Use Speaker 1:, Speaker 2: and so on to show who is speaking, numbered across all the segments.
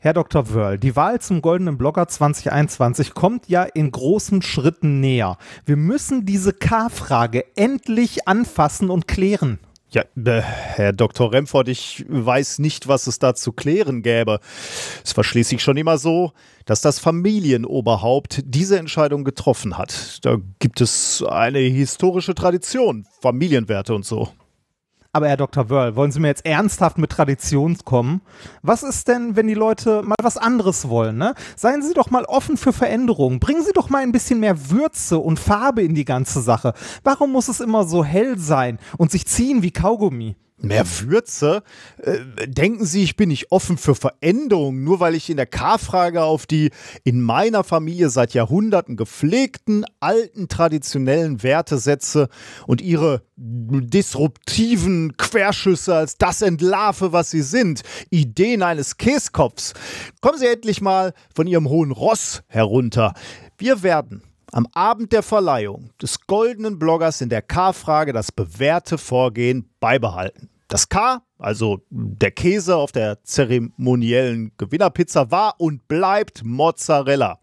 Speaker 1: Herr Dr. Wörl, die Wahl zum Goldenen Blogger 2021 kommt ja in großen Schritten näher. Wir müssen diese K-Frage endlich anfassen und klären.
Speaker 2: Ja, äh, Herr Dr. Remford, ich weiß nicht, was es da zu klären gäbe. Es war schließlich schon immer so, dass das Familienoberhaupt diese Entscheidung getroffen hat. Da gibt es eine historische Tradition, Familienwerte und so.
Speaker 1: Aber Herr Dr. Wörl, wollen Sie mir jetzt ernsthaft mit Tradition kommen? Was ist denn, wenn die Leute mal was anderes wollen? Ne? Seien Sie doch mal offen für Veränderungen. Bringen Sie doch mal ein bisschen mehr Würze und Farbe in die ganze Sache. Warum muss es immer so hell sein und sich ziehen wie Kaugummi?
Speaker 2: Mehr Würze? Äh, denken Sie, ich bin nicht offen für Veränderungen, nur weil ich in der K-Frage auf die in meiner Familie seit Jahrhunderten gepflegten, alten, traditionellen Werte setze und ihre disruptiven Querschüsse als das entlarve, was sie sind. Ideen eines Käskopfs. Kommen Sie endlich mal von Ihrem hohen Ross herunter. Wir werden am Abend der Verleihung des goldenen Bloggers in der K-Frage das bewährte Vorgehen beibehalten. Das K, also der Käse auf der zeremoniellen Gewinnerpizza, war und bleibt Mozzarella.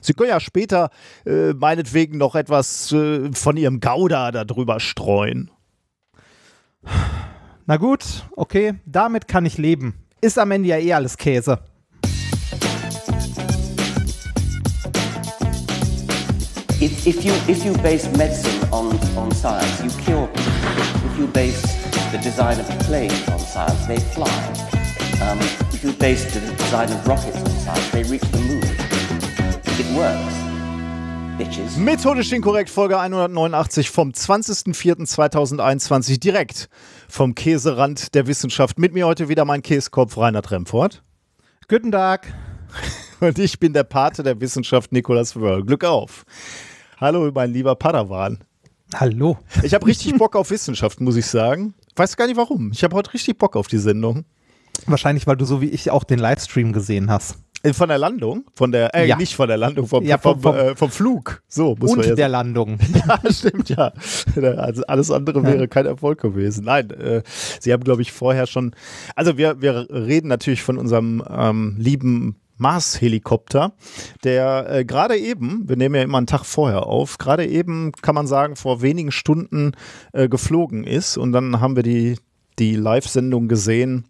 Speaker 2: Sie können ja später äh, meinetwegen noch etwas äh, von Ihrem Gouda darüber streuen.
Speaker 1: Na gut, okay, damit kann ich leben. Ist am Ende ja eh alles Käse.
Speaker 3: If, if, you, if you base medicine on, on science, you cure people. If you base the design of planes on science, they fly. Um, if you base the design of rockets on science, they reach the moon. It works. Bitches.
Speaker 2: Methodisch inkorrekt, Folge 189 vom 20.04.2021, direkt vom Käserand der Wissenschaft. Mit mir heute wieder mein Käskopf Reinhard Remfort.
Speaker 1: Guten Tag.
Speaker 2: Und ich bin der Pate der Wissenschaft Nikolas Wörl. Glück auf. Hallo, mein lieber Padawan.
Speaker 1: Hallo.
Speaker 2: Ich habe richtig Bock auf Wissenschaft, muss ich sagen. Weiß gar nicht warum. Ich habe heute richtig Bock auf die Sendung.
Speaker 1: Wahrscheinlich, weil du so wie ich auch den Livestream gesehen hast.
Speaker 2: Äh, Von der Landung? Von der, äh,
Speaker 1: Ja.
Speaker 2: nicht von der Landung, vom,
Speaker 1: Ja, vom-
Speaker 2: vom,
Speaker 1: vom-
Speaker 2: äh, vom Flug. So, muss
Speaker 1: Und
Speaker 2: man ja
Speaker 1: der Landung.
Speaker 2: Ja, stimmt, ja. Also alles andere wäre kein Erfolg gewesen. Nein, äh, Sie haben, glaube ich, vorher schon. Also wir, wir reden natürlich von unserem ähm, lieben Mars-Helikopter, der äh, gerade eben, wir nehmen ja immer einen Tag vorher auf, gerade eben, kann man sagen, vor wenigen Stunden äh, geflogen ist. Und dann haben wir die, die Live-Sendung gesehen,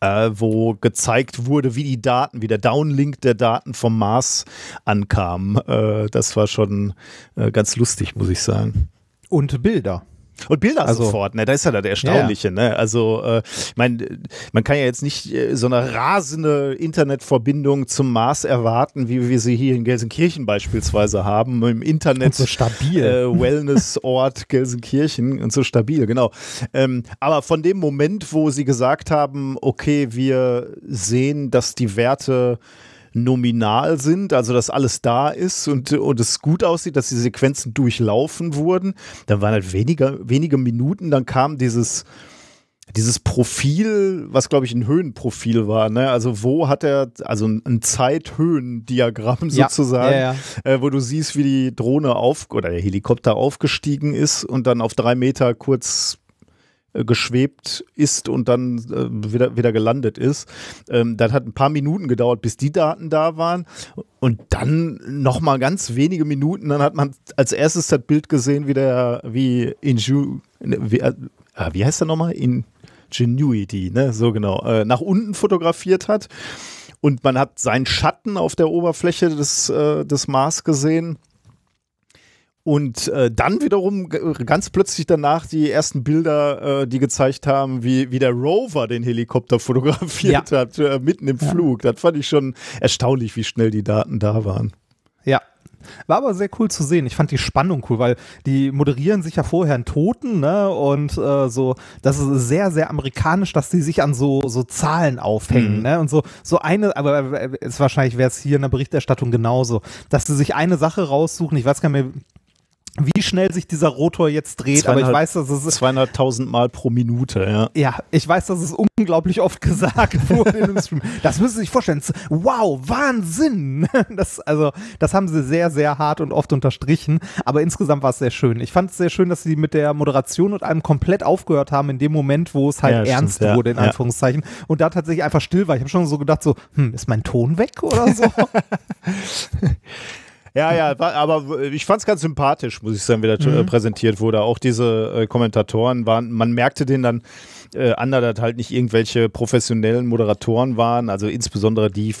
Speaker 2: äh, wo gezeigt wurde, wie die Daten, wie der Downlink der Daten vom Mars ankam. Äh, das war schon äh, ganz lustig, muss ich sagen.
Speaker 1: Und Bilder.
Speaker 2: Und Bilder
Speaker 1: Also-
Speaker 2: sofort, ne? Das ist ja das Erstaunliche, ne? Also, äh, ich meine, man kann ja jetzt nicht äh, so eine rasende Internetverbindung zum Mars erwarten, wie wir sie hier in Gelsenkirchen beispielsweise haben, im Internet.
Speaker 1: Und so stabil.
Speaker 2: Äh, Wellnessort Gelsenkirchen und so stabil, genau. Ähm, aber von dem Moment, wo sie gesagt haben, okay, wir sehen, dass die Werte nominal sind, also dass alles da ist und, und es gut aussieht, dass die Sequenzen durchlaufen wurden. Dann waren halt weniger, wenige Minuten, dann kam dieses, dieses Profil, was glaube ich ein Höhenprofil war, ne? Also wo hat er, also ein, ein Zeithöhendiagramm
Speaker 1: Ja,
Speaker 2: sozusagen,
Speaker 1: ja,
Speaker 2: Äh, wo du siehst, wie die Drohne auf oder der Helikopter aufgestiegen ist und dann auf drei Meter kurz geschwebt ist und dann äh, wieder, wieder gelandet ist. Ähm, das hat ein paar Minuten gedauert, bis die Daten da waren. Und dann noch mal ganz wenige Minuten, dann hat man als erstes das Bild gesehen, wie der, wie Inju, wie, äh, wie heißt der nochmal? Ingenuity, ne? So genau. Äh, nach unten fotografiert hat. Und man hat seinen Schatten auf der Oberfläche des, äh, des Mars gesehen. Und äh, dann wiederum ganz plötzlich danach die ersten Bilder, äh, die gezeigt haben, wie, wie der Rover den Helikopter fotografiert hat, äh, mitten im Flug. Das fand ich schon erstaunlich, wie schnell die Daten da waren.
Speaker 1: Ja. War aber sehr cool zu sehen. Ich fand die Spannung cool, weil die moderieren sich ja vorher einen Toten, ne? Und äh, so, das ist sehr, sehr amerikanisch, dass die sich an so, so Zahlen aufhängen,
Speaker 2: Mhm.
Speaker 1: ne? Und so, so eine, aber ist wahrscheinlich wäre es hier in der Berichterstattung genauso, dass sie sich eine Sache raussuchen, ich weiß gar nicht mehr, wie schnell sich dieser Rotor jetzt dreht, aber ich weiß, dass es
Speaker 2: 200.000 Mal pro Minute, ja.
Speaker 1: Ja, ich weiß, dass es unglaublich oft gesagt wurde in dem Stream. Das müssen Sie sich vorstellen. Wow, Wahnsinn! Das, also, das haben sie sehr, sehr hart und oft unterstrichen, aber insgesamt war es sehr schön. Ich fand es sehr schön, dass sie mit der Moderation und allem komplett aufgehört haben in dem Moment, wo es halt ja, ernst stimmt, wurde, in ja. Anführungszeichen, und da tatsächlich einfach still war. Ich habe schon so gedacht, so, hm, ist mein Ton weg oder so?
Speaker 2: Ja, ja, aber ich fand es ganz sympathisch, muss ich sagen, wie das mhm. präsentiert wurde. Auch diese äh, Kommentatoren waren, man merkte den dann äh, an, dass halt nicht irgendwelche professionellen Moderatoren waren, also insbesondere die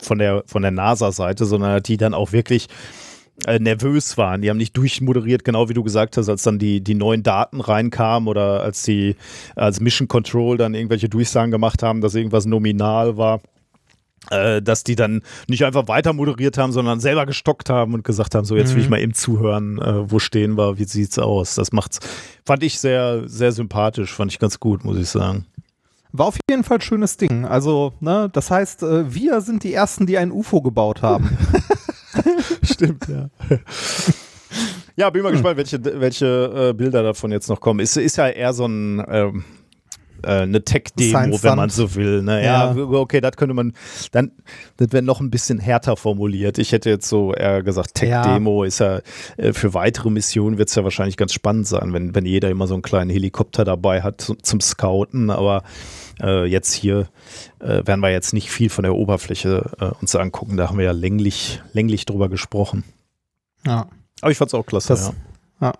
Speaker 2: von der, von der NASA-Seite, sondern die dann auch wirklich äh, nervös waren. Die haben nicht durchmoderiert, genau wie du gesagt hast, als dann die, die neuen Daten reinkamen oder als die als Mission Control dann irgendwelche Durchsagen gemacht haben, dass irgendwas nominal war äh, dass die dann nicht einfach weiter moderiert haben, sondern selber gestockt haben und gesagt haben, so jetzt will ich mhm. mal eben zuhören, äh, wo stehen wir, wie sieht's aus. Das macht's, fand ich sehr, sehr sympathisch, fand ich ganz gut, muss ich sagen.
Speaker 1: War auf jeden Fall ein schönes Ding. Also, ne, das heißt, äh, wir sind die Ersten, die ein UFO gebaut haben.
Speaker 2: Stimmt, ja. Ja, bin mal gespannt, welche, welche äh, Bilder davon jetzt noch kommen. Ist, ist ja eher so ein, ähm, äh, eine Tech-Demo, wenn man so will. Ne? Ja. ja. okay, das könnte man, dann, das wäre noch ein bisschen härter formuliert. Ich hätte jetzt so eher gesagt, Tech-Demo ja. ist ja, äh, für weitere Missionen wird es ja wahrscheinlich ganz spannend sein, wenn, wenn jeder immer so einen kleinen Helikopter dabei hat zum, zum Scouten, aber äh, jetzt hier äh, werden wir jetzt nicht viel von der Oberfläche äh, uns angucken. Da haben wir ja länglich, länglich drüber gesprochen.
Speaker 1: Ja.
Speaker 2: Aber ich fand es auch klasse, das, ja.
Speaker 1: ja.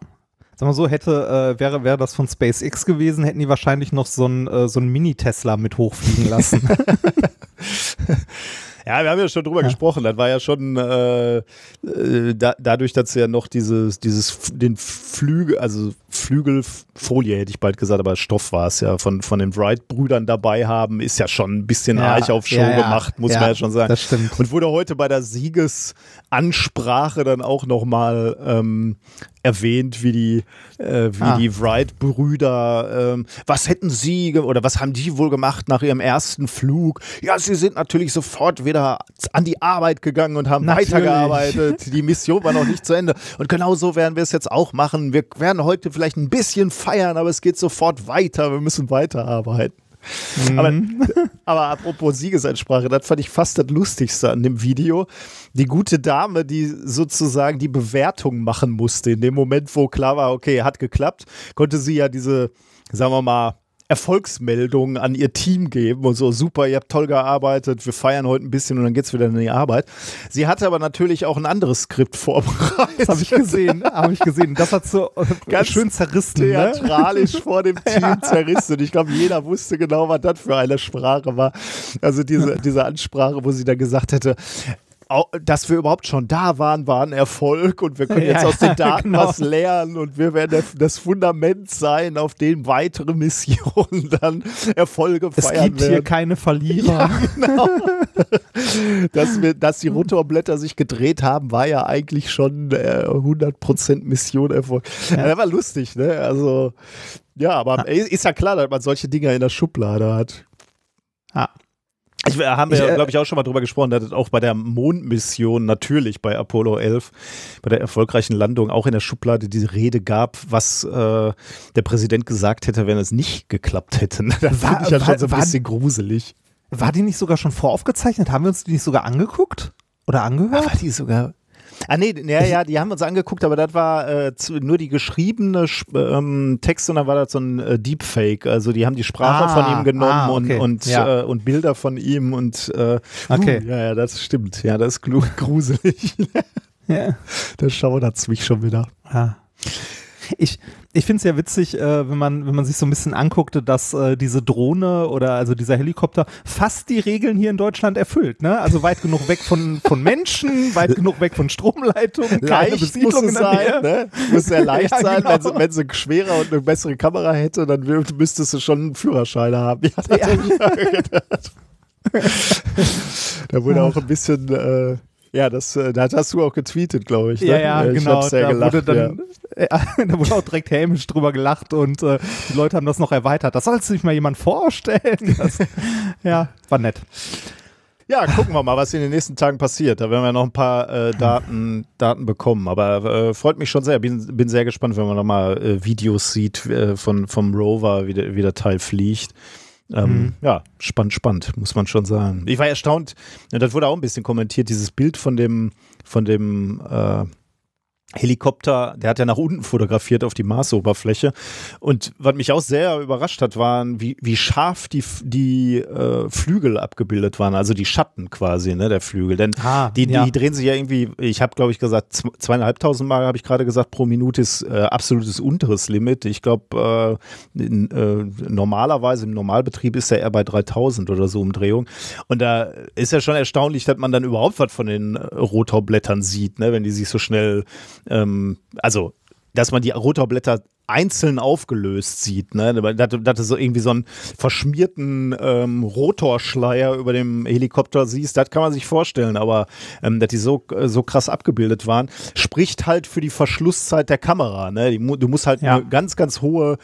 Speaker 1: Sag mal so, hätte, äh, wäre, wäre das von SpaceX gewesen, hätten die wahrscheinlich noch so ein, äh, so ein Mini-Tesla mit hochfliegen lassen.
Speaker 2: Ja, wir haben ja schon drüber ja. gesprochen. Das war ja schon äh, äh, da, dadurch, dass sie ja noch dieses, dieses, den Flügel, also Flügelfolie hätte ich bald gesagt, aber Stoff war es ja, von, von den Wright-Brüdern dabei haben, ist ja schon ein bisschen ja, arg auf Show ja, gemacht, muss man ja schon sagen.
Speaker 1: Das stimmt.
Speaker 2: Und wurde heute bei der Siegesansprache dann auch nochmal ähm, erwähnt, wie die, äh, wie ah. die Wright-Brüder, ähm, was hätten sie oder was haben die wohl gemacht nach ihrem ersten Flug? Ja, sie sind natürlich sofort wieder an die Arbeit gegangen und haben natürlich. weitergearbeitet. Die Mission war noch nicht zu Ende. Und genau so werden wir es jetzt auch machen. Wir werden heute vielleicht ein bisschen feiern, aber es geht sofort weiter. Wir müssen weiterarbeiten. Mhm. Aber, aber apropos Siegesansprache, das fand ich fast das Lustigste an dem Video. Die gute Dame, die sozusagen die Bewertung machen musste, in dem Moment, wo klar war, okay, hat geklappt, konnte sie ja diese, sagen wir mal, Erfolgsmeldungen an ihr Team geben und so, super, ihr habt toll gearbeitet, wir feiern heute ein bisschen und dann geht's wieder in die Arbeit. Sie hatte aber natürlich auch ein anderes Skript vorbereitet.
Speaker 1: Das habe ich gesehen, habe ich gesehen. Das hat so äh, ganz schön zerrissen.
Speaker 2: Ne? Theatralisch ne? vor dem Team ja. zerrissen. Ich glaube, jeder wusste genau, was das für eine Sprache war. Also diese, diese Ansprache, wo sie dann gesagt hätte, dass wir überhaupt schon da waren, war ein Erfolg und wir können jetzt ja, aus den Daten genau. was lernen und wir werden das Fundament sein, auf dem weitere Missionen dann Erfolge
Speaker 1: es
Speaker 2: feiern
Speaker 1: gibt werden. hier keine Verlierer. Ja, genau.
Speaker 2: dass, wir, dass die Rotorblätter sich gedreht haben, war ja eigentlich schon äh, 100% Mission Erfolg. Ja. Das war lustig, ne? Also, ja, aber ist ja klar, dass man solche Dinger in der Schublade hat.
Speaker 1: Ja.
Speaker 2: Ich, äh, haben wir, ja, äh, glaube ich, auch schon mal drüber gesprochen, dass auch bei der Mondmission natürlich bei Apollo 11, bei der erfolgreichen Landung, auch in der Schublade diese Rede gab, was äh, der Präsident gesagt hätte, wenn es nicht geklappt hätte. Das finde ich ja schon so ein war, bisschen gruselig.
Speaker 1: War die nicht sogar schon voraufgezeichnet? Haben wir uns die nicht sogar angeguckt? Oder angehört?
Speaker 2: War die sogar, Ah nee, ja, ja, die haben wir uns angeguckt, aber das war äh, zu, nur die geschriebene ähm, Text und dann war das so ein äh, Deepfake. Also die haben die Sprache ah, von ihm genommen ah, okay. und, und, ja. äh, und Bilder von ihm und äh,
Speaker 1: okay.
Speaker 2: Uh, ja, ja, das stimmt. Ja, das ist gruselig. ja. Das schaudert mich schon wieder.
Speaker 1: Ah. Ich, ich finde es ja witzig, äh, wenn, man, wenn man sich so ein bisschen anguckte, dass äh, diese Drohne oder also dieser Helikopter fast die Regeln hier in Deutschland erfüllt. Ne? Also weit genug weg von, von Menschen, weit genug weg von Stromleitungen,
Speaker 2: keine Besiedlung muss sein, ne? Muss sehr leicht ja, sein. Genau. Wenn, sie, wenn sie schwerer und eine bessere Kamera hätte, dann müsstest du schon einen Führerschein haben. Ja, ja. da wurde auch ein bisschen... Äh, ja, das, äh, das hast du auch getweetet, glaube ich. Ne?
Speaker 1: Ja, ja, ich genau. Sehr da, gelacht, wurde dann, ja. äh, da wurde auch direkt hämisch drüber gelacht und äh, die Leute haben das noch erweitert. Das sollst du sich mal jemand vorstellen. Das, ja, war nett.
Speaker 2: Ja, gucken wir mal, was in den nächsten Tagen passiert. Da werden wir noch ein paar äh, Daten, Daten bekommen. Aber äh, freut mich schon sehr. Bin, bin sehr gespannt, wenn man noch mal äh, Videos sieht äh, von, vom Rover, wie der, wie der Teil fliegt. Ähm, mhm. Ja, spannend, spannend, muss man schon sagen. Ich war erstaunt, das wurde auch ein bisschen kommentiert, dieses Bild von dem, von dem äh, Helikopter, der hat ja nach unten fotografiert auf die Marsoberfläche. Und was mich auch sehr überrascht hat, waren, wie, wie scharf die, die äh, Flügel abgebildet waren, also die Schatten quasi, ne, der Flügel. Denn ah, die, die ja. drehen sich ja irgendwie, ich habe glaube ich gesagt, zweieinhalbtausend Mal habe ich gerade gesagt, pro Minute ist äh, absolutes unteres Limit. Ich glaube, äh, äh, normalerweise im Normalbetrieb ist er eher bei 3000 oder so Umdrehung. Und da ist ja schon erstaunlich, dass man dann überhaupt was von den Rotorblättern sieht, ne, wenn die sich so schnell ähm, also dass man die Rotorblätter einzeln aufgelöst sieht, ne? Dass, dass du so irgendwie so einen verschmierten ähm, Rotorschleier über dem Helikopter siehst, das kann man sich vorstellen, aber ähm, dass die so, so krass abgebildet waren, spricht halt für die Verschlusszeit der Kamera, ne? Du musst halt ja. eine ganz, ganz hohe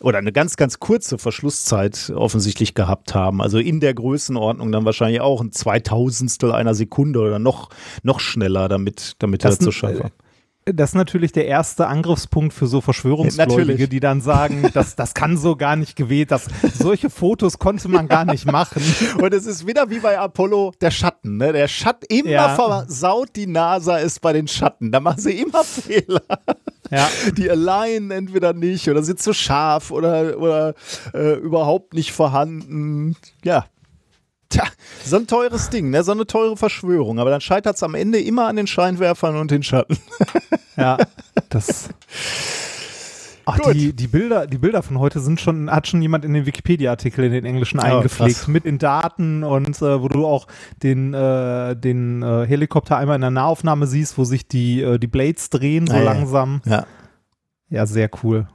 Speaker 2: oder eine ganz, ganz kurze Verschlusszeit offensichtlich gehabt haben. Also in der Größenordnung dann wahrscheinlich auch ein Zweitausendstel einer Sekunde oder noch, noch schneller, damit, damit das, das zu schaffen.
Speaker 1: Das ist natürlich der erste Angriffspunkt für so Verschwörungsgläubige, die dann sagen, das, das kann so gar nicht gewählt, das, solche Fotos konnte man gar nicht machen.
Speaker 2: Und es ist wieder wie bei Apollo der Schatten. Ne? Der Schatten, immer ja. versaut die NASA ist bei den Schatten. Da machen sie immer Fehler. Ja. Die alignen entweder nicht oder sind zu scharf oder, oder äh, überhaupt nicht vorhanden. Ja, Tja, so ein teures Ding, ne? so eine teure Verschwörung. Aber dann scheitert es am Ende immer an den Scheinwerfern und den Schatten.
Speaker 1: ja, das. Ach, die, die, Bilder, die Bilder von heute sind schon, hat schon jemand in den Wikipedia-Artikel in den Englischen oh, eingepflegt, krass. mit in Daten und äh, wo du auch den, äh, den äh, Helikopter einmal in der Nahaufnahme siehst, wo sich die, äh, die Blades drehen so ah, langsam.
Speaker 2: Ja.
Speaker 1: ja, sehr cool.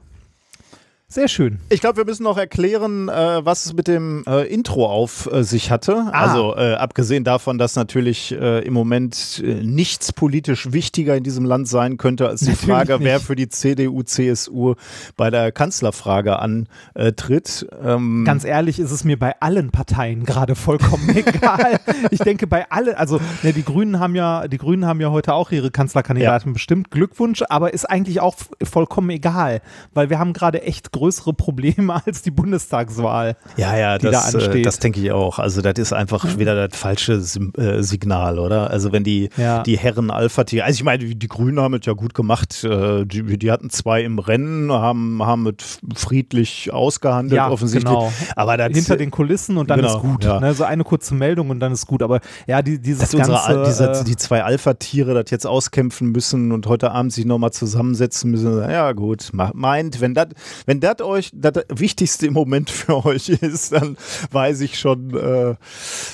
Speaker 1: Sehr schön.
Speaker 2: Ich glaube, wir müssen noch erklären, äh, was es mit dem äh, Intro auf äh, sich hatte. Ah. Also äh, abgesehen davon, dass natürlich äh, im Moment äh, nichts politisch wichtiger in diesem Land sein könnte als die natürlich Frage, nicht. wer für die CDU, CSU bei der Kanzlerfrage antritt.
Speaker 1: Ähm Ganz ehrlich ist es mir bei allen Parteien gerade vollkommen egal. Ich denke bei alle, also ne, die Grünen haben ja, die Grünen haben ja heute auch ihre Kanzlerkandidatin ja. bestimmt. Glückwunsch, aber ist eigentlich auch vollkommen egal, weil wir haben gerade echt größere Probleme als die Bundestagswahl.
Speaker 2: Ja, ja, die das, da äh, das denke ich auch. Also das ist einfach wieder das falsche äh, Signal, oder? Also wenn die, ja. die Herren Alpha-Tier, also ich meine, die, Grünen haben es ja gut gemacht. Äh, die, die, hatten zwei im Rennen, haben, haben es friedlich ausgehandelt, ja, offensichtlich. Genau.
Speaker 1: Aber das, Hinter den Kulissen und dann genau, ist gut. Ja. Ne? So eine kurze Meldung und dann ist gut. Aber ja, die, dieses
Speaker 2: Dass ganze, diese, äh, die zwei Alpha-Tiere das jetzt auskämpfen müssen und heute Abend sich nochmal zusammensetzen müssen, ja gut, meint, wenn das wenn das euch das Wichtigste im Moment für euch ist, dann weiß ich schon, äh,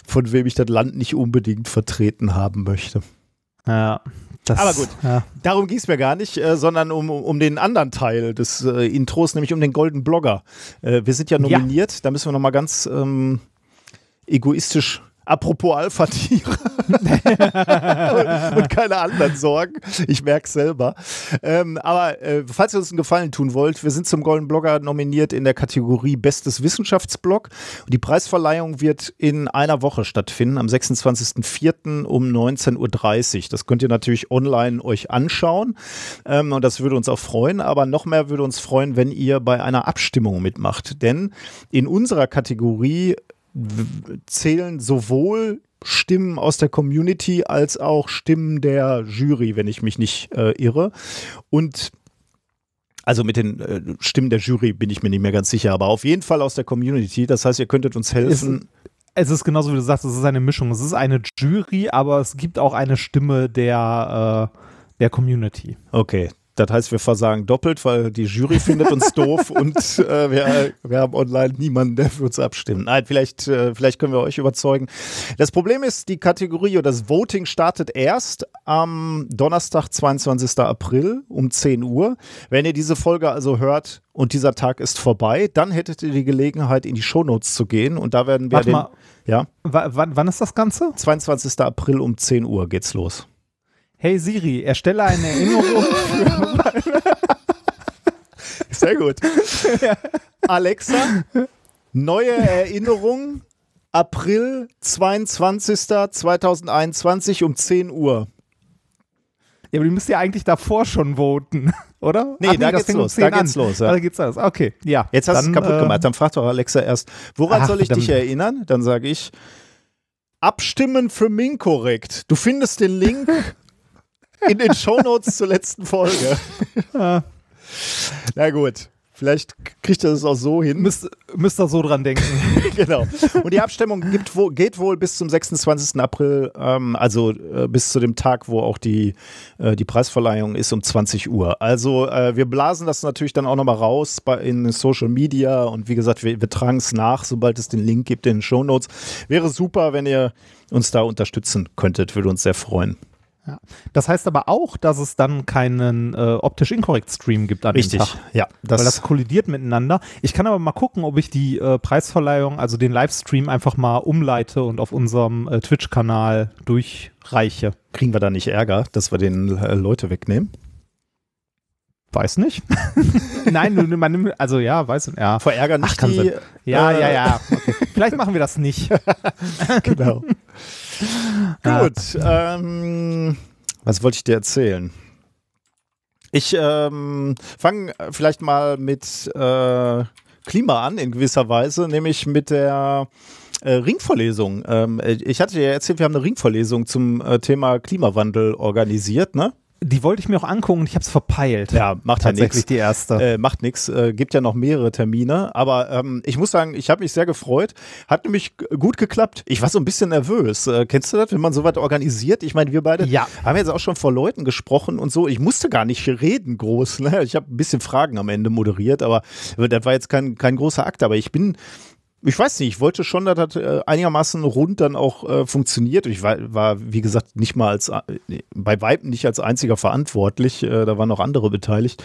Speaker 2: von wem ich das Land nicht unbedingt vertreten haben möchte.
Speaker 1: Ja.
Speaker 2: Das, Aber gut, ja. darum ging es mir gar nicht, äh, sondern um, um den anderen Teil des äh, Intros, nämlich um den Golden Blogger. Äh, wir sind ja nominiert, ja. da müssen wir nochmal ganz ähm, egoistisch Apropos Alpha-Tiere und keine anderen Sorgen. Ich merke es selber. Ähm, aber äh, falls ihr uns einen Gefallen tun wollt, wir sind zum Golden Blogger nominiert in der Kategorie Bestes Wissenschaftsblog. Und die Preisverleihung wird in einer Woche stattfinden, am 26.04. um 19.30 Uhr. Das könnt ihr natürlich online euch anschauen. Ähm, und das würde uns auch freuen. Aber noch mehr würde uns freuen, wenn ihr bei einer Abstimmung mitmacht. Denn in unserer Kategorie zählen sowohl Stimmen aus der Community als auch Stimmen der Jury, wenn ich mich nicht äh, irre. Und also mit den äh, Stimmen der Jury bin ich mir nicht mehr ganz sicher, aber auf jeden Fall aus der Community. Das heißt, ihr könntet uns helfen.
Speaker 1: Es, es ist genauso wie du sagst, es ist eine Mischung. Es ist eine Jury, aber es gibt auch eine Stimme der, äh, der Community.
Speaker 2: Okay, das heißt, wir versagen doppelt, weil die Jury findet uns doof und äh, wir, wir, haben online niemanden, der für uns abstimmt. Nein, vielleicht, äh, vielleicht können wir euch überzeugen. Das Problem ist, die Kategorie oder das Voting startet erst am Donnerstag, 22. April um 10 Uhr. Wenn ihr diese Folge also hört und dieser Tag ist vorbei, dann hättet ihr die Gelegenheit, in die Shownotes zu gehen und da werden wir
Speaker 1: Warte
Speaker 2: den.
Speaker 1: Mal. Ja? Wann ist das Ganze?
Speaker 2: 22. April um 10 Uhr geht's los.
Speaker 1: Hey Siri, erstelle eine Erinnerung für.
Speaker 2: Sehr gut. Alexa, neue Erinnerung April 22. 2021 um 10 Uhr.
Speaker 1: Ja, aber die müsst ja eigentlich davor schon voten, oder?
Speaker 2: Nee, da geht's los, da geht's los, ja.
Speaker 1: Da geht's los. Okay, ja.
Speaker 2: Jetzt hast du es kaputt
Speaker 1: äh,
Speaker 2: gemacht. Dann fragt doch Alexa erst, woran
Speaker 1: Ach,
Speaker 2: soll ich dich erinnern? Dann sage ich, abstimmen für Minkorrekt. Du findest den Link in den Shownotes zur letzten Folge.
Speaker 1: Ah.
Speaker 2: Na gut, vielleicht kriegt er das auch so hin.
Speaker 1: Müsst, müsst ihr so dran denken.
Speaker 2: genau. Und die Abstimmung gibt wo, geht wohl bis zum 26. April, ähm, also äh, bis zu dem Tag, wo auch die, äh, die Preisverleihung ist, um 20 Uhr. Also äh, wir blasen das natürlich dann auch nochmal raus bei, in Social Media und wie gesagt, wir, wir tragen es nach, sobald es den Link gibt in den Show Notes. Wäre super, wenn ihr uns da unterstützen könntet, würde uns sehr freuen.
Speaker 1: Ja. Das heißt aber auch, dass es dann keinen äh, optisch inkorrekt Stream gibt an dem Tag.
Speaker 2: ja.
Speaker 1: weil das kollidiert miteinander. Ich kann aber mal gucken, ob ich die äh, Preisverleihung, also den Livestream einfach mal umleite und auf unserem äh, Twitch-Kanal durchreiche.
Speaker 2: kriegen wir da nicht Ärger, dass wir den äh, Leute wegnehmen.
Speaker 1: Weiß nicht. Nein, du- man nimmt, also ja, weiß nicht. Ja,
Speaker 2: Vor Ärger nicht
Speaker 1: Ach, kann
Speaker 2: die,
Speaker 1: sein. ja,
Speaker 2: äh,
Speaker 1: ja, ja. Okay. Vielleicht machen wir das nicht.
Speaker 2: Genau. Gut. Ähm, was wollte ich dir erzählen? Ich ähm, fange vielleicht mal mit äh, Klima an, in gewisser Weise, nämlich mit der äh, Ringvorlesung. Ähm, ich hatte dir erzählt, wir haben eine Ringvorlesung zum äh, Thema Klimawandel organisiert, ne?
Speaker 1: Die wollte ich mir auch angucken und ich habe es verpeilt.
Speaker 2: Ja, macht ja
Speaker 1: Tatsächlich
Speaker 2: nichts.
Speaker 1: die erste.
Speaker 2: Äh, macht nichts, äh, gibt ja noch mehrere Termine, aber ähm, ich muss sagen, ich habe mich sehr gefreut. Hat nämlich gut geklappt. Ich war so ein bisschen nervös. Äh, kennst du das, wenn man so weit organisiert? Ich meine, wir beide
Speaker 1: Ja.
Speaker 2: haben jetzt auch schon vor Leuten gesprochen und so. Ich musste gar nicht reden groß. Ne? Ich habe ein bisschen Fragen am Ende moderiert, aber das war jetzt kein, kein großer Akt. Aber ich bin ich weiß nicht, ich wollte schon, dass das äh, einigermaßen rund dann auch äh, funktioniert. Ich war, war, wie gesagt, nicht mal als, äh, bei Weitem nicht als einziger verantwortlich, äh, da waren noch andere beteiligt.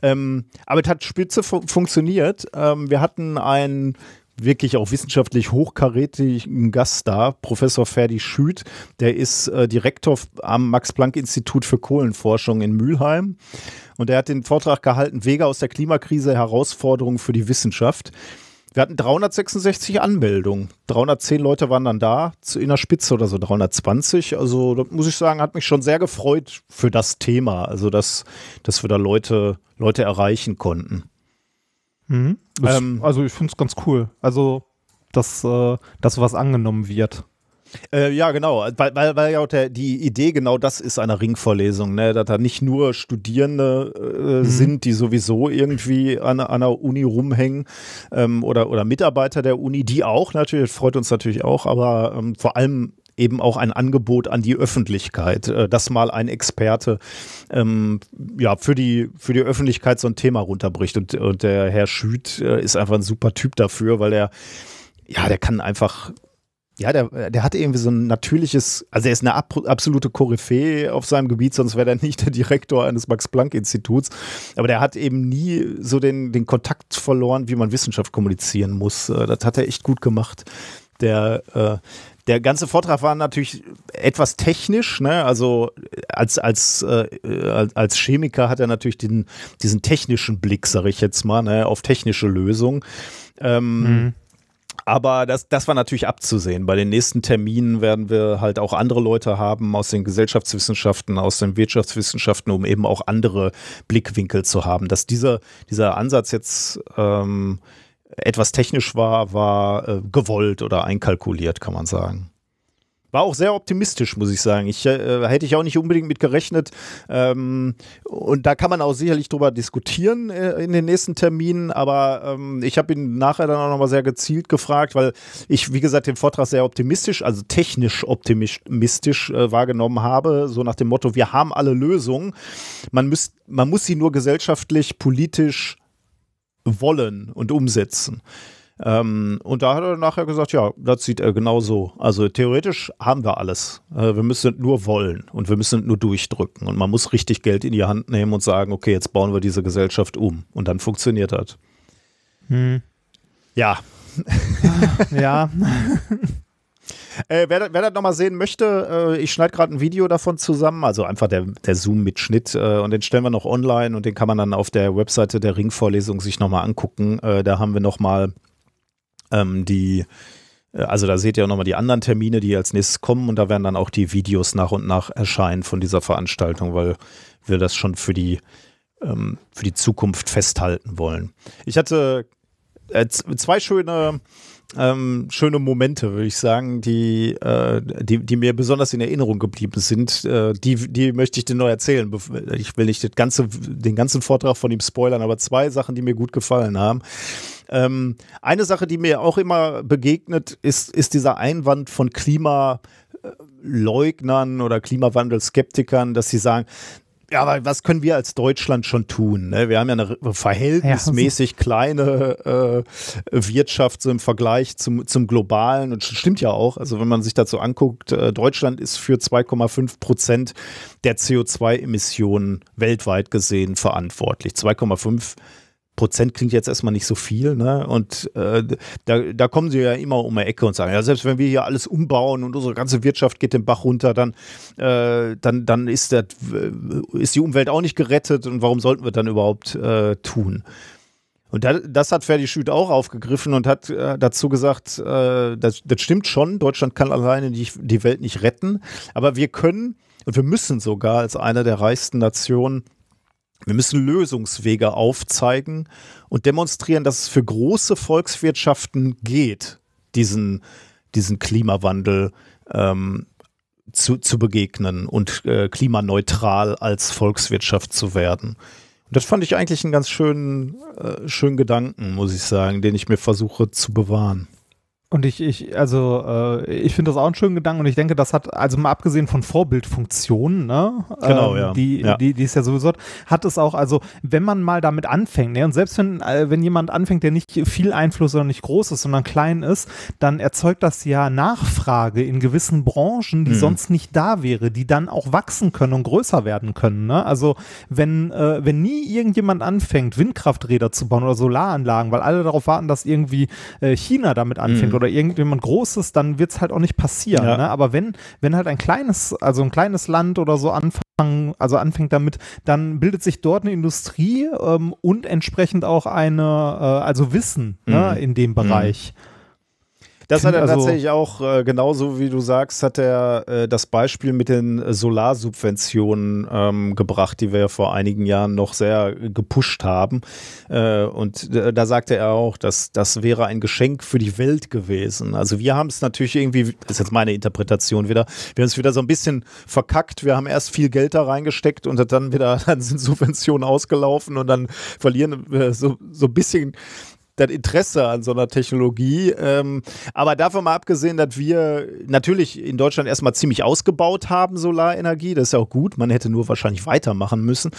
Speaker 2: Ähm, aber es hat spitze fu funktioniert. Ähm, wir hatten einen wirklich auch wissenschaftlich hochkarätigen Gast da, Professor Ferdi Schüt, der ist äh, Direktor am Max-Planck-Institut für Kohlenforschung in Mülheim. Und er hat den Vortrag gehalten, Wege aus der Klimakrise, Herausforderungen für die Wissenschaft. Wir hatten 366 Anmeldungen. 310 Leute waren dann da, zu- in der Spitze oder so 320. Also, da muss ich sagen, hat mich schon sehr gefreut für das Thema. Also, dass, dass wir da Leute, Leute erreichen konnten.
Speaker 1: Mhm. Das,
Speaker 2: Ähm,
Speaker 1: also ich finde es ganz cool. Also, dass, äh, dass sowas angenommen wird.
Speaker 2: Äh, ja, genau, weil, weil, weil ja auch der, die Idee genau das ist einer Ringvorlesung, ne? dass da nicht nur Studierende äh, sind, die sowieso irgendwie an, an der Uni rumhängen ähm, oder, oder Mitarbeiter der Uni, die auch natürlich, freut uns natürlich auch, aber ähm, vor allem eben auch ein Angebot an die Öffentlichkeit, äh, dass mal ein Experte ähm, ja, für, die, für die Öffentlichkeit so ein Thema runterbricht. Und, und der Herr Schüt äh, ist einfach ein super Typ dafür, weil er, ja, der kann einfach ja, der, der hat irgendwie so ein natürliches, also er ist eine ab, absolute Koryphäe auf seinem Gebiet, sonst wäre er nicht der Direktor eines Max-Planck-Instituts. Aber der hat eben nie so den, den Kontakt verloren, wie man Wissenschaft kommunizieren muss. Äh, Das hat er echt gut gemacht. Der, äh, der ganze Vortrag war natürlich etwas technisch, ne? Also als, als, äh, als- Chemiker hat er natürlich den, diesen technischen Blick, sage ich jetzt mal, ne? auf technische Lösungen. Ähm, aber das, das war natürlich abzusehen. Bei den nächsten Terminen werden wir halt auch andere Leute haben aus den Gesellschaftswissenschaften, aus den Wirtschaftswissenschaften, um eben auch andere Blickwinkel zu haben. Dass dieser, dieser Ansatz jetzt ähm, etwas technisch war, war äh, gewollt oder einkalkuliert, kann man sagen. War auch sehr optimistisch, muss ich sagen. Ich äh, hätte ich auch nicht unbedingt mit gerechnet. Ähm, und da kann man auch sicherlich drüber diskutieren äh, in den nächsten Terminen. Aber ähm, ich habe ihn nachher dann auch nochmal sehr gezielt gefragt, weil ich, wie gesagt, den Vortrag sehr optimistisch, also technisch optimistisch äh, wahrgenommen habe. So nach dem Motto, wir haben alle Lösungen. Man, müsst, man muss sie nur gesellschaftlich, politisch wollen und umsetzen. Ähm, und da hat er nachher gesagt, ja, das sieht er genau so. Also theoretisch haben wir alles. Äh, wir müssen nur wollen und wir müssen nur durchdrücken. Und man muss richtig Geld in die Hand nehmen und sagen, okay, jetzt bauen wir diese Gesellschaft um. Und dann funktioniert das.
Speaker 1: Hm.
Speaker 2: Ja.
Speaker 1: Ja,
Speaker 2: Äh, wer, das- wer das nochmal sehen möchte, äh, ich schneide gerade ein Video davon zusammen, also einfach der, der Zoom-Mitschnitt äh, und den stellen wir noch online und den kann man dann auf der Webseite der Ringvorlesung sich nochmal angucken. Äh, da haben wir nochmal ähm, die äh, also da seht ihr auch nochmal die anderen Termine, die als nächstes kommen und da werden dann auch die Videos nach und nach erscheinen von dieser Veranstaltung, weil wir das schon für die, ähm, für die Zukunft festhalten wollen. Ich hatte äh, zwei schöne ähm, schöne Momente, würde ich sagen, die, äh, die, die mir besonders in Erinnerung geblieben sind. Äh, die, die möchte ich dir noch erzählen. Ich will nicht ganze, den ganzen Vortrag von ihm spoilern, aber zwei Sachen, die mir gut gefallen haben. Ähm, eine Sache, die mir auch immer begegnet, ist, ist dieser Einwand von Klimaleugnern oder Klimawandelskeptikern, dass sie sagen, ja, aber was können wir als Deutschland schon tun? Ne? Wir haben ja eine verhältnismäßig kleine äh, Wirtschaft so im Vergleich zum, zum globalen und stimmt ja auch. Also wenn man sich dazu anguckt, äh, Deutschland ist für 2,5 Prozent der CO2-Emissionen weltweit gesehen verantwortlich. 2,5 Prozent klingt jetzt erstmal nicht so viel, ne? Und äh, da, da kommen sie ja immer um die Ecke und sagen, ja, selbst wenn wir hier alles umbauen und unsere ganze Wirtschaft geht den Bach runter, dann, äh, dann, dann ist, das, äh, ist die Umwelt auch nicht gerettet und warum sollten wir dann überhaupt äh, tun? Und das, hat Ferdi Schüt auch aufgegriffen und hat äh, dazu gesagt, äh, das, das stimmt schon, Deutschland kann alleine die, die Welt nicht retten, aber wir können und wir müssen sogar als eine der reichsten Nationen wir müssen Lösungswege aufzeigen und demonstrieren, dass es für große Volkswirtschaften geht, diesen, diesen Klimawandel ähm, zu, zu begegnen und äh, klimaneutral als Volkswirtschaft zu werden. Und das fand ich eigentlich einen ganz schönen, äh, schönen Gedanken, muss ich sagen, den ich mir versuche zu bewahren.
Speaker 1: Und ich, ich, also, äh, ich finde das auch einen schönen Gedanken und ich denke, das hat, also mal abgesehen von Vorbildfunktionen, ne?
Speaker 2: Genau, ähm,
Speaker 1: ja. Die,
Speaker 2: ja.
Speaker 1: Die, die ist ja sowieso, hat es auch, also, wenn man mal damit anfängt, ne? Und selbst wenn, äh, wenn jemand anfängt, der nicht viel Einfluss oder nicht groß ist, sondern klein ist, dann erzeugt das ja Nachfrage in gewissen Branchen, die mhm. sonst nicht da wäre, die dann auch wachsen können und größer werden können, ne? Also, wenn, äh, wenn nie irgendjemand anfängt, Windkrafträder zu bauen oder Solaranlagen, weil alle darauf warten, dass irgendwie äh, China damit anfängt, mhm oder irgendjemand Großes, dann wird es halt auch nicht passieren. Ja. Ne? Aber wenn, wenn halt ein kleines, also ein kleines Land oder so anfangen, also anfängt damit, dann bildet sich dort eine Industrie ähm, und entsprechend auch eine, äh, also Wissen ne, mhm. ne, in dem Bereich. Mhm.
Speaker 2: Das hat er also, tatsächlich auch, äh, genauso wie du sagst, hat er äh, das Beispiel mit den Solarsubventionen ähm, gebracht, die wir vor einigen Jahren noch sehr gepusht haben. Äh, und da sagte er auch, dass das wäre ein Geschenk für die Welt gewesen. Also wir haben es natürlich irgendwie, das ist jetzt meine Interpretation wieder, wir haben es wieder so ein bisschen verkackt. Wir haben erst viel Geld da reingesteckt und dann wieder, dann sind Subventionen ausgelaufen und dann verlieren wir so, so ein bisschen das Interesse an so einer Technologie. Ähm, aber davon mal abgesehen, dass wir natürlich in Deutschland erstmal ziemlich ausgebaut haben, Solarenergie, das ist ja auch gut, man hätte nur wahrscheinlich weitermachen müssen.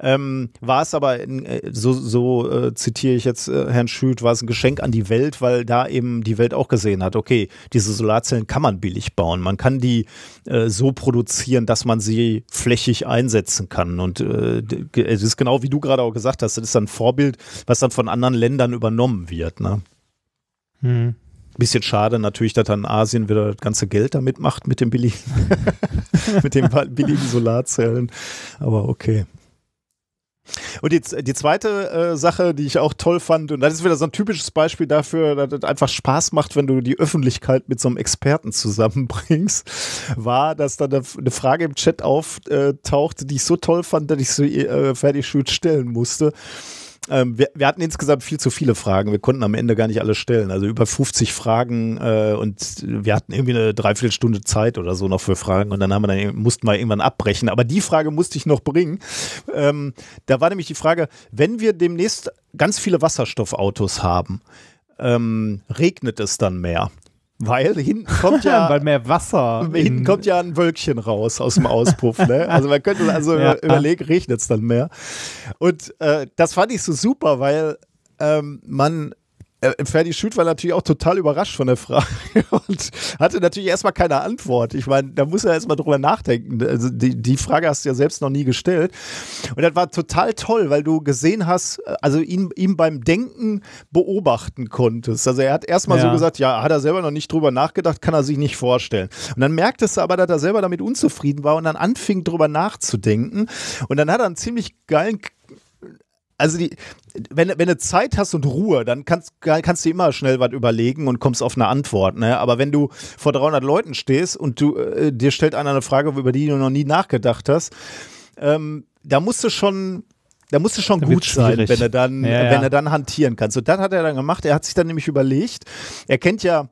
Speaker 2: Ähm, war es aber, in, äh, so, so äh, zitiere ich jetzt äh, Herrn Schütt, war es ein Geschenk an die Welt, weil da eben die Welt auch gesehen hat, okay, diese Solarzellen kann man billig bauen, man kann die äh, so produzieren, dass man sie flächig einsetzen kann. Und äh, es ist genau wie du gerade auch gesagt hast, das ist ein Vorbild, was dann von anderen Ländern übernommen genommen wird. Ne? Hm. Bisschen schade natürlich, dass dann Asien wieder das ganze Geld damit macht mit den billigen, mit den billigen Solarzellen. Aber okay. Und die, die zweite äh, Sache, die ich auch toll fand, und das ist wieder so ein typisches Beispiel dafür, dass es einfach Spaß macht, wenn du die Öffentlichkeit mit so einem Experten zusammenbringst, war, dass da eine, eine Frage im Chat auftauchte, die ich so toll fand, dass ich sie äh, fertig stellen musste. Ähm, wir, wir, hatten insgesamt viel zu viele Fragen. Wir konnten am Ende gar nicht alle stellen. Also über 50 Fragen äh, und wir hatten irgendwie eine Dreiviertelstunde Zeit oder so noch für Fragen und dann haben wir dann mussten wir irgendwann abbrechen. Aber die Frage musste ich noch bringen. Ähm, da war nämlich die Frage, wenn wir demnächst ganz viele Wasserstoffautos haben, ähm, regnet es dann mehr? Weil hinten kommt ja.
Speaker 1: Weil mehr Wasser.
Speaker 2: Hinten kommt ja ein Wölkchen raus aus dem Auspuff. ne? Also man könnte also ja. überlegen, regnet es dann mehr. Und äh, das fand ich so super, weil ähm, man Ferdi Schütt war natürlich auch total überrascht von der Frage und hatte natürlich erstmal keine Antwort. Ich meine, da muss er erstmal drüber nachdenken. Also die, die Frage hast du ja selbst noch nie gestellt. Und das war total toll, weil du gesehen hast, also ihn, ihn beim Denken beobachten konntest. Also er hat erstmal ja. so gesagt, ja, hat er selber noch nicht drüber nachgedacht, kann er sich nicht vorstellen. Und dann merktest du aber, dass er selber damit unzufrieden war und dann anfing drüber nachzudenken. Und dann hat er einen ziemlich geilen also die, wenn, wenn du Zeit hast und Ruhe, dann kannst, kannst du immer schnell was überlegen und kommst auf eine Antwort. Ne? Aber wenn du vor 300 Leuten stehst und du äh, dir stellt einer eine Frage, über die du noch nie nachgedacht hast, ähm, da musst du schon da musst du schon gut sein, wenn er dann, ja, ja. wenn er dann hantieren kannst. Und das hat er dann gemacht. Er hat sich dann nämlich überlegt, er kennt ja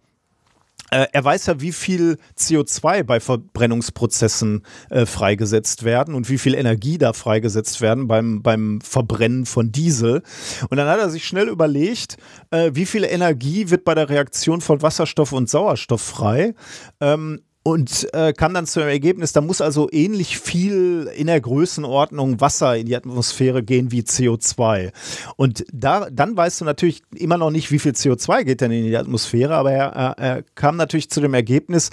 Speaker 2: er weiß ja, wie viel CO2 bei Verbrennungsprozessen äh, freigesetzt werden und wie viel Energie da freigesetzt werden beim, beim Verbrennen von Diesel. Und dann hat er sich schnell überlegt, äh, wie viel Energie wird bei der Reaktion von Wasserstoff und Sauerstoff frei. Ähm, und äh, kam dann zu dem Ergebnis, da muss also ähnlich viel in der Größenordnung Wasser in die Atmosphäre gehen wie CO2. Und da, dann weißt du natürlich immer noch nicht, wie viel CO2 geht denn in die Atmosphäre, aber er, er, kam natürlich zu dem Ergebnis,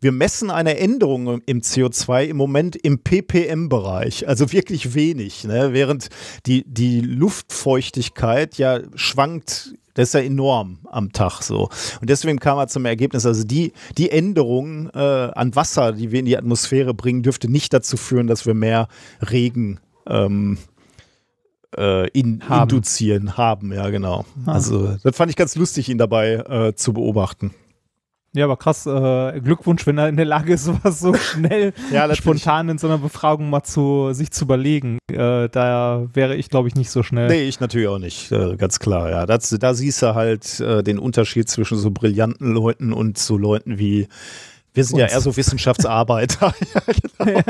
Speaker 2: wir messen eine Änderung im CO2 im Moment im ppm-Bereich, also wirklich wenig, ne? während die, die Luftfeuchtigkeit ja schwankt das ist ja enorm am Tag so. Und deswegen kam er zum Ergebnis, also die, die Änderung äh, an Wasser, die wir in die Atmosphäre bringen, dürfte nicht dazu führen, dass wir mehr Regen ähm, äh, in, haben. induzieren haben. Ja, genau. Ah. Also das fand ich ganz lustig, ihn dabei äh, zu beobachten.
Speaker 1: Ja, aber krass, äh, Glückwunsch, wenn er in der Lage ist, sowas so schnell, ja, spontan in so einer Befragung mal zu sich zu überlegen. Äh, da wäre ich, glaube ich, nicht so schnell.
Speaker 2: Nee, ich natürlich auch nicht, äh, ganz klar, ja. Das, da siehst du halt äh, den Unterschied zwischen so brillanten Leuten und so Leuten wie wir sind Uns. ja eher so Wissenschaftsarbeiter. ja, genau.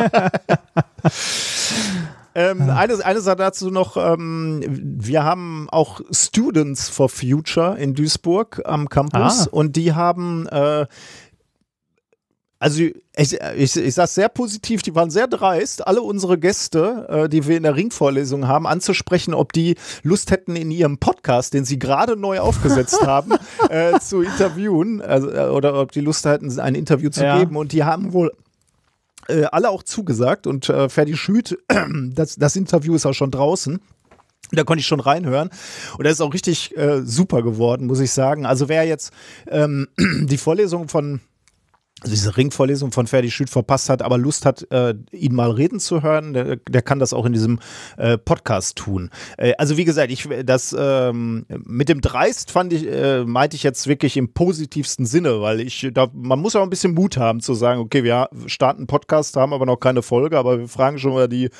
Speaker 2: Ähm, ja. eine, eine Sache dazu noch, ähm, wir haben auch Students for Future in Duisburg am Campus ah. und die haben äh, also ich, ich, ich sage sehr positiv, die waren sehr dreist, alle unsere Gäste, äh, die wir in der Ringvorlesung haben, anzusprechen, ob die Lust hätten, in ihrem Podcast, den sie gerade neu aufgesetzt haben, äh, zu interviewen also, äh, oder ob die Lust hätten, ein Interview zu ja. geben. Und die haben wohl äh, alle auch zugesagt und äh, Ferdi Schüt, das, das Interview ist auch schon draußen. Da konnte ich schon reinhören. Und das ist auch richtig äh, super geworden, muss ich sagen. Also wer jetzt ähm, die Vorlesung von also diese Ringvorlesung von Ferdi Schütt verpasst hat, aber Lust hat, äh, ihn mal reden zu hören, der, der kann das auch in diesem äh, Podcast tun. Äh, also wie gesagt, ich das ähm, mit dem Dreist fand ich, äh, meinte ich jetzt wirklich im positivsten Sinne, weil ich, da, man muss auch ein bisschen Mut haben zu sagen, okay, wir starten einen Podcast, haben aber noch keine Folge, aber wir fragen schon mal die,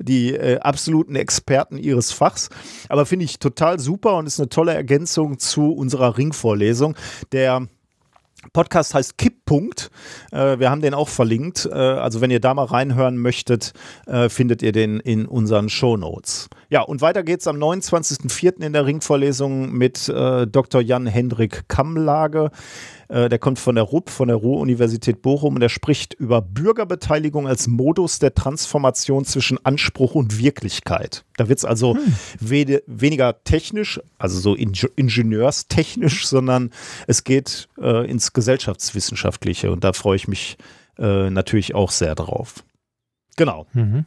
Speaker 2: die äh, absoluten Experten ihres Fachs. Aber finde ich total super und ist eine tolle Ergänzung zu unserer Ringvorlesung. Der Podcast heißt Kipppunkt. Äh, wir haben den auch verlinkt. Äh, also wenn ihr da mal reinhören möchtet, äh, findet ihr den in unseren Show Notes. Ja, und weiter geht's am 29.04. in der Ringvorlesung mit äh, Dr. Jan-Hendrik Kammlage. Äh, der kommt von der RUB, von der Ruhr-Universität Bochum und er spricht über Bürgerbeteiligung als Modus der Transformation zwischen Anspruch und Wirklichkeit. Da wird es also hm. we weniger technisch, also so in ingenieurstechnisch, sondern es geht äh, ins Gesellschaftswissenschaftliche und da freue ich mich äh, natürlich auch sehr drauf. Genau. Mhm.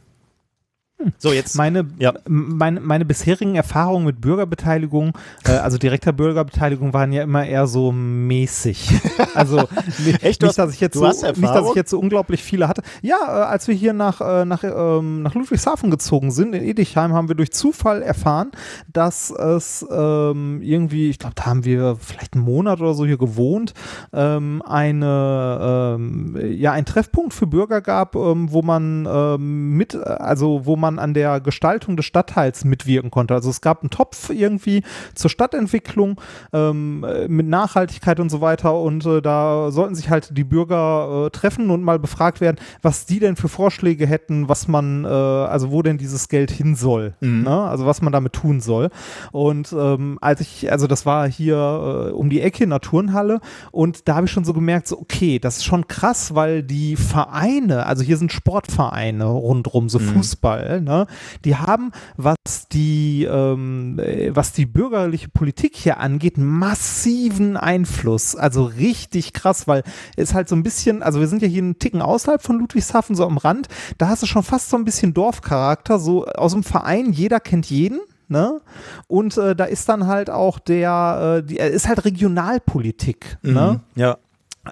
Speaker 1: So, jetzt. Meine, ja. meine, meine bisherigen Erfahrungen mit Bürgerbeteiligung, äh, also direkter Bürgerbeteiligung, waren ja immer eher so mäßig. Also Echt, nicht, dass ich jetzt so, nicht, dass ich jetzt so unglaublich viele hatte. Ja, äh, als wir hier nach, äh, nach, ähm, nach Ludwigshafen gezogen sind, in Edichheim, haben wir durch Zufall erfahren, dass es ähm, irgendwie, ich glaube, da haben wir vielleicht einen Monat oder so hier gewohnt, ähm, eine, ja, ein Treffpunkt für Bürger gab, wo man mit, also wo man man an der Gestaltung des Stadtteils mitwirken konnte. Also es gab einen Topf irgendwie zur Stadtentwicklung ähm, mit Nachhaltigkeit und so weiter und äh, da sollten sich halt die Bürger äh, treffen und mal befragt werden, was die denn für Vorschläge hätten, was man, äh, also wo denn dieses Geld hin soll, mhm. ne? also was man damit tun soll. Und ähm, als ich, also das war hier äh, um die Ecke in der Turnhalle und da habe ich schon so gemerkt, so okay, das ist schon krass, weil die Vereine, also hier sind Sportvereine rundrum, so mhm. Fußball, ne? Die haben, was die, ähm, äh, was die bürgerliche Politik hier angeht, massiven Einfluss. Also richtig krass, weil es halt so ein bisschen, also wir sind ja hier einen Ticken außerhalb von Ludwigshafen, so am Rand, da hast du schon fast so ein bisschen Dorfcharakter, so aus dem Verein, jeder kennt jeden. Ne? Und äh, da ist dann halt auch der, äh, die, ist halt Regionalpolitik. Ne? Mhm?
Speaker 2: Ja.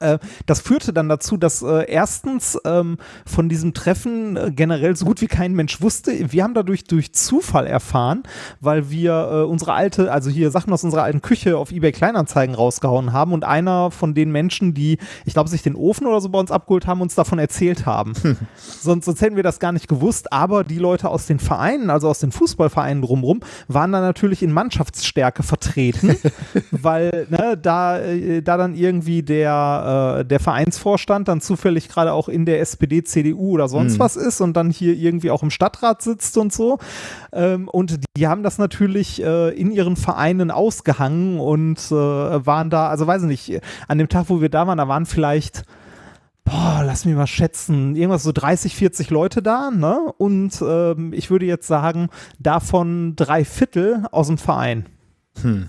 Speaker 1: Äh, das führte dann dazu, dass äh, erstens ähm, von diesem Treffen äh, generell so gut wie kein Mensch wusste. Wir haben dadurch durch Zufall erfahren, weil wir äh, unsere alte, also hier Sachen aus unserer alten Küche auf eBay Kleinanzeigen rausgehauen haben und einer von den Menschen, die, ich glaube, sich den Ofen oder so bei uns abgeholt haben, uns davon erzählt haben. sonst, sonst hätten wir das gar nicht gewusst, aber die Leute aus den Vereinen, also aus den Fußballvereinen drumherum, waren dann natürlich in Mannschaftsstärke vertreten, weil ne, da, äh, da dann irgendwie der äh, der Vereinsvorstand dann zufällig gerade auch in der SPD, CDU oder sonst mhm. was ist und dann hier irgendwie auch im Stadtrat sitzt und so. Ähm, und die haben das natürlich äh, in ihren Vereinen ausgehangen und äh, waren da, also weiß ich nicht, an dem Tag, wo wir da waren, da waren vielleicht boah, lass mich mal schätzen, irgendwas so 30, 40 Leute da, ne? Und ähm, ich würde jetzt sagen, davon drei Viertel aus dem Verein. Hm.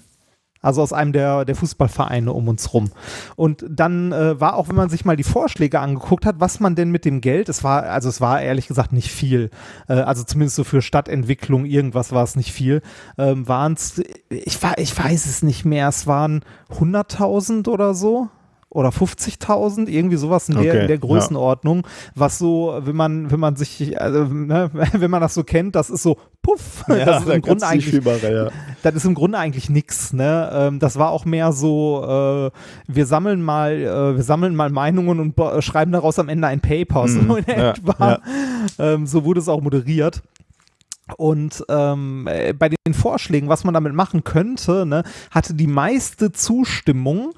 Speaker 1: Also aus einem der, der Fußballvereine um uns rum. Und dann äh, war auch, wenn man sich mal die Vorschläge angeguckt hat, was man denn mit dem Geld, es war, also es war ehrlich gesagt nicht viel, äh, also zumindest so für Stadtentwicklung, irgendwas war es nicht viel, ähm, waren es, ich, ich weiß es nicht mehr, es waren 100.000 oder so oder 50.000, irgendwie sowas in der, okay, in der Größenordnung, ja. was so, wenn man, wenn man sich, also, ne, wenn man das so kennt, das ist so, puff, ja, das ist im Grunde eigentlich, ja. das ist im Grunde eigentlich nix, ne, ähm, das war auch mehr so, äh, wir sammeln mal, äh, wir sammeln mal Meinungen und schreiben daraus am Ende ein Paper, so mhm. in etwa, ähm, so wurde es auch moderiert. Und ähm, äh, bei den Vorschlägen, was man damit machen könnte, ne, hatte die meiste Zustimmung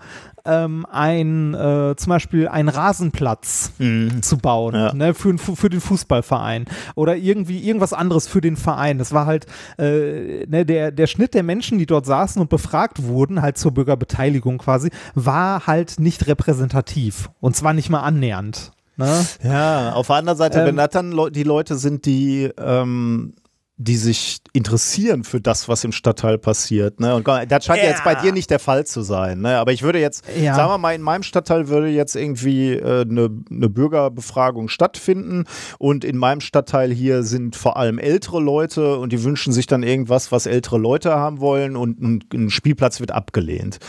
Speaker 1: ähm, ein, äh, zum Beispiel einen Rasenplatz mhm. zu bauen, ja. ne, für, für den Fußballverein oder irgendwie irgendwas anderes für den Verein. Das war halt äh, ne, der, der Schnitt der Menschen, die dort saßen und befragt wurden, halt zur Bürgerbeteiligung quasi, war halt nicht repräsentativ und zwar nicht mal annähernd. Ne?
Speaker 2: Ja, auf der anderen Seite, ähm, wenn das dann die Leute sind, die ähm, die sich interessieren für das, was im Stadtteil passiert. Ne? Und das scheint ja. jetzt bei dir nicht der Fall zu sein. Ne? Aber ich würde jetzt, ja. sagen wir mal, in meinem Stadtteil würde jetzt irgendwie äh, eine, eine Bürgerbefragung stattfinden. Und in meinem Stadtteil hier sind vor allem ältere Leute und die wünschen sich dann irgendwas, was ältere Leute haben wollen und ein, ein Spielplatz wird abgelehnt.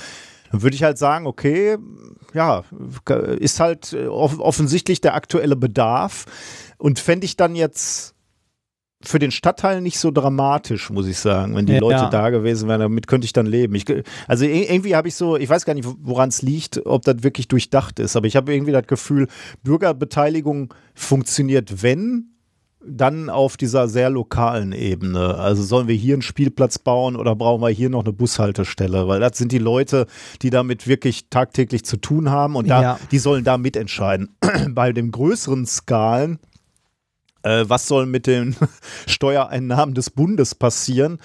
Speaker 2: Dann würde ich halt sagen, okay, ja, ist halt äh, offensichtlich der aktuelle Bedarf. Und fände ich dann jetzt für den Stadtteil nicht so dramatisch, muss ich sagen, wenn die ja. Leute da gewesen wären. Damit könnte ich dann leben. Ich, also irgendwie habe ich so, ich weiß gar nicht, woran es liegt, ob das wirklich durchdacht ist, aber ich habe irgendwie das Gefühl, Bürgerbeteiligung funktioniert, wenn dann auf dieser sehr lokalen Ebene. Also sollen wir hier einen Spielplatz bauen oder brauchen wir hier noch eine Bushaltestelle? Weil das sind die Leute, die damit wirklich tagtäglich zu tun haben und da, ja. die sollen da mitentscheiden. Bei den größeren Skalen was soll mit den Steuereinnahmen des Bundes passieren?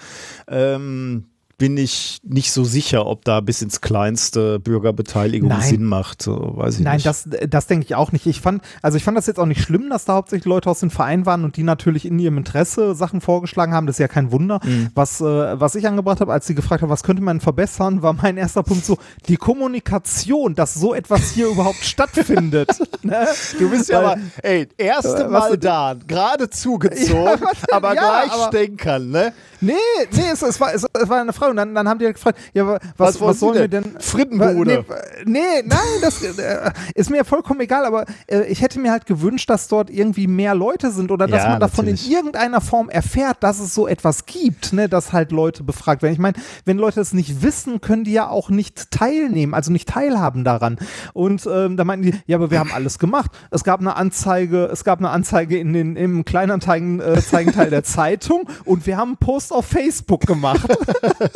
Speaker 2: Ähm, bin ich nicht so sicher, ob da bis ins kleinste Bürgerbeteiligung Nein. Sinn macht. So, weiß ich
Speaker 1: Nein,
Speaker 2: nicht.
Speaker 1: das, das denke ich auch nicht. Ich fand, also ich fand das jetzt auch nicht schlimm, dass da hauptsächlich Leute aus dem Verein waren und die natürlich in ihrem Interesse Sachen vorgeschlagen haben. Das ist ja kein Wunder. Mhm. Was, äh, was ich angebracht habe, als sie gefragt haben, was könnte man verbessern, war mein erster Punkt so, die Kommunikation, dass so etwas hier überhaupt stattfindet.
Speaker 2: Ne? Du bist ja aber, ey, erste äh, Mal da, gerade zugezogen, ja, aber ja, gleich aber, stänkern, ne?
Speaker 1: Nee, nee, es, es, war, es, es war eine Frage und dann, dann haben die halt gefragt, ja, was, was, was sollen wir denn?
Speaker 2: Frittenbude.
Speaker 1: Nee, nee, nein, das äh, ist mir vollkommen egal, aber äh, ich hätte mir halt gewünscht, dass dort irgendwie mehr Leute sind oder dass ja, man davon natürlich. in irgendeiner Form erfährt, dass es so etwas gibt, ne, dass halt Leute befragt werden. Ich meine, wenn Leute es nicht wissen, können die ja auch nicht teilnehmen, also nicht teilhaben daran. Und ähm, da meinten die, ja, aber wir haben alles gemacht. Es gab eine Anzeige, es gab eine Anzeige in den, im Kleinanzeigen-Teil äh, der Zeitung und wir haben einen Post auf Facebook gemacht.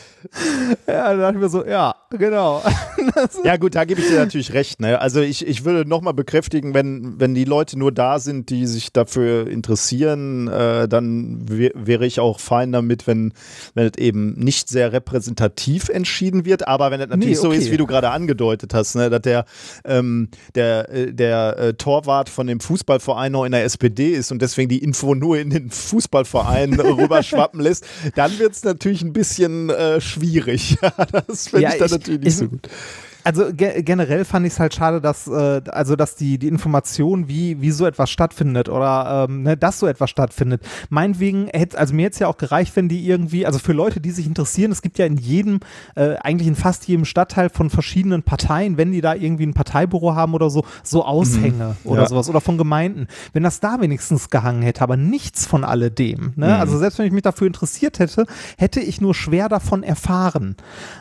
Speaker 1: ja, da dachte ich mir so, ja, genau.
Speaker 2: ja, gut, da gebe ich dir natürlich recht. Ne? Also ich, ich würde nochmal bekräftigen, wenn, wenn die Leute nur da sind, die sich dafür interessieren, äh, dann wäre ich auch fein damit, wenn, wenn es eben nicht sehr repräsentativ entschieden wird. Aber wenn es natürlich nee, okay. so ist, wie du gerade angedeutet hast, ne? dass der, ähm, der, äh, der äh, Torwart von dem Fußballverein noch in der SPD ist und deswegen die Info nur in den Fußballverein rüberschwappen lässt, dann wird es natürlich ein bisschen äh, schwierig. das finde ja, ich dann ich, natürlich nicht ich, so gut.
Speaker 1: Also ge generell fand ich es halt schade, dass äh, also dass die die Information, wie wie so etwas stattfindet oder ähm, ne, dass so etwas stattfindet. Meinetwegen hätte also mir jetzt ja auch gereicht, wenn die irgendwie also für Leute, die sich interessieren, es gibt ja in jedem äh, eigentlich in fast jedem Stadtteil von verschiedenen Parteien, wenn die da irgendwie ein Parteibüro haben oder so, so Aushänge mhm. oder ja. sowas oder von Gemeinden. Wenn das da wenigstens gehangen hätte, aber nichts von alledem. Ne? Mhm. Also selbst wenn ich mich dafür interessiert hätte, hätte ich nur schwer davon erfahren.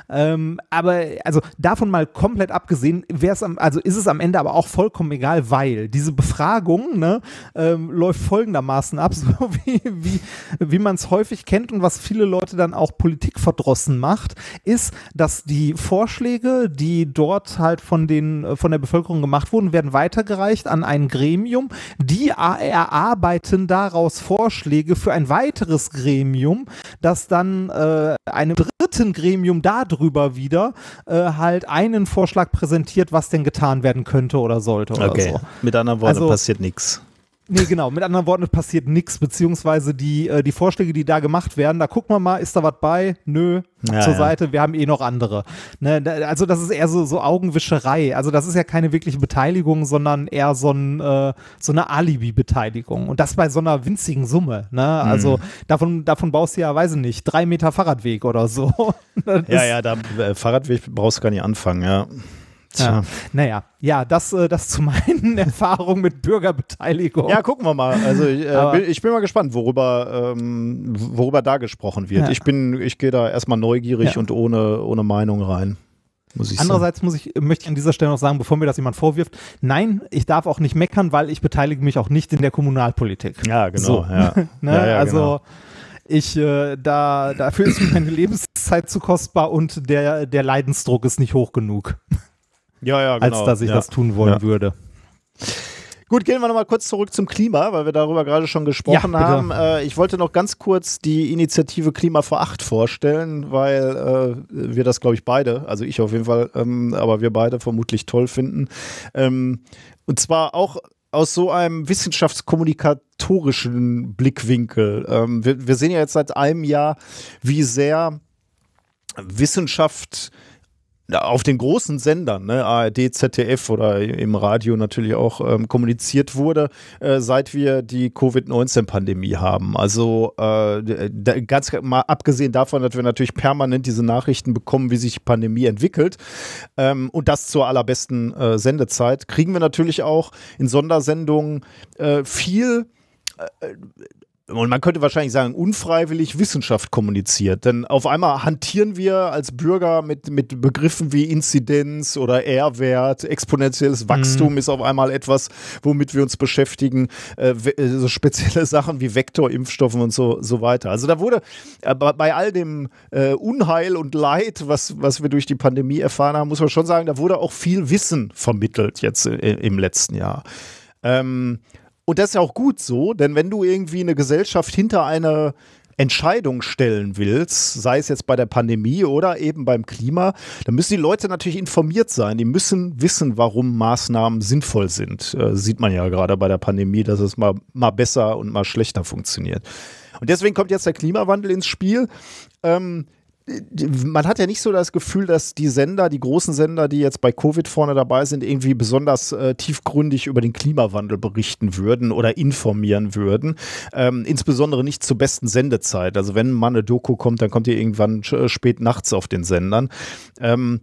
Speaker 1: Ähm, aber also davon mal komplett abgesehen, wäre es also ist es am Ende aber auch vollkommen egal, weil diese Befragung ne, ähm, läuft folgendermaßen ab, so wie, wie, wie man es häufig kennt und was viele Leute dann auch politikverdrossen macht, ist, dass die Vorschläge, die dort halt von den von der Bevölkerung gemacht wurden, werden weitergereicht an ein Gremium, die erarbeiten daraus Vorschläge für ein weiteres Gremium, das dann äh, einem dritten Gremium darüber wieder äh, halt einen Vorschlag präsentiert, was denn getan werden könnte oder sollte oder okay. so.
Speaker 2: Mit anderen Worten also, passiert nichts.
Speaker 1: Nee, genau. Mit anderen Worten, es passiert nichts, beziehungsweise die, äh, die Vorschläge, die da gemacht werden, da gucken wir mal, ist da was bei? Nö, ja, zur ja. Seite, wir haben eh noch andere. Ne, also das ist eher so, so Augenwischerei. Also das ist ja keine wirkliche Beteiligung, sondern eher so, ein, äh, so eine Alibi-Beteiligung. Und das bei so einer winzigen Summe. Ne? Also mhm. davon, davon baust du ja, weiß ich nicht, drei Meter Fahrradweg oder so.
Speaker 2: ja, ja, da äh, Fahrradweg brauchst du gar nicht anfangen, ja.
Speaker 1: Ja. Naja, ja, das, äh, das zu meinen Erfahrungen mit Bürgerbeteiligung.
Speaker 2: Ja, gucken wir mal. Also ich, äh, bin, ich bin mal gespannt, worüber, ähm, worüber da gesprochen wird. Ja. Ich bin, ich gehe da erstmal neugierig ja. und ohne, ohne Meinung rein.
Speaker 1: Muss Andererseits muss ich, möchte ich an dieser Stelle noch sagen, bevor mir das jemand vorwirft, nein, ich darf auch nicht meckern, weil ich beteilige mich auch nicht in der Kommunalpolitik.
Speaker 2: Ja, genau. So. Ja.
Speaker 1: ne? ja, also genau ich äh, da dafür ist mir meine Lebenszeit zu kostbar und der der Leidensdruck ist nicht hoch genug.
Speaker 2: Ja, ja, genau.
Speaker 1: Als dass ich ja. das tun wollen ja. würde.
Speaker 2: Gut, gehen wir nochmal kurz zurück zum Klima, weil wir darüber gerade schon gesprochen ja, haben. Äh, ich wollte noch ganz kurz die Initiative Klima vor Acht vorstellen, weil äh, wir das, glaube ich, beide, also ich auf jeden Fall, ähm, aber wir beide vermutlich toll finden. Ähm, und zwar auch aus so einem wissenschaftskommunikatorischen Blickwinkel. Ähm, wir, wir, sehen ja jetzt seit einem Jahr, wie sehr Wissenschaft auf den großen Sendern, ne, ARD, ZDF oder im Radio natürlich auch ähm, kommuniziert wurde, äh, seit wir die Covid-19-Pandemie haben. Also äh, ganz mal abgesehen davon, dass wir natürlich permanent diese Nachrichten bekommen, wie sich die Pandemie entwickelt ähm, und das zur allerbesten äh, Sendezeit, kriegen wir natürlich auch in Sondersendungen äh, viel äh, und man könnte wahrscheinlich sagen, unfreiwillig Wissenschaft kommuniziert. Denn auf einmal hantieren wir als Bürger mit, mit Begriffen wie Inzidenz oder R-Wert, exponentielles Wachstum mhm. ist auf einmal etwas, womit wir uns beschäftigen, äh, äh so spezielle Sachen wie Vektorimpfstoffen und so, so weiter. Also da wurde äh, bei all dem äh, Unheil und Leid, was, was wir durch die Pandemie erfahren haben, muss man schon sagen, da wurde auch viel Wissen vermittelt jetzt äh, im letzten Jahr. Ähm, und das ist ja auch gut so, denn wenn du irgendwie eine Gesellschaft hinter eine Entscheidung stellen willst, sei es jetzt bei der Pandemie oder eben beim Klima, dann müssen die Leute natürlich informiert sein. Die müssen wissen, warum Maßnahmen sinnvoll sind. Äh, sieht man ja gerade bei der Pandemie, dass es mal, mal besser und mal schlechter funktioniert. Und deswegen kommt jetzt der Klimawandel ins Spiel. Ähm, man hat ja nicht so das Gefühl, dass die Sender, die großen Sender, die jetzt bei Covid vorne dabei sind, irgendwie besonders äh, tiefgründig über den Klimawandel berichten würden oder informieren würden. Ähm, insbesondere nicht zur besten Sendezeit. Also wenn mal eine Doku kommt, dann kommt die irgendwann äh, spät nachts auf den Sendern. Ähm,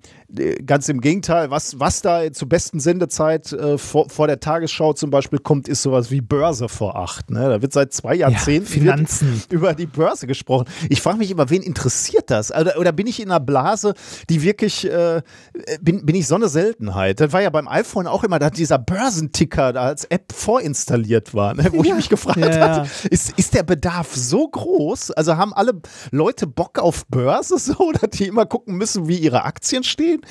Speaker 2: ganz im Gegenteil, was, was da zur besten Sendezeit äh, vor, vor der Tagesschau zum Beispiel kommt, ist sowas wie Börse vor acht. Ne? Da wird seit zwei Jahrzehnten
Speaker 1: ja, Finanzen.
Speaker 2: über die Börse gesprochen. Ich frage mich immer, wen interessiert das? Oder, oder bin ich in einer Blase, die wirklich, äh, bin, bin ich so eine Seltenheit? Das war ja beim iPhone auch immer, da dieser Börsenticker da als App vorinstalliert war, ne? wo ja. ich mich gefragt ja, habe, ist, ist der Bedarf so groß? Also haben alle Leute Bock auf Börse so, dass die immer gucken müssen, wie ihre Aktien stehen?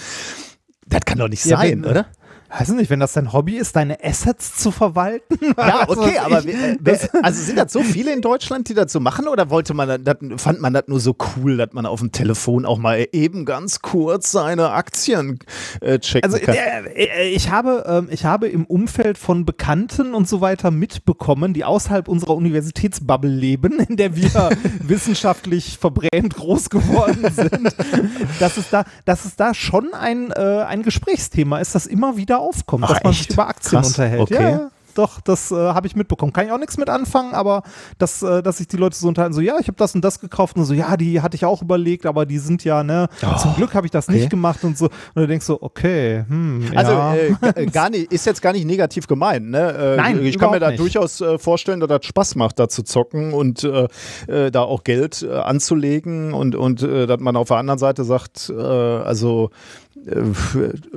Speaker 2: Das kann doch nicht sein, wenn, oder?
Speaker 1: Weiß nicht, wenn das dein Hobby ist, deine Assets zu verwalten.
Speaker 2: Ja, okay, aber äh, also sind das so viele in Deutschland, die das so machen oder wollte man das, fand man das nur so cool, dass man auf dem Telefon auch mal eben ganz kurz seine Aktien äh, checken
Speaker 1: also,
Speaker 2: kann?
Speaker 1: Äh, ich habe, ähm, ich habe im Umfeld von Bekannten und so weiter mitbekommen, die außerhalb unserer Universitätsbubble leben, in der wir wissenschaftlich verbrämt groß geworden sind, dass es da, dass es da schon ein, ein Gesprächsthema ist, das immer wieder aufkommt,
Speaker 2: Ach,
Speaker 1: dass man
Speaker 2: echt?
Speaker 1: sich über Aktien
Speaker 2: Krass.
Speaker 1: unterhält.
Speaker 2: Okay.
Speaker 1: Ja, ja. Doch, das äh, habe ich mitbekommen. Kann ich auch nichts mit anfangen, aber dass, äh, dass sich die Leute so unterhalten, so, ja, ich habe das und das gekauft und so, ja, die hatte ich auch überlegt, aber die sind ja, ne,
Speaker 2: Oh,
Speaker 1: zum Glück habe ich das
Speaker 2: okay.
Speaker 1: nicht gemacht und so. Und du denkst so, okay, hm,
Speaker 2: Also
Speaker 1: ja.
Speaker 2: äh, g- gar nicht, ist jetzt gar nicht negativ gemeint. Ne? Äh,
Speaker 1: Nein,
Speaker 2: ich kann mir da
Speaker 1: nicht.
Speaker 2: durchaus äh, vorstellen, dass das Spaß macht, da zu zocken und äh, äh, da auch Geld äh, anzulegen und, und äh, dass man auf der anderen Seite sagt, äh, also äh,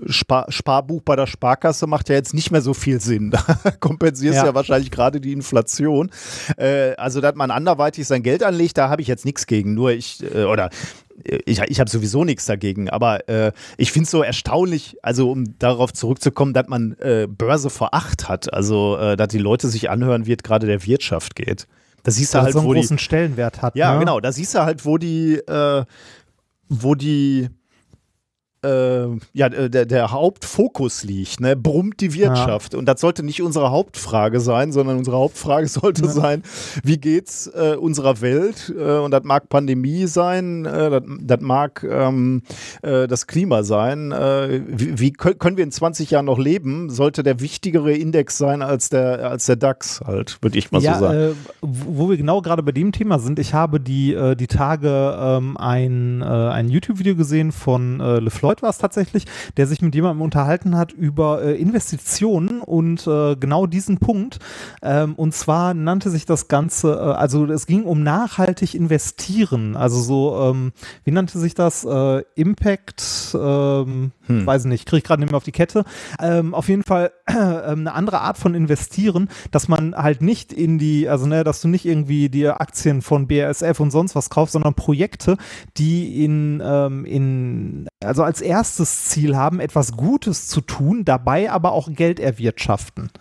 Speaker 2: Spar Sparbuch bei der Sparkasse macht ja jetzt nicht mehr so viel Sinn. Da kompensierst
Speaker 1: Ja.
Speaker 2: ja. wahrscheinlich gerade die Inflation. Äh, also, dass man anderweitig sein Geld anlegt, da habe ich jetzt nichts gegen. Nur ich, äh, oder ich, ich habe sowieso nichts dagegen, aber äh, ich finde es so erstaunlich, also um darauf zurückzukommen, dass man äh, Börse vor acht hat, also äh, dass die Leute sich anhören, wie es gerade der Wirtschaft geht. Da siehst du halt,
Speaker 1: so einen
Speaker 2: wo die,
Speaker 1: großen Stellenwert hat.
Speaker 2: ja,
Speaker 1: ne?
Speaker 2: genau. Da siehst du halt, wo die, äh, wo die, äh, ja, der, der Hauptfokus liegt, ne? brummt die Wirtschaft. Und das sollte nicht unsere Hauptfrage sein, sondern unsere Hauptfrage sollte
Speaker 1: Ja.
Speaker 2: sein, wie geht's äh, unserer Welt? Äh, und das mag Pandemie sein, äh, das, mag ähm, äh, das Klima sein. Äh, wie wie kö- können wir in 20 Jahren noch leben? Sollte der wichtigere Index sein als der, als der DAX halt, würde ich mal
Speaker 1: ja,
Speaker 2: so sagen.
Speaker 1: Wo wir genau gerade bei dem Thema sind, ich habe die, die Tage ähm, ein, ein YouTube-Video gesehen von äh, LeFloid war es tatsächlich, der sich mit jemandem unterhalten hat über äh, Investitionen und äh, genau diesen Punkt. Ähm, und zwar nannte sich das Ganze, äh, also es ging um nachhaltig investieren. Also so, ähm, wie nannte sich das? Äh, Impact, ähm,
Speaker 2: Hm.
Speaker 1: weiß nicht, kriege ich gerade nicht mehr auf die Kette. Ähm, auf jeden Fall äh, eine andere Art von investieren, dass man halt nicht in die, also ne, dass du nicht irgendwie dir Aktien von BASF und sonst was kaufst, sondern Projekte, die in, ähm, in, also als erstes Ziel haben, etwas Gutes zu tun, dabei aber auch Geld erwirtschaften.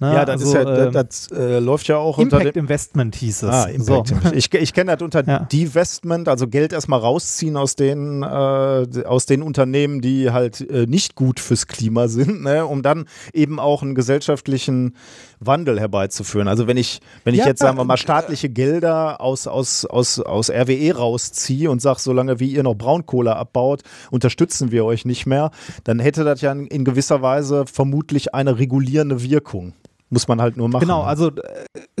Speaker 1: Ne?
Speaker 2: ja, das,
Speaker 1: also,
Speaker 2: ist ja,
Speaker 1: ähm,
Speaker 2: das, das äh, läuft ja auch unter
Speaker 1: Impact Investment hieß es.
Speaker 2: Ah,
Speaker 1: so.
Speaker 2: Impact. Ich, ich kenne das unter
Speaker 1: Ja.
Speaker 2: Divestment, also Geld erstmal rausziehen aus den, äh, aus den Unternehmen, die halt äh, nicht gut fürs Klima sind, ne, um dann eben auch einen gesellschaftlichen Wandel herbeizuführen. Also wenn ich, wenn ich
Speaker 1: Ja,
Speaker 2: jetzt, sagen wir mal,
Speaker 1: äh,
Speaker 2: staatliche Gelder aus, aus, aus, aus RWE rausziehe und sage, solange wie ihr noch Braunkohle abbaut, unterstützen wir euch nicht mehr, dann hätte das ja in, in gewisser Weise vermutlich eine regulierende Wirkung. Muss man halt nur machen.
Speaker 1: Genau, also äh,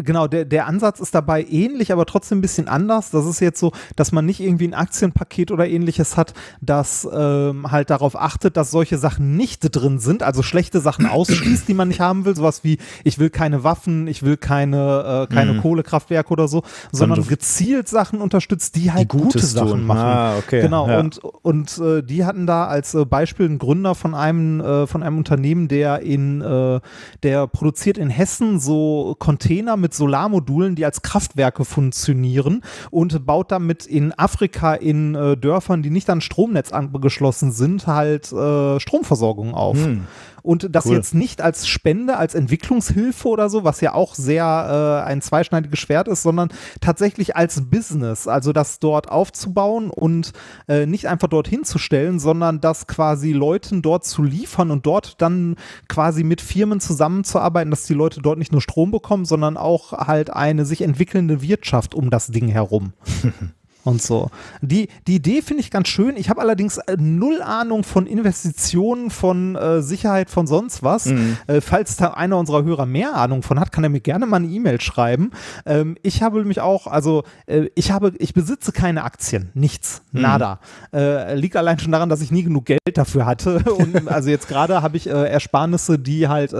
Speaker 1: genau, der, der Ansatz ist dabei ähnlich, aber trotzdem ein bisschen anders. Das ist jetzt so, dass man nicht irgendwie ein Aktienpaket oder ähnliches hat, das ähm, halt darauf achtet, dass solche Sachen nicht drin sind, also schlechte Sachen ausschließt, die man nicht haben will. Sowas wie, ich will keine Waffen, ich will keine, äh, keine
Speaker 2: Mhm.
Speaker 1: Kohlekraftwerke oder so, sondern gezielt Sachen unterstützt, die halt gute
Speaker 2: Gutes
Speaker 1: Sachen
Speaker 2: tun.
Speaker 1: machen.
Speaker 2: Ah, okay.
Speaker 1: Genau,
Speaker 2: ja.
Speaker 1: und, und äh, die hatten da als äh, Beispiel einen Gründer von einem, äh, von einem Unternehmen, der in, äh, der produziert in Hessen so Container mit Solarmodulen, die als Kraftwerke funktionieren und baut damit in Afrika in äh, Dörfern, die nicht an Stromnetz angeschlossen sind, halt äh, Stromversorgung auf.
Speaker 2: Hm.
Speaker 1: Und das
Speaker 2: Cool.
Speaker 1: jetzt nicht als Spende, als Entwicklungshilfe oder so, was ja auch sehr äh, ein zweischneidiges Schwert ist, sondern tatsächlich als Business, also das dort aufzubauen und äh, nicht einfach dorthin zu stellen, sondern das quasi Leuten dort zu liefern und dort dann quasi mit Firmen zusammenzuarbeiten, dass die Leute dort nicht nur Strom bekommen, sondern auch halt eine sich entwickelnde Wirtschaft um das Ding herum. und so. Die, die Idee finde ich ganz schön. Ich habe allerdings äh, null Ahnung von Investitionen, von äh, Sicherheit, von sonst was.
Speaker 2: Mhm.
Speaker 1: Äh, falls da einer unserer Hörer mehr Ahnung von hat, kann er mir gerne mal eine E-Mail schreiben. Ähm, ich habe mich auch, also äh, ich habe, ich besitze keine Aktien, nichts,
Speaker 2: Mhm.
Speaker 1: nada. Äh, liegt allein schon daran, dass ich nie genug Geld dafür hatte. Und also jetzt gerade habe ich Ersparnisse, die halt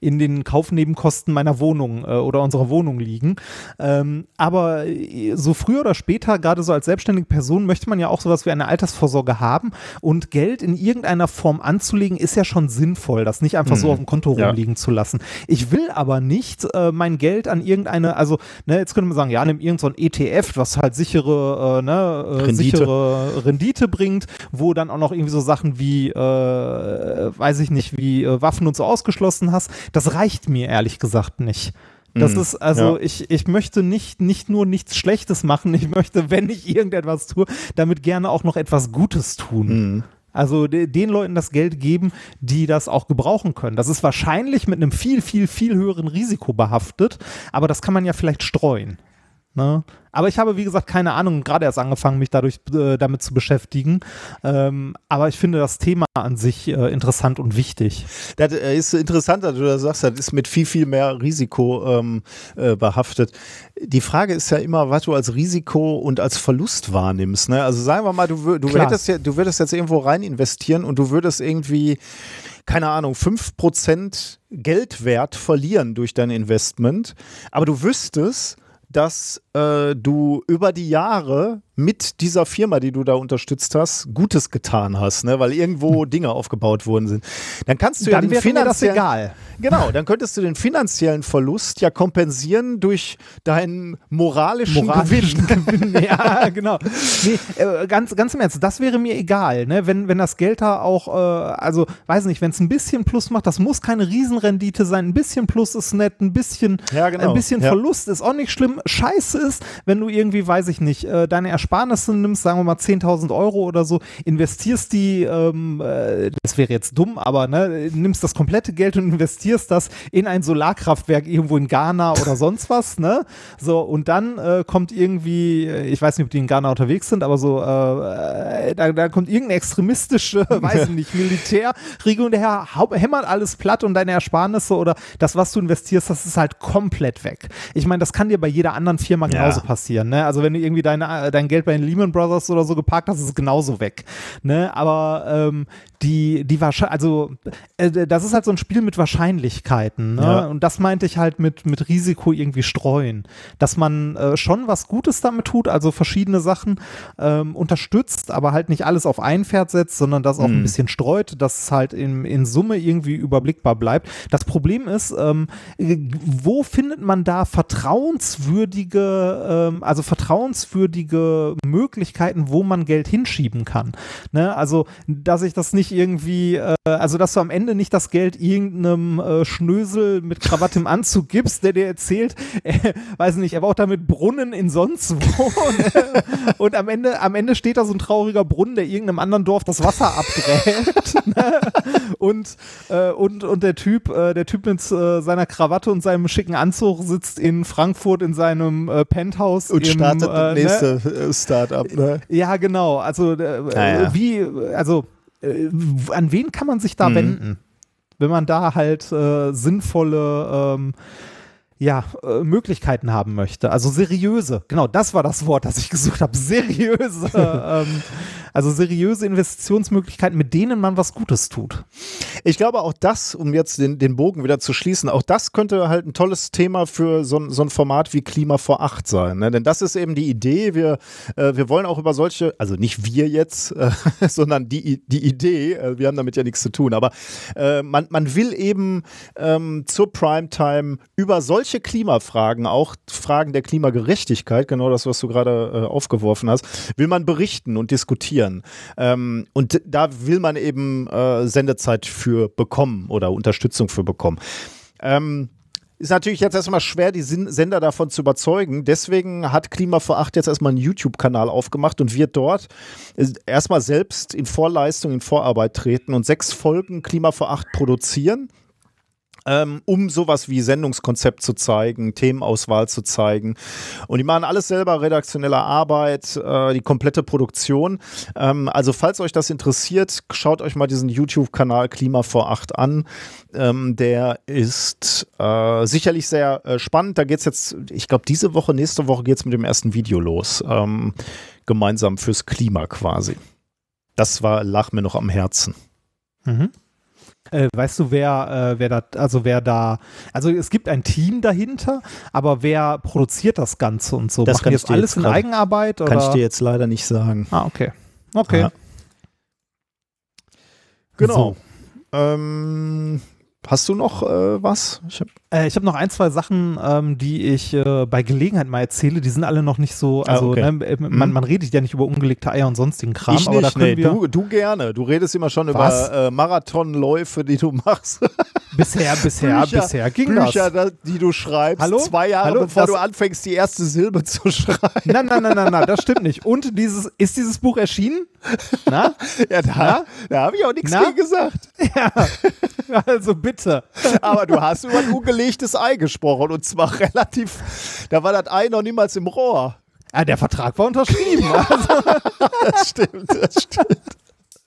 Speaker 1: in den Kaufnebenkosten meiner Wohnung oder unserer Wohnung liegen. Ähm, aber so früher oder später, gerade so als selbstständige Person möchte man ja auch sowas wie eine Altersvorsorge haben und Geld in irgendeiner Form anzulegen ist ja schon sinnvoll, das nicht einfach mhm. so auf dem Konto ja. rumliegen zu lassen. Ich will aber nicht äh, mein Geld an irgendeine, also ne, jetzt könnte man sagen, ja, nimm irgendein so ETF, was halt sichere, äh, ne, äh, Rendite. sichere Rendite bringt, wo dann auch noch irgendwie so Sachen wie, äh, weiß ich nicht, wie äh, Waffen und so ausgeschlossen hast. Das reicht mir ehrlich gesagt nicht. Das mhm. ist, also ja. ich, ich möchte nicht, nicht nur nichts Schlechtes machen, ich möchte, wenn ich irgendetwas tue, damit gerne auch noch etwas Gutes tun. Mhm. Also den Leuten das Geld geben, die das auch gebrauchen können. Das ist wahrscheinlich mit einem viel, viel, viel höheren Risiko behaftet, aber das kann man ja vielleicht streuen. Ne? Aber ich habe, wie gesagt, keine Ahnung, gerade erst angefangen, mich dadurch äh, damit zu beschäftigen. Ähm, aber ich finde das Thema an sich äh, interessant und wichtig.
Speaker 2: Das äh, ist interessant, dass du das sagst, das ist mit viel, viel mehr Risiko ähm, äh, behaftet. Die Frage ist ja immer, was du als Risiko und als Verlust wahrnimmst. Ne? Also sagen wir mal, du, du, hättest ja, du würdest jetzt irgendwo rein investieren und du würdest irgendwie keine Ahnung, 5% Geldwert verlieren durch dein Investment, aber du wüsstest, dass äh, du über die Jahre mit dieser Firma, die du da unterstützt hast, Gutes getan hast, ne? weil irgendwo hm. Dinge aufgebaut worden sind. Dann kannst du
Speaker 1: dann
Speaker 2: ja
Speaker 1: den finanziellen, das egal.
Speaker 2: Genau, dann könntest du den finanziellen Verlust ja kompensieren durch deinen moralischen, moralischen Gewinn.
Speaker 1: Gewinn. ja, genau. Nee, äh, ganz, ganz im Ernst, das wäre mir egal, ne? wenn, wenn das Geld da auch, äh, also weiß nicht, wenn es ein bisschen Plus macht, das muss keine Riesenrendite sein, ein bisschen Plus ist nett, ein bisschen, ja, genau. ein bisschen ja. Verlust ist auch nicht schlimm. Scheiße ist, wenn du irgendwie, weiß ich nicht, äh, deine Ersparnisse nimmst, sagen wir mal 10.000 Euro oder so, investierst die, ähm, äh, das wäre jetzt dumm, aber ne, nimmst das komplette Geld und investierst das in ein Solarkraftwerk irgendwo in Ghana oder sonst was, ne? So, und dann äh, kommt irgendwie, ich weiß nicht, ob die in Ghana unterwegs sind, aber so, äh, äh da, da kommt irgendeine extremistische, weiß ich nicht, Militärregierung daher, hämmert alles platt und deine Ersparnisse oder das, was du investierst, das ist halt komplett weg. Ich meine, das kann dir bei jeder anderen Firma genauso ja. passieren, ne? Also wenn du irgendwie deine, dein Geld bei den Lehman Brothers oder so geparkt hast, ist es genauso weg, ne? Aber ähm, die, die Wahrscheinlichkeit, also äh, das ist halt so ein Spiel mit Wahrscheinlichkeiten. Ne? Ja. Und das meinte ich halt mit, mit Risiko irgendwie streuen. Dass man äh, schon was Gutes damit tut, also verschiedene Sachen ähm, unterstützt, aber halt nicht alles auf ein Pferd setzt, sondern das auch mhm. ein bisschen streut, dass es halt in, in Summe irgendwie überblickbar bleibt. Das Problem ist, ähm, wo findet man da vertrauenswürdige, ähm, also vertrauenswürdige Möglichkeiten, wo man Geld hinschieben kann? Ne? Also, dass ich das nicht irgendwie, äh, also dass du am Ende nicht das Geld irgendeinem äh, Schnösel mit Krawatte im Anzug gibst, der dir erzählt, äh, weiß nicht, er baut damit Brunnen in sonst wo und am Ende, am Ende steht da so ein trauriger Brunnen, der irgendeinem anderen Dorf das Wasser abgräbt ne? und, äh, und, und der Typ, äh, der Typ mit äh, seiner Krawatte und seinem schicken Anzug sitzt in Frankfurt in seinem äh, Penthouse
Speaker 2: und im, startet das nächste ne? Startup. Ne?
Speaker 1: Ja, genau. Also äh, naja. wie, also äh, an wen kann man sich da mhm. wenden? Wenn man da halt äh, sinnvolle ähm, ja, äh, Möglichkeiten haben möchte. Also seriöse, genau, das war das Wort, das ich gesucht habe. Seriöse, ähm, also seriöse Investitionsmöglichkeiten, mit denen man was Gutes tut.
Speaker 2: Ich glaube auch das, um jetzt den, den Bogen wieder zu schließen, auch das könnte halt ein tolles Thema für so, so ein Format wie Klima vor Acht sein. Ne? Denn das ist eben die Idee. Wir, äh, wir wollen auch über solche, also nicht wir jetzt, äh, sondern die, die Idee, äh, wir haben damit ja nichts zu tun, aber äh, man, man will eben ähm, zur Primetime über solche Klimafragen, auch Fragen der Klimagerechtigkeit, genau das, was du gerade äh, aufgeworfen hast, will man berichten und diskutieren produzieren. Ähm, und da will man eben äh, Sendezeit für bekommen oder Unterstützung für bekommen. Ähm, ist natürlich jetzt erstmal schwer, die Sender davon zu überzeugen. Deswegen hat Klima vor acht jetzt erstmal einen YouTube-Kanal aufgemacht und wird dort äh, erstmal selbst in Vorleistung, in Vorarbeit treten und sechs Folgen Klima vor acht produzieren ähm, um sowas wie Sendungskonzept zu zeigen, Themenauswahl zu zeigen. Und die machen alles selber, redaktionelle Arbeit, äh, die komplette Produktion. Ähm, also falls euch das interessiert, schaut euch mal diesen YouTube-Kanal Klima vor acht an. Ähm, der ist äh, sicherlich sehr äh, spannend. Da geht es jetzt, ich glaube, diese Woche, nächste Woche geht es mit dem ersten Video los. Ähm, gemeinsam fürs Klima quasi. Das war, lag mir noch am Herzen.
Speaker 1: Mhm. Äh, weißt du, wer, äh, wer da, also wer da, also es gibt ein Team dahinter, aber wer produziert das Ganze und so?
Speaker 2: Das
Speaker 1: Machen
Speaker 2: kann
Speaker 1: jetzt
Speaker 2: dir
Speaker 1: alles
Speaker 2: jetzt
Speaker 1: in
Speaker 2: grad-
Speaker 1: Eigenarbeit? Oder?
Speaker 2: Kann ich dir jetzt leider nicht sagen.
Speaker 1: ah, okay. Okay.
Speaker 2: Ja. Genau.
Speaker 1: So.
Speaker 2: Ähm, hast du noch äh, was? Ich hab,
Speaker 1: Äh, habe noch ein, zwei Sachen, ähm, die ich äh, bei Gelegenheit mal erzähle. Die sind alle noch nicht so,
Speaker 2: Ah,
Speaker 1: also
Speaker 2: okay.
Speaker 1: ne, äh, man, man redet ja nicht über ungelegte Eier und sonstigen Kram,
Speaker 2: ich
Speaker 1: aber da
Speaker 2: nicht,
Speaker 1: können
Speaker 2: nee,
Speaker 1: wir
Speaker 2: du, du gerne. Du redest immer schon
Speaker 1: Was?
Speaker 2: über äh, Marathonläufe, die du machst.
Speaker 1: bisher, bisher,
Speaker 2: Bücher,
Speaker 1: bisher ging
Speaker 2: Bücher,
Speaker 1: das.
Speaker 2: da, die du schreibst,
Speaker 1: Hallo?
Speaker 2: zwei Jahre
Speaker 1: Hallo?
Speaker 2: bevor
Speaker 1: Das-
Speaker 2: du anfängst, die erste Silbe zu schreiben.
Speaker 1: Nein, nein, nein, nein, nein, das stimmt nicht. Und dieses, ist dieses Buch erschienen? Na?
Speaker 2: Ja, da, da habe ich auch nichts gegen gesagt.
Speaker 1: Ja, also bitte.
Speaker 2: Aber du hast über ein ungelegtes Ei gesprochen und zwar relativ, da war das Ei noch niemals im Rohr.
Speaker 1: Ah, der Vertrag war unterschrieben. Also,
Speaker 2: Das stimmt, das stimmt.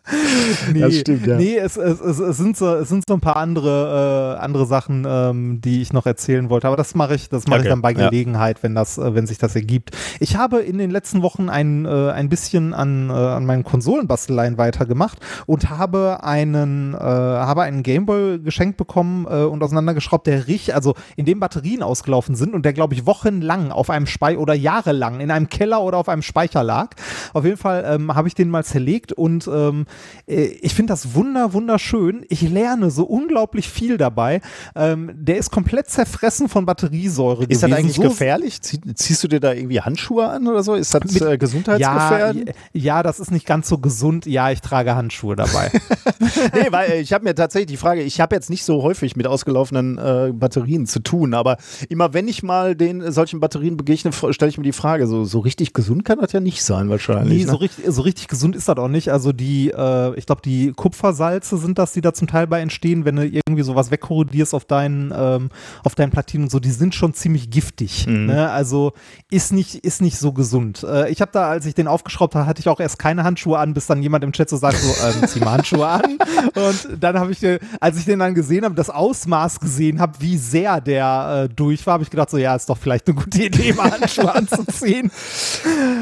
Speaker 1: nee,
Speaker 2: Das stimmt, ja.
Speaker 1: Nee, es, es, es, es, sind so, es sind so ein paar andere, äh, andere Sachen, ähm, die ich noch erzählen wollte. Aber das mache ich, das mache
Speaker 2: Okay,
Speaker 1: ich dann bei
Speaker 2: ja.
Speaker 1: Gelegenheit, wenn, das, äh, wenn sich das ergibt. Ich habe in den letzten Wochen ein, äh, ein bisschen an, äh, an meinen Konsolenbasteleien weitergemacht und habe einen, äh, habe einen Gameboy geschenkt bekommen äh, und auseinandergeschraubt, der richtig, also in dem Batterien ausgelaufen sind und der, glaube ich, wochenlang auf einem Speicher oder jahrelang in einem Keller oder auf einem Speicher lag. Auf jeden Fall ähm, habe ich den mal zerlegt und ähm, äh, ich finde das wunder, wunderschön. Ich lerne so unglaublich viel dabei. Ähm, der ist komplett zerfressen von Batteriesäure
Speaker 2: Ist das
Speaker 1: gewesen.
Speaker 2: eigentlich
Speaker 1: so
Speaker 2: gefährlich? Zieh, ziehst du dir da irgendwie Handschuhe an oder so? Ist das
Speaker 1: Mit-
Speaker 2: äh,
Speaker 1: Ja,
Speaker 2: gesundheitsgefährdend?
Speaker 1: ja, das ist nicht ganz so gesund. Ja, ich trage Handschuhe dabei.
Speaker 2: nee, weil äh, ich habe mir tatsächlich die Frage, ich habe jetzt nicht so häufig mit ausgelaufenen äh, Batterien zu tun, aber immer wenn ich mal den äh, solchen Batterien begegne, stelle ich mir die Frage, so, so richtig gesund kann das ja nicht sein wahrscheinlich.
Speaker 1: Nee,
Speaker 2: ne?
Speaker 1: so richtig, so richtig gesund ist das auch nicht. Also die, äh, ich glaube, die Kupfersalze sind das, die da zum Teil bei entstehen, wenn du irgendwie sowas wegkorrodierst auf deinen, ähm, auf deinen Platinen und so, die sind schon ziemlich giftig.
Speaker 2: Mhm.
Speaker 1: Ne? Also ist nicht, ist nicht so gesund. Äh, ich habe da, als ich den aufgeschraubt habe, hatte ich auch erst keine Handschuhe an, bis dann jemand im Chat so sagt, so, ähm, zieh mal Handschuhe an. Und dann habe ich, den- als ich den dann gesehen habe, das Ausmaß gesehen habe, wie sehr der äh, durch war, habe ich gedacht, so, ja, ist doch vielleicht eine gute Idee, mal Handschuhe anzuziehen.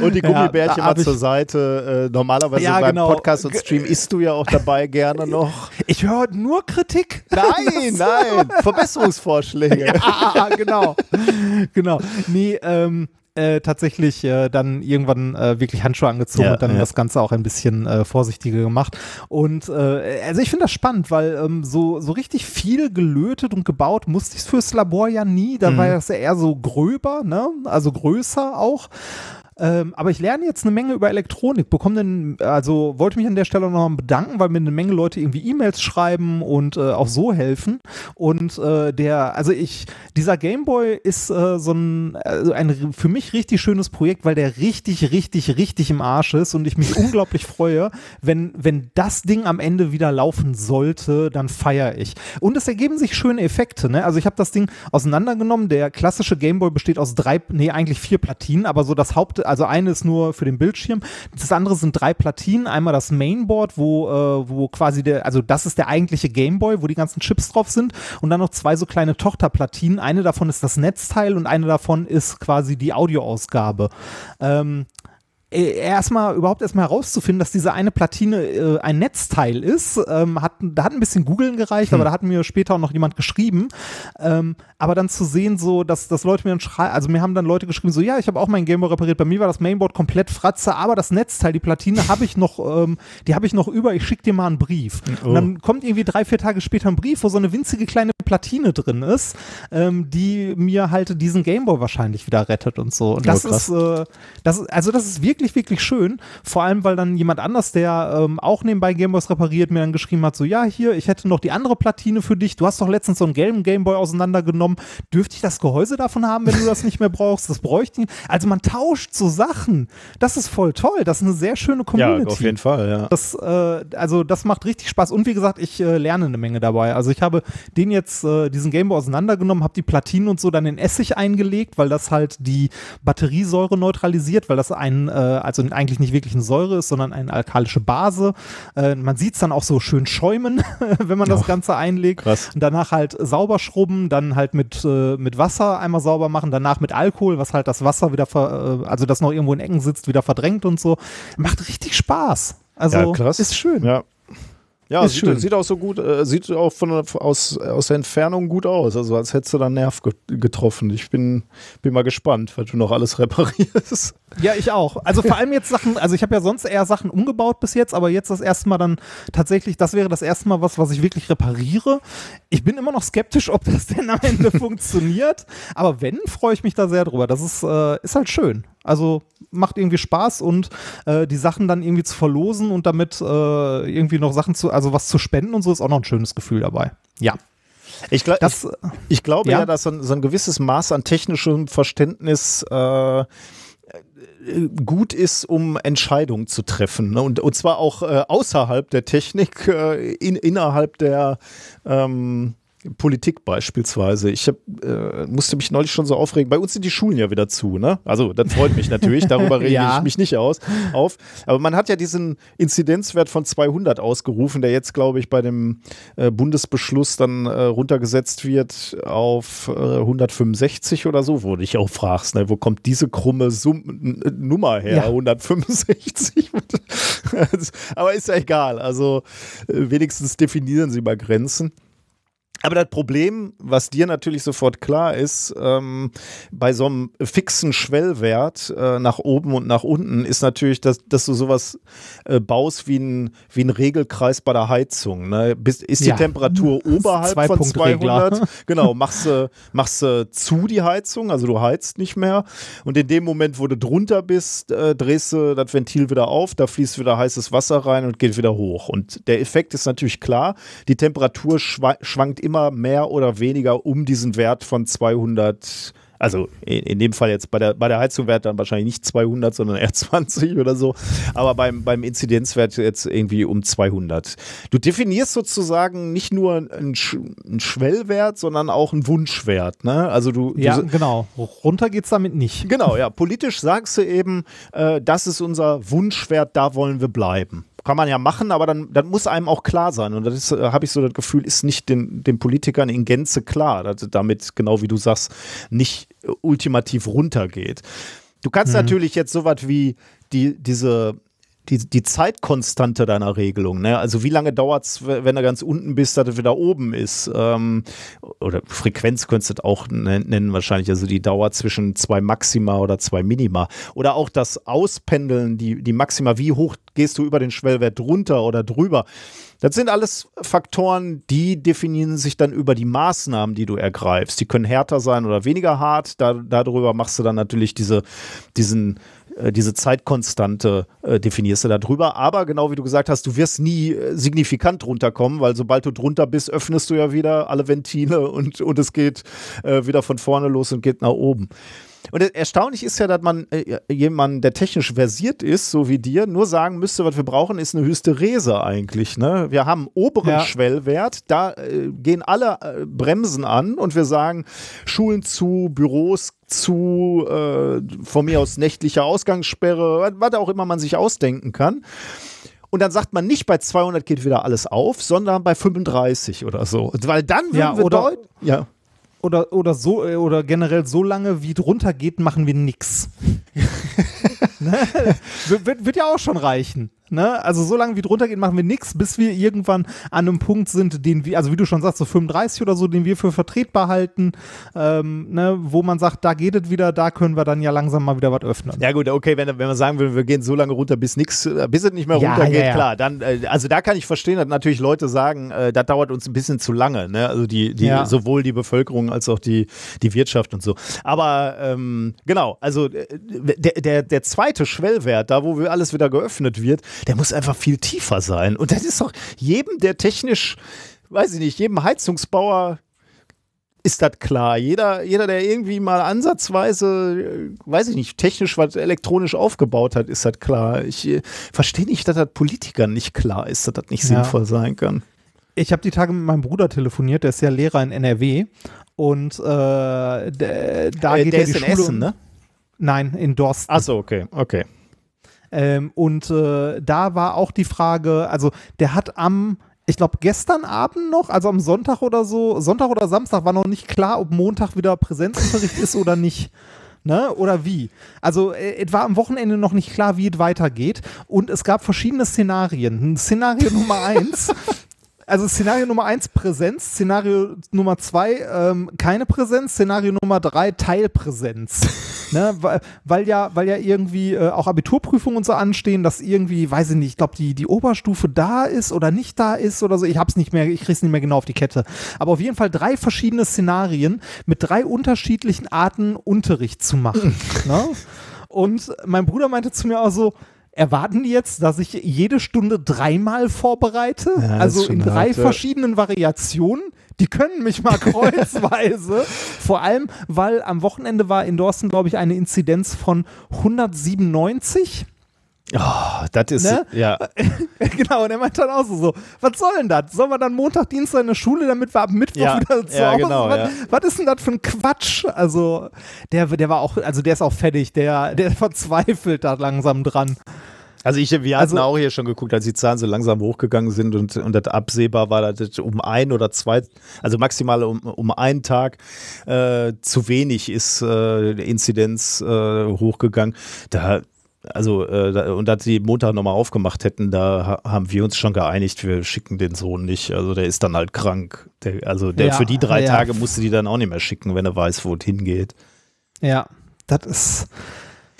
Speaker 2: Und die
Speaker 1: Ja,
Speaker 2: Gummibärchen
Speaker 1: da
Speaker 2: mal zur Seite. Äh, normalerweise
Speaker 1: Ja,
Speaker 2: beim
Speaker 1: genau.
Speaker 2: Podcast und Stream isst du ja auch dabei gerne noch.
Speaker 1: Ich höre heute nur Kritik.
Speaker 2: Nein, nein, Verbesserungsvorschläge.
Speaker 1: ah, ah, ah, genau. genau. Nee, ähm, äh, tatsächlich äh, dann irgendwann äh, wirklich Handschuhe angezogen
Speaker 2: Ja,
Speaker 1: und dann
Speaker 2: ja.
Speaker 1: das Ganze auch ein bisschen äh, vorsichtiger gemacht. Und äh, also ich finde das spannend, weil ähm, so, so richtig viel gelötet und gebaut musste ich fürs Labor ja nie. Da
Speaker 2: Mhm.
Speaker 1: war das ja eher so gröber, ne? Also größer auch. Ähm, aber ich lerne jetzt eine Menge über Elektronik, bekomme dann, also wollte mich an der Stelle noch mal bedanken, weil mir eine Menge Leute irgendwie E-Mails schreiben und äh, auch so helfen. Und äh, der, also ich, dieser Gameboy ist äh, so ein, also ein für mich richtig schönes Projekt, weil der richtig, richtig, richtig im Arsch ist und ich mich unglaublich freue, wenn, wenn das Ding am Ende wieder laufen sollte, dann feiere ich. Und es ergeben sich schöne Effekte, ne? Also ich habe das Ding auseinandergenommen. Der klassische Gameboy besteht aus drei, nee, eigentlich vier Platinen, aber so das Haupt, also eine ist nur für den Bildschirm. Das andere sind drei Platinen. Einmal das Mainboard, wo, äh, wo quasi der, also das ist der eigentliche Gameboy, wo die ganzen Chips drauf sind. Und dann noch zwei so kleine Tochterplatinen. Eine davon ist das Netzteil und eine davon ist quasi die Audioausgabe. Ähm, äh, erstmal überhaupt erstmal herauszufinden, dass diese eine Platine äh, ein Netzteil ist, ähm, hat, da hat ein bisschen googeln gereicht, aber da hat mir später auch noch jemand geschrieben. Ähm, aber dann zu sehen, so, dass, dass Leute mir dann schreiben, also mir haben dann Leute geschrieben, so, ja, ich habe auch mein Gameboy repariert, bei mir war das Mainboard komplett fratze, aber das Netzteil, die Platine habe ich noch, ähm, die habe ich noch über, ich schicke dir mal einen Brief.
Speaker 2: Oh.
Speaker 1: Und dann kommt irgendwie drei, vier Tage später ein Brief, wo so eine winzige kleine Platine drin ist, ähm, die mir halt diesen Gameboy wahrscheinlich wieder rettet und so. Und das
Speaker 2: Oh,
Speaker 1: ist, äh, das, ist- also das ist wirklich, wirklich schön. Vor allem, weil dann jemand anders, der ähm, auch nebenbei Gameboys repariert, mir dann geschrieben hat, so, ja, hier, ich hätte noch die andere Platine für dich. Du hast doch letztens so einen gelben Gameboy auseinandergenommen. Dürfte ich das Gehäuse davon haben, wenn du das nicht mehr brauchst? Das bräuchte ich. Also man tauscht so Sachen. Das ist voll toll. Das ist eine sehr schöne
Speaker 2: Ja,
Speaker 1: Community.
Speaker 2: auf jeden Fall, ja.
Speaker 1: Das, äh, also das macht richtig Spaß. Und wie gesagt, ich äh, lerne eine Menge dabei. Also ich habe den jetzt, äh, diesen Gameboy auseinandergenommen, habe die Platinen und so dann in Essig eingelegt, weil das halt die Batteriesäure neutralisiert, weil das ein, äh, also eigentlich nicht wirklich eine Säure ist, sondern eine alkalische Base. Äh, man sieht es dann auch so schön schäumen, wenn man das. Ganze einlegt.
Speaker 2: Krass.
Speaker 1: Und danach halt sauber schrubben, dann halt mit, äh, mit Wasser einmal sauber machen, danach mit Alkohol, was halt das Wasser wieder, ver, äh, also das noch irgendwo in Ecken sitzt, wieder verdrängt und so. Macht richtig Spaß. Also
Speaker 2: ja,
Speaker 1: ist schön.
Speaker 2: Ja. Ja,
Speaker 1: Ist
Speaker 2: sieht,
Speaker 1: schön.
Speaker 2: sieht auch so gut, äh, sieht auch von, aus, aus der Entfernung gut aus. Also als hättest du da einen Nerv ge getroffen. Ich bin, bin mal gespannt, was du noch alles reparierst.
Speaker 1: Ja, ich auch. Also vor allem jetzt Sachen, also ich habe ja sonst eher Sachen umgebaut bis jetzt, aber jetzt das erste Mal dann tatsächlich, das wäre das erste Mal was, was ich wirklich repariere. Ich bin immer noch skeptisch, ob das denn am Ende funktioniert, aber wenn, freue ich mich da sehr drüber. Das ist, äh, ist halt schön. Also macht irgendwie Spaß und äh, die Sachen dann irgendwie zu verlosen und damit äh, irgendwie noch Sachen zu, also was zu spenden und so ist auch noch ein schönes Gefühl dabei. Ja.
Speaker 2: Ich, glaub,
Speaker 1: Das,
Speaker 2: ich, ich glaube ja,
Speaker 1: ja.
Speaker 2: dass so ein, so ein gewisses Maß an technischem Verständnis äh, äh, gut ist, um Entscheidungen zu treffen. Ne? Und, und zwar auch äh, außerhalb der Technik, äh, in, innerhalb der ähm, Politik beispielsweise. Ich hab, äh, musste mich neulich schon so aufregen. Bei uns sind die Schulen ja wieder zu, ne? Also das freut mich natürlich. Darüber rege
Speaker 1: Ja.
Speaker 2: ich mich nicht aus, auf. Aber man hat ja diesen Inzidenzwert von 200 ausgerufen, der jetzt, glaube ich, bei dem äh, Bundesbeschluss dann äh, runtergesetzt wird auf äh, 165 oder so, wo du dich auch fragst, ne? wo kommt diese krumme Sum Nummer her?
Speaker 1: Ja.
Speaker 2: 165? Aber ist ja egal. Also äh, wenigstens definieren sie mal Grenzen. Aber das Problem, was dir natürlich sofort klar ist, ähm, bei so einem fixen Schwellwert äh, nach oben und nach unten, ist natürlich, dass, dass du sowas äh, baust wie ein, wie ein Regelkreis bei der Heizung. Ne? Bis, ist die
Speaker 1: Ja.
Speaker 2: Temperatur oberhalb von
Speaker 1: Zwei-Punkt-Regler.
Speaker 2: 200, genau, machst du machst du zu die Heizung, also du heizt nicht mehr. Und in dem Moment, wo du drunter bist, äh, drehst du das Ventil wieder auf, da fließt wieder heißes Wasser rein und geht wieder hoch. Und der Effekt ist natürlich klar, die Temperatur schwa schwankt immer mehr oder weniger um diesen Wert von 200. Also in, dem Fall jetzt bei der, bei der Heizung wäre dann wahrscheinlich nicht 200, sondern eher 20 oder so. Aber beim, beim Inzidenzwert jetzt irgendwie um 200. Du definierst sozusagen nicht nur einen, Sch einen Schwellwert, sondern auch einen Wunschwert. Ne? Also du,
Speaker 1: Ja,
Speaker 2: du
Speaker 1: genau. Runter geht's damit nicht.
Speaker 2: Genau, ja. Politisch sagst du eben, äh, das ist unser Wunschwert, da wollen wir bleiben. Kann man ja machen, aber dann, dann muss einem auch klar sein. Und das äh, habe ich so das Gefühl, ist nicht den, den Politikern in Gänze klar, dass damit, genau wie du sagst, nicht äh, ultimativ runtergeht. Du kannst natürlich jetzt sowas wie die, diese die, die Zeitkonstante deiner Regelung, ne? Also wie lange dauert es, wenn du ganz unten bist, dass es wieder oben ist? Ähm, oder Frequenz könntest du das auch nen- nennen wahrscheinlich, also die Dauer zwischen zwei Maxima oder zwei Minima. Oder auch das Auspendeln, die, die Maxima, wie hoch gehst du über den Schwellwert drunter oder drüber? Das sind alles Faktoren, die definieren sich dann über die Maßnahmen, die du ergreifst. Die können härter sein oder weniger hart. Da, darüber machst du dann natürlich diese, diesen, diese Zeitkonstante, äh, definierst du da drüber. Aber genau wie du gesagt hast, du wirst nie äh, signifikant runterkommen, weil sobald du drunter bist, öffnest du ja wieder alle Ventile und, und es geht äh, wieder von vorne los und geht nach oben. Und er- erstaunlich ist ja, dass man äh, jemanden, der technisch versiert ist, so wie dir, nur sagen müsste, was wir brauchen, ist eine Hysterese eigentlich. Ne? Wir haben einen oberen
Speaker 1: Ja.
Speaker 2: Schwellwert, da äh, gehen alle äh, Bremsen an und wir sagen, Schulen zu, Büros zu, äh, von mir aus nächtliche Ausgangssperre, was, auch immer man sich ausdenken kann. Und dann sagt man nicht bei 200 geht wieder alles auf, sondern bei 35 oder so. Weil dann würden
Speaker 1: Ja,
Speaker 2: wir
Speaker 1: oder-
Speaker 2: deut- ja.
Speaker 1: Oder, oder so, äh, oder generell so lange, wie drunter geht, machen wir nix. ne? wird, wird, wird ja auch schon reichen. Ne? Also so lange wie drunter geht, machen wir nix, bis wir irgendwann an einem Punkt sind, den wir, also wie du schon sagst, so 35 oder so, den wir für vertretbar halten, ähm, ne? wo man sagt, da geht es wieder, da können wir dann ja langsam mal wieder was öffnen.
Speaker 2: Ja gut, okay, wenn, wenn man sagen will, wir gehen so lange runter, bis nichts, bis es nicht mehr
Speaker 1: Ja,
Speaker 2: runtergeht,
Speaker 1: ja, ja.
Speaker 2: klar. Dann, äh, also da kann ich verstehen, dass natürlich Leute sagen, äh, das dauert uns ein bisschen zu lange. Ne? Also die, die sowohl die Bevölkerung als auch die, die Wirtschaft und so. Aber ähm, genau, also äh, der, der, der zweite Schwellwert, da wo wir alles wieder geöffnet wird, der muss einfach viel tiefer sein. Und das ist doch jedem, der technisch, weiß ich nicht, jedem Heizungsbauer ist das klar. Jeder, jeder, der irgendwie mal ansatzweise, äh, weiß ich nicht, technisch was elektronisch aufgebaut hat, ist das klar. Ich äh, verstehe nicht, dass das Politikern nicht klar ist, dass das nicht
Speaker 1: Ja.
Speaker 2: sinnvoll sein kann.
Speaker 1: Ich habe die Tage mit meinem Bruder telefoniert, der ist ja Lehrer in NRW. Und äh, da
Speaker 2: Äh,
Speaker 1: geht
Speaker 2: der
Speaker 1: ja die
Speaker 2: ist in
Speaker 1: Schule.
Speaker 2: Essen, ne?
Speaker 1: Nein, in Dorsten.
Speaker 2: Achso, okay, okay.
Speaker 1: Ähm, und äh, da war auch die Frage, also der hat am, ich glaube gestern Abend noch, also am Sonntag oder so, Sonntag oder Samstag war noch nicht klar, ob Montag wieder Präsenzunterricht ist oder nicht. Ne? Oder wie? Also äh, es war am Wochenende noch nicht klar, wie es weitergeht. Und es gab verschiedene Szenarien. Szenario Nummer eins also Szenario Nummer eins Präsenz, Szenario Nummer zwei ähm, keine Präsenz, Szenario Nummer drei Teilpräsenz. ne? weil, weil, ja, weil ja irgendwie äh, auch Abiturprüfungen und so anstehen, dass irgendwie, weiß ich nicht, ich glaube, die, die Oberstufe da ist oder nicht da ist oder so. Ich hab's nicht mehr, ich krieg's nicht mehr genau auf die Kette. Aber auf jeden Fall drei verschiedene Szenarien mit drei unterschiedlichen Arten Unterricht zu machen. ne? Und mein Bruder meinte zu mir auch so, erwarten die jetzt, dass ich jede Stunde dreimal vorbereite?
Speaker 2: Ja,
Speaker 1: also in drei
Speaker 2: hart, ja.
Speaker 1: verschiedenen Variationen? Die können mich mal kreuzweise. Vor allem, weil am Wochenende war in Dorsten, glaube ich, eine Inzidenz von 197.
Speaker 2: Oh, das ist,
Speaker 1: Ne?
Speaker 2: ja.
Speaker 1: genau, und er meinte dann auch so, so, was soll denn das? Sollen wir dann Montag, Dienstag in der Schule, damit wir ab Mittwoch
Speaker 2: Ja,
Speaker 1: wieder zu
Speaker 2: ja,
Speaker 1: Hause
Speaker 2: genau,
Speaker 1: was,
Speaker 2: ja.
Speaker 1: was ist denn das für ein Quatsch? Also, der, der war auch, also der ist auch fertig, der, der verzweifelt da langsam dran.
Speaker 2: Also ich, wir hatten
Speaker 1: Also-
Speaker 2: auch hier schon geguckt, als die Zahlen so langsam hochgegangen sind und, und das absehbar war, dass das um ein oder zwei, also maximal um, um einen Tag äh, zu wenig ist äh, die Inzidenz äh, hochgegangen. Da also äh, da, und dass sie Montag nochmal aufgemacht hätten, da ha haben wir uns schon geeinigt, wir schicken den Sohn nicht. Also der ist dann halt krank. Der, also der,
Speaker 1: Ja,
Speaker 2: für die drei
Speaker 1: ja.
Speaker 2: Tage musste die dann auch nicht mehr schicken, wenn er weiß, wo es hingeht.
Speaker 1: Ja, das ist,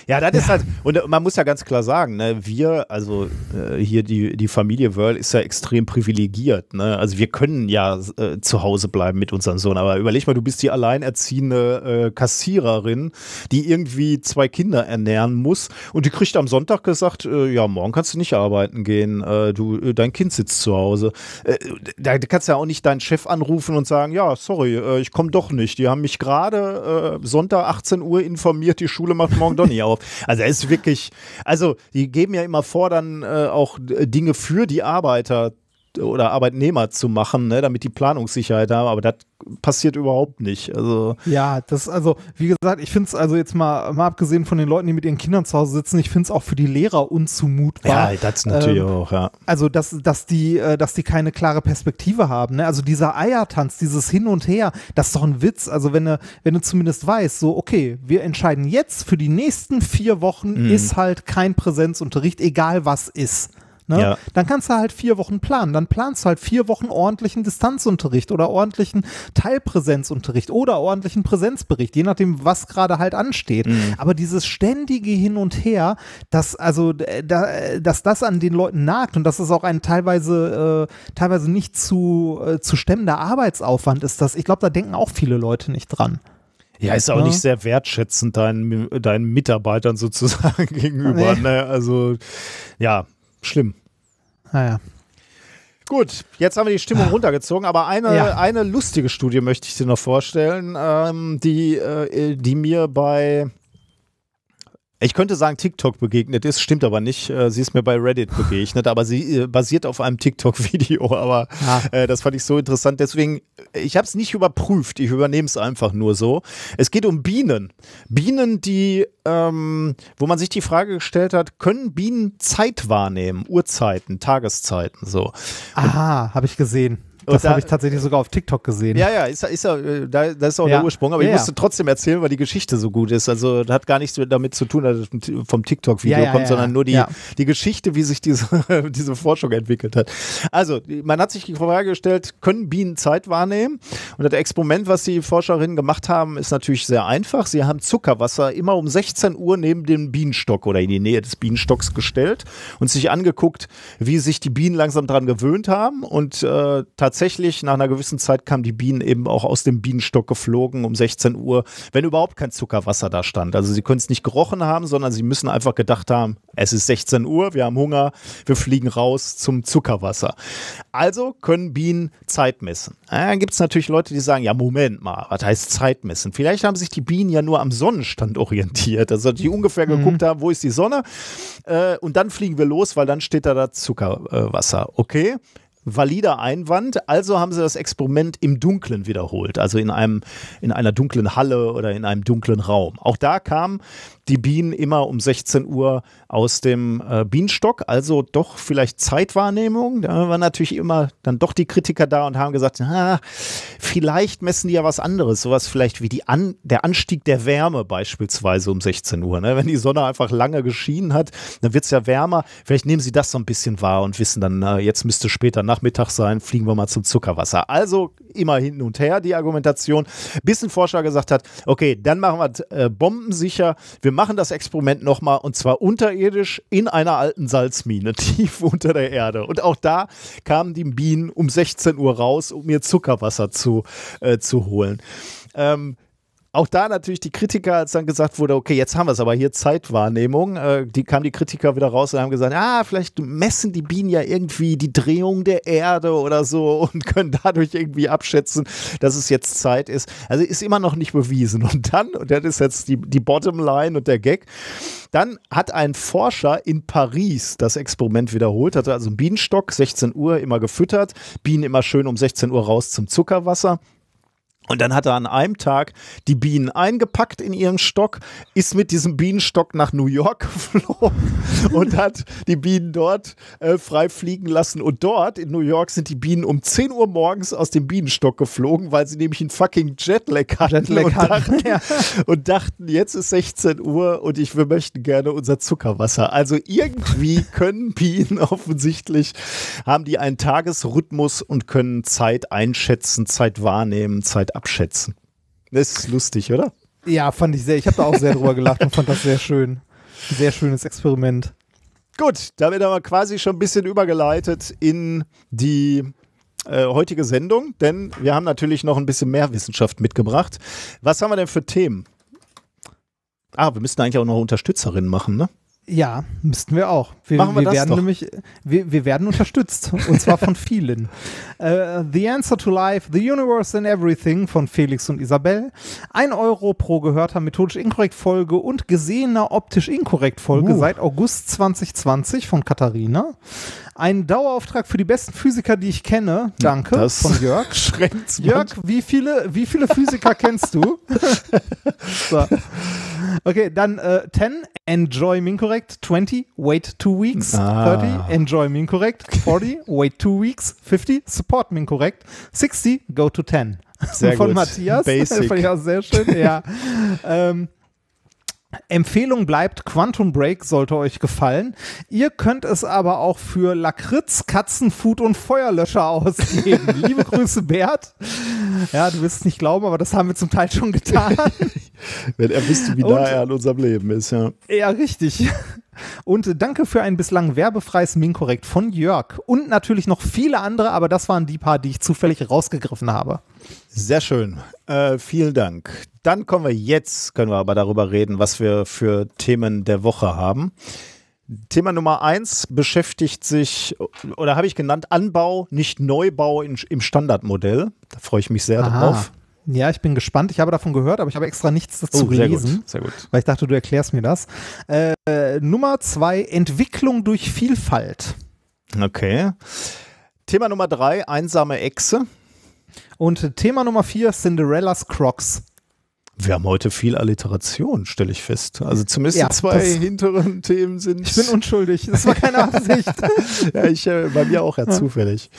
Speaker 2: Ja, das ist halt, und man muss ja ganz klar sagen, ne, wir, also äh, hier die, die Familie Wörl ist ja extrem privilegiert. Ne? Also wir können ja äh, zu Hause bleiben mit unserem Sohn, aber überleg mal, du bist die alleinerziehende äh, Kassiererin, die irgendwie zwei Kinder ernähren muss und die kriegt am Sonntag gesagt, äh, ja, morgen kannst du nicht arbeiten gehen, äh, du, äh, dein Kind sitzt zu Hause. Äh, da kannst du ja auch nicht deinen Chef anrufen und sagen, ja, sorry, äh, ich komme doch nicht. Die haben mich gerade äh, Sonntag 18 Uhr informiert, die Schule macht morgen doch nicht auf. Also er ist wirklich, also die geben ja immer vor, dann äh, auch Dinge für die Arbeiter oder Arbeitnehmer zu machen, ne, damit die Planungssicherheit haben, aber das passiert überhaupt nicht. Also
Speaker 1: ja, das, also, wie gesagt, ich finde es also jetzt mal, mal abgesehen von den Leuten, die mit ihren Kindern zu Hause sitzen, ich finde es auch für die Lehrer unzumutbar.
Speaker 2: ja, das natürlich
Speaker 1: ähm,
Speaker 2: auch, ja.
Speaker 1: Also, dass, dass, die, äh, dass die keine klare Perspektive haben. Ne? Also dieser Eiertanz, dieses Hin und Her, das ist doch ein Witz. Also wenn du, wenn du zumindest weißt, so, okay, wir entscheiden jetzt für die nächsten vier Wochen
Speaker 2: Mhm.
Speaker 1: ist halt kein Präsenzunterricht, egal was ist. Ne?
Speaker 2: Ja.
Speaker 1: Dann kannst du halt vier Wochen planen. Dann planst du halt vier Wochen ordentlichen Distanzunterricht oder ordentlichen Teilpräsenzunterricht oder ordentlichen Präsenzbericht, je nachdem, was gerade halt ansteht.
Speaker 2: Mhm.
Speaker 1: Aber dieses ständige Hin und Her, dass also äh, da, äh, dass das an den Leuten nagt und dass es auch ein teilweise äh, teilweise nicht zu äh, zu stemmender Arbeitsaufwand ist, das ich glaube, da denken auch viele Leute nicht dran.
Speaker 2: Ja, ist auch
Speaker 1: Ja.
Speaker 2: nicht sehr wertschätzend deinen, deinen Mitarbeitern sozusagen gegenüber.
Speaker 1: Nee.
Speaker 2: Ne? Also ja, schlimm.
Speaker 1: Naja.
Speaker 2: Gut, jetzt haben wir die Stimmung runtergezogen, aber eine,
Speaker 1: Ja.
Speaker 2: eine lustige Studie möchte ich dir noch vorstellen, ähm, die, äh, die mir bei, ich könnte sagen, TikTok begegnet ist, stimmt aber nicht. Äh, sie ist mir bei Reddit begegnet, aber sie äh, basiert auf einem TikTok-Video, aber
Speaker 1: Ah.
Speaker 2: äh, das fand ich so interessant. Deswegen, ich habe es nicht überprüft, ich übernehme es einfach nur so. Es geht um Bienen. Bienen, die, ähm, wo man sich die Frage gestellt hat, können Bienen Zeit wahrnehmen, Uhrzeiten, Tageszeiten, so.
Speaker 1: Aha, habe ich gesehen. Das
Speaker 2: da-
Speaker 1: habe ich tatsächlich sogar auf TikTok gesehen.
Speaker 2: Ja, ja, ist, ist, ja, äh, da, das ist auch
Speaker 1: Ja.
Speaker 2: der Ursprung, aber
Speaker 1: Ja,
Speaker 2: ich musste trotzdem erzählen, weil die Geschichte so gut ist. Also das hat gar nichts damit zu tun, dass es vom TikTok-Video kommt, sondern nur die, die Geschichte, wie sich diese, diese Forschung entwickelt hat. Also, man hat sich die Frage gestellt, können Bienen Zeit wahrnehmen? Und das Experiment, was die Forscherinnen gemacht haben, ist natürlich sehr einfach. Sie haben Zuckerwasser immer um 16 Uhr neben dem Bienenstock oder in die Nähe des Bienenstocks gestellt und sich angeguckt, wie sich die Bienen langsam dran gewöhnt haben. Und äh, tatsächlich nach einer gewissen Zeit kamen die Bienen eben auch aus dem Bienenstock geflogen um 16 Uhr, wenn überhaupt kein Zuckerwasser da stand. Also sie können es nicht gerochen haben, sondern sie müssen einfach gedacht haben, es ist 16 Uhr, wir haben Hunger, wir fliegen raus zum Zuckerwasser. Also können Bienen Zeit messen. Ja, Dann gibt es natürlich Leute, die sagen, ja, Moment mal, was heißt Zeit messen? Vielleicht haben sich die Bienen ja nur am Sonnenstand orientiert, also die ungefähr geguckt haben, wo ist die Sonne äh, und dann fliegen wir los, weil dann steht da das Zuckerwasser. Okay, valider Einwand. Also haben sie das Experiment im Dunklen wiederholt, also in einem in einer dunklen Halle oder in einem dunklen Raum. Auch da kam die Bienen immer um 16 Uhr aus dem äh, Bienenstock, also doch vielleicht Zeitwahrnehmung. Da waren natürlich immer dann doch die Kritiker da und haben gesagt, ah, vielleicht messen die ja was anderes, sowas vielleicht wie die An der Anstieg der Wärme beispielsweise um 16 Uhr. Ne? Wenn die Sonne einfach lange geschienen hat, dann wird es ja wärmer. Vielleicht nehmen sie das so ein bisschen wahr und wissen dann, na, jetzt müsste später Nachmittag sein, fliegen wir mal zum Zuckerwasser. Also immer hin und her die Argumentation, bis ein Forscher gesagt hat, okay, dann machen wir äh, bombensicher, wir machen das Experiment nochmal und zwar unterirdisch in einer alten Salzmine, tief unter der Erde. Und auch da kamen die Bienen um 16 Uhr raus, um ihr Zuckerwasser zu, äh, zu holen. Ähm, auch da natürlich die Kritiker, als dann gesagt wurde, okay, jetzt haben wir es aber hier Zeitwahrnehmung, äh, die kamen die Kritiker wieder raus und haben gesagt, ah, vielleicht messen die Bienen ja irgendwie die Drehung der Erde oder so und können dadurch irgendwie abschätzen, dass es jetzt Zeit ist. Also ist immer noch nicht bewiesen. Und dann, und das ist jetzt die, die Bottomline und der Gag, dann hat ein Forscher in Paris das Experiment wiederholt, hatte also einen Bienenstock, 16 Uhr immer gefüttert, Bienen immer schön um 16 Uhr raus zum Zuckerwasser. Und dann hat er an einem Tag die Bienen eingepackt in ihren Stock, ist mit diesem Bienenstock nach New York geflogen und hat die Bienen dort äh, frei fliegen lassen. Und dort in New York sind die Bienen um 10 Uhr morgens aus dem Bienenstock geflogen, weil sie nämlich einen fucking Jetlag hatten,
Speaker 1: Jetlag
Speaker 2: und,
Speaker 1: hatten,
Speaker 2: dachten,
Speaker 1: ja.
Speaker 2: und dachten, jetzt ist 16 Uhr und ich, wir möchten gerne unser Zuckerwasser. Also irgendwie können Bienen offensichtlich, haben die einen Tagesrhythmus und können Zeit einschätzen, Zeit wahrnehmen, Zeit abschätzen. Das ist lustig, oder?
Speaker 1: Ja, fand ich sehr. Ich habe da auch sehr drüber gelacht und fand das sehr schön. Sehr schönes Experiment.
Speaker 2: Gut, damit haben wir quasi schon ein bisschen übergeleitet in die äh, heutige Sendung, denn wir haben natürlich noch ein bisschen mehr Wissenschaft mitgebracht. Was haben wir denn für Themen? Ah, wir müssten eigentlich auch noch Unterstützerinnen machen, ne?
Speaker 1: Ja, müssten wir auch. Wir,
Speaker 2: Machen wir das
Speaker 1: werden
Speaker 2: doch.
Speaker 1: nämlich, wir, wir werden unterstützt und zwar von vielen. Äh, the Answer to Life, The Universe and Everything von Felix und Isabel. Ein Euro pro gehörter methodisch inkorrekt Folge und gesehener optisch inkorrekt Folge
Speaker 2: Uh.
Speaker 1: seit August 2020 von Katharina. Ein Dauerauftrag für die besten Physiker, die ich kenne. Danke
Speaker 2: Das
Speaker 1: von Jörg. Jörg, wie viele, wie viele Physiker kennst du? so. Okay, dann äh, 10, enjoy Mincorrect. 20, wait two weeks.
Speaker 2: Ah.
Speaker 1: 30, enjoy Mincorrect. 40, wait two weeks. 50, support Mincorrect. 60, go to 10.
Speaker 2: Sehr
Speaker 1: Von
Speaker 2: gut.
Speaker 1: Matthias.
Speaker 2: Basic.
Speaker 1: Fand ich auch sehr schön, ja. ähm, Empfehlung bleibt, Quantum Break sollte euch gefallen. Ihr könnt es aber auch für Lakritz, Katzenfood und Feuerlöscher ausgeben. Liebe Grüße, Bert. Ja, du wirst es nicht glauben, aber das haben wir zum Teil schon getan.
Speaker 2: Wenn er wüsste, wie nah er an unserem Leben ist, ja.
Speaker 1: ja, richtig. Und danke für ein bislang werbefreies Minkorrekt von Jörg. Und natürlich noch viele andere, aber das waren die paar, die ich zufällig rausgegriffen habe.
Speaker 2: Sehr schön. Äh, vielen Dank. Dann kommen wir jetzt, können wir aber darüber reden, was wir für Themen der Woche haben. Thema Nummer eins beschäftigt sich, oder habe ich genannt, Anbau, nicht Neubau in, im Standardmodell. Da freue ich mich sehr drauf.
Speaker 1: Ja, ich bin gespannt. Ich habe davon gehört, aber ich habe extra nichts dazu
Speaker 2: Oh, sehr
Speaker 1: gelesen.
Speaker 2: gut, sehr gut.
Speaker 1: Weil ich dachte, du erklärst mir das. Äh, Nummer zwei, Entwicklung durch Vielfalt.
Speaker 2: Okay. Thema Nummer drei, einsame Echse.
Speaker 1: Und Thema Nummer vier, Cinderellas Crocs.
Speaker 2: Wir haben heute viel Alliteration, stelle ich fest. Also zumindest
Speaker 1: Ja,
Speaker 2: die zwei hinteren Themen sind.
Speaker 1: Ich bin unschuldig. Das war keine Absicht.
Speaker 2: ja, ich, äh, bei mir auch ja zufällig.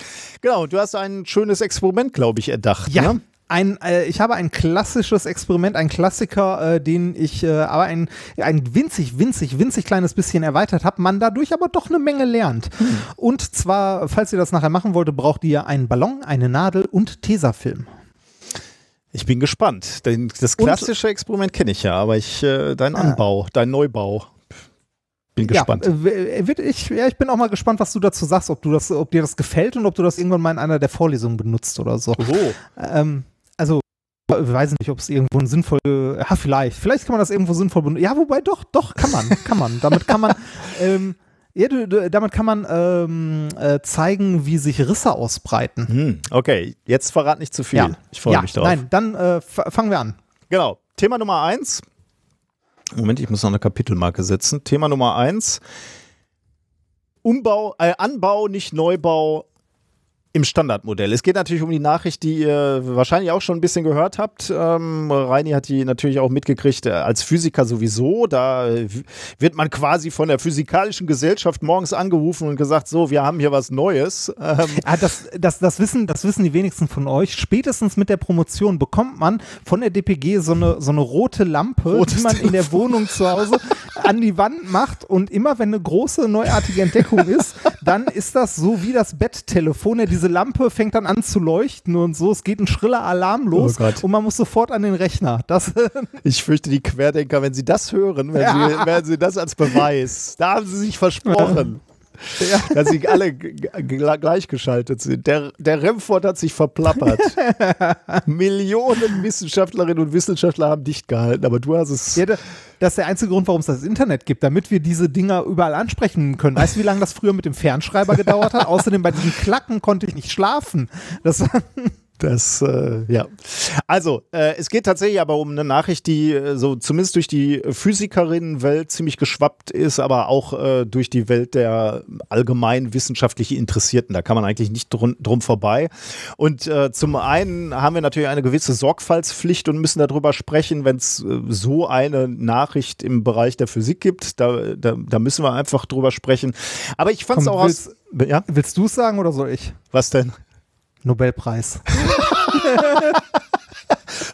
Speaker 2: Genau, du hast ein schönes Experiment, glaube ich, erdacht.
Speaker 1: Ja.
Speaker 2: Ne?
Speaker 1: Ein, äh, ich habe ein klassisches Experiment, ein Klassiker, äh, den ich äh, aber ein, ein winzig, winzig, winzig kleines bisschen erweitert habe, man dadurch aber doch eine Menge lernt. Und zwar, falls ihr das nachher machen wollt, braucht ihr einen Ballon, eine Nadel und Tesafilm.
Speaker 2: Ich bin gespannt. Denn das klassische Experiment kenne ich ja, aber ich, äh, dein Anbau, dein Neubau. Bin gespannt.
Speaker 1: Ja, äh, wird ich, ja, ich bin auch mal gespannt, was du dazu sagst, ob du das, ob dir das gefällt und ob du das irgendwann mal in einer der Vorlesungen benutzt oder so.
Speaker 2: oh.
Speaker 1: Ähm, also, ich weiß nicht, ob es irgendwo ein sinnvoll, ja, vielleicht, vielleicht kann man das irgendwo sinnvoll benutzen. Ja, wobei doch, doch, kann man, kann man. Damit kann man, ähm, ja, du, du, damit kann man ähm, äh, zeigen, wie sich Risse ausbreiten.
Speaker 2: Hm, okay, jetzt verrat nicht zu viel.
Speaker 1: Ja,
Speaker 2: Ich freue
Speaker 1: ja,
Speaker 2: mich drauf.
Speaker 1: Nein, dann äh, fangen wir an.
Speaker 2: Genau. Thema Nummer eins. Moment, ich muss noch eine Kapitelmarke setzen. Thema Nummer eins. Umbau, äh, Anbau, nicht Neubau im Standardmodell. Es geht natürlich um die Nachricht, die ihr wahrscheinlich auch schon ein bisschen gehört habt. Ähm, Reini hat die natürlich auch mitgekriegt, äh, als Physiker sowieso. Da wird man quasi von der Physikalischen Gesellschaft morgens angerufen und gesagt, so, wir haben hier was Neues.
Speaker 1: Ähm ah, das, das, das, wissen, das wissen die wenigsten von euch. Spätestens mit der Promotion bekommt man von der DPG so eine, so eine rote Lampe, Rotes die man in der Wohnung zu Hause an die Wand macht. Und immer wenn eine große neuartige Entdeckung ist, dann ist das so wie das Betttelefon, diese diese Lampe fängt dann an zu leuchten und so. Es geht ein schriller Alarm los oh und man muss sofort an den Rechner. Das
Speaker 2: ich fürchte, die Querdenker, wenn sie das hören, wenn, ja. sie, wenn sie das als Beweis, da haben sie sich versprochen. Ja. dass sie alle gleichgeschaltet sind. Der, der Remford hat sich verplappert. Millionen Wissenschaftlerinnen und Wissenschaftler haben dicht gehalten, aber du hast es.
Speaker 1: Ja, das ist der einzige Grund, warum es das Internet gibt, damit wir diese Dinger überall ansprechen können. Weißt du, wie lange das früher mit dem Fernschreiber gedauert hat? Außerdem bei diesen Klacken konnte ich nicht schlafen. Das
Speaker 2: Das, äh, ja. Also, äh, es geht tatsächlich aber um eine Nachricht, die äh, so zumindest durch die Physikerinnenwelt ziemlich geschwappt ist, aber auch äh, durch die Welt der allgemein wissenschaftlich Interessierten. Da kann man eigentlich nicht drum, drum vorbei. Und äh, zum einen haben wir natürlich eine gewisse Sorgfaltspflicht und müssen darüber sprechen, wenn es äh, so eine Nachricht im Bereich der Physik gibt. Da, da, da müssen wir einfach drüber sprechen. Aber ich fand es auch
Speaker 1: aus. Ja? Willst du es sagen oder soll ich?
Speaker 2: Was denn?
Speaker 1: Nobelpreis.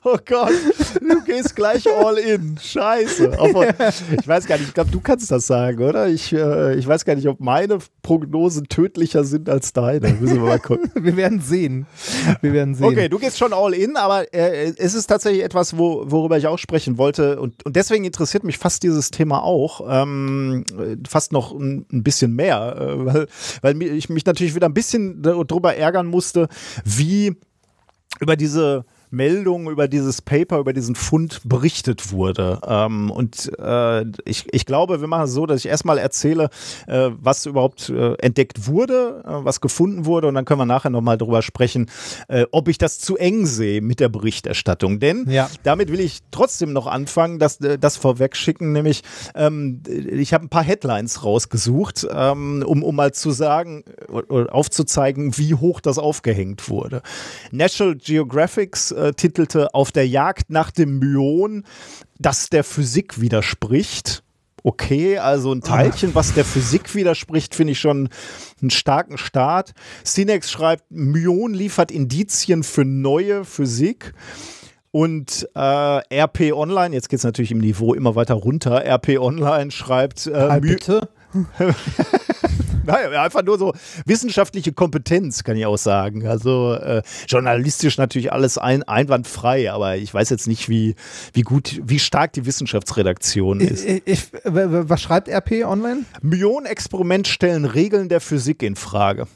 Speaker 2: oh Gott, du gehst gleich all in. Scheiße. Aber ich weiß gar nicht, ich glaube, du kannst das sagen, oder? Ich, äh, ich weiß gar nicht, ob meine Prognosen tödlicher sind als deine. Müssen wir mal gucken.
Speaker 1: wir werden sehen. Wir werden sehen.
Speaker 2: Okay, du gehst schon all in, aber äh, es ist tatsächlich etwas, wo, worüber ich auch sprechen wollte. Und, und deswegen interessiert mich fast dieses Thema auch. Ähm, fast noch ein, ein bisschen mehr, äh, weil, weil ich mich natürlich wieder ein bisschen darüber ärgern musste, wie über diese Meldung über dieses Paper, über diesen Fund berichtet wurde. Ähm, und äh, ich, ich glaube, wir machen es so, dass ich erstmal erzähle, äh, was überhaupt äh, entdeckt wurde, äh, was gefunden wurde und dann können wir nachher nochmal drüber sprechen, äh, ob ich das zu eng sehe mit der Berichterstattung. Denn ja. damit will ich trotzdem noch anfangen, das, äh, das vorweg schicken, nämlich ähm, ich habe ein paar Headlines rausgesucht, ähm, um, um mal zu sagen, aufzuzeigen, wie hoch das aufgehängt wurde. National Geographics äh, titelte Auf der Jagd nach dem Myon, das der Physik widerspricht. Okay, also ein Teilchen, was der Physik widerspricht, finde ich schon einen starken Start. Cinex schreibt, Myon liefert Indizien für neue Physik. Und äh, RP Online, jetzt geht es natürlich im Niveau immer weiter runter. RP Online schreibt.
Speaker 1: Äh, bitte?
Speaker 2: Nein, einfach nur so wissenschaftliche Kompetenz, kann ich auch sagen. Also äh, journalistisch natürlich alles ein, einwandfrei, aber ich weiß jetzt nicht, wie, wie gut, wie stark die Wissenschaftsredaktion ist. Ich, ich,
Speaker 1: was schreibt RP online?
Speaker 2: Millionen-Experiment stellen Regeln der Physik in Frage.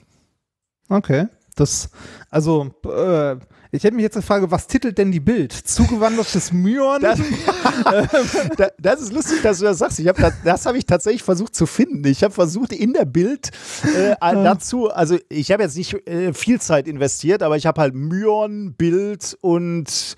Speaker 1: Okay. Das, also, äh, ich hätte mich jetzt gefragt, was titelt denn die Bild? Zugewandertes Myon?
Speaker 2: Das, das, ist lustig, dass du das sagst. Ich hab das, das habe ich tatsächlich versucht zu finden. Ich habe versucht, in der Bild äh, dazu, also ich habe jetzt nicht äh, viel Zeit investiert, aber ich habe halt Myon, Bild und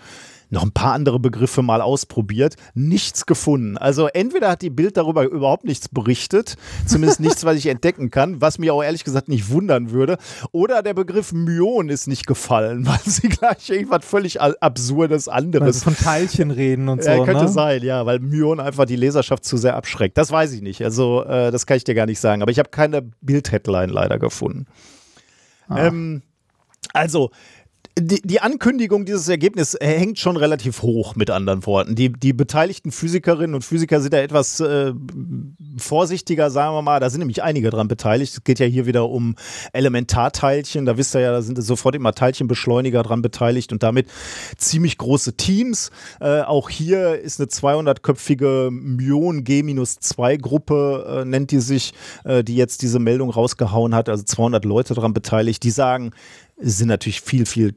Speaker 2: noch ein paar andere Begriffe mal ausprobiert, nichts gefunden. Also entweder hat die Bild darüber überhaupt nichts berichtet, zumindest nichts, was ich entdecken kann, was mir auch ehrlich gesagt nicht wundern würde, oder der Begriff Myon ist nicht gefallen, weil sie gleich irgendwas völlig absurdes anderes
Speaker 1: also von Teilchen reden und so.
Speaker 2: Ja, könnte
Speaker 1: ne?
Speaker 2: sein, ja, weil Myon einfach die Leserschaft zu sehr abschreckt. Das weiß ich nicht. Also äh, das kann ich dir gar nicht sagen. Aber ich habe keine Bild-Headline leider gefunden. Ah. Ähm, also die, Ankündigung dieses Ergebnisses hängt schon relativ hoch, mit anderen Worten. Die, die beteiligten Physikerinnen und Physiker sind da etwas äh, vorsichtiger, sagen wir mal. Da sind nämlich einige dran beteiligt. Es geht ja hier wieder um Elementarteilchen. Da wisst ihr ja, da sind sofort immer Teilchenbeschleuniger dran beteiligt und damit ziemlich große Teams. Äh, auch hier ist eine 200-köpfige Myon G-2-Gruppe, äh, nennt die sich, äh, die jetzt diese Meldung rausgehauen hat. Also 200 Leute dran beteiligt. Die sagen, sind natürlich viel, viel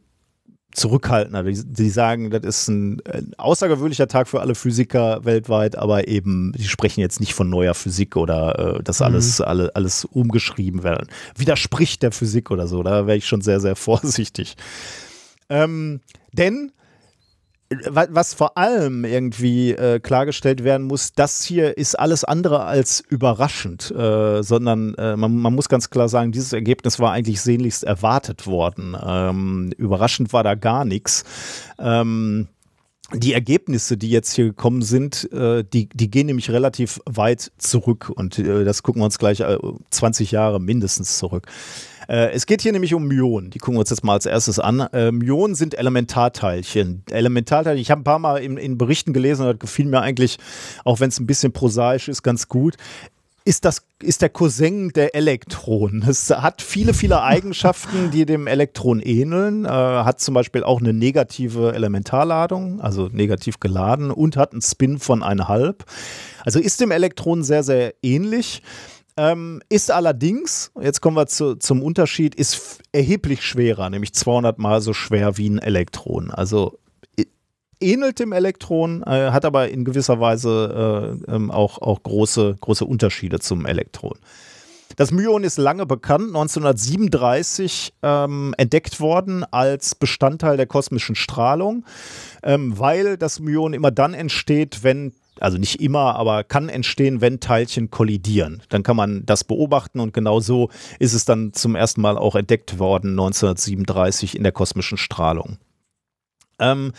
Speaker 2: zurückhaltender. Die, die sagen, das ist ein, ein, außergewöhnlicher Tag für alle Physiker weltweit, aber eben, die sprechen jetzt nicht von neuer Physik oder äh, dass mhm. alles, alle, alles umgeschrieben werden. Widerspricht der Physik oder so. Da wäre ich schon sehr, sehr vorsichtig. Ähm, denn was vor allem irgendwie äh, klargestellt werden muss, das hier ist alles andere als überraschend, äh, sondern äh, man, man, muss ganz klar sagen, dieses Ergebnis war eigentlich sehnlichst erwartet worden. Ähm, überraschend war da gar nichts. Ähm, die Ergebnisse, die jetzt hier gekommen sind, äh, die, die gehen nämlich relativ weit zurück und äh, das gucken wir uns gleich äh, 20 Jahre mindestens zurück. Äh, es geht hier nämlich um Myonen. Die gucken wir uns jetzt mal als erstes an. Äh, Myonen sind Elementarteilchen. Elementarteilchen, ich habe ein paar Mal in, in Berichten gelesen, das gefiel mir eigentlich, auch wenn es ein bisschen prosaisch ist, ganz gut ist das ist der Cousin der Elektronen. Es hat viele, viele Eigenschaften, die dem Elektron ähneln. Äh, hat zum Beispiel auch eine negative Elementarladung, also negativ geladen und hat einen Spin von eineinhalb. Also ist dem Elektron sehr, sehr ähnlich. Ähm, ist allerdings, jetzt kommen wir zu, zum Unterschied, ist erheblich schwerer, nämlich 200 mal so schwer wie ein Elektron. Also ähnelt dem Elektron, äh, hat aber in gewisser Weise äh, ähm, auch, auch große, große Unterschiede zum Elektron. Das Myon ist lange bekannt, 1937 ähm, entdeckt worden als Bestandteil der kosmischen Strahlung, ähm, weil das Myon immer dann entsteht, wenn also nicht immer, aber kann entstehen, wenn Teilchen kollidieren. Dann kann man das beobachten und genau so ist es dann zum ersten Mal auch entdeckt worden 1937 in der kosmischen Strahlung.
Speaker 1: Ähm,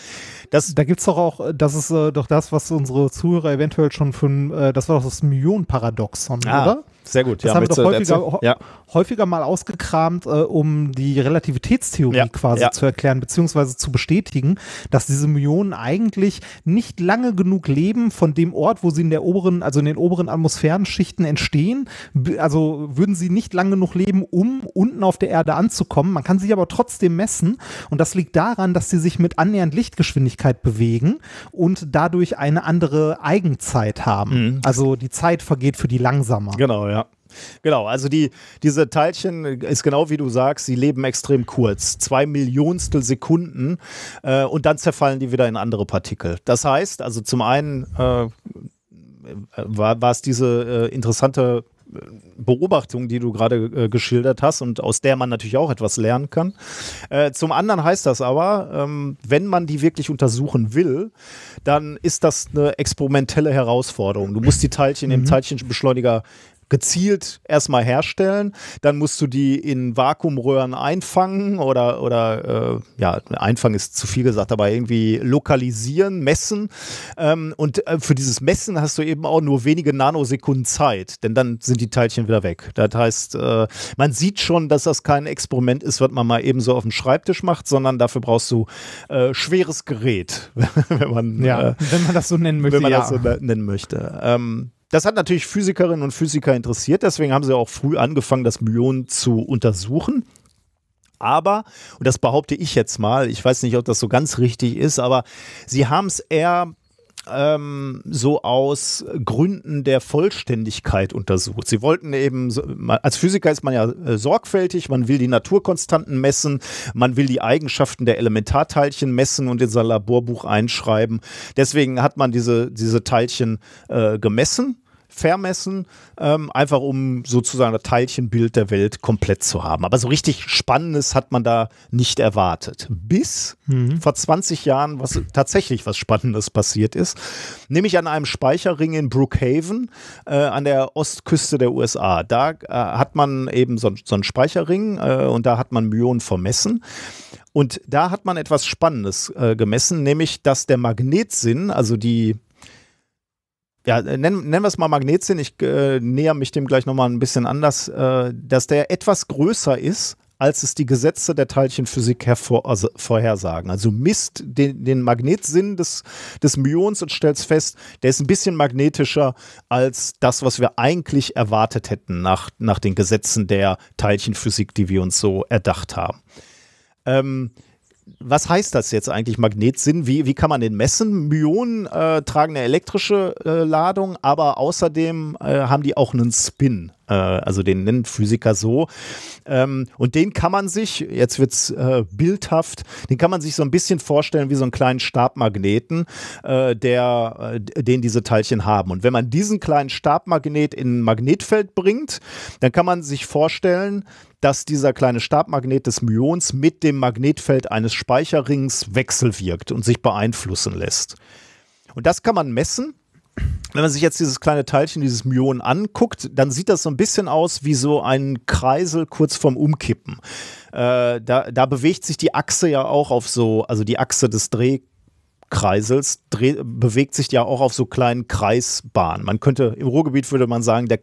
Speaker 1: das, da gibt es doch auch, das ist äh, doch das, was unsere Zuhörer eventuell schon von, äh, das war doch das Myon-Paradoxon,
Speaker 2: ah, oder? Sehr gut.
Speaker 1: Das ja, haben wir doch häufiger, ja. häufiger mal ausgekramt, äh, um die Relativitätstheorie ja, quasi zu erklären, beziehungsweise zu bestätigen, dass diese Myonen eigentlich nicht lange genug leben von dem Ort, wo sie in der oberen, also in den oberen Atmosphärenschichten entstehen. Also würden sie nicht lange genug leben, um unten auf der Erde anzukommen. Man kann sie aber trotzdem messen. Und das liegt daran, dass sie sich mit annähernd Lichtgeschwindigkeit bewegen und dadurch eine andere Eigenzeit haben. Mhm. Also die Zeit vergeht für die langsamer.
Speaker 2: Genau, ja. Genau, also die, diese Teilchen ist genau wie du sagst, sie leben extrem kurz, zwei Millionstel Sekunden äh, und dann zerfallen die wieder in andere Partikel. Das heißt, also zum einen äh, war, war es diese äh, interessante Beobachtung, die du gerade äh, geschildert hast und aus der man natürlich auch etwas lernen kann. Äh, zum anderen heißt das aber, ähm, wenn man die wirklich untersuchen will, dann ist das eine experimentelle Herausforderung. Du musst die Teilchen mhm. im Teilchenbeschleuniger gezielt erstmal herstellen. Dann musst du die in Vakuumröhren einfangen oder, oder äh, ja, einfangen ist zu viel gesagt, aber irgendwie lokalisieren, messen. Ähm, und äh, für dieses Messen hast du eben auch nur wenige Nanosekunden Zeit, denn dann sind die Teilchen wieder weg. Das heißt, äh, man sieht schon, dass das kein Experiment ist, was man mal eben so auf dem Schreibtisch macht, sondern dafür brauchst du äh, schweres Gerät,
Speaker 1: wenn man, ja, äh, wenn man das so nennen möchte.
Speaker 2: Wenn man
Speaker 1: ja.
Speaker 2: das so nennen möchte. Ähm, das hat natürlich Physikerinnen und Physiker interessiert, deswegen haben sie auch früh angefangen, das Myon zu untersuchen. Aber, und das behaupte ich jetzt mal, ich weiß nicht, ob das so ganz richtig ist, aber sie haben es eher ähm, so aus Gründen der Vollständigkeit untersucht. Sie wollten eben, als Physiker ist man ja äh, sorgfältig, man will die Naturkonstanten messen, man will die Eigenschaften der Elementarteilchen messen und in sein Laborbuch einschreiben. Deswegen hat man diese, diese Teilchen äh, gemessen vermessen, ähm, einfach um sozusagen das Teilchenbild der Welt komplett zu haben. Aber so richtig Spannendes hat man da nicht erwartet. Bis mhm. vor 20 Jahren was tatsächlich was Spannendes passiert ist, nämlich an einem Speicherring in Brookhaven äh, an der Ostküste der USA. Da äh, hat man eben so, so einen Speicherring äh, und da hat man Myonen vermessen. Und da hat man etwas Spannendes äh, gemessen, nämlich dass der Magnetsinn, also die ja, äh, nennen, nennen wir es mal Magnetsinn, ich äh, näher mich dem gleich nochmal ein bisschen anders, äh, dass der etwas größer ist, als es die Gesetze der Teilchenphysik hervor, also vorhersagen. Also misst den, den Magnetsinn des, des Myons und stellt fest, der ist ein bisschen magnetischer als das, was wir eigentlich erwartet hätten nach, nach den Gesetzen der Teilchenphysik, die wir uns so erdacht haben. Ähm, was heißt das jetzt eigentlich Magnetsinn? Wie, wie kann man den messen? Myonen äh, tragen eine elektrische äh, Ladung, aber außerdem äh, haben die auch einen Spin. Äh, also den nennen Physiker so. Ähm, und den kann man sich, jetzt wird's äh, bildhaft, den kann man sich so ein bisschen vorstellen wie so einen kleinen Stabmagneten, äh, der, den diese Teilchen haben. Und wenn man diesen kleinen Stabmagnet in ein Magnetfeld bringt, dann kann man sich vorstellen, dass dieser kleine Stabmagnet des Myons mit dem Magnetfeld eines Speicherrings wechselwirkt und sich beeinflussen lässt. Und das kann man messen. Wenn man sich jetzt dieses kleine Teilchen, dieses Myon anguckt, dann sieht das so ein bisschen aus wie so ein Kreisel kurz vorm Umkippen. Äh, da, da bewegt sich die Achse ja auch auf so, also die Achse des Dreh Kreisels dreh, bewegt sich ja auch auf so kleinen Kreisbahnen. Man könnte, im Ruhrgebiet würde man sagen, der,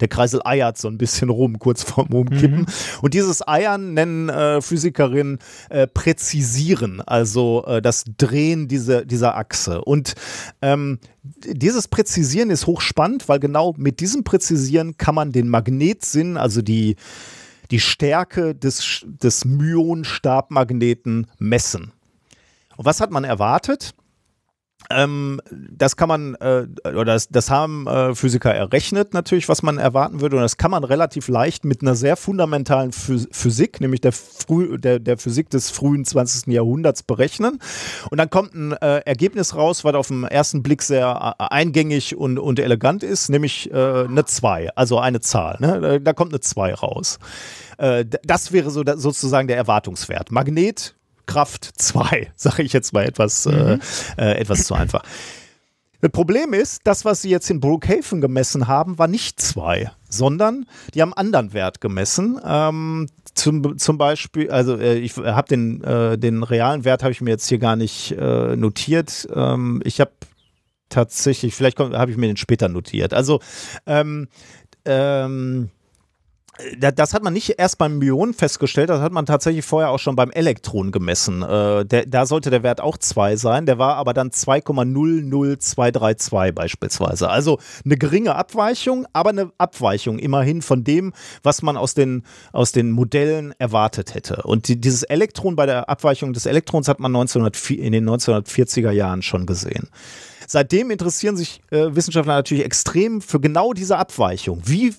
Speaker 2: der Kreisel eiert so ein bisschen rum, kurz vorm Umkippen. Mhm. Und dieses Eiern nennen äh, Physikerinnen äh, Präzisieren, also äh, das Drehen diese, dieser Achse. Und ähm, dieses Präzisieren ist hochspannend, weil genau mit diesem Präzisieren kann man den Magnetsinn, also die, die Stärke des, des Myon-Stabmagneten messen. Und was hat man erwartet? Ähm, das kann man, äh, oder das, das haben äh, Physiker errechnet natürlich, was man erwarten würde. Und das kann man relativ leicht mit einer sehr fundamentalen Physik, nämlich der, früh, der, der Physik des frühen 20. Jahrhunderts berechnen. Und dann kommt ein äh, Ergebnis raus, was auf den ersten Blick sehr äh, eingängig und, und elegant ist, nämlich äh, eine 2, also eine Zahl. Ne? Da kommt eine 2 raus. Äh, das wäre so sozusagen der Erwartungswert. Magnet Kraft 2, sage ich jetzt mal etwas, äh, mhm. äh, etwas zu einfach. Das Problem ist, das, was sie jetzt in Brookhaven gemessen haben, war nicht 2, sondern die haben einen anderen Wert gemessen. Ähm, zum, zum Beispiel, also äh, ich habe den, äh, den realen Wert habe ich mir jetzt hier gar nicht äh, notiert. Ähm, ich habe tatsächlich, vielleicht habe ich mir den später notiert. Also ähm, ähm, das hat man nicht erst beim Myon festgestellt, das hat man tatsächlich vorher auch schon beim Elektron gemessen. Äh, da sollte der Wert auch 2 sein, der war aber dann 2,00232 beispielsweise. Also eine geringe Abweichung, aber eine Abweichung immerhin von dem, was man aus den, aus den Modellen erwartet hätte. Und die, dieses Elektron bei der Abweichung des Elektrons hat man 1904, in den 1940er Jahren schon gesehen. Seitdem interessieren sich äh, Wissenschaftler natürlich extrem für genau diese Abweichung. Wie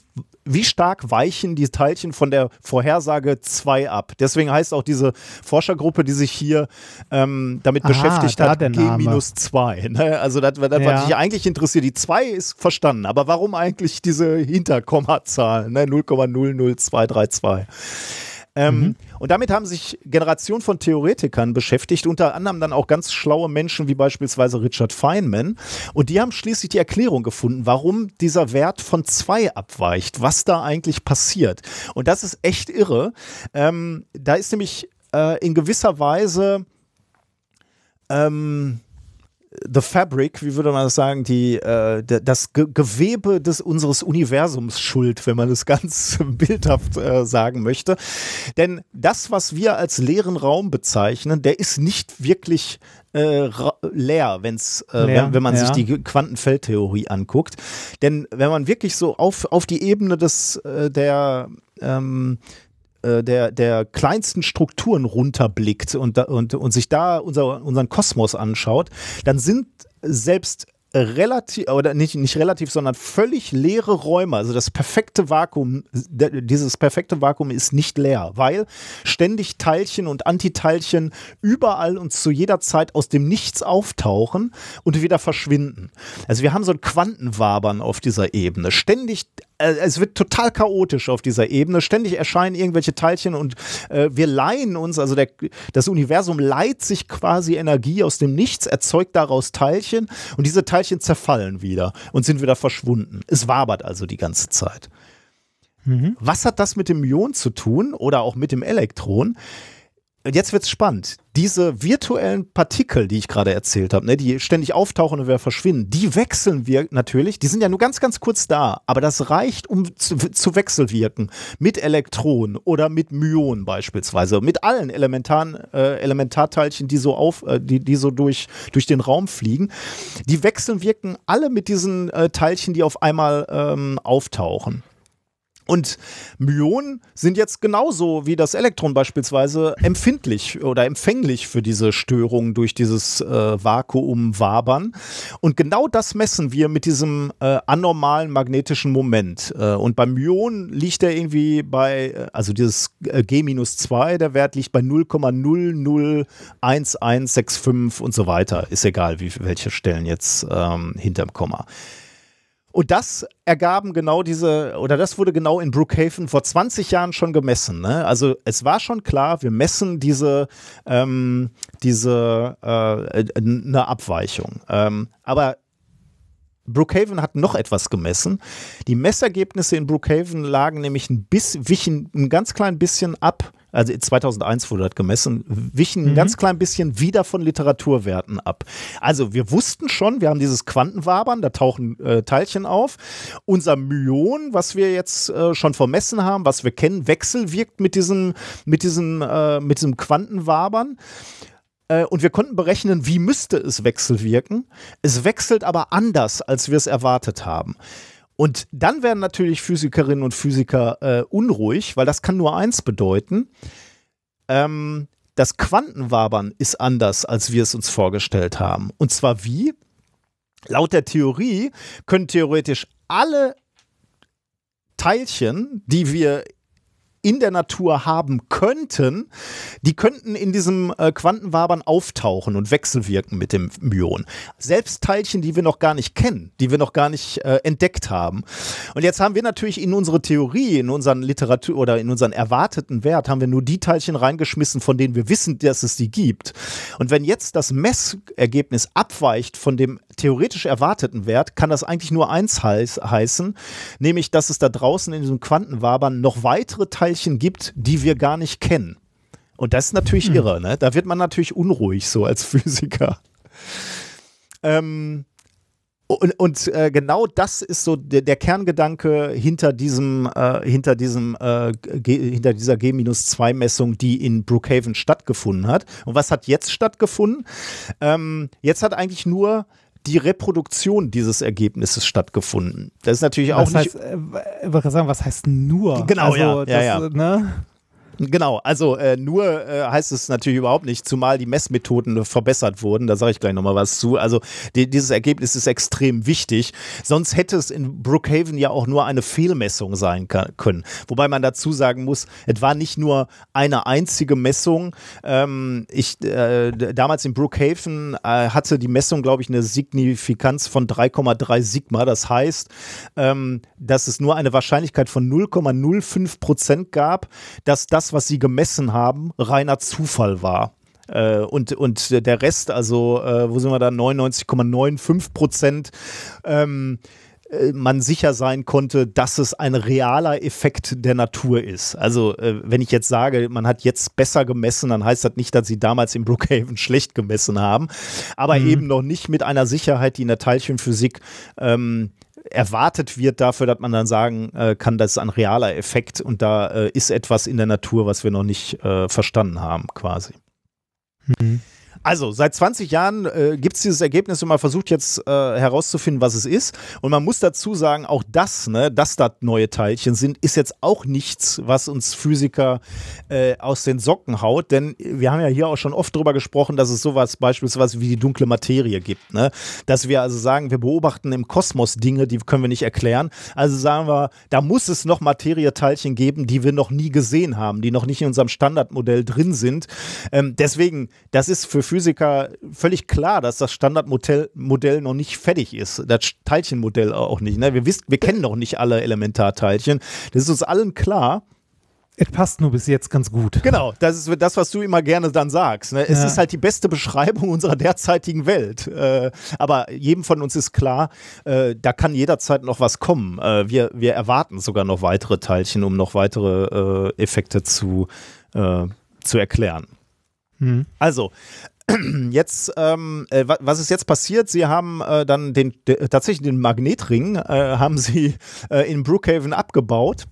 Speaker 2: wie stark weichen die Teilchen von der Vorhersage 2 ab. Deswegen heißt auch diese Forschergruppe, die sich hier ähm, damit Aha, beschäftigt hat, G-2. Ne? Also das, das ja. was mich eigentlich interessiert. Die 2 ist verstanden, aber warum eigentlich diese Hinterkommazahl, ne? 0,00232? Ähm, mhm. Und damit haben sich Generationen von Theoretikern beschäftigt, unter anderem dann auch ganz schlaue Menschen wie beispielsweise Richard Feynman. Und die haben schließlich die Erklärung gefunden, warum dieser Wert von zwei abweicht, was da eigentlich passiert. Und das ist echt irre. Ähm, da ist nämlich äh, in gewisser Weise ähm, The Fabric, wie würde man das sagen, die, äh, das Ge Gewebe des, unseres Universums schuld, wenn man es ganz bildhaft äh, sagen möchte. Denn das, was wir als leeren Raum bezeichnen, der ist nicht wirklich äh, leer, wenn's, äh, wenn, wenn man ja. sich die Quantenfeldtheorie anguckt. Denn wenn man wirklich so auf, auf die Ebene des, äh, der, ähm, äh, der, der kleinsten Strukturen runterblickt und, und, und sich da unser, unseren Kosmos anschaut, dann sind selbst relativ, oder nicht, nicht relativ, sondern völlig leere Räume. Also das perfekte Vakuum, dieses perfekte Vakuum ist nicht leer, weil ständig Teilchen und Antiteilchen überall und zu jeder Zeit aus dem Nichts auftauchen und wieder verschwinden. Also wir haben so ein Quantenwabern auf dieser Ebene. Ständig es wird total chaotisch auf dieser Ebene. Ständig erscheinen irgendwelche Teilchen und äh, wir leihen uns, also der, das Universum leiht sich quasi Energie aus dem Nichts, erzeugt daraus Teilchen und diese Teilchen zerfallen wieder und sind wieder verschwunden. Es wabert also die ganze Zeit. Mhm. Was hat das mit dem Myon zu tun oder auch mit dem Elektron? Und jetzt wird's spannend. Diese virtuellen Partikel, die ich gerade erzählt habe, ne, die ständig auftauchen und wieder verschwinden, die wechseln wir natürlich. Die sind ja nur ganz, ganz kurz da, aber das reicht, um zu, zu wechselwirken mit Elektronen oder mit Myonen beispielsweise, mit allen elementaren äh, Elementarteilchen, die so auf, äh, die, die so durch, durch den Raum fliegen. Die wechseln wirken alle mit diesen äh, Teilchen, die auf einmal ähm, auftauchen. Und Myonen sind jetzt genauso wie das Elektron beispielsweise empfindlich oder empfänglich für diese Störungen durch dieses äh, Vakuumwabern. Und genau das messen wir mit diesem äh, anormalen magnetischen Moment. Äh, und beim Myon liegt er irgendwie bei, äh, also dieses äh, G-2, der Wert liegt bei 0,001165 und so weiter. Ist egal, wie welche Stellen jetzt ähm, hinterm Komma. Und das ergaben genau diese, oder das wurde genau in Brookhaven vor 20 Jahren schon gemessen. Ne? Also es war schon klar, wir messen diese, ähm, diese äh, eine Abweichung. Ähm, aber Brookhaven hat noch etwas gemessen. Die Messergebnisse in Brookhaven lagen nämlich ein bisschen, wichen ein ganz klein bisschen ab also 2001 wurde das gemessen, wichen mhm. ein ganz klein bisschen wieder von Literaturwerten ab. Also wir wussten schon, wir haben dieses Quantenwabern, da tauchen äh, Teilchen auf. Unser Myon, was wir jetzt äh, schon vermessen haben, was wir kennen, wechselwirkt mit diesem, mit diesem, äh, mit diesem Quantenwabern äh, und wir konnten berechnen, wie müsste es wechselwirken. Es wechselt aber anders, als wir es erwartet haben. Und dann werden natürlich Physikerinnen und Physiker äh, unruhig, weil das kann nur eins bedeuten. Ähm, das Quantenwabern ist anders, als wir es uns vorgestellt haben. Und zwar wie? Laut der Theorie können theoretisch alle Teilchen, die wir in der Natur haben könnten, die könnten in diesem äh, Quantenwabern auftauchen und wechselwirken mit dem Myon. Selbst Teilchen, die wir noch gar nicht kennen, die wir noch gar nicht äh, entdeckt haben. Und jetzt haben wir natürlich in unsere Theorie, in unseren Literatur oder in unseren erwarteten Wert, haben wir nur die Teilchen reingeschmissen, von denen wir wissen, dass es die gibt. Und wenn jetzt das Messergebnis abweicht von dem theoretisch erwarteten Wert, kann das eigentlich nur eins heiß, heißen, nämlich, dass es da draußen in diesem Quantenwabern noch weitere Teilchen Teilchen gibt, die wir gar nicht kennen. Und das ist natürlich hm. irre, ne? Da wird man natürlich unruhig so als Physiker. Ähm, und, und äh, genau das ist so der, der Kerngedanke hinter diesem, äh, hinter diesem, äh, hinter dieser G-2-Messung, die in Brookhaven stattgefunden hat. Und was hat jetzt stattgefunden? Ähm, jetzt hat eigentlich nur die Reproduktion dieses Ergebnisses stattgefunden. Das ist natürlich auch
Speaker 1: was nicht. Heißt, äh, sagen, was heißt nur?
Speaker 2: Genau, also, ja, ja, ja. Ne? Genau, also äh, nur äh, heißt es natürlich überhaupt nicht, zumal die Messmethoden verbessert wurden. Da sage ich gleich nochmal was zu. Also die, dieses Ergebnis ist extrem wichtig. Sonst hätte es in Brookhaven ja auch nur eine Fehlmessung sein können. Wobei man dazu sagen muss, es war nicht nur eine einzige Messung. Ähm, ich, äh, damals in Brookhaven äh, hatte die Messung, glaube ich, eine Signifikanz von 3,3 Sigma. Das heißt, ähm, dass es nur eine Wahrscheinlichkeit von 0,05 Prozent gab, dass das was sie gemessen haben, reiner Zufall war. Äh, und, und der Rest, also äh, wo sind wir da, 99,95 Prozent, ähm, äh, man sicher sein konnte, dass es ein realer Effekt der Natur ist. Also äh, wenn ich jetzt sage, man hat jetzt besser gemessen, dann heißt das nicht, dass sie damals in Brookhaven schlecht gemessen haben, aber mhm. eben noch nicht mit einer Sicherheit, die in der Teilchenphysik ähm, erwartet wird dafür, dass man dann sagen äh, kann, das ist ein realer Effekt und da äh, ist etwas in der Natur, was wir noch nicht äh, verstanden haben, quasi. Mhm. Also, seit 20 Jahren äh, gibt es dieses Ergebnis und man versucht jetzt äh, herauszufinden, was es ist. Und man muss dazu sagen, auch das, ne, dass das neue Teilchen sind, ist jetzt auch nichts, was uns Physiker äh, aus den Socken haut. Denn wir haben ja hier auch schon oft darüber gesprochen, dass es sowas beispielsweise wie die dunkle Materie gibt. Ne? Dass wir also sagen, wir beobachten im Kosmos Dinge, die können wir nicht erklären. Also sagen wir, da muss es noch Materieteilchen geben, die wir noch nie gesehen haben, die noch nicht in unserem Standardmodell drin sind. Ähm, deswegen, das ist für Physiker völlig klar, dass das Standardmodell Modell noch nicht fertig ist. Das Teilchenmodell auch nicht. Ne? Wir, wissen, wir kennen noch nicht alle Elementarteilchen. Das ist uns allen klar.
Speaker 1: Es passt nur bis jetzt ganz gut.
Speaker 2: Genau, das ist das, was du immer gerne dann sagst. Ne? Es ja. ist halt die beste Beschreibung unserer derzeitigen Welt. Äh, aber jedem von uns ist klar, äh, da kann jederzeit noch was kommen. Äh, wir, wir erwarten sogar noch weitere Teilchen, um noch weitere äh, Effekte zu, äh, zu erklären. Hm. Also, jetzt, ähm, äh, was ist jetzt passiert? Sie haben äh, dann den, tatsächlich den Magnetring, äh, haben sie äh, in Brookhaven abgebaut.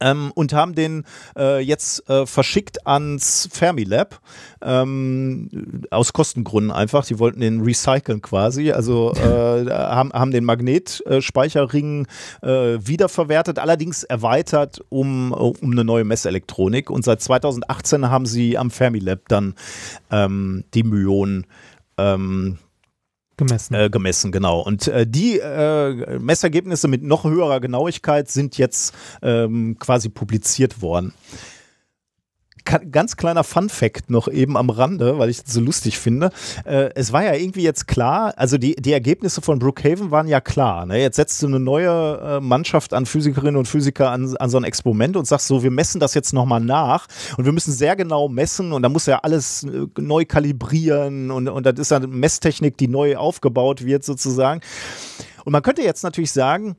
Speaker 2: Ähm, und haben den äh, jetzt äh, verschickt ans Fermilab. Ähm, aus Kostengründen einfach. Die wollten den recyceln quasi. Also äh, haben, haben den Magnetspeicherring äh, wiederverwertet, allerdings erweitert um, um eine neue Messelektronik. Und seit 2018 haben sie am Fermilab dann ähm, die Myonen ähm,
Speaker 1: Gemessen.
Speaker 2: Äh, gemessen, genau. Und äh, die äh, Messergebnisse mit noch höherer Genauigkeit sind jetzt ähm, quasi publiziert worden ganz kleiner Fun-Fact noch eben am Rande, weil ich das so lustig finde. Äh, es war ja irgendwie jetzt klar, also die, die Ergebnisse von Brookhaven waren ja klar. Ne? Jetzt setzt du eine neue äh, Mannschaft an Physikerinnen und Physiker an, an so ein Experiment und sagst so, wir messen das jetzt nochmal nach und wir müssen sehr genau messen und da muss ja alles äh, neu kalibrieren und, und das ist eine Messtechnik, die neu aufgebaut wird sozusagen. Und man könnte jetzt natürlich sagen,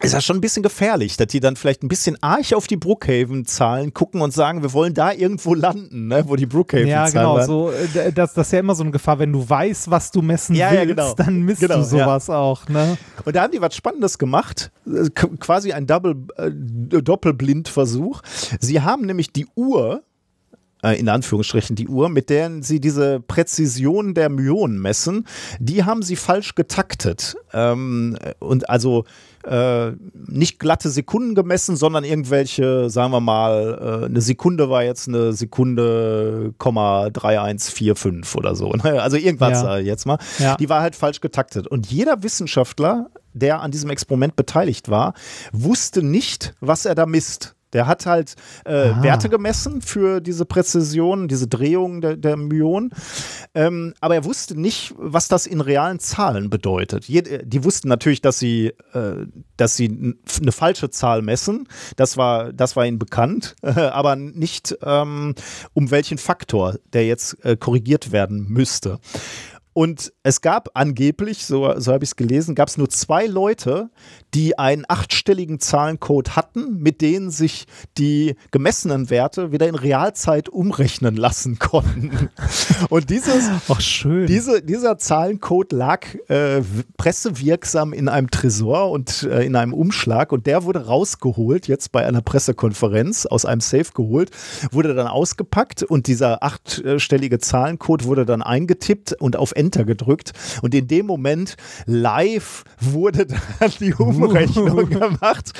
Speaker 2: ist ja schon ein bisschen gefährlich, dass die dann vielleicht ein bisschen arg auf die Brookhaven-Zahlen gucken und sagen, wir wollen da irgendwo landen, ne, wo die Brookhaven-Zahlen
Speaker 1: Ja, genau, so, äh, das, das ist ja immer so eine Gefahr, wenn du weißt, was du messen ja, willst, ja, genau. dann misst genau, du sowas ja. auch. Ne?
Speaker 2: Und da haben die was Spannendes gemacht, äh, quasi ein Double, äh, Doppelblindversuch. Sie haben nämlich die Uhr, äh, in Anführungsstrichen die Uhr, mit der sie diese Präzision der Myonen messen, die haben sie falsch getaktet. Ähm, und also äh, nicht glatte Sekunden gemessen, sondern irgendwelche, sagen wir mal, äh, eine Sekunde war jetzt eine Sekunde, 3145 oder so. Ne? Also irgendwas ja. jetzt mal. Ja. Die war halt falsch getaktet. Und jeder Wissenschaftler, der an diesem Experiment beteiligt war, wusste nicht, was er da misst. Der hat halt äh, ah. Werte gemessen für diese Präzision, diese Drehung der, der Myonen. Ähm, aber er wusste nicht, was das in realen Zahlen bedeutet. Jed die wussten natürlich, dass sie, äh, dass sie eine falsche Zahl messen. Das war, das war ihnen bekannt, äh, aber nicht ähm, um welchen Faktor der jetzt äh, korrigiert werden müsste. Und es gab angeblich, so, so habe ich es gelesen, gab es nur zwei Leute, die einen achtstelligen Zahlencode hatten, mit denen sich die gemessenen Werte wieder in Realzeit umrechnen lassen konnten. Und dieses,
Speaker 1: Ach, schön.
Speaker 2: Diese, dieser Zahlencode lag äh, pressewirksam in einem Tresor und äh, in einem Umschlag und der wurde rausgeholt, jetzt bei einer Pressekonferenz, aus einem Safe geholt, wurde dann ausgepackt und dieser achtstellige Zahlencode wurde dann eingetippt und auf Enter gedrückt und in dem Moment live wurde dann die Umrechnung gemacht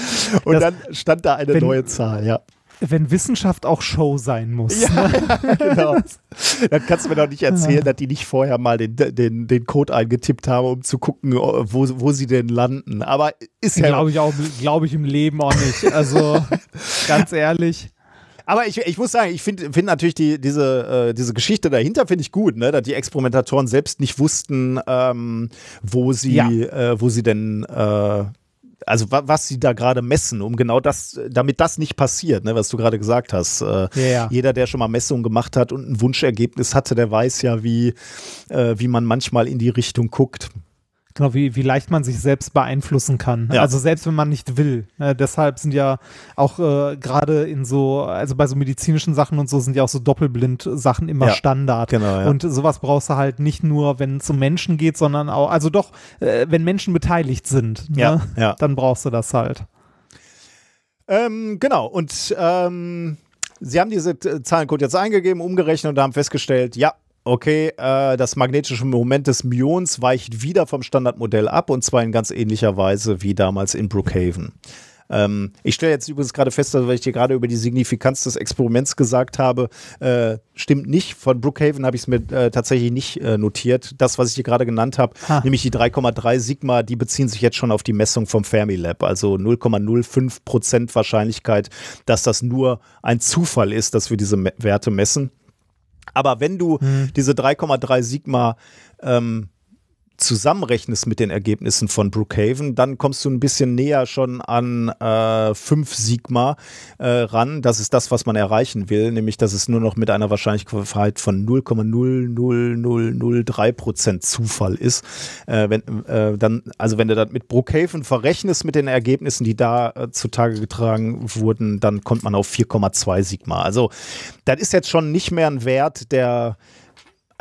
Speaker 2: und das, dann stand da eine wenn, neue Zahl, ja.
Speaker 1: Wenn Wissenschaft auch Show sein muss.
Speaker 2: Ja, ne? genau. Dann kannst du mir doch nicht erzählen, dass die nicht vorher mal den, den, den Code eingetippt haben, um zu gucken, wo, wo sie denn landen. Aber ist ja.
Speaker 1: Glaube ich auch, glaube ich im Leben auch nicht. Also, ganz ehrlich.
Speaker 2: Aber ich, ich muss sagen, ich finde find natürlich die, diese, äh, diese Geschichte dahinter finde ich gut, ne? dass die Experimentatoren selbst nicht wussten, ähm, wo sie, ja. äh, wo sie denn äh, also was sie da gerade messen, um genau das, damit das nicht passiert, ne, was du gerade gesagt hast. Äh, ja, ja. Jeder, der schon mal Messungen gemacht hat und ein Wunschergebnis hatte, der weiß ja, wie, äh, wie man manchmal in die Richtung guckt.
Speaker 1: Genau, wie, wie leicht man sich selbst beeinflussen kann. Ja. Also selbst wenn man nicht will. Äh, deshalb sind ja auch äh, gerade in so, also bei so medizinischen Sachen und so sind ja auch so Doppelblind-Sachen immer ja, Standard. Genau, ja. Und sowas brauchst du halt nicht nur, wenn es um Menschen geht, sondern auch, also doch, äh, wenn Menschen beteiligt sind, ne? ja, ja. dann brauchst du das halt.
Speaker 2: Ähm, genau, und ähm, Sie haben diese Zahlencode jetzt eingegeben, umgerechnet und haben festgestellt, ja, okay, äh, das magnetische Moment des Myons weicht wieder vom Standardmodell ab und zwar in ganz ähnlicher Weise wie damals in Brookhaven. Ähm, ich stelle jetzt übrigens gerade fest, weil ich dir gerade über die Signifikanz des Experiments gesagt habe, äh, stimmt nicht. Von Brookhaven habe ich es mir äh, tatsächlich nicht äh, notiert. Das, was ich dir gerade genannt habe, nämlich die 3,3 Sigma, die beziehen sich jetzt schon auf die Messung vom Fermilab. Also 0,05 Prozent Wahrscheinlichkeit, dass das nur ein Zufall ist, dass wir diese Me Werte messen. Aber wenn du hm. diese 3,3 Sigma ähm, zusammenrechnest mit den Ergebnissen von Brookhaven, dann kommst du ein bisschen näher schon an äh, 5 Sigma äh, ran. Das ist das, was man erreichen will, nämlich dass es nur noch mit einer Wahrscheinlichkeit von 0,00003 Prozent Zufall ist. Äh, wenn, äh, dann, also wenn du das mit Brookhaven verrechnest mit den Ergebnissen, die da äh, zutage getragen wurden, dann kommt man auf 4,2 Sigma. Also das ist jetzt schon nicht mehr ein Wert, der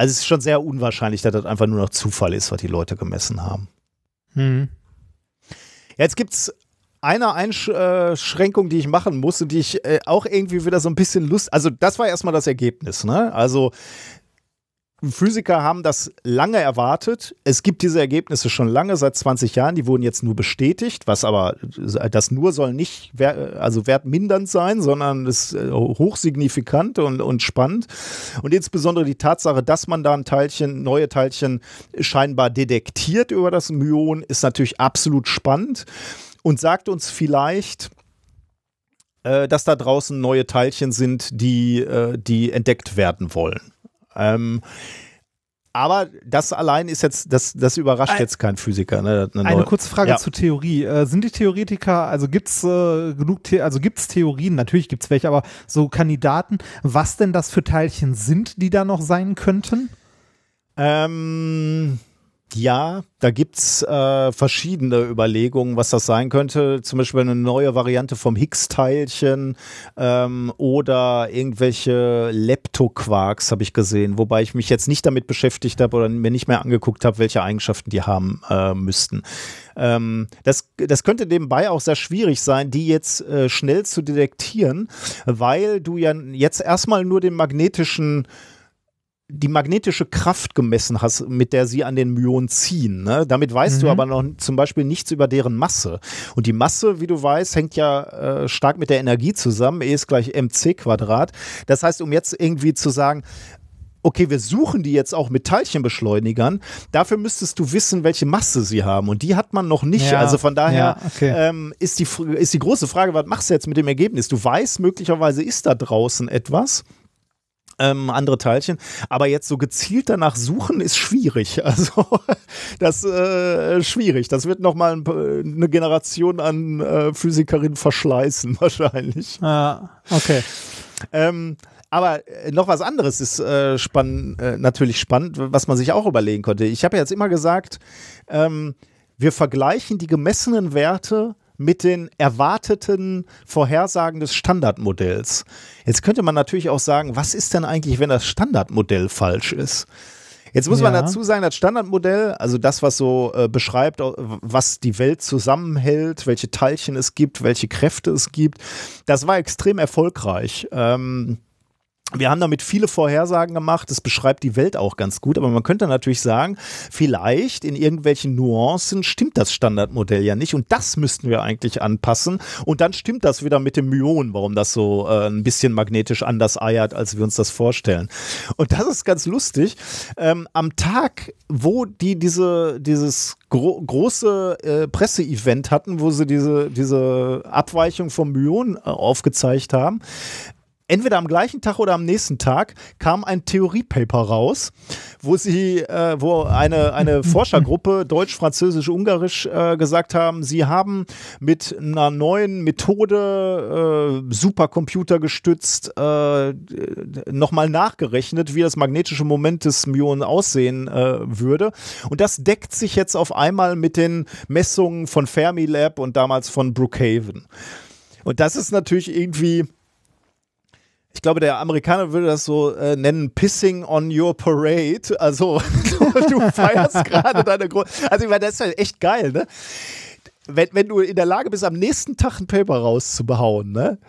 Speaker 2: also es ist schon sehr unwahrscheinlich, dass das einfach nur noch Zufall ist, was die Leute gemessen haben. Mhm. Jetzt gibt es einer Einschränkung, die ich machen musste, die ich äh, auch irgendwie wieder so ein bisschen Lust, also das war erstmal das Ergebnis, ne? Also Physiker haben das lange erwartet. Es gibt diese Ergebnisse schon lange, seit 20 Jahren. Die wurden jetzt nur bestätigt, was aber, das nur soll nicht also wertmindernd sein, sondern ist äh, hochsignifikant und, und spannend. Und insbesondere die Tatsache, dass man da ein Teilchen, neue Teilchen scheinbar detektiert über das Myon, ist natürlich absolut spannend und sagt uns vielleicht, äh, dass da draußen neue Teilchen sind, die, äh, die entdeckt werden wollen. Ähm, aber das allein ist jetzt, das, das überrascht jetzt kein Physiker. Ne?
Speaker 1: Eine, Eine kurze Frage ja. zur Theorie. Äh, sind die Theoretiker, also gibt es äh, genug, The also gibt es Theorien, natürlich gibt es welche, aber so Kandidaten, was denn das für Teilchen sind, die da noch sein könnten?
Speaker 2: Ähm, ja, da gibt's äh, verschiedene Überlegungen, was das sein könnte. Zum Beispiel eine neue Variante vom Higgs-Teilchen ähm, oder irgendwelche Leptoquarks habe ich gesehen, wobei ich mich jetzt nicht damit beschäftigt habe oder mir nicht mehr angeguckt habe, welche Eigenschaften die haben äh, müssten. Ähm, das, das könnte nebenbei auch sehr schwierig sein, die jetzt äh, schnell zu detektieren, weil du ja jetzt erstmal nur den magnetischen die magnetische Kraft gemessen hast, mit der sie an den Myonen ziehen. Ne? Damit weißt mhm. du aber noch zum Beispiel nichts über deren Masse. Und die Masse, wie du weißt, hängt ja äh, stark mit der Energie zusammen. E ist gleich mc Quadrat. Das heißt, um jetzt irgendwie zu sagen, okay, wir suchen die jetzt auch mit Teilchenbeschleunigern. Dafür müsstest du wissen, welche Masse sie haben. Und die hat man noch nicht. Ja, also von daher ja, okay. ähm, ist, die, ist die große Frage, was machst du jetzt mit dem Ergebnis? Du weißt, möglicherweise ist da draußen etwas ähm, andere Teilchen. Aber jetzt so gezielt danach suchen ist schwierig. Also das äh, schwierig. Das wird noch mal ein, eine Generation an äh, Physikerinnen verschleißen wahrscheinlich.
Speaker 1: Ja, okay.
Speaker 2: Ähm, aber äh, noch was anderes ist äh, spann äh, natürlich spannend, was man sich auch überlegen konnte. Ich habe ja jetzt immer gesagt, ähm, wir vergleichen die gemessenen Werte mit den erwarteten Vorhersagen des Standardmodells. Jetzt könnte man natürlich auch sagen, was ist denn eigentlich, wenn das Standardmodell falsch ist? Jetzt muss ja. man dazu sagen, das Standardmodell, also das, was so äh, beschreibt, was die Welt zusammenhält, welche Teilchen es gibt, welche Kräfte es gibt, das war extrem erfolgreich. Ähm, wir haben damit viele Vorhersagen gemacht, das beschreibt die Welt auch ganz gut, aber man könnte natürlich sagen, vielleicht in irgendwelchen Nuancen stimmt das Standardmodell ja nicht und das müssten wir eigentlich anpassen und dann stimmt das wieder mit dem Myon, warum das so äh, ein bisschen magnetisch anders eiert, als wir uns das vorstellen. Und das ist ganz lustig. Ähm, am Tag, wo die diese, dieses gro große äh, Presseevent hatten, wo sie diese, diese Abweichung vom Myon äh, aufgezeigt haben, entweder am gleichen Tag oder am nächsten Tag kam ein Theoriepaper raus, wo sie, äh, wo eine, eine Forschergruppe Deutsch, Französisch, Ungarisch äh, gesagt haben, sie haben mit einer neuen Methode äh, Supercomputer gestützt äh, nochmal nachgerechnet, wie das magnetische Moment des Myonen aussehen äh, würde. Und das deckt sich jetzt auf einmal mit den Messungen von Fermilab und damals von Brookhaven. Und das ist natürlich irgendwie ich glaube, der Amerikaner würde das so äh, nennen, pissing on your parade. Also du feierst gerade deine Große. Also ich meine, das ist halt echt geil, ne? Wenn, wenn du in der Lage bist, am nächsten Tag ein Paper rauszubehauen, ne?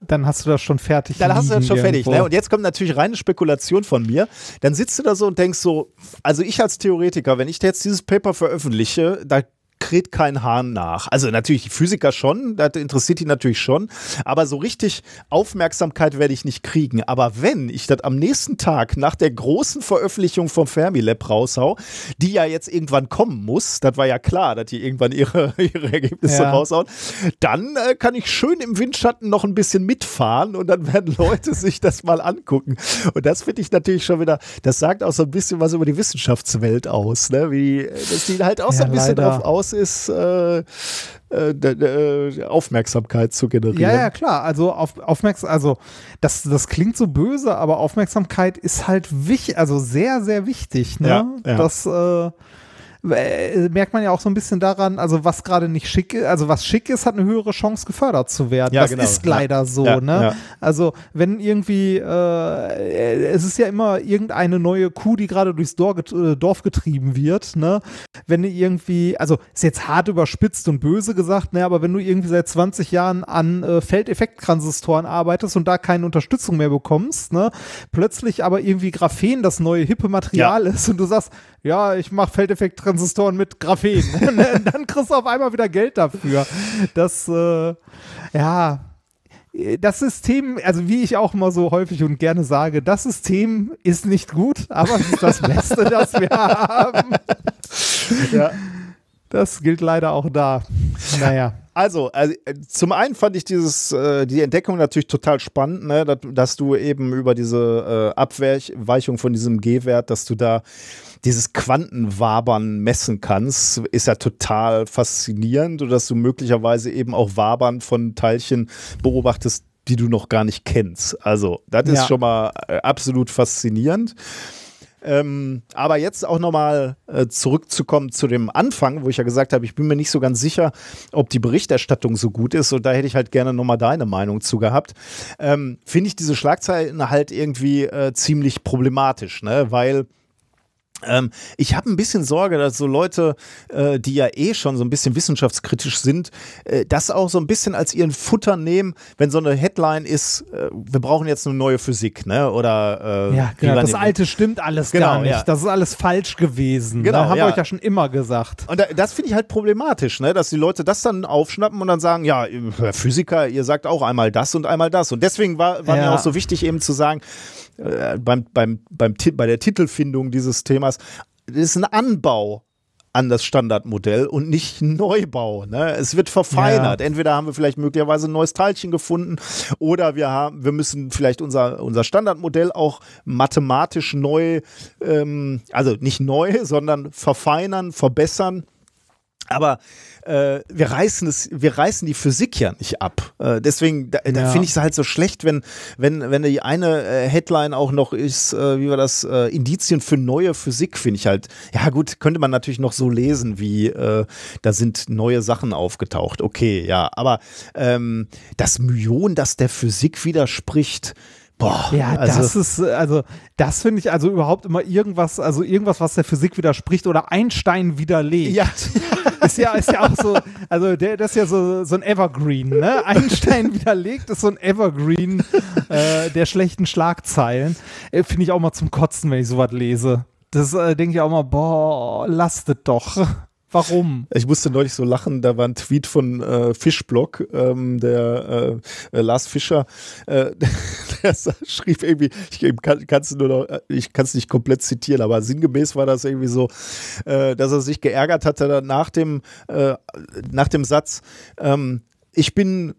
Speaker 1: Dann hast du das schon fertig.
Speaker 2: Dann hast du das schon fertig. Ne? Und jetzt kommt natürlich reine Spekulation von mir. Dann sitzt du da so und denkst so, also ich als Theoretiker, wenn ich jetzt dieses Paper veröffentliche, da kräht kein Hahn nach. Also natürlich die Physiker schon, das interessiert die natürlich schon, aber so richtig Aufmerksamkeit werde ich nicht kriegen. Aber wenn ich das am nächsten Tag nach der großen Veröffentlichung vom Fermilab raushau, die ja jetzt irgendwann kommen muss, das war ja klar, dass die irgendwann ihre, ihre Ergebnisse ja. raushauen, dann äh, kann ich schön im Windschatten noch ein bisschen mitfahren und dann werden Leute sich das mal angucken. Und das finde ich natürlich schon wieder, das sagt auch so ein bisschen was über die Wissenschaftswelt aus, ne? Wie, dass die halt auch ja, so ein bisschen leider. drauf aus Chance ist, äh, äh, äh, Aufmerksamkeit zu generieren.
Speaker 1: Ja, ja, klar. Also auf, Aufmerksam, also das, das klingt so böse, aber Aufmerksamkeit ist halt wichtig, also sehr, sehr wichtig. Ne? Ja, ja. Das, äh, merkt man ja auch so ein bisschen daran, also was gerade nicht schick ist, also was schick ist, hat eine höhere Chance gefördert zu werden.
Speaker 2: Ja,
Speaker 1: das
Speaker 2: genau.
Speaker 1: ist leider
Speaker 2: Ja.
Speaker 1: so,
Speaker 2: Ja,
Speaker 1: ne? Also wenn irgendwie, äh, es ist ja immer irgendeine neue Kuh, die gerade durchs äh, Dorf getrieben wird, ne? Wenn du irgendwie, also ist jetzt hart überspitzt und böse gesagt, ne? Aber wenn du irgendwie seit 20 Jahren an äh, Feldeffekttransistoren arbeitest und da keine Unterstützung mehr bekommst, ne? Plötzlich aber irgendwie Graphen das neue hippe Material ist und du sagst, ja, ich mache Feldeffekttransistoren mit Graphen. Dann kriegst du auf einmal wieder Geld dafür. Das, äh, ja, das System, also wie ich auch immer so häufig und gerne sage, das System ist nicht gut, aber es ist das Beste, das wir haben.
Speaker 2: Ja.
Speaker 1: Das gilt leider auch da. Naja.
Speaker 2: Also, also äh, zum einen fand ich dieses, äh, die Entdeckung natürlich total spannend, ne? dass, dass du eben über diese äh, Abweichung von diesem G-Wert, dass du da dieses Quantenwabern messen kannst, ist ja total faszinierend dass du möglicherweise eben auch Wabern von Teilchen beobachtest, die du noch gar nicht kennst. Also, das ist
Speaker 1: Ja.
Speaker 2: schon mal äh, absolut faszinierend. Ähm, aber jetzt auch nochmal äh, zurückzukommen zu dem Anfang, wo ich ja gesagt habe, ich bin mir nicht so ganz sicher, ob die Berichterstattung so gut ist. Und da hätte ich halt gerne nochmal deine Meinung zu gehabt. Ähm, Finde ich diese Schlagzeilen halt irgendwie äh, ziemlich problematisch, ne? Weil ähm, ich habe ein bisschen Sorge, dass so Leute, äh, die ja eh schon so ein bisschen wissenschaftskritisch sind, äh, das auch so ein bisschen als ihren Futter nehmen, wenn so eine Headline ist, äh, wir brauchen jetzt eine neue Physik, ne? Oder äh,
Speaker 1: Ja, genau. Das
Speaker 2: die-
Speaker 1: Alte stimmt alles
Speaker 2: Genau,
Speaker 1: gar nicht.
Speaker 2: ja.
Speaker 1: Das ist alles falsch gewesen.
Speaker 2: Genau,
Speaker 1: ne? Haben
Speaker 2: ja.
Speaker 1: wir euch ja schon immer gesagt.
Speaker 2: Und da, das finde ich halt problematisch, ne? dass die Leute das dann aufschnappen und dann sagen, ja, Physiker, ihr sagt auch einmal das und einmal das. Und deswegen war, war mir
Speaker 1: Ja.
Speaker 2: auch so wichtig eben zu sagen, äh, beim, beim, beim, bei der Titelfindung dieses Themas, das ist ein Anbau an das Standardmodell und nicht ein Neubau. Ne? Es wird verfeinert. Entweder haben wir vielleicht möglicherweise ein neues Teilchen gefunden oder wir haben, wir müssen vielleicht unser, unser Standardmodell auch mathematisch neu, ähm, also nicht neu, sondern verfeinern, verbessern. Aber äh, wir reißen es, wir reißen die Physik ja nicht ab. Äh, deswegen, da, da
Speaker 1: Ja.
Speaker 2: finde ich es halt so schlecht, wenn, wenn, wenn die eine äh, Headline auch noch ist, äh, wie war das, äh, Indizien für neue Physik, finde ich halt, ja gut, könnte man natürlich noch so lesen, wie äh, da sind neue Sachen aufgetaucht. Okay, ja, aber ähm, das Myon, das der Physik widerspricht, boah,
Speaker 1: Ja,
Speaker 2: also,
Speaker 1: das ist, äh, also, das finde ich also überhaupt immer irgendwas, also irgendwas, was der Physik widerspricht oder Einstein widerlegt.
Speaker 2: ja,
Speaker 1: Ist ja, ist ja auch so, also der, das ist ja so, so ein Evergreen, ne? Einstein widerlegt ist so ein Evergreen äh, der schlechten Schlagzeilen. Äh, Finde ich auch mal zum Kotzen, wenn ich sowas lese. Das äh, denke ich auch mal, boah, lastet doch. Warum?
Speaker 2: Ich musste neulich so lachen, da war ein Tweet von äh, Fischblock, ähm, der äh, äh, Lars Fischer, äh, der schrieb irgendwie, ich kann es nur noch, äh, ich kann es nicht komplett zitieren, aber sinngemäß war das irgendwie so, äh, dass er sich geärgert hatte nach dem, äh, nach dem Satz, ähm, ich bin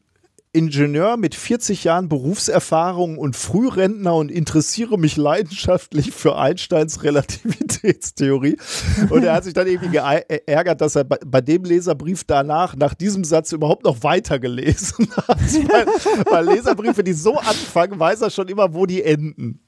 Speaker 2: Ingenieur mit 40 Jahren Berufserfahrung und Frührentner und interessiere mich leidenschaftlich für Einsteins Relativitätstheorie. Und er hat sich dann irgendwie geärgert, dass er bei, bei dem Leserbrief danach, nach diesem Satz überhaupt noch weitergelesen hat. weil, weil Leserbriefe, die so anfangen, weiß er schon immer, wo die enden.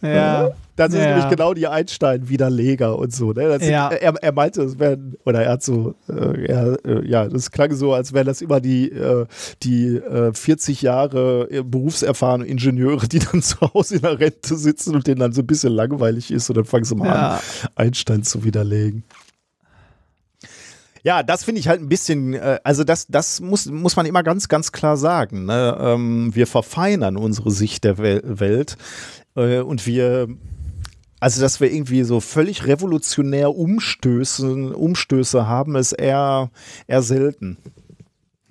Speaker 1: Ja.
Speaker 2: Das ist
Speaker 1: Ja.
Speaker 2: nämlich genau die Einstein-Widerleger und so. Ne? Sind,
Speaker 1: Ja.
Speaker 2: er, er meinte, es wären, oder er hat so, äh, er, äh, ja, das klang so, als wären das immer die, äh, die äh, 40 Jahre äh, berufserfahrene Ingenieure, die dann zu Hause in der Rente sitzen und denen dann so ein bisschen langweilig ist und dann fangen sie mal
Speaker 1: Ja.
Speaker 2: an, Einstein zu widerlegen. Ja, das finde ich halt ein bisschen, äh, also das, das muss, muss man immer ganz, ganz klar sagen. Ne? Ähm, wir verfeinern unsere Sicht der Wel Welt äh, und wir, also dass wir irgendwie so völlig revolutionär Umstöße, Umstöße haben, ist eher, eher selten.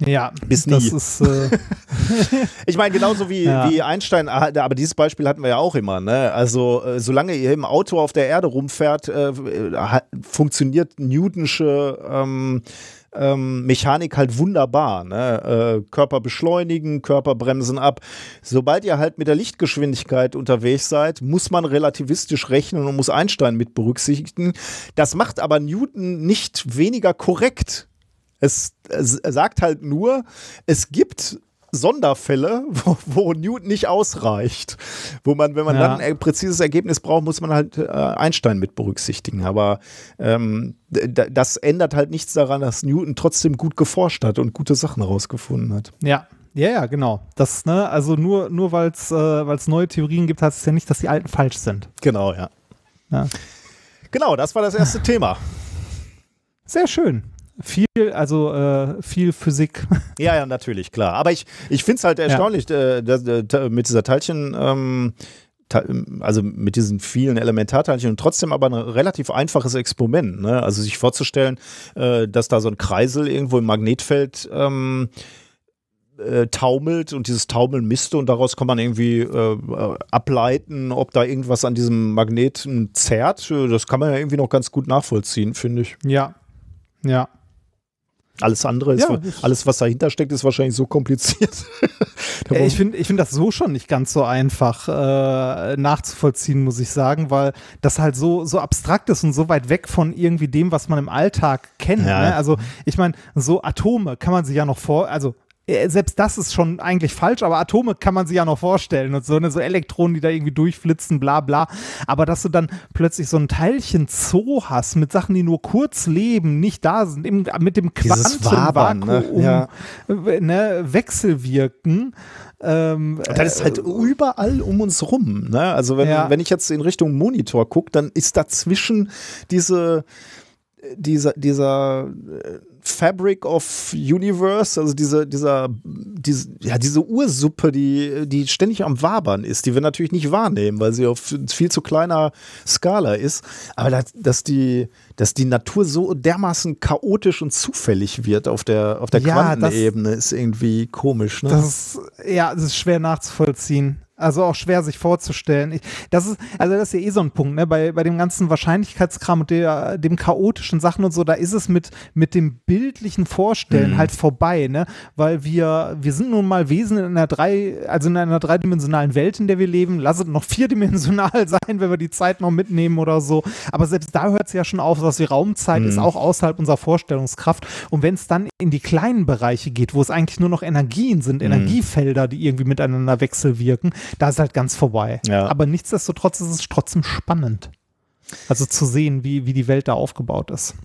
Speaker 1: Ja,
Speaker 2: Bis
Speaker 1: das
Speaker 2: nie.
Speaker 1: ist, äh,
Speaker 2: Ich meine, genauso wie,
Speaker 1: Ja.
Speaker 2: wie Einstein, ah, aber dieses Beispiel hatten wir ja auch immer. Ne? Also, äh, solange ihr im Auto auf der Erde rumfährt, äh, funktioniert Newtonsche ähm, ähm, Mechanik halt wunderbar. Ne? Äh, Körper beschleunigen, Körper bremsen ab. Sobald ihr halt mit der Lichtgeschwindigkeit unterwegs seid, muss man relativistisch rechnen und muss Einstein mit berücksichtigen. Das macht aber Newton nicht weniger korrekt. Es, es sagt halt nur, es gibt Sonderfälle, wo, wo Newton nicht ausreicht. Wo man, wenn man
Speaker 1: Ja.
Speaker 2: dann ein präzises Ergebnis braucht, muss man halt äh, Einstein mit berücksichtigen. Aber ähm, das ändert halt nichts daran, dass Newton trotzdem gut geforscht hat und gute Sachen herausgefunden hat.
Speaker 1: Ja. Ja, ja, genau. Das, ne, also nur, nur weil es äh, weil's neue Theorien gibt, heißt es ja nicht, dass die alten falsch sind.
Speaker 2: Genau, ja.
Speaker 1: Ja.
Speaker 2: Genau, das war das erste Thema.
Speaker 1: Sehr schön. Viel, also äh, viel Physik.
Speaker 2: Ja, ja, natürlich, klar. Aber ich, ich finde es halt erstaunlich, äh, dass, äh, mit dieser Teilchen, ähm, also mit diesen vielen Elementarteilchen und trotzdem aber ein relativ einfaches Experiment. Ne? Also sich vorzustellen, äh, dass da so ein Kreisel irgendwo im Magnetfeld ähm, äh, taumelt und dieses Taumeln misst und daraus kann man irgendwie äh, ableiten, ob da irgendwas an diesem Magneten zerrt. Das kann man ja irgendwie noch ganz gut nachvollziehen, finde ich.
Speaker 1: Ja. Ja.
Speaker 2: Alles andere ist,
Speaker 1: Ja,
Speaker 2: alles was dahinter steckt, ist wahrscheinlich so kompliziert.
Speaker 1: Ich finde ich find das so schon nicht ganz so einfach äh, nachzuvollziehen, muss ich sagen, weil das halt so, so abstrakt ist und so weit weg von irgendwie dem, was man im Alltag kennt.
Speaker 2: Ja.
Speaker 1: Ne? Also ich meine, so Atome kann man sich ja noch vor, also selbst das ist schon eigentlich falsch, aber Atome kann man sich ja noch vorstellen und so, ne, so Elektronen, die da irgendwie durchflitzen, bla bla. Aber dass du dann plötzlich so ein Teilchen Zoo hast mit Sachen, die nur kurz leben, nicht da sind, im, mit dem
Speaker 2: ne?
Speaker 1: Quantenvakuum
Speaker 2: Ja.
Speaker 1: äh, ne, wechselwirken. Ähm,
Speaker 2: das ist halt überall um uns rum. Ne? Also wenn,
Speaker 1: Ja.
Speaker 2: wenn ich jetzt in Richtung Monitor gucke, dann ist dazwischen diese, dieser, dieser äh, Fabric of Universe, also diese, dieser, diese, ja, diese Ursuppe, die, die ständig am Wabern ist, die wir natürlich nicht wahrnehmen, weil sie auf viel zu kleiner Skala ist. Aber dass, dass, die, dass die Natur so dermaßen chaotisch und zufällig wird auf der, auf der
Speaker 1: Ja,
Speaker 2: Quantenebene, ist irgendwie komisch. Ne?
Speaker 1: Das ist, ja, das ist schwer nachzuvollziehen. Also auch schwer sich vorzustellen. Ich, das ist, also das ist ja eh so ein Punkt, ne? Bei, bei dem ganzen Wahrscheinlichkeitskram und der, dem chaotischen Sachen und so, da ist es mit, mit dem bildlichen Vorstellen
Speaker 2: Mhm.
Speaker 1: halt vorbei, ne? Weil wir, wir sind nun mal Wesen in einer drei, also in einer dreidimensionalen Welt, in der wir leben. Lass es noch vierdimensional sein, wenn wir die Zeit noch mitnehmen oder so. Aber selbst da hört es ja schon auf, dass die Raumzeit
Speaker 2: Mhm.
Speaker 1: ist auch außerhalb unserer Vorstellungskraft. Und wenn es dann in die kleinen Bereiche geht, wo es eigentlich nur noch Energien sind,
Speaker 2: Mhm.
Speaker 1: Energiefelder, die irgendwie miteinander wechselwirken, da ist halt ganz vorbei.
Speaker 2: Ja.
Speaker 1: Aber nichtsdestotrotz ist es trotzdem spannend. Also zu sehen, wie, wie die Welt da aufgebaut ist.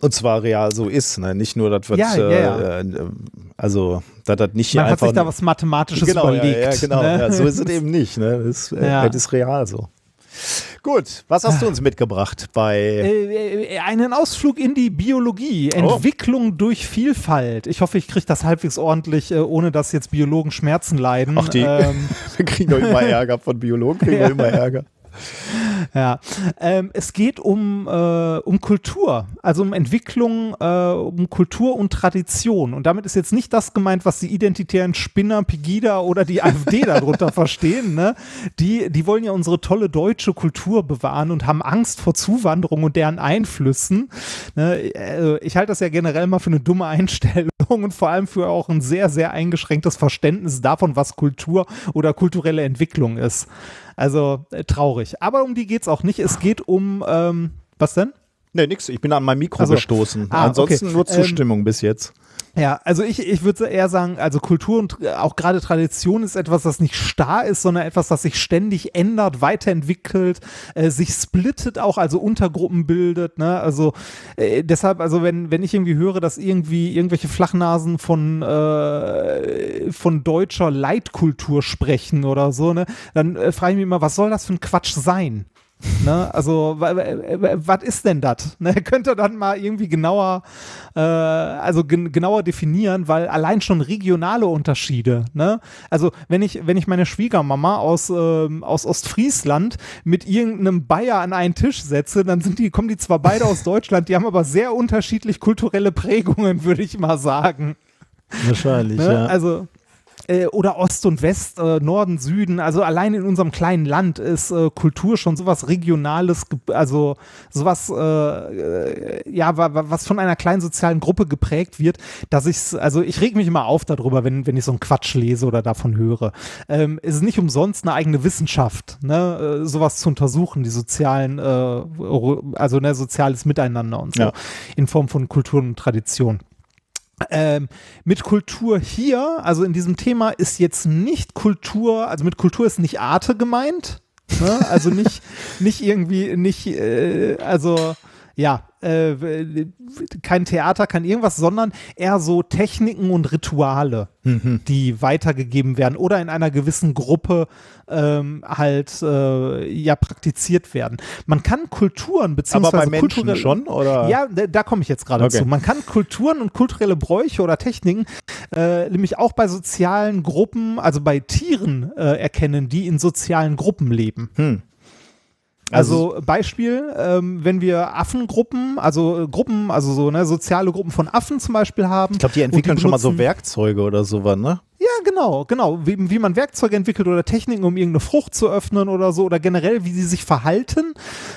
Speaker 2: Und zwar real so ist, ne? Nicht nur, dass wird,
Speaker 1: Ja, ja.
Speaker 2: Äh, äh, also, dass das nicht
Speaker 1: Man hat
Speaker 2: einfach.
Speaker 1: sich da was Mathematisches
Speaker 2: genau,
Speaker 1: überlegt.
Speaker 2: Ja, ja, genau.
Speaker 1: ne?
Speaker 2: So ist es eben nicht, ne? Das, äh, das ist real so. Gut, was hast du uns mitgebracht bei.
Speaker 1: Äh, äh, einen Ausflug in die Biologie,
Speaker 2: Oh.
Speaker 1: Entwicklung durch Vielfalt. Ich hoffe, ich kriege das halbwegs ordentlich, äh, ohne dass jetzt Biologen Schmerzen leiden.
Speaker 2: Ach, die-
Speaker 1: Ähm,
Speaker 2: Wir kriegen doch immer Ärger von Biologen, kriegen wir
Speaker 1: Ja.
Speaker 2: immer Ärger.
Speaker 1: Ja, ähm, es geht um, äh, um Kultur, also um Entwicklung, äh, um Kultur und Tradition. Und damit ist jetzt nicht das gemeint, was die identitären Spinner, Pegida oder die AfD darunter verstehen. Ne? Die, die wollen ja unsere tolle deutsche Kultur bewahren und haben Angst vor Zuwanderung und deren Einflüssen. Ne? Äh, ich halte das ja generell mal für eine dumme Einstellung und vor allem für auch ein sehr, sehr eingeschränktes Verständnis davon, was Kultur oder kulturelle Entwicklung ist. Also äh, traurig. Aber um die geht es auch nicht. Es geht um, ähm, was denn?
Speaker 2: Nee, nix, ich bin an mein Mikro
Speaker 1: Ach so.
Speaker 2: gestoßen.
Speaker 1: Ah,
Speaker 2: Ansonsten
Speaker 1: okay.
Speaker 2: nur
Speaker 1: Ähm,
Speaker 2: Zustimmung bis jetzt.
Speaker 1: Ja, also ich, ich würde eher sagen, also Kultur und äh, auch gerade Tradition ist etwas, das nicht starr ist, sondern etwas, das sich ständig ändert, weiterentwickelt, äh, sich splittet auch, also Untergruppen bildet. Ne? Also äh, deshalb, also wenn, wenn ich irgendwie höre, dass irgendwie irgendwelche Flachnasen von, äh, von deutscher Leitkultur sprechen oder so, ne, dann äh, frage ich mich immer, was soll das für ein Quatsch sein? Ne? Also, was ist denn das? Ne? Könnt ihr dann mal irgendwie genauer, äh, also gen genauer definieren, weil allein schon regionale Unterschiede, ne? Also, wenn ich, wenn ich meine Schwiegermama aus, ähm, aus Ostfriesland mit irgendeinem Bayer an einen Tisch setze, dann sind die, kommen die zwar beide aus Deutschland, die haben aber sehr unterschiedlich kulturelle Prägungen, würde ich mal sagen.
Speaker 2: Wahrscheinlich,
Speaker 1: Ne? Also äh, oder Ost und West, äh, Norden, Süden, also allein in unserem kleinen Land ist äh, Kultur schon sowas Regionales, also sowas, äh, äh, ja, wa- wa- was von einer kleinen sozialen Gruppe geprägt wird, dass ich also ich reg mich immer auf darüber, wenn, wenn ich so einen Quatsch lese oder davon höre. Ähm, es ist nicht umsonst eine eigene Wissenschaft, ne, sowas zu untersuchen, die sozialen, äh, also ne, soziales Miteinander und so,
Speaker 2: Ja.
Speaker 1: in Form von Kultur und Tradition. Ähm, mit Kultur hier, also in diesem Thema, ist jetzt nicht Kultur, also mit Kultur ist nicht Arte gemeint. Ne? Also nicht, nicht irgendwie, nicht, äh, also ja, äh, kein Theater, kein irgendwas, sondern eher so Techniken und Rituale,
Speaker 2: Mhm.
Speaker 1: die weitergegeben werden oder in einer gewissen Gruppe ähm, halt äh, ja praktiziert werden. Man kann Kulturen
Speaker 2: Aber
Speaker 1: beziehungsweise
Speaker 2: bei Menschen schon, oder?
Speaker 1: ja, da, da komme ich jetzt gerade
Speaker 2: Okay.
Speaker 1: zu. Man kann Kulturen und kulturelle Bräuche oder Techniken äh, nämlich auch bei sozialen Gruppen, also bei Tieren äh, erkennen, die in sozialen Gruppen leben.
Speaker 2: Hm.
Speaker 1: Also, Beispiel, ähm, wenn wir Affengruppen, also Gruppen, also so ne, soziale Gruppen von Affen zum Beispiel haben.
Speaker 2: Ich glaube, die entwickeln schon mal so Werkzeuge oder sowas, ne?
Speaker 1: Ja, genau, genau. Wie, wie man Werkzeuge entwickelt oder Techniken, um irgendeine Frucht zu öffnen oder so, oder generell, wie sie sich verhalten,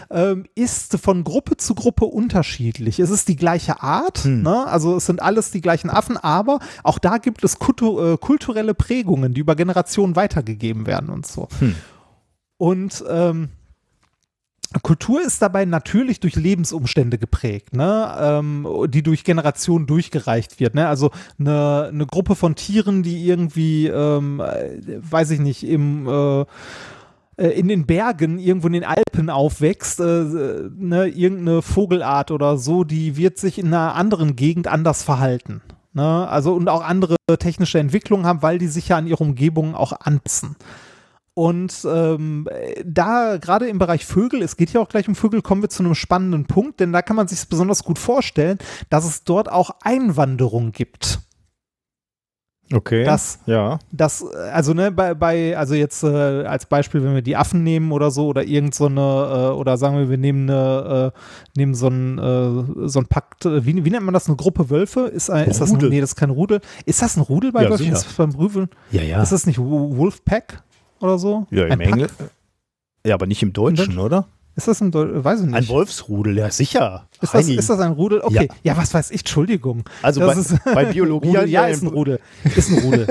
Speaker 1: ähm, ist von Gruppe zu Gruppe unterschiedlich. Es ist die gleiche Art, ne? also es sind alles die gleichen Affen, aber auch da gibt es kultu äh, kulturelle Prägungen, die über Generationen weitergegeben werden und so. Und ähm, Kultur ist dabei natürlich durch Lebensumstände geprägt, ne? ähm, die durch Generationen durchgereicht wird. Ne? Also eine, eine Gruppe von Tieren, die irgendwie, ähm, äh, weiß ich nicht, im äh, äh, in den Bergen, irgendwo in den Alpen aufwächst, äh, ne, irgendeine Vogelart oder so, die wird sich in einer anderen Gegend anders verhalten. Ne? Also und auch andere technische Entwicklungen haben, weil die sich ja an ihre Umgebung auch anpassen. Und ähm, da gerade im Bereich Vögel, es geht ja auch gleich um Vögel, kommen wir zu einem spannenden Punkt, denn da kann man sich besonders gut vorstellen, dass es dort auch Einwanderung gibt.
Speaker 2: Okay.
Speaker 1: Das,
Speaker 2: ja.
Speaker 1: das, äh, also ne, bei, bei also jetzt äh, als Beispiel, wenn wir die Affen nehmen oder so, oder irgend so eine, äh, oder sagen wir, wir nehmen eine, äh, nehmen so ein, äh, so ein Pakt, äh, wie, wie nennt man das, eine Gruppe Wölfe? Ist, ein, ist das ein,
Speaker 2: Rudel.
Speaker 1: nee, das ist kein Rudel. Ist das ein Rudel bei
Speaker 2: Ja,
Speaker 1: Wölfen? Ist das beim Rüfeln?
Speaker 2: Ja, ja.
Speaker 1: Ist das nicht Wo- Wolfpack oder so?
Speaker 2: ja, im
Speaker 1: ein Pack?
Speaker 2: Englisch. Ja, aber nicht im Deutschen, oder?
Speaker 1: Ist das ein, Deu- weiß ich nicht.
Speaker 2: Ein Wolfsrudel, ja, sicher.
Speaker 1: Ist das, ist das ein Rudel? Okay. Ja, was weiß ich, Entschuldigung.
Speaker 2: Also bei,
Speaker 1: ist-
Speaker 2: bei Biologie
Speaker 1: Rudel, ja,
Speaker 2: ja
Speaker 1: ist ein Rudel. Ist ein Rudel.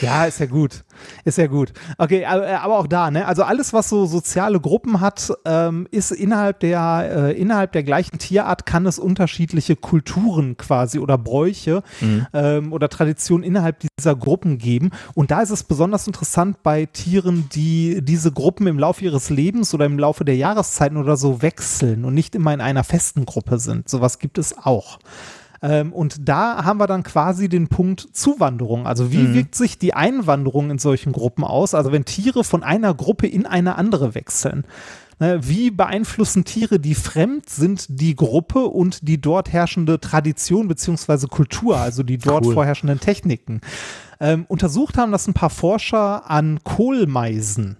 Speaker 1: ja, ist ja gut. Ist ja gut. Okay, aber, aber auch da, ne? Also alles, was so soziale Gruppen hat, ähm, ist innerhalb der, äh, innerhalb der gleichen Tierart kann es unterschiedliche Kulturen quasi oder Bräuche
Speaker 2: Mhm.
Speaker 1: ähm, oder Traditionen innerhalb dieser Gruppen geben. Und da ist es besonders interessant bei Tieren, die diese Gruppen im Laufe ihres Lebens oder im Laufe der Jahreszeiten oder so wechseln und nicht immer in einer festen Gruppe sind. Sowas gibt es auch. Ähm, und da haben wir dann quasi den Punkt Zuwanderung. Also wie wirkt sich die Einwanderung in solchen Gruppen aus? Also wenn Tiere von einer Gruppe in eine andere wechseln. Ne, Wie beeinflussen Tiere, die fremd sind, die Gruppe und die dort herrschende Tradition beziehungsweise Kultur, also die dort
Speaker 2: Cool.
Speaker 1: vorherrschenden Techniken? Ähm, untersucht haben das ein paar Forscher an Kohlmeisen.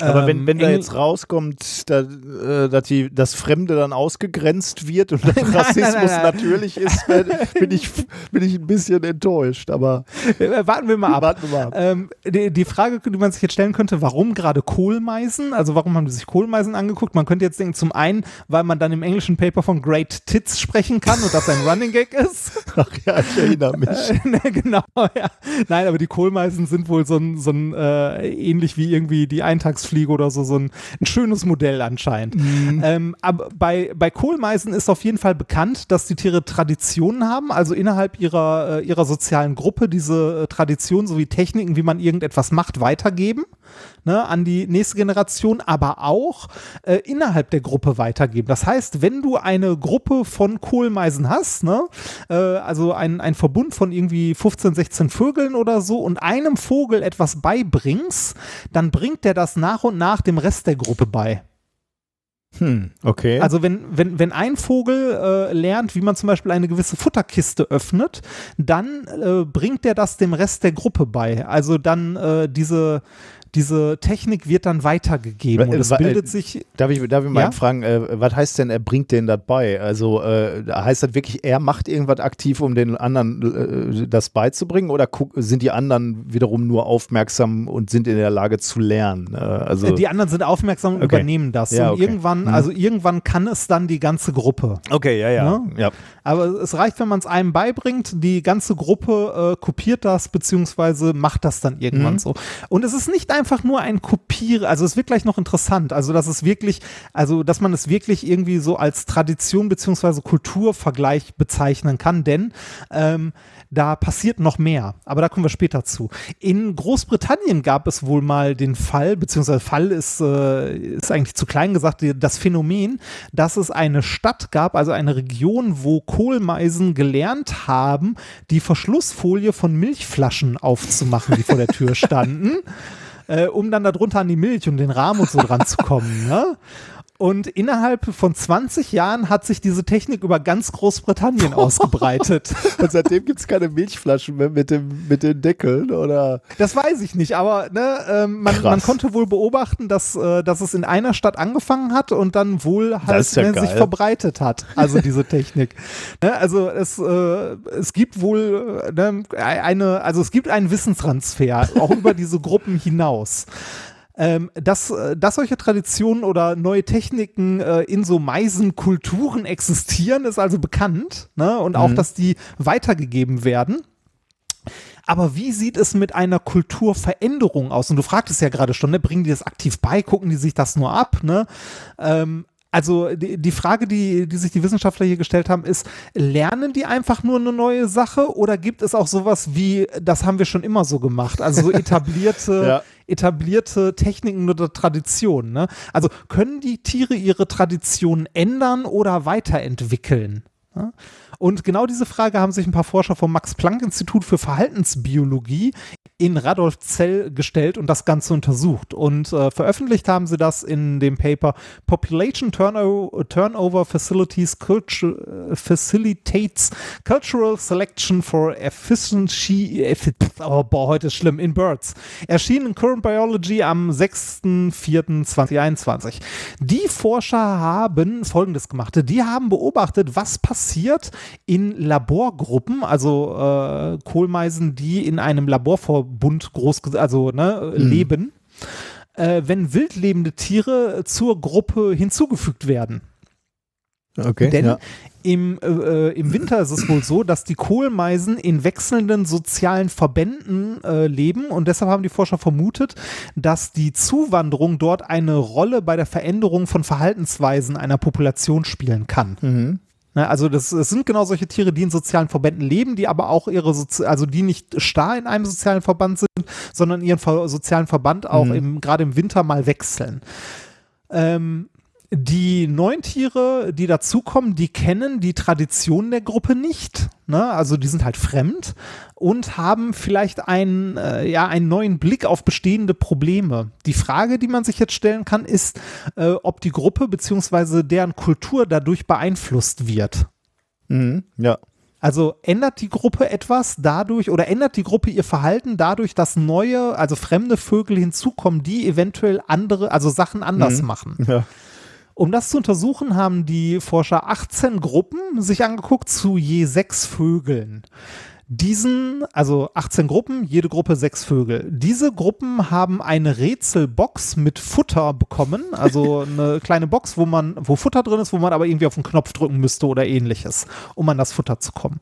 Speaker 2: Aber wenn,
Speaker 1: Ähm,
Speaker 2: wenn da jetzt rauskommt, da, äh, dass die, das Fremde dann ausgegrenzt wird und
Speaker 1: nein,
Speaker 2: Rassismus
Speaker 1: nein, nein.
Speaker 2: natürlich ist, bin bin ich, bin ich ein bisschen enttäuscht. Aber
Speaker 1: Äh, warten wir mal ab.
Speaker 2: warten wir mal ab.
Speaker 1: Ähm, die, die Frage, die man sich jetzt stellen könnte, warum gerade Kohlmeisen? Also warum haben die sich Kohlmeisen angeguckt? Man könnte jetzt denken, zum einen, weil man dann im englischen Paper von Great Tits sprechen kann und das ein Running Gag ist.
Speaker 2: Ach ja, ich erinnere mich.
Speaker 1: Äh, ne, genau, ja. Nein, aber die Kohlmeisen sind wohl so ein, so ein äh, ähnlich wie irgendwie die Eintagsfliege oder so, so ein, ein schönes Modell anscheinend. Ähm, aber bei, bei Kohlmeisen ist auf jeden Fall bekannt, dass die Tiere Traditionen haben, also innerhalb ihrer, äh, ihrer sozialen Gruppe diese äh, Traditionen sowie Techniken, wie man irgendetwas macht, weitergeben ne, an die nächste Generation, aber auch äh, innerhalb der Gruppe weitergeben. Das heißt, wenn du eine Gruppe von Kohlmeisen hast, ne, äh, also ein, ein Verbund von irgendwie 15, 16 Vögeln oder so und einem Vogel etwas beibringst, dann bringt der das nach und nach dem Rest der Gruppe bei.
Speaker 2: Hm, okay.
Speaker 1: Also wenn, wenn, wenn ein Vogel äh, lernt, wie man zum Beispiel eine gewisse Futterkiste öffnet, dann äh, bringt er das dem Rest der Gruppe bei. Also dann äh, diese, diese Technik wird dann weitergegeben und es
Speaker 2: äh,
Speaker 1: bildet sich
Speaker 2: darf ich, darf ich mal
Speaker 1: Ja?
Speaker 2: fragen, äh, was heißt denn, er bringt den das bei? Also äh, heißt das wirklich, er macht irgendwas aktiv, um den anderen äh, das beizubringen? Oder sind die anderen wiederum nur aufmerksam und sind in der Lage zu lernen? Äh, also
Speaker 1: Äh, Die anderen sind aufmerksam und
Speaker 2: Okay.
Speaker 1: übernehmen das.
Speaker 2: Ja,
Speaker 1: und
Speaker 2: okay.
Speaker 1: irgendwann kann. Also irgendwann kann es dann die ganze Gruppe.
Speaker 2: Okay, ja, ja.
Speaker 1: Ne?
Speaker 2: ja.
Speaker 1: Aber es reicht, wenn man es einem beibringt, die ganze Gruppe äh, kopiert das, beziehungsweise macht das dann irgendwann
Speaker 2: Mhm.
Speaker 1: so. Und es ist nicht einfach nur ein Kopieren, also es wird gleich noch interessant, also dass es wirklich, also dass man es wirklich irgendwie so als Tradition beziehungsweise Kulturvergleich bezeichnen kann, denn ähm, da passiert noch mehr, aber da kommen wir später zu. In Großbritannien gab es wohl mal den Fall, beziehungsweise Fall ist, äh, ist eigentlich zu klein gesagt, das Phänomen, dass es eine Stadt gab, also eine Region, wo Kohlmeisen gelernt haben, die Verschlussfolie von Milchflaschen aufzumachen, die vor der Tür standen, äh, um dann darunter an die Milch und den Rahmen und so dran zu kommen. Ne? Und innerhalb von 20 Jahren hat sich diese Technik über ganz Großbritannien ausgebreitet.
Speaker 2: Und seitdem gibt es keine Milchflaschen mehr mit, dem, mit den Deckeln, oder?
Speaker 1: Das weiß ich nicht, aber ne, ähm, man, man konnte wohl beobachten, dass, äh, dass es in einer Stadt angefangen hat und dann wohl halt
Speaker 2: ja
Speaker 1: ne, sich verbreitet hat. Also diese Technik. Ne, also es, äh, es gibt wohl äh, ne, eine, also es gibt einen Wissenstransfer auch über diese Gruppen hinaus. Ähm, dass, äh, dass solche Traditionen oder neue Techniken äh, in so Meisenkulturen existieren, ist also bekannt. Ne? Und auch, dass die weitergegeben werden. Aber wie sieht es mit einer Kulturveränderung aus? Und du fragtest ja gerade schon, ne, bringen die das aktiv bei, gucken die sich das nur ab? Ne? Ähm, also die, die Frage, die, die sich die Wissenschaftler hier gestellt haben, ist, lernen die einfach nur eine neue Sache oder gibt es auch sowas wie, das haben wir schon immer so gemacht, also so etablierte,
Speaker 2: Ja.
Speaker 1: etablierte Techniken oder Traditionen? Ne? Also können die Tiere ihre Traditionen ändern oder weiterentwickeln? Ja? Und genau diese Frage haben sich ein paar Forscher vom Max-Planck-Institut für Verhaltensbiologie in Radolfzell gestellt und das Ganze untersucht. Und äh, veröffentlicht haben sie das in dem Paper Population Turno Turnover Facilities Culture, äh, Facilitates Cultural Selection for Efficiency. Effi oh, boah, heute ist schlimm. In Birds. Erschienen in Current Biology am 6.4.2021. Die Forscher haben Folgendes gemacht. Die haben beobachtet, was passiert in Laborgruppen, also äh, Kohlmeisen, die in einem Laborverbund groß, also ne, leben, äh, wenn wildlebende Tiere zur Gruppe hinzugefügt werden.
Speaker 2: Okay.
Speaker 1: Denn
Speaker 2: ja.
Speaker 1: im, äh, im Winter ist es wohl so, dass die Kohlmeisen in wechselnden sozialen Verbänden äh, leben und deshalb haben die Forscher vermutet, dass die Zuwanderung dort eine Rolle bei der Veränderung von Verhaltensweisen einer Population spielen kann.
Speaker 2: Mhm.
Speaker 1: Ne, also das, das sind genau solche Tiere, die in sozialen Verbänden leben, die aber auch ihre, Sozi also die nicht starr in einem sozialen Verband sind, sondern ihren sozialen Verband auch im, gerade im Winter mal wechseln. Ähm, die neuen Tiere, die dazukommen, die kennen die Tradition der Gruppe nicht. Ne? Also die sind halt fremd und haben vielleicht einen, äh, ja, einen neuen Blick auf bestehende Probleme. Die Frage, die man sich jetzt stellen kann, ist, äh, ob die Gruppe bzw. deren Kultur dadurch beeinflusst wird.
Speaker 2: Mhm. Ja.
Speaker 1: Also ändert die Gruppe etwas dadurch oder ändert die Gruppe ihr Verhalten dadurch, dass neue, also fremde Vögel hinzukommen, die eventuell andere, also Sachen anders machen?
Speaker 2: Ja.
Speaker 1: Um das zu untersuchen, haben die Forscher 18 Gruppen sich angeguckt zu je sechs Vögeln. Diesen, also 18 Gruppen, jede Gruppe sechs Vögel. Diese Gruppen haben eine Rätselbox mit Futter bekommen, also eine kleine Box, wo man, wo Futter drin ist, wo man aber irgendwie auf den Knopf drücken müsste oder ähnliches, um an das Futter zu kommen.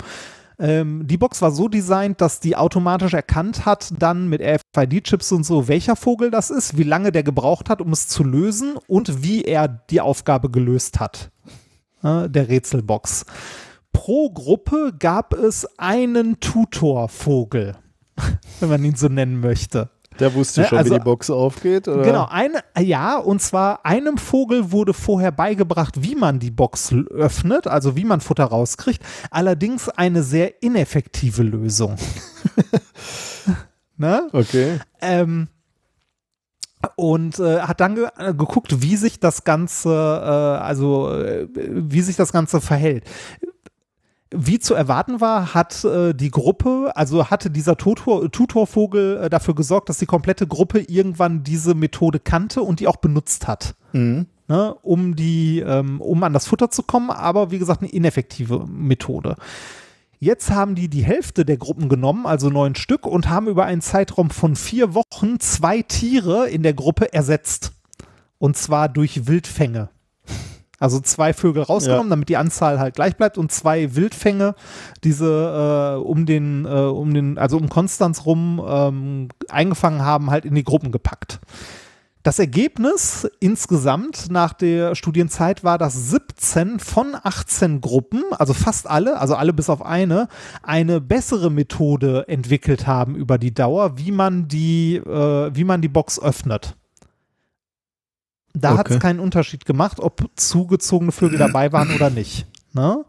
Speaker 1: Ähm, die Box war so designt, dass die automatisch erkannt hat, dann mit RFID-Chips und so, welcher Vogel das ist, wie lange der gebraucht hat, um es zu lösen und wie er die Aufgabe gelöst hat. Äh, der Rätselbox. Pro Gruppe gab es einen Tutorvogel, wenn man ihn so nennen möchte.
Speaker 2: Der wusste
Speaker 1: Ne,
Speaker 2: schon,
Speaker 1: also-
Speaker 2: wie die Box aufgeht, oder?
Speaker 1: Genau, eine, ja, und zwar einem Vogel wurde vorher beigebracht, wie man die Box öffnet, also wie man Futter rauskriegt, allerdings eine sehr ineffektive Lösung. ne?
Speaker 2: Okay.
Speaker 1: Ähm, und äh, hat dann ge äh, geguckt, wie sich das Ganze, äh, also äh, wie sich das Ganze verhält. Wie zu erwarten war, hat äh, die Gruppe, also hatte dieser Tutor, Tutorvogel äh, dafür gesorgt, dass die komplette Gruppe irgendwann diese Methode kannte und die auch benutzt hat.
Speaker 2: Mhm.
Speaker 1: Ne, um die, ähm, um an das Futter zu kommen, aber wie gesagt, eine ineffektive Methode. Jetzt haben die die Hälfte der Gruppen genommen, also neun Stück, und haben über einen Zeitraum von vier Wochen zwei Tiere in der Gruppe ersetzt. Und zwar durch Wildfänge. Also zwei Vögel rausgenommen, ja. damit die Anzahl halt gleich bleibt und zwei Wildfänge, diese äh, um den, äh, um den, also um Konstanz rum ähm, eingefangen haben, halt in die Gruppen gepackt. Das Ergebnis insgesamt nach der Studienzeit war, dass 17 von 18 Gruppen, also fast alle, also alle bis auf eine, eine bessere Methode entwickelt haben über die Dauer, wie man die, äh, wie man die Box öffnet. Da okay. hat es keinen Unterschied gemacht, ob zugezogene Vögel dabei waren oder nicht. Ne?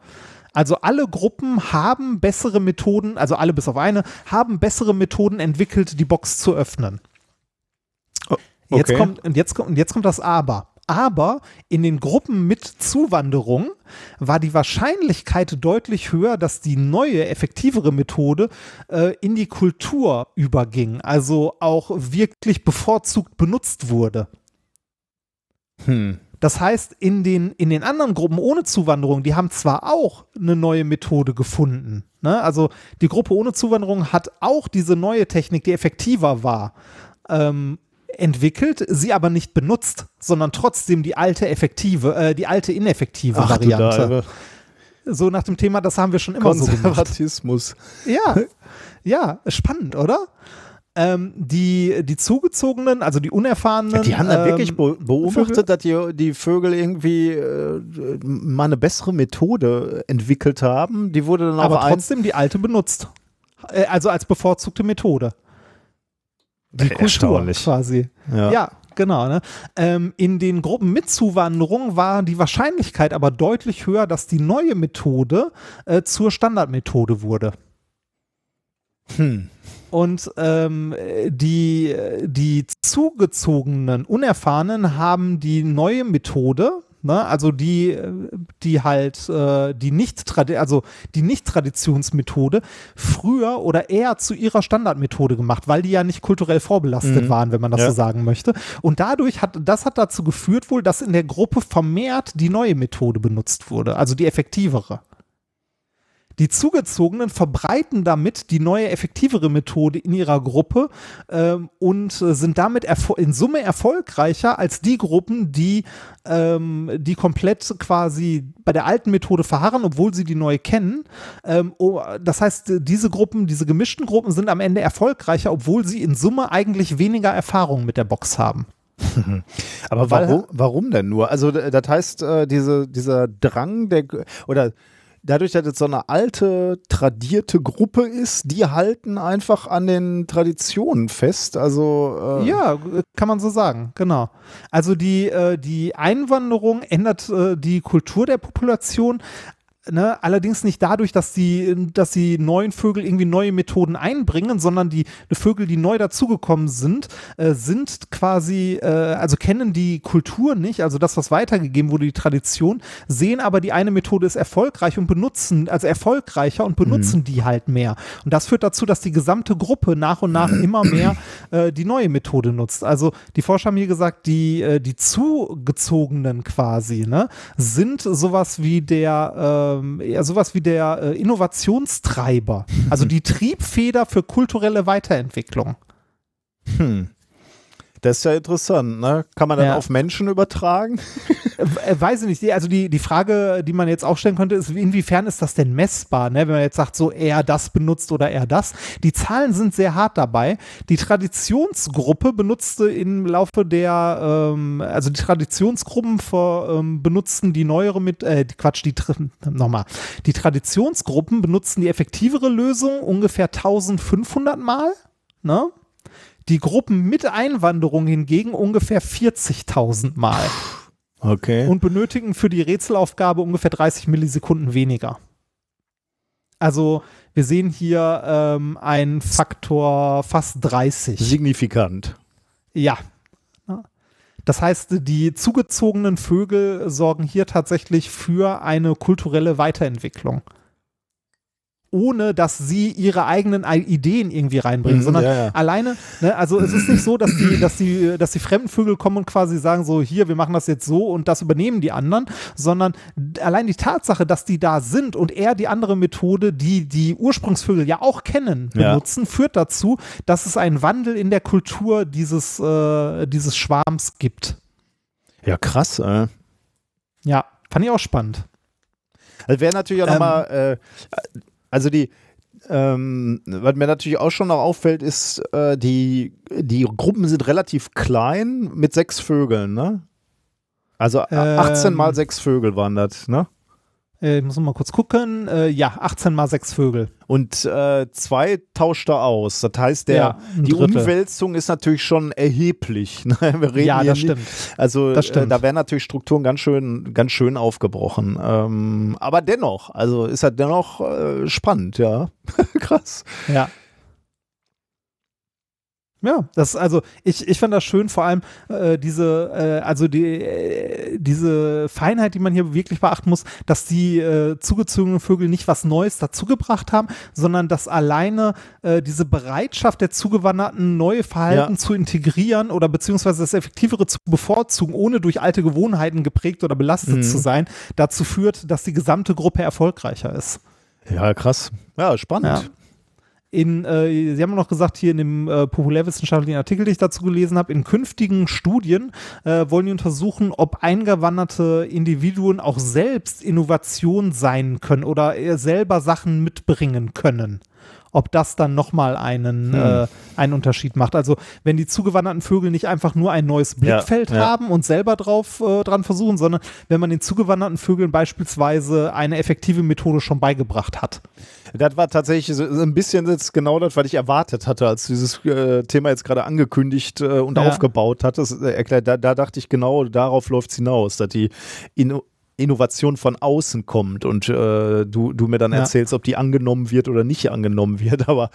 Speaker 1: Also alle Gruppen haben bessere Methoden, also alle bis auf eine, haben bessere Methoden entwickelt, die Box zu öffnen. Okay. Jetzt kommt, und, jetzt, und jetzt kommt das Aber. Aber in den Gruppen mit Zuwanderung war die Wahrscheinlichkeit deutlich höher, dass die neue, effektivere Methode äh, in die Kultur überging, also auch wirklich bevorzugt benutzt wurde. Hm. Das heißt, in den, in den anderen Gruppen ohne Zuwanderung, die haben zwar auch eine neue Methode gefunden. Ne? Also die Gruppe ohne Zuwanderung hat auch diese neue Technik, die effektiver war, ähm, entwickelt, sie aber nicht benutzt, sondern trotzdem die alte effektive, äh, die alte ineffektive Ach, Variante. So nach dem Thema, das haben wir schon immer so gemacht.
Speaker 2: Konservatismus.
Speaker 1: Ja, ja, spannend, oder? Ähm, die, die zugezogenen, also die unerfahrenen.
Speaker 2: Die haben dann ähm, wirklich beobachtet, Vögel? dass die, die Vögel irgendwie äh, mal eine bessere Methode entwickelt haben. Die wurde dann
Speaker 1: aber trotzdem die alte benutzt. Äh, also als bevorzugte Methode. Die Kultur quasi. Ja. ja genau. Ne? Ähm, in den Gruppen mit Zuwanderung war die Wahrscheinlichkeit aber deutlich höher, dass die neue Methode äh, zur Standardmethode wurde. Hm. Und ähm, die, die zugezogenen Unerfahrenen haben die neue Methode, Ne? Also die, die halt äh, die nicht also die nicht Traditionsmethode früher oder eher zu ihrer Standardmethode gemacht, weil die ja nicht kulturell vorbelastet mhm. waren, wenn man das ja. so sagen möchte. Und dadurch hat das hat dazu geführt wohl, dass in der Gruppe vermehrt die neue Methode benutzt wurde, also die effektivere. Die Zugezogenen verbreiten damit die neue, effektivere Methode in ihrer Gruppe ähm, und äh, sind damit in Summe erfolgreicher als die Gruppen, die, ähm, die komplett quasi bei der alten Methode verharren, obwohl sie die neue kennen. Ähm, oh, das heißt, diese Gruppen, diese gemischten Gruppen sind am Ende erfolgreicher, obwohl sie in Summe eigentlich weniger Erfahrung mit der Box haben.
Speaker 2: Aber warum, warum denn nur? Also das heißt, äh, diese, dieser Drang der oder dadurch, dass es so eine alte, tradierte Gruppe ist, die halten einfach an den Traditionen fest. Also
Speaker 1: äh ja, kann man so sagen, genau. Also die, äh, die Einwanderung ändert äh, die Kultur der Population, Ne, allerdings nicht dadurch, dass die, dass die neuen Vögel irgendwie neue Methoden einbringen, sondern die, die Vögel, die neu dazugekommen sind, äh, sind quasi, äh, also kennen die Kultur nicht, also das, was weitergegeben wurde, die Tradition, sehen aber die eine Methode ist erfolgreich und benutzen, also erfolgreicher und benutzen mhm. die halt mehr. Und das führt dazu, dass die gesamte Gruppe nach und nach immer mehr äh, die neue Methode nutzt. Also die Forscher haben hier gesagt, die, äh, die zugezogenen quasi, ne, sind sowas wie der äh, ähm, ja, sowas wie der äh, Innovationstreiber, also die Triebfeder für kulturelle Weiterentwicklung.
Speaker 2: Hm. Das ist ja interessant, ne? Kann man dann ja. auf Menschen übertragen?
Speaker 1: Äh, weiß ich nicht. Also die, die Frage, die man jetzt auch stellen könnte, ist, inwiefern ist das denn messbar, ne? wenn man jetzt sagt, so eher das benutzt oder eher das. Die Zahlen sind sehr hart dabei. Die Traditionsgruppe benutzte im Laufe der, ähm, also die Traditionsgruppen für, ähm, benutzten die neuere mit, äh, Quatsch, die, nochmal, die Traditionsgruppen benutzten die effektivere Lösung ungefähr 1500 Mal, ne? Die Gruppen mit Einwanderung hingegen ungefähr 40.000 Mal.
Speaker 2: Okay.
Speaker 1: Und benötigen für die Rätselaufgabe ungefähr 30 Millisekunden weniger. Also wir sehen hier ähm, einen Faktor fast 30.
Speaker 2: Signifikant.
Speaker 1: Ja. Das heißt, die zugezogenen Vögel sorgen hier tatsächlich für eine kulturelle Weiterentwicklung ohne dass sie ihre eigenen Ideen irgendwie reinbringen, mhm, sondern ja, ja. alleine, ne, also es ist nicht so, dass die, dass die, dass die fremden Vögel kommen und quasi sagen so, hier, wir machen das jetzt so und das übernehmen die anderen, sondern allein die Tatsache, dass die da sind und er die andere Methode, die die Ursprungsvögel ja auch kennen, benutzen, ja. führt dazu, dass es einen Wandel in der Kultur dieses, äh, dieses Schwarms gibt.
Speaker 2: Ja, krass, äh.
Speaker 1: Ja. fand ich auch spannend.
Speaker 2: Also wäre natürlich auch
Speaker 1: Ähm.
Speaker 2: nochmal, äh, also die, ähm, was mir natürlich auch schon noch auffällt, ist, äh, die, die Gruppen sind relativ klein mit sechs Vögeln, ne? Also äh, 18
Speaker 1: Ähm.
Speaker 2: mal sechs Vögel waren das, ne?
Speaker 1: Äh, ich muss mal kurz gucken. Äh, ja, 18 mal 6 Vögel.
Speaker 2: Und äh, zwei tauscht er aus. Das heißt, der,
Speaker 1: Ja,
Speaker 2: die
Speaker 1: Drittel.
Speaker 2: Umwälzung ist natürlich schon erheblich. Ne? Wir reden
Speaker 1: Ja, das
Speaker 2: nicht-
Speaker 1: stimmt.
Speaker 2: Also
Speaker 1: Das
Speaker 2: äh,
Speaker 1: stimmt.
Speaker 2: da werden natürlich Strukturen ganz schön, ganz schön aufgebrochen. Ähm, aber dennoch, also ist er dennoch äh, spannend, ja. Krass.
Speaker 1: Ja. Ja, das also ich, ich fand das schön, vor allem äh, diese äh, also die äh, diese Feinheit, die man hier wirklich beachten muss, dass die äh, zugezogenen Vögel nicht was Neues dazugebracht haben, sondern dass alleine äh, diese Bereitschaft der Zugewanderten neue Verhalten
Speaker 2: Ja.
Speaker 1: zu integrieren oder beziehungsweise das Effektivere zu bevorzugen, ohne durch alte Gewohnheiten geprägt oder belastet
Speaker 2: Mhm.
Speaker 1: zu sein, dazu führt, dass die gesamte Gruppe erfolgreicher ist.
Speaker 2: Ja, krass. Ja, spannend.
Speaker 1: Ja. In, äh, Sie haben noch gesagt, hier in dem äh, populärwissenschaftlichen Artikel, den ich dazu gelesen habe, in künftigen Studien äh, wollen die untersuchen, ob eingewanderte Individuen auch selbst Innovation sein können oder selber Sachen mitbringen können. Ob das dann nochmal einen,
Speaker 2: Hm.
Speaker 1: äh, einen Unterschied macht. Also, wenn die zugewanderten Vögel nicht einfach nur ein neues Blickfeld
Speaker 2: ja.
Speaker 1: haben und selber drauf äh, dran versuchen, sondern wenn man den zugewanderten Vögeln beispielsweise eine effektive Methode schon beigebracht hat.
Speaker 2: Das war tatsächlich so, ein bisschen jetzt genau das, was ich erwartet hatte, als dieses äh, Thema jetzt gerade angekündigt äh, und
Speaker 1: Ja.
Speaker 2: aufgebaut hattest. Äh, erklärt, da, da dachte ich genau, darauf läuft es hinaus, dass die Inno Innovation von außen kommt und äh, du, du mir dann
Speaker 1: Ja.
Speaker 2: erzählst, ob die angenommen wird oder nicht angenommen wird. Aber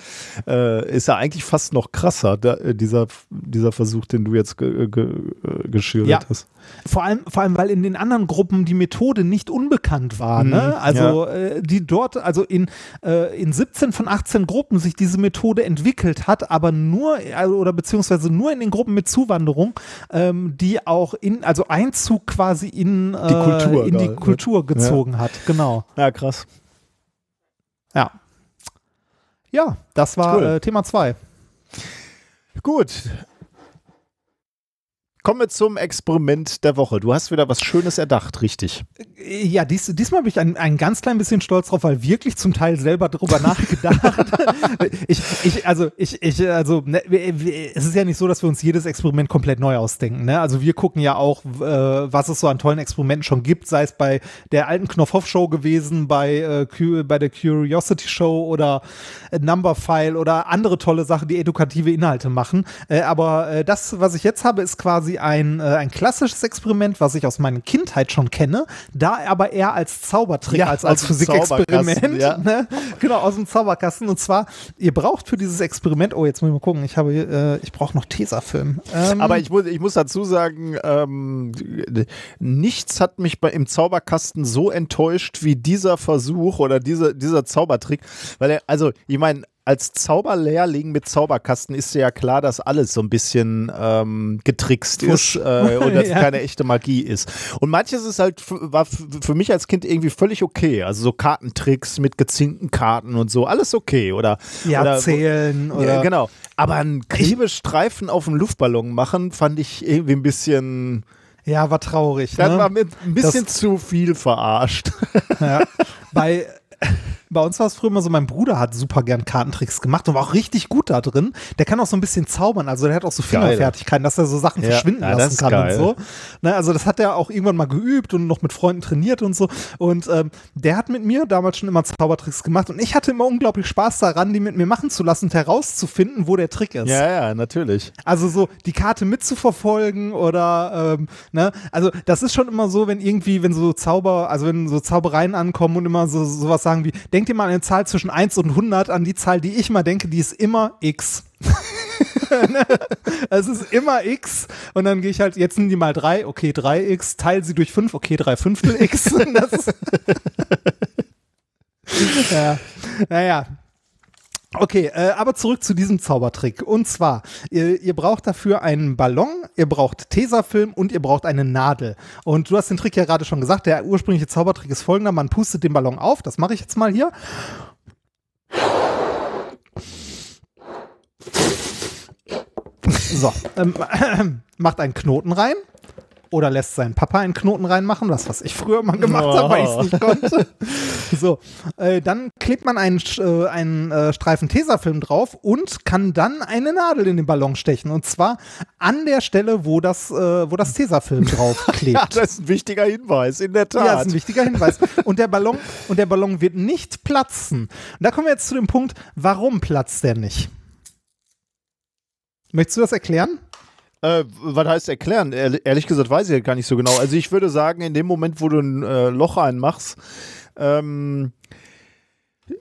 Speaker 2: äh, ist ja eigentlich fast noch krasser, da, äh, dieser, dieser Versuch, den du jetzt ge ge äh, geschildert
Speaker 1: Ja.
Speaker 2: hast.
Speaker 1: Vor allem, vor allem, weil in den anderen Gruppen die Methode nicht unbekannt war.
Speaker 2: Mhm,
Speaker 1: Ne? Also äh, die dort, also in, äh, in 17 von 18 Gruppen sich diese Methode entwickelt hat, aber nur oder beziehungsweise nur in den Gruppen mit Zuwanderung, ähm, die auch in, also Einzug quasi in, äh,
Speaker 2: Die Kultur
Speaker 1: in die
Speaker 2: ne?
Speaker 1: Kultur gezogen hat. Genau.
Speaker 2: Ja, krass.
Speaker 1: Ja. Ja, das war
Speaker 2: Cool.
Speaker 1: äh, Thema 2.
Speaker 2: Gut. Kommen wir zum Experiment der Woche. Du hast wieder was Schönes erdacht, richtig?
Speaker 1: Ja, dies, diesmal bin ich ein, ein ganz klein bisschen stolz drauf, weil wirklich zum Teil selber drüber nachgedacht. ich, ich, also, ich, ich, also, ne, es ist ja nicht so, dass wir uns jedes Experiment komplett neu ausdenken. Ne? Also wir gucken ja auch, äh, was es so an tollen Experimenten schon gibt, sei es bei der alten Knopfhoff-Show gewesen, bei, äh, bei der Curiosity Show oder äh, Numberphile oder andere tolle Sachen, die edukative Inhalte machen. Äh, aber äh, das, was ich jetzt habe, ist quasi ein, äh, ein klassisches Experiment, was ich aus meiner Kindheit schon kenne, da aber eher als Zaubertrick,
Speaker 2: Ja,
Speaker 1: als als Physikexperiment.
Speaker 2: Ja.
Speaker 1: Ne? Genau, aus dem Zauberkasten. Und zwar, ihr braucht für dieses Experiment, oh, jetzt muss ich mal gucken, ich habe, äh, ich brauche noch Tesafilm. Ähm,
Speaker 2: Aber ich muss, ich muss dazu sagen, ähm, nichts hat mich bei, im Zauberkasten so enttäuscht wie dieser Versuch oder dieser, dieser Zaubertrick. Weil er, also, ich meine, als Zauberlehrling mit Zauberkasten ist ja klar, dass alles so ein bisschen ähm, getrickst
Speaker 1: Fusch.
Speaker 2: ist äh, und dass
Speaker 1: Ja.
Speaker 2: keine echte Magie ist. Und manches ist halt, war für mich als Kind irgendwie völlig okay. Also so Kartentricks mit gezinkten Karten und so, alles okay. Oder,
Speaker 1: ja,
Speaker 2: oder
Speaker 1: zählen oder.
Speaker 2: ja, genau. Aber einen Klebestreifen auf einen Luftballon machen, fand ich irgendwie ein bisschen.
Speaker 1: Ja, war traurig.
Speaker 2: Das
Speaker 1: ne?
Speaker 2: war mit ein bisschen
Speaker 1: Das-
Speaker 2: zu viel verarscht.
Speaker 1: Ja. Bei, bei uns war es früher immer so, mein Bruder hat super gern Kartentricks gemacht und war auch richtig gut da drin. Der kann auch so ein bisschen zaubern, also der hat auch so. Fingerfertigkeiten, dass er so Sachen
Speaker 2: Ja,
Speaker 1: verschwinden
Speaker 2: ja,
Speaker 1: lassen kann
Speaker 2: geil.
Speaker 1: und so. Ne, also das hat er auch irgendwann mal geübt und noch mit Freunden trainiert und so. Und ähm, der hat mit mir damals schon immer Zaubertricks gemacht und ich hatte immer unglaublich Spaß daran, die mit mir machen zu lassen und herauszufinden, wo der Trick ist.
Speaker 2: Ja, ja, natürlich.
Speaker 1: Also so die Karte mitzuverfolgen oder ähm, ne, also das ist schon immer so, wenn irgendwie, wenn so Zauber, also wenn so Zaubereien ankommen und immer so sowas sagen wie, denk dir mal an eine Zahl zwischen 1 und 100, an die Zahl, die ich mal denke, die ist immer X. Ne? Es ist immer X und dann gehe ich halt, jetzt sind die mal 3, okay, 3X, teile sie durch 5, okay, 3 Fünftel X. Ja, naja, Okay, äh, aber zurück zu diesem Zaubertrick. Und zwar, ihr, ihr braucht dafür einen Ballon, ihr braucht Tesafilm und ihr braucht eine Nadel. Und du hast den Trick ja gerade schon gesagt, der ursprüngliche Zaubertrick ist folgender, man pustet den Ballon auf, das mache ich jetzt mal hier. So, ähm, macht einen Knoten rein, oder lässt seinen Papa einen Knoten reinmachen, was was ich früher mal gemacht oh. habe, weil ich es nicht konnte. so, äh, dann klebt man einen, äh, einen äh, Streifen Tesafilm drauf und kann dann eine Nadel in den Ballon stechen und zwar an der Stelle, wo das, äh, wo das Tesafilm drauf klebt. ja,
Speaker 2: das ist ein wichtiger Hinweis, in der Tat.
Speaker 1: Ja, das ist ein wichtiger Hinweis. Und der Ballon und der Ballon wird nicht platzen. Und da kommen wir jetzt zu dem Punkt, warum platzt der nicht? Möchtest du das erklären?
Speaker 2: Äh, was heißt erklären? Ehrlich gesagt weiß ich gar nicht so genau. Also ich würde sagen, in dem Moment, wo du ein äh, Loch einmachst, ähm,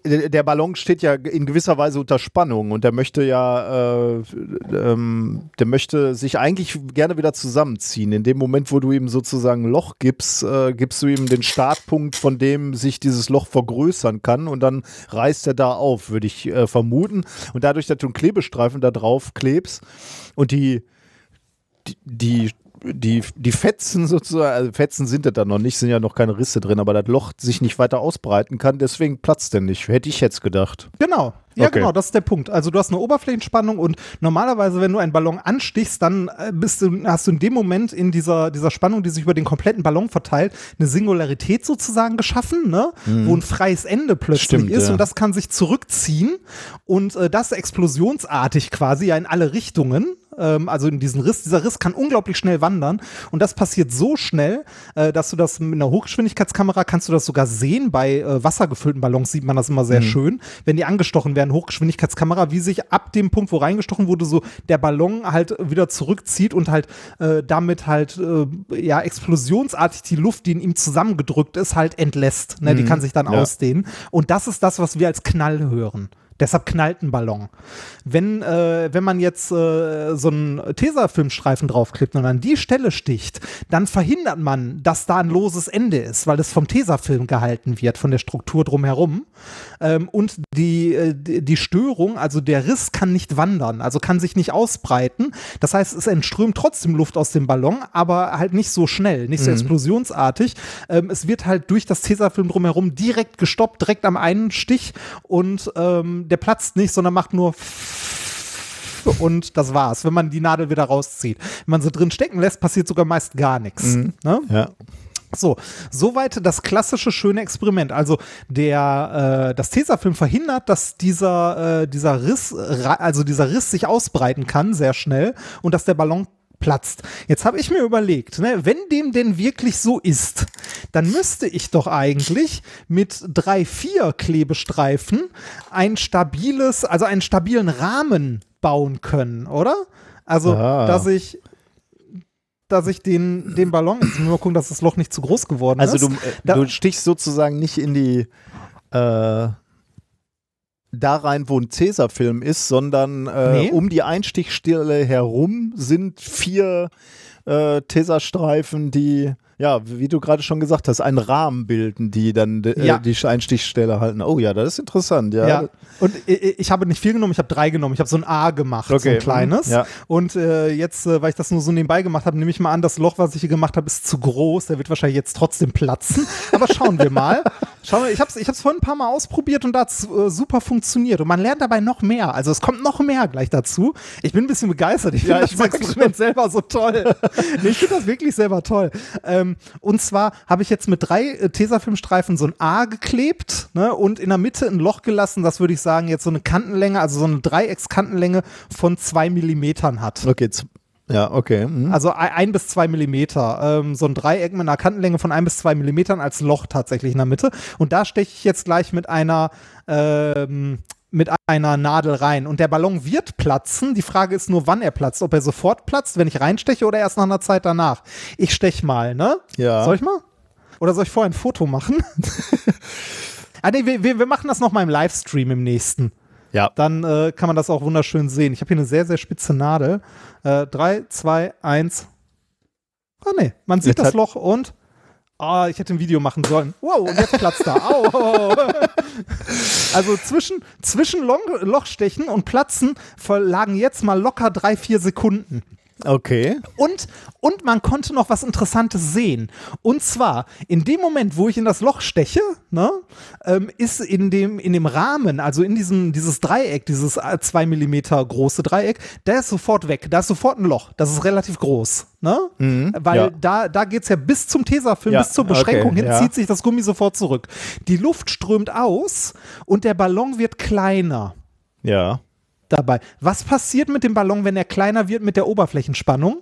Speaker 2: der Ballon steht ja in gewisser Weise unter Spannung und der möchte ja, äh, ähm, der möchte sich eigentlich gerne wieder zusammenziehen. In dem Moment, wo du ihm sozusagen ein Loch gibst, äh, gibst du ihm den Startpunkt, von dem sich dieses Loch vergrößern kann und dann reißt er da auf, würde ich äh, vermuten. Und dadurch, dass du einen Klebestreifen da drauf klebst und die die, die, die Fetzen sozusagen, also Fetzen sind das da noch nicht, sind ja noch keine Risse drin, aber das Loch sich nicht weiter ausbreiten kann, deswegen platzt der nicht. Hätte ich jetzt gedacht.
Speaker 1: Genau. Ja, okay. genau, das ist der Punkt. Also du hast eine Oberflächenspannung und normalerweise, wenn du einen Ballon anstichst, dann äh, bist du, hast du in dem Moment in dieser, dieser Spannung, die sich über den kompletten Ballon verteilt, eine Singularität sozusagen geschaffen, ne? Mhm. wo ein freies Ende plötzlich Stimmt, ist ja. und das kann sich zurückziehen und äh, das explosionsartig quasi ja in alle Richtungen ähm, also in diesen Riss. Dieser Riss kann unglaublich schnell wandern und das passiert so schnell, äh, dass du das mit einer Hochgeschwindigkeitskamera kannst du das sogar sehen. Bei äh, wassergefüllten Ballons sieht man das immer sehr mhm. schön, wenn die angestochen werden, Hochgeschwindigkeitskamera, wie sich ab dem Punkt, wo reingestochen wurde, so der Ballon halt wieder zurückzieht und halt äh, damit halt äh, ja explosionsartig die Luft, die in ihm zusammengedrückt ist, halt entlässt. Ne? Mhm. Die kann sich dann ja. ausdehnen. Und das ist das, was wir als Knall hören. Deshalb knallt ein Ballon. Wenn, äh, wenn man jetzt äh, so einen Tesafilmstreifen draufklebt und an die Stelle sticht, dann verhindert man, dass da ein loses Ende ist, weil es vom Tesafilm gehalten wird, von der Struktur drumherum. Ähm, und die, äh, die Störung, also der Riss kann nicht wandern, also kann sich nicht ausbreiten. Das heißt, es entströmt trotzdem Luft aus dem Ballon, aber halt nicht so schnell, nicht so mhm. explosionsartig. Ähm, es wird halt durch das Tesafilm drumherum direkt gestoppt, direkt am einen Stich und ähm, der platzt nicht, sondern macht nur und das war's, wenn man die Nadel wieder rauszieht. Wenn man sie drin stecken lässt, passiert sogar meist gar nichts. Mhm. Ne?
Speaker 2: Ja.
Speaker 1: So, soweit das klassische schöne Experiment. Also der, äh, das Tesafilm verhindert, dass dieser, äh, dieser Riss, also dieser Riss sich ausbreiten kann sehr schnell und dass der Ballon platzt. Jetzt habe ich mir überlegt, ne, wenn dem denn wirklich so ist, dann müsste ich doch eigentlich mit drei, vier Klebestreifen ein stabiles, also einen stabilen Rahmen bauen können, oder? Also, ah. dass ich dass ich den, den Ballon, jetzt mal gucken, dass das Loch nicht zu groß geworden
Speaker 2: also
Speaker 1: ist.
Speaker 2: Also du, äh, du stichst sozusagen nicht in die äh, da rein, wo ein Cäsar-Film ist, sondern äh, nee. um die Einstichstelle herum sind vier äh, Tesastreifen, die ja, wie du gerade schon gesagt hast, einen Rahmen bilden, die dann äh, ja. die Einstichstelle halten. Oh ja, das ist interessant, ja. ja.
Speaker 1: Und ich, ich habe nicht viel genommen, ich habe drei genommen. Ich habe so ein A gemacht, okay. so ein kleines. Ja. Und äh, jetzt, äh, weil ich das nur so nebenbei gemacht habe, nehme ich mal an, das Loch, was ich hier gemacht habe, ist zu groß. Der wird wahrscheinlich jetzt trotzdem platzen. Aber schauen wir mal. Schauen wir, ich habe es ich vorhin ein paar Mal ausprobiert und da hat es äh, super funktioniert. Und man lernt dabei noch mehr. Also es kommt noch mehr gleich dazu. Ich bin ein bisschen begeistert. Ich finde ja, das Experiment selber so toll. nee, ich finde das wirklich selber toll. Ähm, ähm, und zwar habe ich jetzt mit drei äh, Tesafilmstreifen so ein A geklebt ne, und in der Mitte ein Loch gelassen, das würde ich sagen jetzt so eine Kantenlänge, also so eine Dreieckskantenlänge von zwei Millimetern hat.
Speaker 2: Okay, ja, okay. Mhm.
Speaker 1: Also ein, bis zwei Millimeter. Ähm, so ein Dreieck mit einer Kantenlänge von ein bis zwei Millimetern als Loch tatsächlich in der Mitte. Und da steche ich jetzt gleich mit einer ähm, mit einer Nadel rein und der Ballon wird platzen. Die Frage ist nur, wann er platzt. Ob er sofort platzt, wenn ich reinsteche oder erst nach einer Zeit danach. Ich stech mal, ne?
Speaker 2: Ja.
Speaker 1: Soll ich mal? Oder soll ich vorher ein Foto machen? ah, nee, wir, wir machen das noch mal im Livestream im nächsten.
Speaker 2: Ja.
Speaker 1: Dann äh, kann man das auch wunderschön sehen. Ich habe hier eine sehr, sehr spitze Nadel. Äh, drei, zwei, eins. Ah, nee, man sieht Jetzt das Loch und Ah, oh, ich hätte ein Video machen sollen. Wow, und jetzt platzt da. Au. also zwischen, zwischen Lochstechen und Platzen verlagen jetzt mal locker drei, vier Sekunden.
Speaker 2: Okay.
Speaker 1: Und, und man konnte noch was Interessantes sehen. Und zwar, in dem Moment, wo ich in das Loch steche, ne, ähm, ist in dem, in dem Rahmen, also in diesem, dieses Dreieck, dieses äh, zwei Millimeter große Dreieck, der ist sofort weg. Da ist sofort ein Loch. Das ist relativ groß. Ne? Weil
Speaker 2: ja.
Speaker 1: da, da geht es ja bis zum Tesafilm,
Speaker 2: Ja,
Speaker 1: bis zur Beschränkung
Speaker 2: okay,
Speaker 1: hin,
Speaker 2: ja.
Speaker 1: zieht sich das Gummi sofort zurück. Die Luft strömt aus und der Ballon wird kleiner
Speaker 2: Ja.
Speaker 1: Dabei. Was passiert mit dem Ballon, wenn er kleiner wird mit der Oberflächenspannung?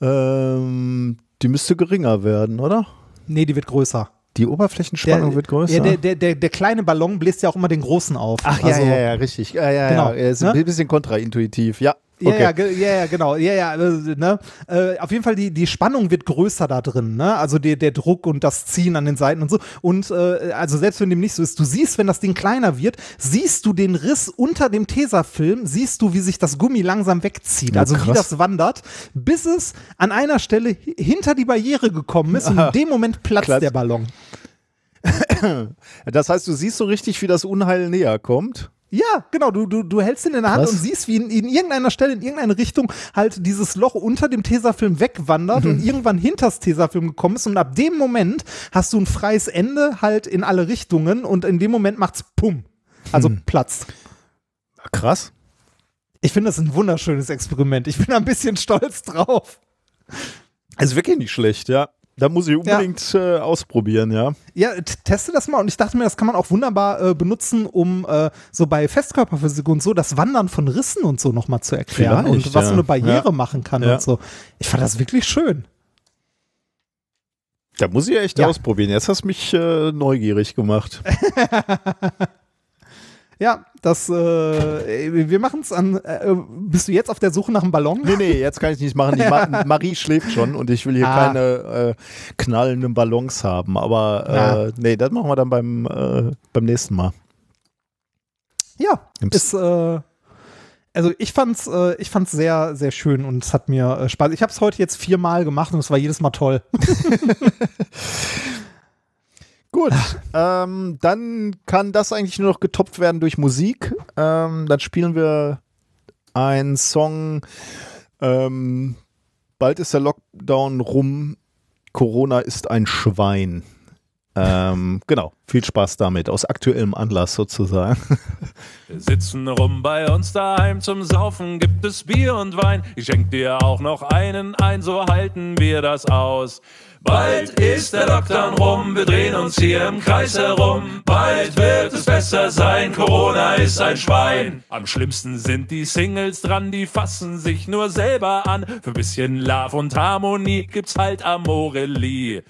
Speaker 2: Ähm, die müsste geringer werden, oder?
Speaker 1: Nee, die wird größer.
Speaker 2: Die Oberflächenspannung wird größer.
Speaker 1: Ja, der, der, der, der kleine Ballon bläst ja auch immer den großen auf.
Speaker 2: Ach ja,
Speaker 1: Also-
Speaker 2: ja, ja, richtig. Ja, ja,
Speaker 1: Genau.
Speaker 2: ja. Ist
Speaker 1: Ne?
Speaker 2: ein bisschen kontraintuitiv. Ja.
Speaker 1: Ja,
Speaker 2: Okay.
Speaker 1: ja, ge- ja, ja, genau. Ja, ja, äh, ne? äh, auf jeden Fall, die, die Spannung wird größer da drin, ne? Also der, der Druck und das Ziehen an den Seiten und so. Und äh, also selbst wenn dem nicht so ist, du siehst, wenn das Ding kleiner wird, siehst du den Riss unter dem Tesafilm, siehst du, wie sich das Gummi langsam wegzieht.
Speaker 2: Ja,
Speaker 1: also wie
Speaker 2: krass.
Speaker 1: das wandert, bis es an einer Stelle hi- hinter die Barriere gekommen ist und in dem Moment platzt
Speaker 2: Platz.
Speaker 1: der Ballon.
Speaker 2: Das heißt, du siehst so richtig, wie das Unheil näher kommt.
Speaker 1: Ja, genau. Du, du, du hältst ihn in der Hand
Speaker 2: Krass.
Speaker 1: und siehst, wie in, in irgendeiner Stelle, in irgendeine Richtung halt dieses Loch unter dem Tesafilm wegwandert
Speaker 2: Mhm.
Speaker 1: und irgendwann hinters Tesafilm gekommen ist. Und ab dem Moment hast du ein freies Ende halt in alle Richtungen und in dem Moment macht's Pum. Also
Speaker 2: Mhm.
Speaker 1: Platz.
Speaker 2: Krass.
Speaker 1: Ich finde das ein wunderschönes Experiment. Ich bin ein bisschen stolz drauf.
Speaker 2: Ist wirklich nicht schlecht, ja. Da muss ich unbedingt äh, ausprobieren, ja.
Speaker 1: Ja, teste das mal und ich dachte mir, das kann man auch wunderbar äh, benutzen, um äh, so bei Festkörperphysik und so das Wandern von Rissen und so nochmal zu erklären
Speaker 2: Vielleicht,
Speaker 1: und was
Speaker 2: ja.
Speaker 1: so eine Barriere
Speaker 2: Ja.
Speaker 1: machen kann
Speaker 2: Ja.
Speaker 1: und so. Ich fand das wirklich schön.
Speaker 2: Da muss ich echt
Speaker 1: Ja.
Speaker 2: ausprobieren. Jetzt hast du mich äh, neugierig gemacht.
Speaker 1: Ja, das, äh, wir machen es an. Äh, bist du jetzt auf der Suche nach einem Ballon?
Speaker 2: Nee, nee, jetzt kann ich nicht machen. Ma Marie schläft schon und ich will hier
Speaker 1: Ah.
Speaker 2: keine äh, knallenden Ballons haben. Aber
Speaker 1: Ja.
Speaker 2: äh, nee, das machen wir dann beim, äh, beim nächsten Mal.
Speaker 1: Ja, ist, äh, also ich fand's, äh, ich fand's sehr, sehr schön und es hat mir äh, Spaß. Ich habe es heute jetzt viermal gemacht und es war jedes Mal toll.
Speaker 2: Gut, ähm, dann kann das eigentlich nur noch getoppt werden durch Musik. Ähm, dann spielen wir einen Song. Ähm, bald ist der Lockdown rum. Corona ist ein Schwein. Ähm, genau, viel Spaß damit, aus aktuellem Anlass sozusagen.
Speaker 4: Wir sitzen rum bei uns daheim zum Saufen, gibt es Bier und Wein. Ich schenk dir auch noch einen ein, so halten wir das aus. Bald ist der Lockdown rum, wir drehen uns hier im Kreis herum. Bald wird es besser sein, Corona ist ein Schwein. Am schlimmsten sind die Singles dran, die fassen sich nur selber an. Für bisschen Love und Harmonie gibt's halt Amorelie.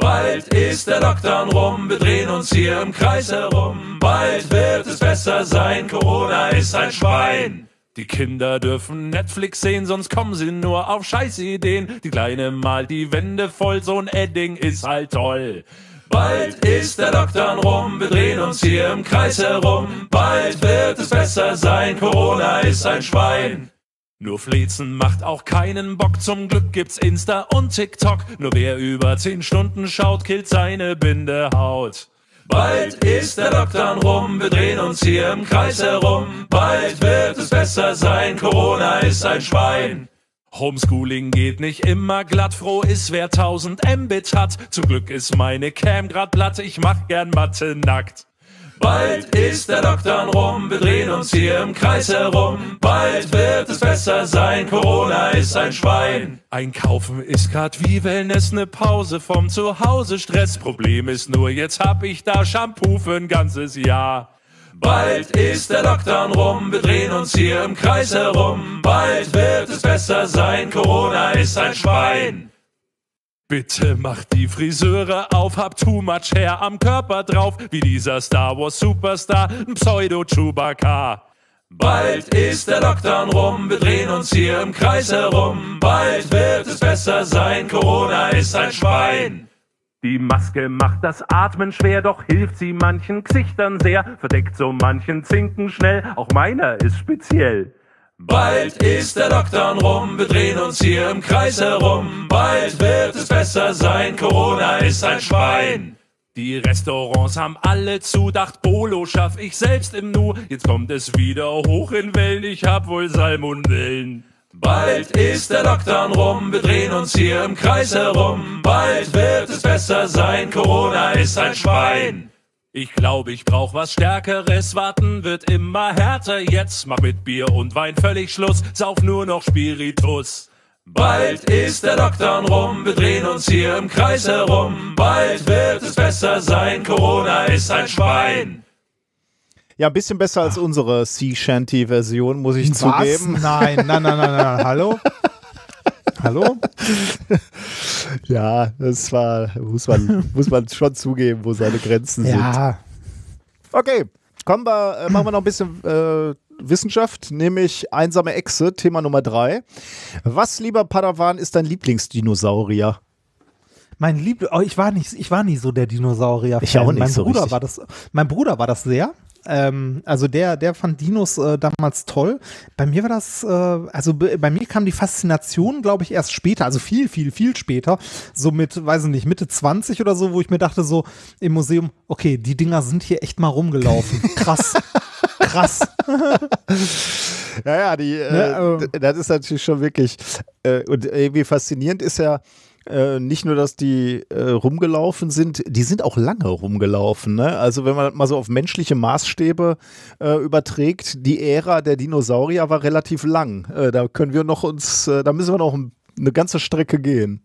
Speaker 4: Bald ist der Lockdown rum, wir drehen uns hier im Kreis herum. Bald wird es besser sein, Corona ist ein Schwein. Die Kinder dürfen Netflix sehen, sonst kommen sie nur auf Scheißideen. Die Kleine malt die Wände voll, so ein Edding ist halt toll. Bald ist der Lockdown rum, wir drehen uns hier im Kreis herum. Bald wird es besser sein, Corona ist ein Schwein. Nur Flezen macht auch keinen Bock. Zum Glück gibt's Insta und TikTok. Nur wer über 10 Stunden schaut, killt seine Bindehaut. Bald ist der Lockdown rum, wir drehen uns hier im Kreis herum. Bald wird es besser sein, Corona ist ein Schwein. Homeschooling geht nicht immer glatt, froh ist wer 1000 Mbit hat. Zum Glück ist meine Cam grad platt, ich mach gern Mathe nackt. Bald ist der Lockdown rum, wir drehen uns hier im Kreis herum. Bald wird es besser sein, Corona ist ein Schwein. Einkaufen ist grad wie Wellness, ne Pause vom Zuhause Stress. Problem ist nur, jetzt hab ich da Shampoo für ein ganzes Jahr. Bald ist der Lockdown rum, wir drehen uns hier im Kreis herum. Bald wird es besser sein, Corona ist ein Schwein. Bitte macht die Friseure auf, hab too much Hair am Körper drauf, wie dieser Star Wars Superstar, ein Pseudo-Chewbacca. Bald ist der Lockdown rum, wir drehen uns hier im Kreis herum. Bald wird es besser sein, Corona ist ein Schwein. Die Maske macht das Atmen schwer, doch hilft sie manchen Gesichtern sehr, verdeckt so manchen Zinken schnell, auch meiner ist speziell. Bald ist der Lockdown rum, wir drehen uns hier im Kreis herum. Bald wird es besser sein, Corona ist ein Schwein. Die Restaurants haben alle zu, dacht Bolo schaff ich selbst im Nu. Jetzt kommt es wieder hoch in Wellen, ich hab wohl Salmonellen. Bald ist der Lockdown rum, wir drehen uns hier im Kreis herum. Bald wird es besser sein, Corona ist ein Schwein. Ich glaube, ich brauch was Stärkeres, warten wird immer härter jetzt. Mach mit Bier und Wein völlig Schluss, sauf nur noch Spiritus. Bald ist der Lockdown rum, wir drehen uns hier im Kreis herum. Bald wird es besser sein, Corona ist ein Schwein.
Speaker 2: Ja, ein bisschen besser als unsere Sea Shanty-Version, muss ich
Speaker 1: Was?
Speaker 2: zugeben.
Speaker 1: Nein, nein, nein, nein, nein. Hallo? Hallo?
Speaker 2: Ja, das war, muss man, muss man schon zugeben, wo seine Grenzen sind.
Speaker 1: Ja.
Speaker 2: Okay, kommen wir, äh, machen wir noch ein bisschen äh, Wissenschaft, nämlich einsame Echse, Thema Nummer drei. Was, lieber Padawan, ist dein Lieblingsdinosaurier?
Speaker 1: Mein Liebling, oh, ich war nicht, ich war nie so der Dinosaurier.
Speaker 2: Ich auch nicht
Speaker 1: mein
Speaker 2: so
Speaker 1: Bruder
Speaker 2: richtig.
Speaker 1: war das, mein Bruder war das sehr. Ähm, also der, der fand Dinos äh, damals toll. Bei mir war das, äh, also be- bei mir kam die Faszination, glaube ich, erst später, also viel, viel, viel später, so mit, weiß ich nicht, Mitte 20 oder so, wo ich mir dachte so im Museum, okay, die Dinger sind hier echt mal rumgelaufen. Krass. Krass.
Speaker 2: Ja, ja, die, äh,
Speaker 1: Ne,
Speaker 2: d- das ist natürlich schon wirklich, äh, und irgendwie faszinierend ist ja, äh, nicht nur, dass die äh, rumgelaufen sind, die sind auch lange rumgelaufen. Ne? Also wenn man mal so auf menschliche Maßstäbe äh, überträgt, die Ära der Dinosaurier war relativ lang. Äh, da können wir noch uns, äh, da müssen wir noch ein- eine ganze Strecke gehen.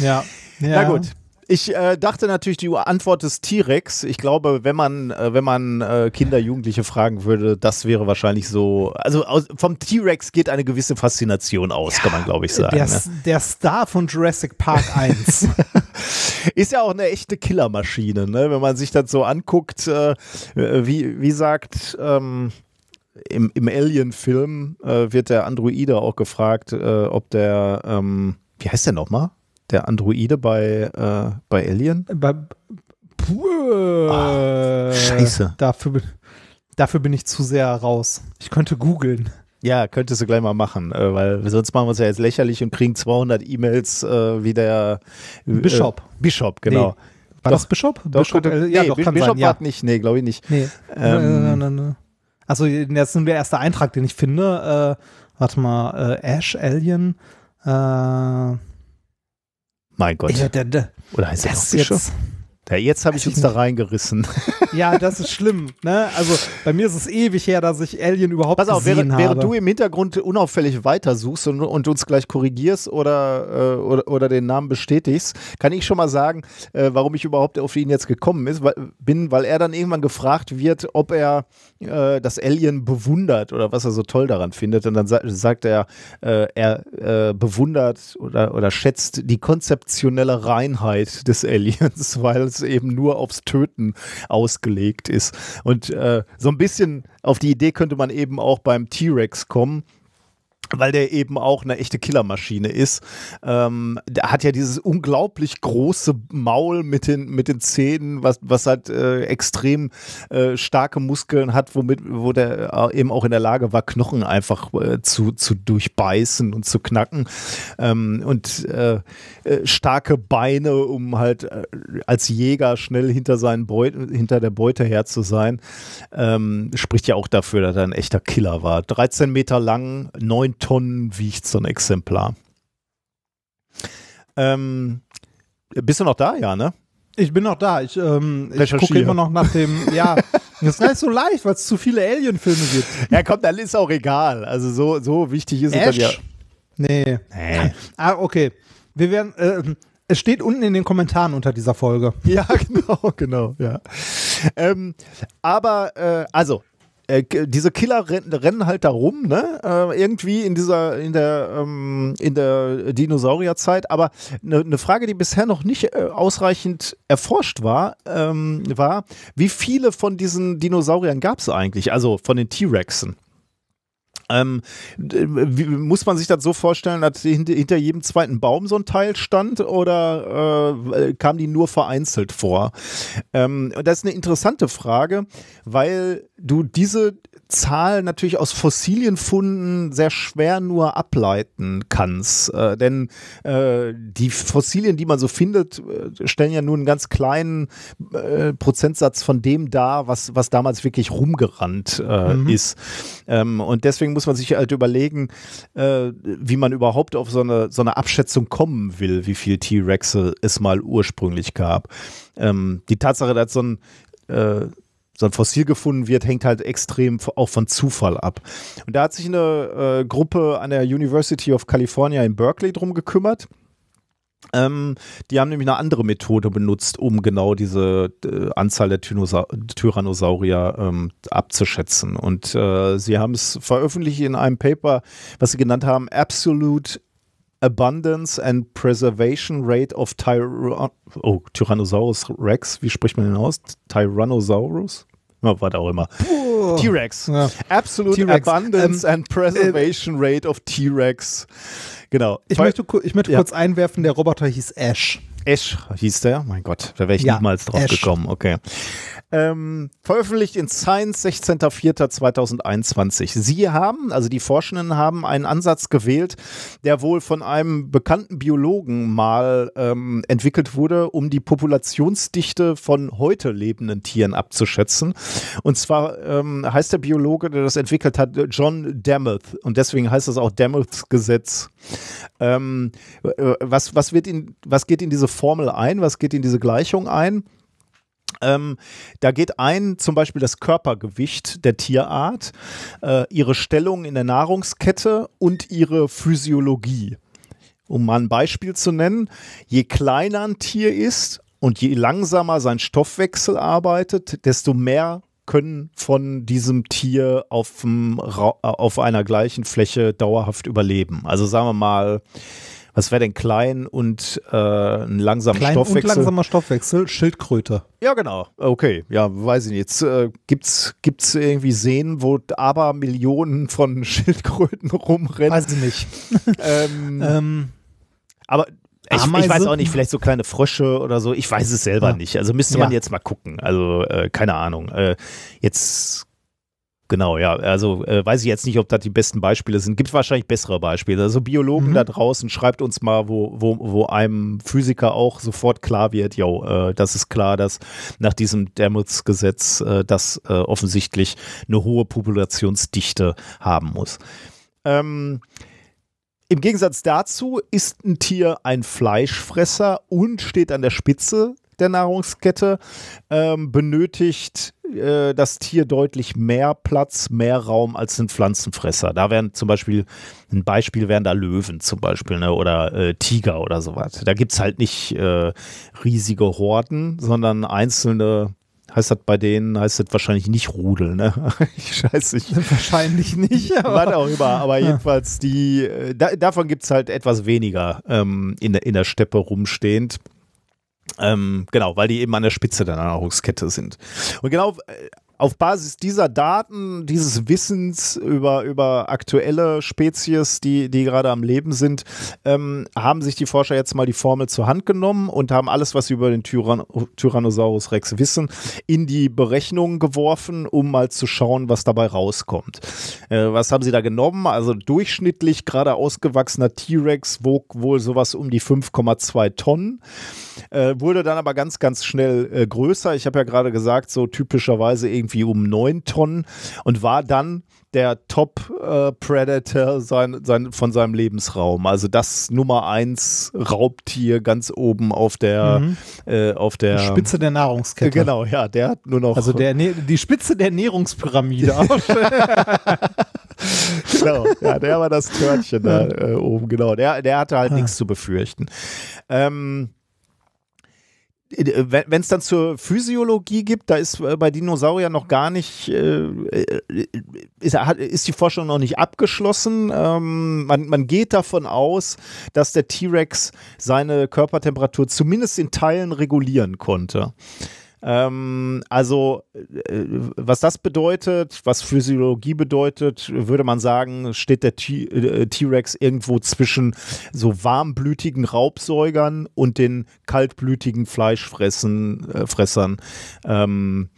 Speaker 1: Ja.
Speaker 2: Na gut. Ich äh, dachte natürlich, die Antwort ist T-Rex. Ich glaube, wenn man, äh, wenn man äh, Kinder, Jugendliche fragen würde, das wäre wahrscheinlich so. Also aus, vom T-Rex geht eine gewisse Faszination aus, kann man, glaube ich, sagen.
Speaker 1: Der,
Speaker 2: Ne?
Speaker 1: der Star von Jurassic Park 1.
Speaker 2: Ist ja auch eine echte Killermaschine, ne? wenn man sich das so anguckt. Äh, wie, wie sagt. Ähm, im, im Alien-Film äh, wird der Androide auch gefragt, äh, ob der, ähm, wie heißt der nochmal? Der Androide bei, äh, bei Alien?
Speaker 1: Bei, puh,
Speaker 2: Ah, scheiße.
Speaker 1: Dafür, bin- dafür bin ich zu sehr raus. Ich könnte googeln.
Speaker 2: Ja, könntest du gleich mal machen, äh, weil sonst machen wir uns ja jetzt lächerlich und kriegen 200 E-Mails äh, wie der äh,
Speaker 1: Bishop.
Speaker 2: Bishop, genau.
Speaker 1: Nee. War
Speaker 2: Doch,
Speaker 1: das Bishop?
Speaker 2: Doch,
Speaker 1: Bishop
Speaker 2: könnte-
Speaker 1: äh, ja,
Speaker 2: nee,
Speaker 1: doch, kann
Speaker 2: Bishop
Speaker 1: sein, ja.
Speaker 2: war nicht, nee, glaube ich nicht.
Speaker 1: Nee.
Speaker 2: Ähm,
Speaker 1: äh, äh, äh, also, das ist nur der erste Eintrag, den ich finde. Äh, warte mal, äh, Ash, Alien. Äh,
Speaker 2: Mein Gott.
Speaker 1: ja, der, der,
Speaker 2: Oder heißt
Speaker 1: das
Speaker 2: noch
Speaker 1: ist
Speaker 2: Bishop?
Speaker 1: jetzt,
Speaker 2: Ja, jetzt habe ich uns da reingerissen.
Speaker 1: ja, das ist schlimm. Ne? Also bei mir ist es ewig her, dass ich Alien überhaupt
Speaker 2: Pass auf,
Speaker 1: gesehen
Speaker 2: während,
Speaker 1: habe.
Speaker 2: während du im Hintergrund unauffällig weitersuchst und, und uns gleich korrigierst oder, äh, oder, oder den Namen bestätigst, kann ich schon mal sagen, äh, warum ich überhaupt auf ihn jetzt gekommen ist, weil, bin, weil er dann irgendwann gefragt wird, ob er äh, das Alien bewundert oder was er so toll daran findet. Und dann sa sagt er, äh, er äh, bewundert oder, oder schätzt die konzeptionelle Reinheit des Aliens, weil es eben nur aufs Töten ausgelegt ist. Und äh, so ein bisschen auf die Idee könnte man eben auch beim T-Rex kommen. Weil der eben auch eine echte Killermaschine ist. Ähm, der hat ja dieses unglaublich große Maul mit den, mit den Zähnen, was, was halt äh, extrem äh, starke Muskeln hat, womit, wo der äh, eben auch in der Lage war, Knochen einfach äh, zu, zu durchbeißen und zu knacken. Ähm, und äh, äh, starke Beine, um halt als Jäger schnell hinter seinen Beut hinter der Beute her zu sein. Ähm, spricht ja auch dafür, dass er ein echter Killer war. 13 Meter lang, 9 Tonnen wiegt so ein Exemplar. Ähm, bist du noch da? Ja, ne?
Speaker 1: Ich bin noch da. Ich, ähm, ich gucke immer noch nach dem. Ja, das ist gar nicht so leicht, weil es zu viele Alien-Filme gibt.
Speaker 2: Ja, komm, dann ist auch egal. Also so, so wichtig ist es dann ja.
Speaker 1: Ash? Nee.
Speaker 2: Nee.
Speaker 1: Ah, okay. Wir werden. Äh, es steht unten in den Kommentaren unter dieser Folge.
Speaker 2: Ja, genau, genau, ja. Ähm, aber, äh, also, äh, diese Killer rennen, rennen halt da rum, ne? Äh, irgendwie in dieser, in der, ähm, in der Dinosaurierzeit. Aber eine ne Frage, die bisher noch nicht äh, ausreichend erforscht war, ähm, war, wie viele von diesen Dinosauriern gab es eigentlich? Also von den T-Rexen. Ähm, wie, muss man sich das so vorstellen, dass hinter, hinter, jedem zweiten Baum so ein Teil stand oder äh, kam die nur vereinzelt vor? Ähm, das ist eine interessante Frage, weil du diese Zahl natürlich aus Fossilienfunden sehr schwer nur ableiten kannst. Äh, denn äh, die Fossilien, die man so findet, äh, stellen ja nur einen ganz kleinen äh, Prozentsatz von dem dar, was, was damals wirklich rumgerannt äh, mhm. ist. Ähm, und deswegen muss man sich halt überlegen, äh, wie man überhaupt auf so eine, so eine Abschätzung kommen will, wie viel T-Rexe es mal ursprünglich gab. Ähm, die Tatsache, dass so ein so ein Fossil gefunden wird, hängt halt extrem auch von Zufall ab. Und da hat sich eine äh, Gruppe an der University of California in Berkeley drum gekümmert. Ähm, die haben nämlich eine andere Methode benutzt, um genau diese äh, Anzahl der Tyrannosa Tyrannosaurier ähm, abzuschätzen. Und äh, sie haben es veröffentlicht in einem Paper, was sie genannt haben Absolute Abundance and Preservation Rate of Tyr oh, Tyrannosaurus Rex. Wie spricht man den aus? Tyrannosaurus? Was auch immer. T-Rex. Ja. Absolute Abundance ähm, and Preservation äh, Rate of T-Rex. Genau.
Speaker 1: Ich möchte, ich möchte ja. kurz einwerfen, der Roboter hieß Ash.
Speaker 2: Ash hieß der? Mein Gott, da wäre ich ja, niemals drauf Ash. gekommen. Okay. Ähm, veröffentlicht in Science 16.04.2021. Sie haben, also die Forschenden haben einen Ansatz gewählt, der wohl von einem bekannten Biologen mal ähm, entwickelt wurde, um die Populationsdichte von heute lebenden Tieren abzuschätzen. Und zwar ähm, heißt der Biologe, der das entwickelt hat, John Demuth. Und deswegen heißt es auch Demuths Gesetz. Ähm, äh, was, was, wird in, was geht in diese Formel ein? Was geht in diese Gleichung ein? Ähm, da geht ein zum Beispiel das Körpergewicht der Tierart, äh, ihre Stellung in der Nahrungskette und ihre Physiologie. Um mal ein Beispiel zu nennen, je kleiner ein Tier ist und je langsamer sein Stoffwechsel arbeitet, desto mehr können von diesem Tier auf, auf einer gleichen Fläche dauerhaft überleben. Also sagen wir mal, was wäre denn klein und äh, ein langsamer klein Stoffwechsel?
Speaker 1: Und langsamer Stoffwechsel, Schildkröte.
Speaker 2: Ja, genau. Okay, ja, weiß ich nicht. Jetzt äh, gibt's gibt's irgendwie Seen, wo aber Millionen von Schildkröten rumrennen.
Speaker 1: Weiß ich nicht.
Speaker 2: ähm, ähm, aber ich, ich, weiß auch nicht, vielleicht so kleine Frösche oder so. Ich weiß es selber ja. nicht. Also müsste man ja. jetzt mal gucken. Also äh, keine Ahnung. Äh, jetzt Genau, ja. Also äh, weiß ich jetzt nicht, ob das die besten Beispiele sind. Gibt wahrscheinlich bessere Beispiele. Also Biologen mhm. da draußen, schreibt uns mal, wo, wo, wo einem Physiker auch sofort klar wird, jo, äh, das ist klar, dass nach diesem Demuths-Gesetz äh, das äh, offensichtlich eine hohe Populationsdichte haben muss. Ähm, im Gegensatz dazu ist ein Tier ein Fleischfresser und steht an der Spitze der Nahrungskette, ähm, benötigt äh, das Tier deutlich mehr Platz, mehr Raum als ein Pflanzenfresser. Da wären zum Beispiel, ein Beispiel wären da Löwen zum Beispiel ne, oder äh, Tiger oder sowas. Da gibt es halt nicht äh, riesige Horden, sondern einzelne heißt das bei denen, heißt das wahrscheinlich nicht Rudel, ne?
Speaker 1: ich weiß nicht. Wahrscheinlich nicht.
Speaker 2: Aber. Was auch immer, aber jedenfalls die, äh, da, davon gibt es halt etwas weniger ähm, in, in der Steppe rumstehend. Ähm, genau, weil die eben an der Spitze der Nahrungskette sind. Und genau äh, auf Basis dieser Daten, dieses Wissens über, über aktuelle Spezies, die, die gerade am Leben sind, ähm, haben sich die Forscher jetzt mal die Formel zur Hand genommen und haben alles, was sie über den Tyrann Tyrannosaurus Rex wissen, in die Berechnungen geworfen, um mal zu schauen, was dabei rauskommt. Äh, was haben sie da genommen? Also durchschnittlich gerade ausgewachsener T-Rex wog wohl sowas um die 5,2 Tonnen. Äh, wurde dann aber ganz, ganz schnell äh, größer. Ich habe ja gerade gesagt, so typischerweise irgendwie um 9 Tonnen und war dann der Top-Predator äh, sein, sein, von seinem Lebensraum. Also das Nummer 1 Raubtier ganz oben auf der, mhm. äh, auf der
Speaker 1: die Spitze der Nahrungskette.
Speaker 2: Genau, ja, der hat nur noch.
Speaker 1: Also der, die Spitze der Ernährungspyramide.
Speaker 2: genau, ja, der war das Törtchen da äh, oben, genau. Der, der hatte halt nichts zu befürchten. Ähm, wenn es dann zur Physiologie gibt, da ist äh, bei Dinosauriern noch gar nicht, äh, äh, ist, ist, die Forschung noch nicht abgeschlossen. Ähm, man, man, geht davon aus, dass der T-Rex seine Körpertemperatur zumindest in Teilen regulieren konnte. Ähm, also, äh, was das bedeutet, was Physiologie bedeutet, würde man sagen, steht der äh, T-Rex irgendwo zwischen so warmblütigen Raubsäugern und den kaltblütigen Fleischfressen, äh. Ähm,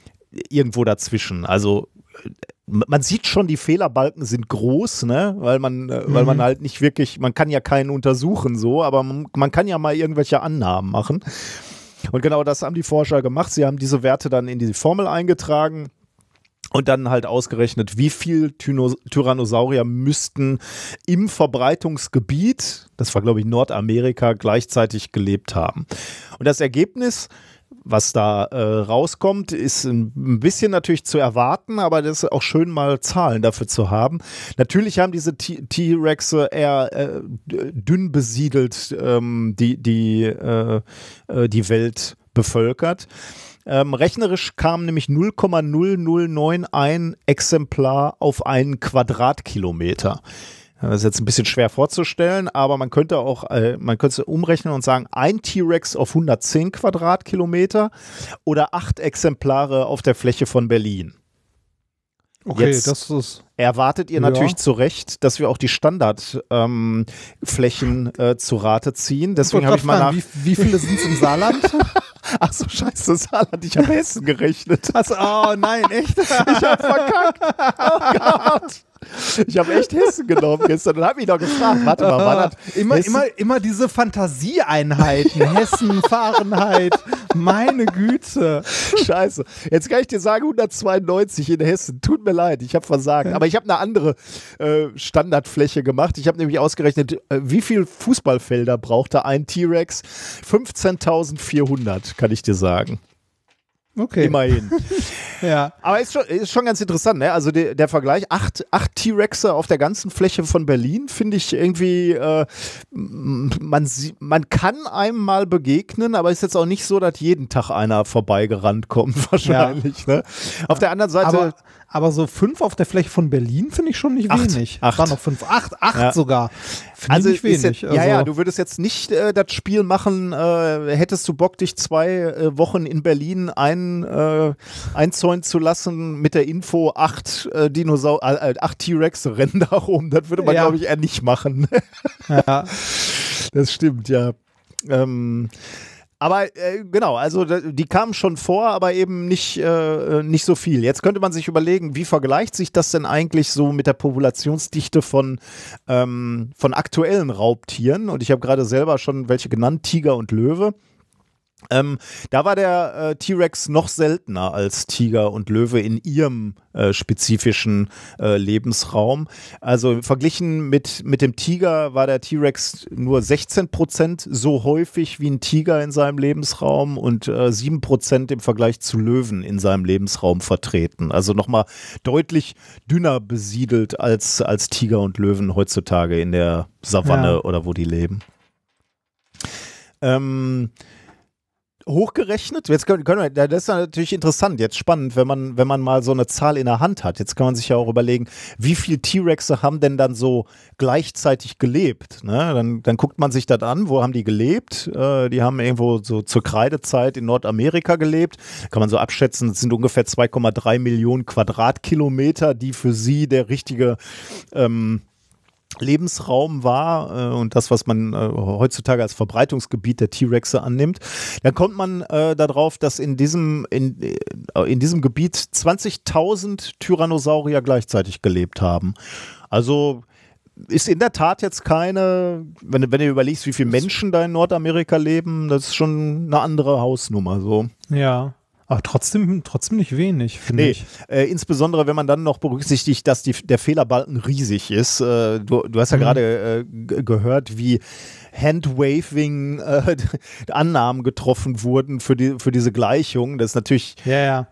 Speaker 2: irgendwo dazwischen. Also äh, man sieht schon, die Fehlerbalken sind groß, ne? Weil man, äh, weil man halt nicht wirklich, man kann ja keinen untersuchen so, aber man, man kann ja mal irgendwelche Annahmen machen. Und genau das haben die Forscher gemacht. Sie haben diese Werte dann in die Formel eingetragen. Und dann halt ausgerechnet, wie viel Tyrannosaurier müssten im Verbreitungsgebiet, das war glaube ich Nordamerika, gleichzeitig gelebt haben. Und das Ergebnis, was da äh, rauskommt, ist ein bisschen natürlich zu erwarten, aber das ist auch schön mal Zahlen dafür zu haben. Natürlich haben diese T-Rexe eher äh, dünn besiedelt ähm, die, die, äh, äh, die Welt bevölkert. Ähm, rechnerisch kam nämlich 0,0091 Exemplar auf einen Quadratkilometer. Das ist jetzt ein bisschen schwer vorzustellen, aber man könnte auch, äh, man könnte es umrechnen und sagen, ein T-Rex auf 110 Quadratkilometer oder acht Exemplare auf der Fläche von Berlin.
Speaker 1: Okay,
Speaker 2: Jetzt-
Speaker 1: das ist.
Speaker 2: Erwartet ihr
Speaker 1: Ja.
Speaker 2: natürlich zu Recht, dass wir auch die Standardflächen ähm, Flächen, äh, zu Rate ziehen. Deswegen habe ich mal nach.
Speaker 1: wie, wie viele sind es im Saarland?
Speaker 2: Ach so, scheiße, Saarland, ich habe Hessen gerechnet.
Speaker 1: Also, oh nein, echt?
Speaker 2: Ich habe verkackt. Oh Gott. Ich habe echt Hessen genommen gestern und habe mich noch gefragt, warte mal, war das
Speaker 1: immer,
Speaker 2: Hessen?
Speaker 1: immer, immer diese Fantasieeinheiten. Hessen, Fahrenheit. Meine Güte.
Speaker 2: Scheiße. Jetzt kann ich dir sagen, 192 in Hessen. Tut mir leid, ich habe versagt. Aber ich habe eine andere äh, Standardfläche gemacht. Ich habe nämlich ausgerechnet, äh, wie viel Fußballfelder brauchte ein T-Rex? 15.400, kann ich dir sagen.
Speaker 1: Okay.
Speaker 2: Immerhin.
Speaker 1: Ja.
Speaker 2: Aber ist schon, ist schon ganz interessant, ne? Also der, der Vergleich, acht, acht T-Rexe auf der ganzen Fläche von Berlin, finde ich irgendwie, äh, man, man kann einem mal begegnen, aber ist jetzt auch nicht so, dass jeden Tag einer vorbeigerannt kommt, wahrscheinlich. Ne? Auf der anderen Seite.
Speaker 1: Aber, aber so fünf auf der Fläche von Berlin finde ich schon nicht
Speaker 2: Acht.
Speaker 1: wenig.
Speaker 2: Acht.
Speaker 1: War noch fünf. Acht, acht
Speaker 2: Ja.
Speaker 1: sogar. Finde
Speaker 2: also
Speaker 1: ich nicht wenig.
Speaker 2: Jetzt,
Speaker 1: also,
Speaker 2: ja, ja, du würdest jetzt nicht äh, das Spiel machen, äh, hättest du Bock, dich zwei äh, Wochen in Berlin ein, äh, einzäunen zu lassen mit der Info, acht äh, Dinosaur, äh, äh, acht T-Rex rennen da rum. Das würde man,
Speaker 1: Ja.
Speaker 2: glaube ich, eher nicht machen.
Speaker 1: ja.
Speaker 2: Das stimmt, ja. Ähm, aber äh, genau, also die kamen schon vor, aber eben nicht, äh, nicht so viel. Jetzt könnte man sich überlegen, wie vergleicht sich das denn eigentlich so mit der Populationsdichte von, ähm, von aktuellen Raubtieren? Und ich habe gerade selber schon welche genannt, Tiger und Löwe. Ähm, da war der äh, T-Rex noch seltener als Tiger und Löwe in ihrem äh, spezifischen äh, Lebensraum. Also verglichen mit, mit dem Tiger war der T-Rex nur 16 Prozent so häufig wie ein Tiger in seinem Lebensraum und äh, 7 Prozent im Vergleich zu Löwen in seinem Lebensraum vertreten. Also nochmal deutlich dünner besiedelt als, als Tiger und Löwen heutzutage in der Savanne
Speaker 1: Ja.
Speaker 2: oder wo die leben. Ähm, hochgerechnet. Jetzt können, können wir, das ist natürlich interessant, jetzt spannend, wenn man, wenn man mal so eine Zahl in der Hand hat. Jetzt kann man sich ja auch überlegen, wie viel T-Rexe haben denn dann so gleichzeitig gelebt? Ne? Dann, dann guckt man sich das an, wo haben die gelebt? Äh, die haben irgendwo so zur Kreidezeit in Nordamerika gelebt. Kann man so abschätzen, das sind ungefähr 2,3 Millionen Quadratkilometer, die für sie der richtige ähm, Lebensraum war äh, und das, was man äh, heutzutage als Verbreitungsgebiet der T-Rexe annimmt, dann kommt man äh, darauf, dass in diesem, in, äh, in diesem Gebiet 20.000 Tyrannosaurier gleichzeitig gelebt haben. Also ist in der Tat jetzt keine, wenn, du- wenn du überlegst, wie viele Menschen da in Nordamerika leben, das ist schon eine andere Hausnummer so.
Speaker 1: ja. Aber trotzdem, trotzdem nicht wenig, finde
Speaker 2: Nee,
Speaker 1: ich.
Speaker 2: äh, insbesondere wenn man dann noch berücksichtigt, dass die, der Fehlerbalken riesig ist. Äh, du, du hast ja
Speaker 1: Mhm.
Speaker 2: gerade äh, gehört, wie Handwaving äh, Annahmen getroffen wurden für, die, für diese Gleichung. Das ist natürlich
Speaker 1: Ja, ja.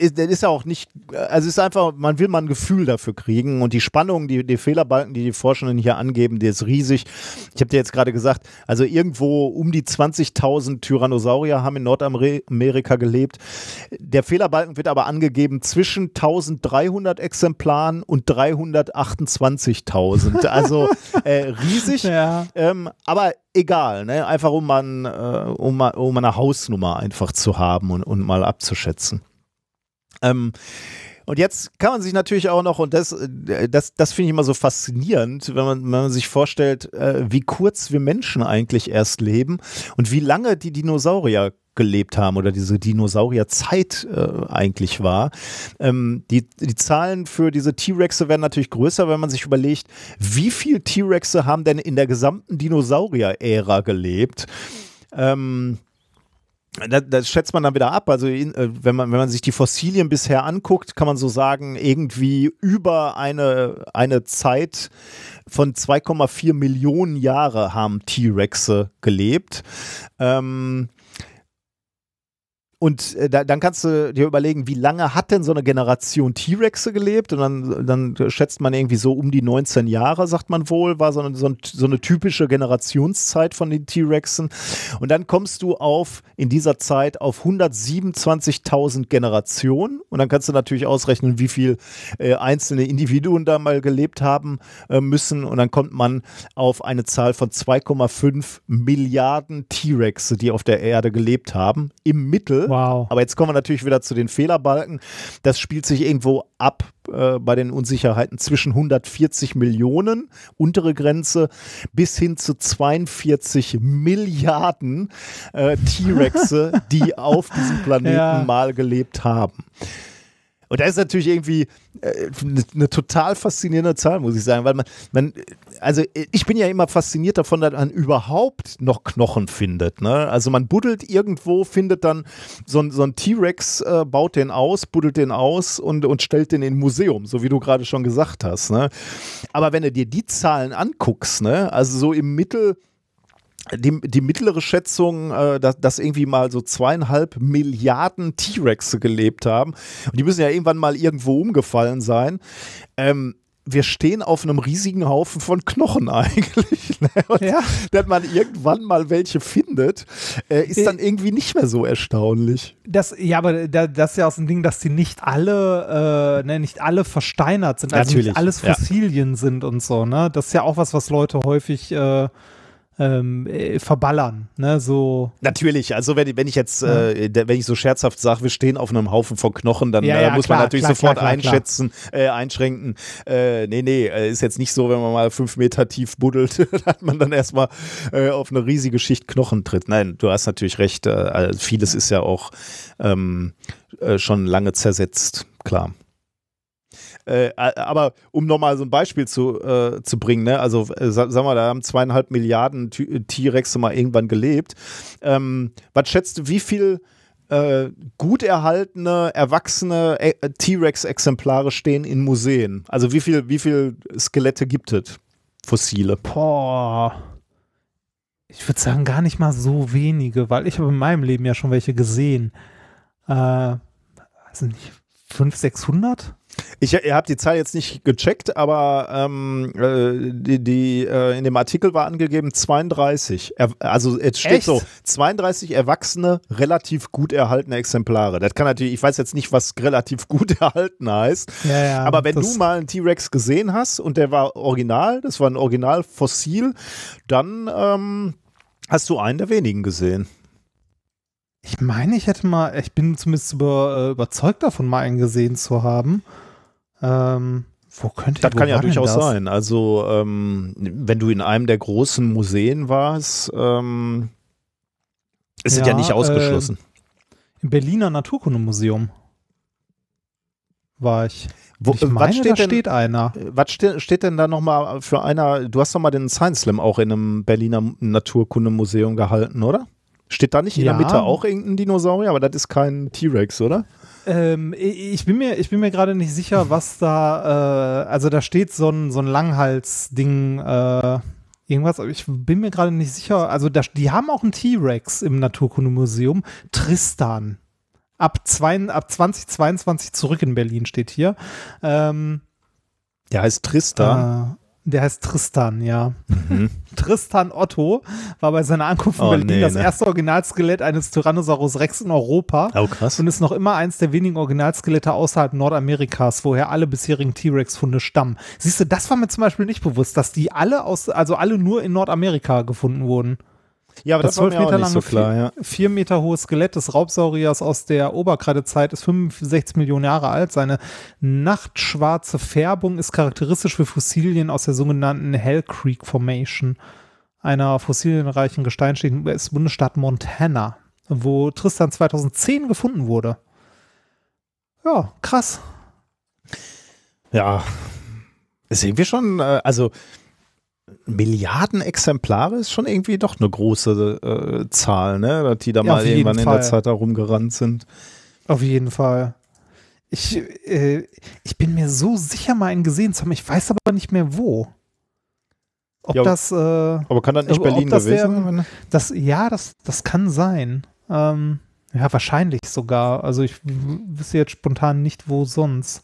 Speaker 2: Ist, das ist ja auch nicht, also es ist einfach, man will mal ein Gefühl dafür kriegen und die Spannung, die, die Fehlerbalken, die die Forschenden hier angeben, die ist riesig. Ich habe dir jetzt gerade gesagt, also irgendwo um die 20.000 Tyrannosaurier haben in Nordamerika gelebt. Der Fehlerbalken wird aber angegeben zwischen 1300 Exemplaren und 328.000. Also äh, riesig.
Speaker 1: Ja.
Speaker 2: Ähm, aber egal, ne? einfach um, man, äh, um, mal, um eine Hausnummer einfach zu haben und, und mal abzuschätzen. Ähm, und jetzt kann man sich natürlich auch noch, und das, äh, das, das finde ich immer so faszinierend, wenn man, wenn man sich vorstellt, äh, wie kurz wir Menschen eigentlich erst leben und wie lange die Dinosaurier gelebt haben oder diese Dinosaurierzeit äh, eigentlich war. Ähm, die, die Zahlen für diese T-Rexe werden natürlich größer, wenn man sich überlegt, wie viele T-Rexe haben denn in der gesamten Dinosaurier-Ära gelebt. Ähm, das, das, schätzt man dann wieder ab. Also in, äh, wenn, man, wenn man sich die Fossilien bisher anguckt, kann man so sagen, irgendwie über eine, eine Zeit von 2,4 Millionen Jahre haben T-Rexe gelebt. Ähm, und äh, da, dann kannst du dir überlegen, wie lange hat denn so eine Generation T-Rexe gelebt? Und dann, dann schätzt man irgendwie so um die 19 Jahre, sagt man wohl, war so eine, so, so eine typische Generationszeit von den T-Rexen. Und dann kommst du auf, in dieser Zeit, auf 127.000 Generationen. Und dann kannst du natürlich ausrechnen, wie viel äh, einzelne Individuen da mal gelebt haben äh, müssen. Und dann kommt man auf eine Zahl von 2,5 Milliarden T-Rexe, die auf der Erde gelebt haben. Im Mittel
Speaker 1: Wow.
Speaker 2: aber jetzt kommen wir natürlich wieder zu den Fehlerbalken. Das spielt sich irgendwo ab äh, bei den Unsicherheiten zwischen 140 Millionen, untere Grenze, bis hin zu 42 Milliarden äh, T-Rexe, die auf diesem Planeten
Speaker 1: Ja.
Speaker 2: mal gelebt haben. Und das ist natürlich irgendwie äh, eine, eine total faszinierende Zahl, muss ich sagen, weil man, man, also ich bin ja immer fasziniert davon, dass man überhaupt noch Knochen findet. Ne? Also man buddelt irgendwo, findet dann so, ein- so ein T-Rex, äh, baut den aus, buddelt den aus und, und stellt den in ein Museum, so wie du gerade schon gesagt hast. Ne? Aber wenn du dir die Zahlen anguckst, ne? also so im Mittel die, die mittlere Schätzung, äh, dass, dass irgendwie mal so zweieinhalb Milliarden T-Rexe gelebt haben. Und die müssen ja irgendwann mal irgendwo umgefallen sein. Ähm, wir stehen auf einem riesigen Haufen von Knochen eigentlich. Ne? Und
Speaker 1: Ja.
Speaker 2: dass man irgendwann mal welche findet, äh, ist dann irgendwie nicht mehr so erstaunlich.
Speaker 1: Das, ja, aber da, das ist ja auch so ein Ding, dass die nicht alle, äh, ne, nicht alle versteinert sind, also
Speaker 2: Natürlich,
Speaker 1: nicht alles
Speaker 2: ja.
Speaker 1: Fossilien sind und so, ne? Das ist ja auch was, was Leute häufig äh, ähm, äh, verballern, ne? So.
Speaker 2: Natürlich, also wenn, wenn ich jetzt, äh, der- wenn ich so scherzhaft sage, wir stehen auf einem Haufen von Knochen, dann
Speaker 1: Ja,
Speaker 2: äh,
Speaker 1: ja,
Speaker 2: muss
Speaker 1: klar,
Speaker 2: man natürlich
Speaker 1: klar,
Speaker 2: sofort
Speaker 1: klar,
Speaker 2: einschätzen, Äh, einschränken. Äh, nee, nee, äh, ist jetzt nicht so, wenn man mal fünf Meter tief buddelt, dass man dann erstmal äh, auf eine riesige Schicht Knochen tritt. Nein, du hast natürlich recht, äh, also vieles ist ja auch ähm, äh, schon lange zersetzt, klar. Äh, aber um nochmal so ein Beispiel zu, äh, zu bringen, ne? also äh, sa- sagen wir, da haben zweieinhalb Milliarden T-Rexe mal irgendwann gelebt. Ähm, was schätzt du, wie viel äh, gut erhaltene, erwachsene äh, T-Rex-Exemplare stehen in Museen? Also wie viel, wie viel Skelette gibt es? Fossile.
Speaker 1: Boah. Ich würde sagen, gar nicht mal so wenige, weil ich habe in meinem Leben ja schon welche gesehen. Äh, weiß nicht, 500, 600?
Speaker 2: Ich, ihr habt die Zahl jetzt nicht gecheckt, aber ähm, äh, die, die, äh, in dem Artikel war angegeben 32. Er, also es steht
Speaker 1: Echt?
Speaker 2: so, 32 erwachsene, relativ gut erhaltene Exemplare. Das kann natürlich, ich weiß jetzt nicht, was relativ gut erhalten heißt,
Speaker 1: Ja, ja.
Speaker 2: aber wenn du mal einen T-Rex gesehen hast und der war original, das war ein Originalfossil, dann ähm, hast du einen der wenigen gesehen.
Speaker 1: Ich meine, ich hätte mal, ich bin zumindest über, äh, überzeugt davon, mal einen gesehen zu haben. Ähm, wo könnte
Speaker 2: Das
Speaker 1: wo
Speaker 2: kann ja durchaus
Speaker 1: das?
Speaker 2: sein. Also, ähm, wenn du in einem der großen Museen warst, ähm, ist es ja
Speaker 1: Ja,
Speaker 2: nicht ausgeschlossen.
Speaker 1: Im Berliner Naturkundemuseum war ich.
Speaker 2: Wo,
Speaker 1: ich
Speaker 2: äh,
Speaker 1: meine,
Speaker 2: was steht
Speaker 1: da
Speaker 2: denn,
Speaker 1: steht einer.
Speaker 2: äh, was ste steht denn da nochmal für einer? Du hast doch mal den Science Slam auch in einem Berliner Naturkundemuseum gehalten, oder? Steht da nicht in
Speaker 1: Ja.
Speaker 2: der Mitte auch irgendein Dinosaurier? Aber das ist kein T-Rex, oder?
Speaker 1: Ähm, ich bin mir, ich bin mir gerade nicht sicher, was da, äh, also da steht so ein, so ein Langhals-Ding, äh, irgendwas, aber ich bin mir gerade nicht sicher. Also da, die haben auch einen T-Rex im Naturkundemuseum. Tristan. ab, zwei, ab 2022 zurück in Berlin steht hier. Ähm,
Speaker 2: Der heißt Tristan.
Speaker 1: Der heißt Tristan, ja.
Speaker 2: Mhm.
Speaker 1: Tristan Otto war bei seiner Ankunft in
Speaker 2: Oh,
Speaker 1: Berlin
Speaker 2: nee,
Speaker 1: das
Speaker 2: ne?
Speaker 1: erste Originalskelett eines Tyrannosaurus Rex in Europa
Speaker 2: Oh, krass.
Speaker 1: und ist noch immer eins der wenigen Originalskelette außerhalb Nordamerikas, woher alle bisherigen T-Rex-Funde stammen. Siehst du, das war mir zum Beispiel nicht bewusst, dass die alle aus, also alle nur in Nordamerika gefunden wurden.
Speaker 2: Ja, aber das, war mir auch nicht so klar, ja.
Speaker 1: vier Meter hohes Skelett des Raubsauriers aus der Oberkreidezeit ist 65 Millionen Jahre alt. Seine nachtschwarze Färbung ist charakteristisch für Fossilien aus der sogenannten Hell Creek Formation, einer fossilienreichen Gesteinsschicht im US-Bundesstaat Montana, wo Tristan 2010 gefunden wurde. Ja, krass.
Speaker 2: Ja, ist irgendwie schon, äh, also Milliarden Exemplare ist schon irgendwie doch eine große äh, Zahl, ne? Dass die da
Speaker 1: Ja,
Speaker 2: mal irgendwann in der. Zeit da rumgerannt sind.
Speaker 1: Auf jeden Fall. Ich, äh, ich bin mir so sicher, mal einen gesehen zu haben. Ich weiß aber nicht mehr wo. Ob
Speaker 2: Ja,
Speaker 1: das, äh,
Speaker 2: Aber kann das nicht Berlin
Speaker 1: das
Speaker 2: gewesen sein?
Speaker 1: das, ja, das, das kann sein. Ähm, ja, wahrscheinlich sogar. Also ich wüsste jetzt spontan nicht, wo sonst.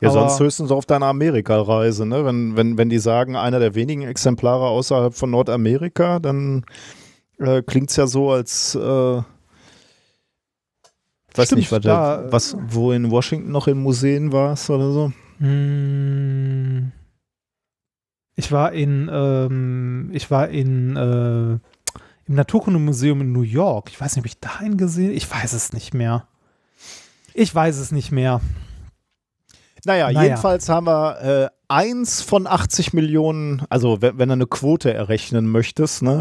Speaker 2: Ja,
Speaker 1: Aber-
Speaker 2: sonst höchstens auf deiner Amerika-Reise, ne? Wenn, wenn, wenn die sagen, einer der wenigen Exemplare außerhalb von Nordamerika, dann äh, klingt es ja so, als äh, weiß
Speaker 1: Stimmt,
Speaker 2: nicht, was,
Speaker 1: da-
Speaker 2: was, wo in Washington noch in Museen warst oder so.
Speaker 1: Hm, ich war in, ähm, ich war in, äh, im Naturkundemuseum in New York. Ich weiß nicht, ob ich da einen gesehen Ich weiß es nicht mehr. Ich weiß es nicht mehr.
Speaker 2: Naja,
Speaker 1: Naja.
Speaker 2: jedenfalls haben wir äh, eins von 80 Millionen, also wenn, wenn du eine Quote errechnen möchtest, ne,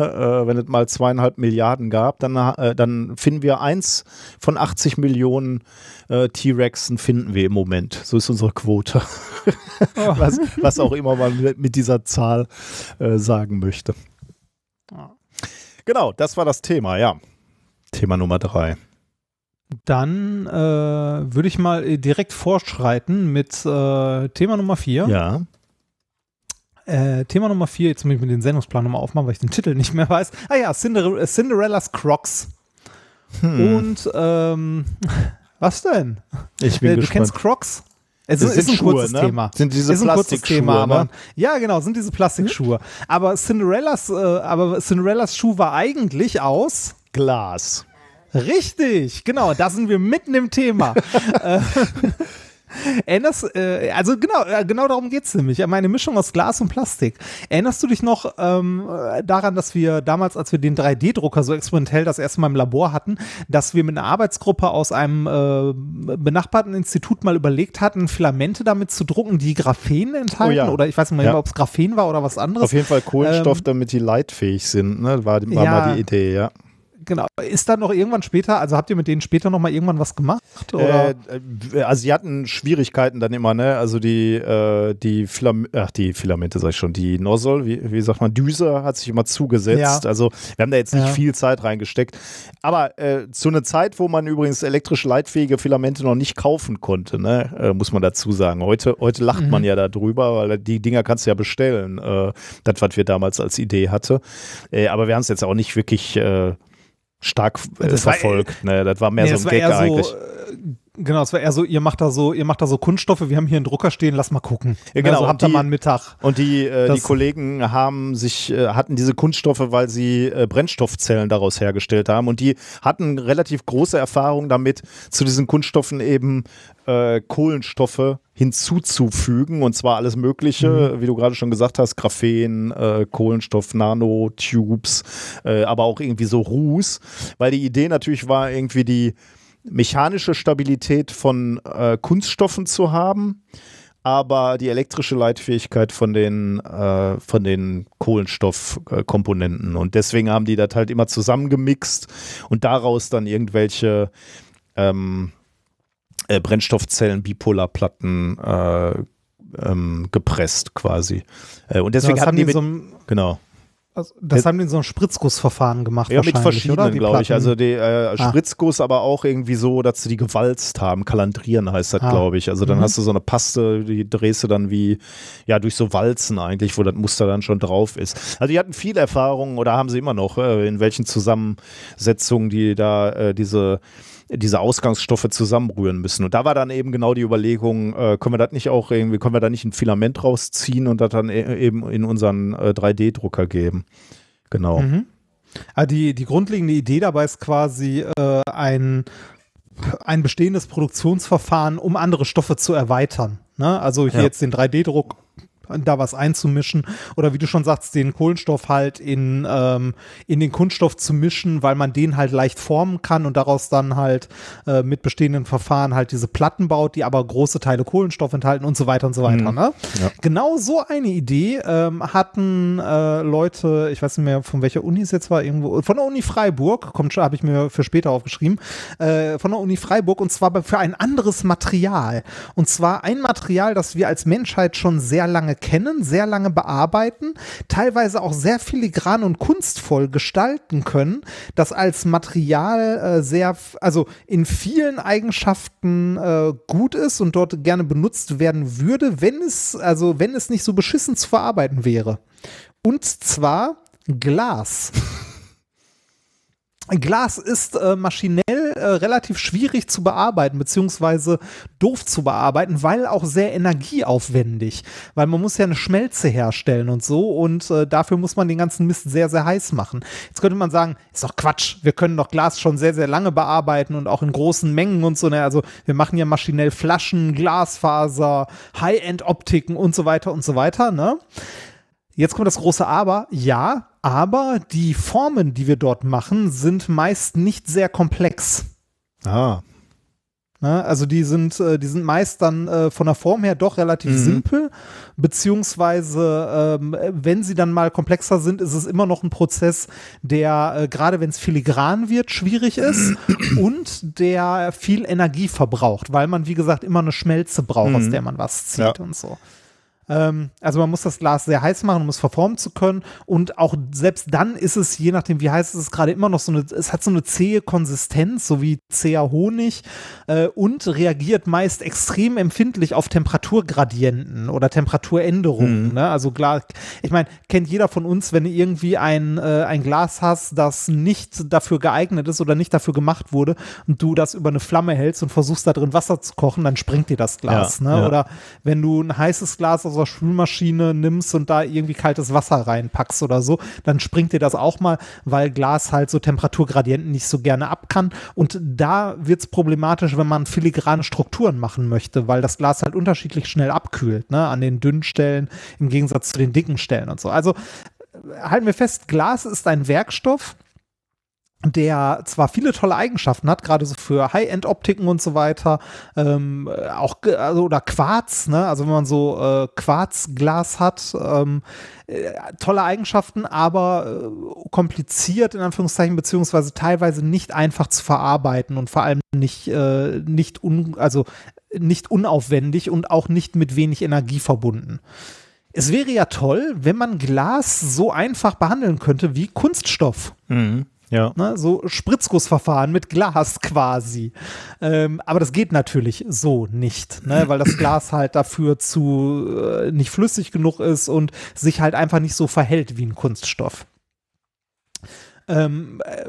Speaker 2: äh, wenn es mal zweieinhalb Milliarden gab, dann, äh, dann finden wir eins von 80 Millionen äh, T-Rexen finden wir im Moment. So ist unsere Quote. was, was auch immer man mit, mit dieser Zahl äh, sagen möchte. Genau, das war das Thema, ja. Thema Nummer drei.
Speaker 1: Dann äh, würde ich mal äh, direkt vorschreiten mit äh, Thema Nummer vier.
Speaker 2: Ja.
Speaker 1: Äh, Thema Nummer vier, jetzt muss ich mir den Sendungsplan nochmal aufmachen, weil ich den Titel nicht mehr weiß. Ah ja, Cinder Cinderella's Crocs.
Speaker 2: Hm.
Speaker 1: Und ähm, was denn?
Speaker 2: Ich bin
Speaker 1: Äh, du
Speaker 2: gespannt.
Speaker 1: kennst Crocs? Es ist, ist ein
Speaker 2: Schuhe,
Speaker 1: kurzes
Speaker 2: ne?
Speaker 1: Thema.
Speaker 2: Sind diese
Speaker 1: ist ein kurzes Thema, aber
Speaker 2: ne?
Speaker 1: ja, genau, sind diese Plastikschuhe. Aber Cinderellas, äh, aber Cinderellas Schuh war eigentlich aus
Speaker 2: Glas.
Speaker 1: Richtig, genau, da sind wir mitten im Thema. Äh, Erinnerst, äh, also genau, äh, genau darum geht es nämlich. Meine Mischung aus Glas und Plastik. Erinnerst du dich noch ähm, äh, daran, dass wir damals, als wir den 3D-Drucker so experimentell das erste Mal im Labor hatten, dass wir mit einer Arbeitsgruppe aus einem äh, benachbarten Institut mal überlegt hatten, Filamente damit zu drucken, die Graphen enthalten?
Speaker 2: Oh ja.
Speaker 1: Oder ich weiß nicht mehr,
Speaker 2: Ja.
Speaker 1: ob es Graphen war oder was anderes.
Speaker 2: Auf jeden Fall Kohlenstoff,
Speaker 1: Ähm,
Speaker 2: damit die leitfähig sind, ne? War, war
Speaker 1: ja.
Speaker 2: mal die Idee, ja.
Speaker 1: Genau. Ist da noch irgendwann später, also habt ihr mit denen später noch mal irgendwann was gemacht? Oder?
Speaker 2: Äh, äh, also sie hatten Schwierigkeiten dann immer, ne? Also die, äh, die, Filam ach, die Filamente, sag ich schon, die Nozzle, wie, wie sagt man, Düse hat sich immer zugesetzt.
Speaker 1: Ja.
Speaker 2: Also wir haben da jetzt nicht
Speaker 1: Ja.
Speaker 2: viel Zeit reingesteckt. Aber äh, zu einer Zeit, wo man übrigens elektrisch leitfähige Filamente noch nicht kaufen konnte, ne? äh, muss man dazu sagen. Heute, heute lacht
Speaker 1: Mhm.
Speaker 2: man ja darüber, weil die Dinger kannst du ja bestellen. Äh, das, was wir damals als Idee hatte. Äh, aber wir haben es jetzt auch nicht wirklich stark äh,
Speaker 1: Das war-
Speaker 2: verfolgt. ne? Das war mehr
Speaker 1: Nee,
Speaker 2: so ein
Speaker 1: war
Speaker 2: Gag
Speaker 1: eher
Speaker 2: eigentlich.
Speaker 1: Genau, es war eher so, ihr macht da so, ihr macht da so Kunststoffe, wir haben hier einen Drucker stehen, lass mal gucken.
Speaker 2: Ja, genau,
Speaker 1: Also habt ihr mal einen Mittag.
Speaker 2: Und die, äh, die Kollegen haben sich, äh, hatten diese Kunststoffe, weil sie äh, Brennstoffzellen daraus hergestellt haben. Und die hatten relativ große Erfahrung damit, zu diesen Kunststoffen eben äh, Kohlenstoffe hinzuzufügen. Und zwar alles Mögliche, wie du gerade schon gesagt hast, Graphen, äh, Kohlenstoff, Nanotubes, äh, aber auch irgendwie so Ruß. Weil die Idee natürlich war, irgendwie die mechanische Stabilität von äh, Kunststoffen zu haben aber die elektrische Leitfähigkeit von den, äh, von den Kohlenstoffkomponenten. Und deswegen haben die das halt immer zusammengemixt und daraus dann irgendwelche ähm, äh, Brennstoffzellen, Bipolarplatten äh, ähm, gepresst quasi. Äh, und deswegen
Speaker 1: das
Speaker 2: hatten
Speaker 1: haben
Speaker 2: die mit,
Speaker 1: so
Speaker 2: genau.
Speaker 1: Also, das haben die in so einem Spritzgussverfahren gemacht.
Speaker 2: Ja, mit verschiedenen, glaube ich. Also die äh, Spritzguss, aber auch irgendwie so, dass sie die gewalzt haben. Kalandrieren heißt das,
Speaker 1: Ah.
Speaker 2: glaube ich. Also dann
Speaker 1: Mhm.
Speaker 2: hast du so eine Paste, die drehst du dann wie, ja, durch so Walzen eigentlich, wo das Muster dann schon drauf ist. Also die hatten viel Erfahrung oder haben sie immer noch, äh, in welchen Zusammensetzungen die da äh, diese diese Ausgangsstoffe zusammenrühren müssen. Und da war dann eben genau die Überlegung, äh, können wir das nicht auch irgendwie, können wir da nicht ein Filament rausziehen und das dann e eben in unseren äh, 3D-Drucker geben. Genau.
Speaker 1: Mhm. Also die, die grundlegende Idee dabei ist quasi äh, ein, ein bestehendes Produktionsverfahren, um andere Stoffe zu erweitern. Ne? Also hier
Speaker 2: Ja.
Speaker 1: jetzt den 3D-Druck da was einzumischen oder wie du schon sagst, den Kohlenstoff halt in, ähm, in den Kunststoff zu mischen, weil man den halt leicht formen kann und daraus dann halt äh, mit bestehenden Verfahren halt diese Platten baut, die aber große Teile Kohlenstoff enthalten und so weiter und so weiter. Ne?
Speaker 2: Ja.
Speaker 1: Genau so eine Idee ähm, hatten äh, Leute, ich weiß nicht mehr, von welcher Uni es jetzt war, irgendwo, von der Uni Freiburg, kommt schon, habe ich mir für später aufgeschrieben, äh, von der Uni Freiburg und zwar für ein anderes Material. Und zwar ein Material, das wir als Menschheit schon sehr lange kennen, sehr lange bearbeiten, teilweise auch sehr filigran und kunstvoll gestalten können, das als Material äh, sehr, also in vielen Eigenschaften äh, gut ist und dort gerne benutzt werden würde, wenn es, also wenn es nicht so beschissen zu verarbeiten wäre. Und zwar Glas. Glas ist äh, maschinell äh, relativ schwierig zu bearbeiten, beziehungsweise doof zu bearbeiten, weil auch sehr energieaufwendig. Weil man muss ja eine Schmelze herstellen und so und äh, dafür muss man den ganzen Mist sehr, sehr heiß machen. Jetzt könnte man sagen, ist doch Quatsch, wir können doch Glas schon sehr, sehr lange bearbeiten und auch in großen Mengen und so. Ne? Also wir machen ja maschinell Flaschen, Glasfaser, High-End-Optiken und so weiter und so weiter, ne? Jetzt kommt das große Aber. Ja, aber die Formen, die wir dort machen, sind meist nicht sehr komplex.
Speaker 2: Ah,
Speaker 1: Ne? Also die sind, äh, die sind meist dann äh, von der Form her doch relativ
Speaker 2: Mhm.
Speaker 1: simpel, beziehungsweise ähm, wenn sie dann mal komplexer sind, ist es immer noch ein Prozess, der äh, gerade wenn es filigran wird, schwierig ist und der viel Energie verbraucht, weil man wie gesagt immer eine Schmelze braucht, aus
Speaker 2: Mhm.
Speaker 1: der man was zieht
Speaker 2: Ja.
Speaker 1: und so. Ähm, also man muss das Glas sehr heiß machen, um es verformen zu können. Und auch selbst dann ist es, je nachdem wie heiß es ist, gerade immer noch so eine, es hat so eine zähe Konsistenz, so wie zäher Honig äh, und reagiert meist extrem empfindlich auf Temperaturgradienten oder Temperaturänderungen. Ne? Also klar, ich meine, kennt jeder von uns, wenn du irgendwie ein, äh, ein Glas hast, das nicht dafür geeignet ist oder nicht dafür gemacht wurde und du das über eine Flamme hältst und versuchst da drin Wasser zu kochen, dann springt dir das Glas.
Speaker 2: Ja,
Speaker 1: ne?
Speaker 2: ja.
Speaker 1: Oder wenn du ein heißes Glas aus der Spülmaschine nimmst und da irgendwie kaltes Wasser reinpackst oder so, dann springt dir das auch mal, weil Glas halt so Temperaturgradienten nicht so gerne ab kann. Und da wird es problematisch, wenn man filigrane Strukturen machen möchte, weil das Glas halt unterschiedlich schnell abkühlt, ne? an den dünnen Stellen im Gegensatz zu den dicken Stellen und so. Also äh, halten wir fest, Glas ist ein Werkstoff, der zwar viele tolle Eigenschaften hat, gerade so für High-End-Optiken und so weiter, ähm, äh, auch also, oder Quarz, ne? also wenn man so äh, Quarzglas hat, ähm, äh, tolle Eigenschaften, aber äh, kompliziert in Anführungszeichen, beziehungsweise teilweise nicht einfach zu verarbeiten und vor allem nicht, äh, nicht, un, also nicht unaufwendig und auch nicht mit wenig Energie verbunden. Es wäre ja toll, wenn man Glas so einfach behandeln könnte wie Kunststoff.
Speaker 2: mhm. Ja.
Speaker 1: Ne, so Spritzgussverfahren mit Glas quasi. Ähm, aber das geht natürlich so nicht, ne, weil das Glas halt dafür zu äh, nicht flüssig genug ist und sich halt einfach nicht so verhält wie ein Kunststoff. Ähm, äh,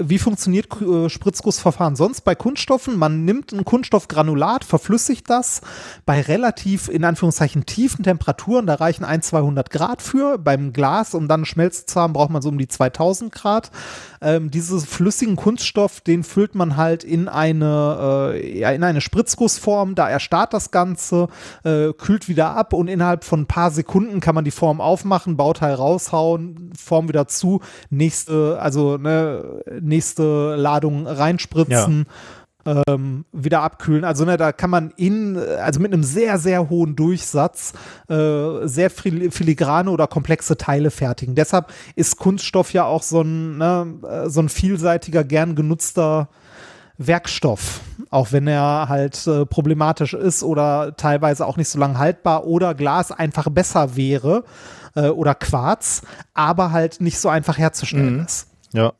Speaker 1: wie funktioniert äh, Spritzgussverfahren sonst bei Kunststoffen? Man nimmt ein Kunststoffgranulat, verflüssigt das bei relativ, in Anführungszeichen, tiefen Temperaturen. Da reichen 1, 200 Grad für. Beim Glas, um dann Schmelze zu haben, braucht man so um die 2000 Grad. Ähm, diesen flüssigen Kunststoff, den füllt man halt in eine, äh, in eine Spritzgussform. Da erstarrt das Ganze, äh, kühlt wieder ab und innerhalb von ein paar Sekunden kann man die Form aufmachen, Bauteil raushauen, Form wieder zu, nächste, also ne, nächste Ladung reinspritzen. Ähm, wieder abkühlen. Also ne, da kann man in, also mit einem sehr, sehr hohen Durchsatz äh, sehr fil- filigrane oder komplexe Teile fertigen. Deshalb ist Kunststoff ja auch so ein, ne, äh, so ein vielseitiger, gern genutzter Werkstoff, auch wenn er halt äh, problematisch ist oder teilweise auch nicht so lange haltbar oder Glas einfach besser wäre äh, oder Quarz, aber halt nicht so einfach herzustellen ist.
Speaker 2: Ja.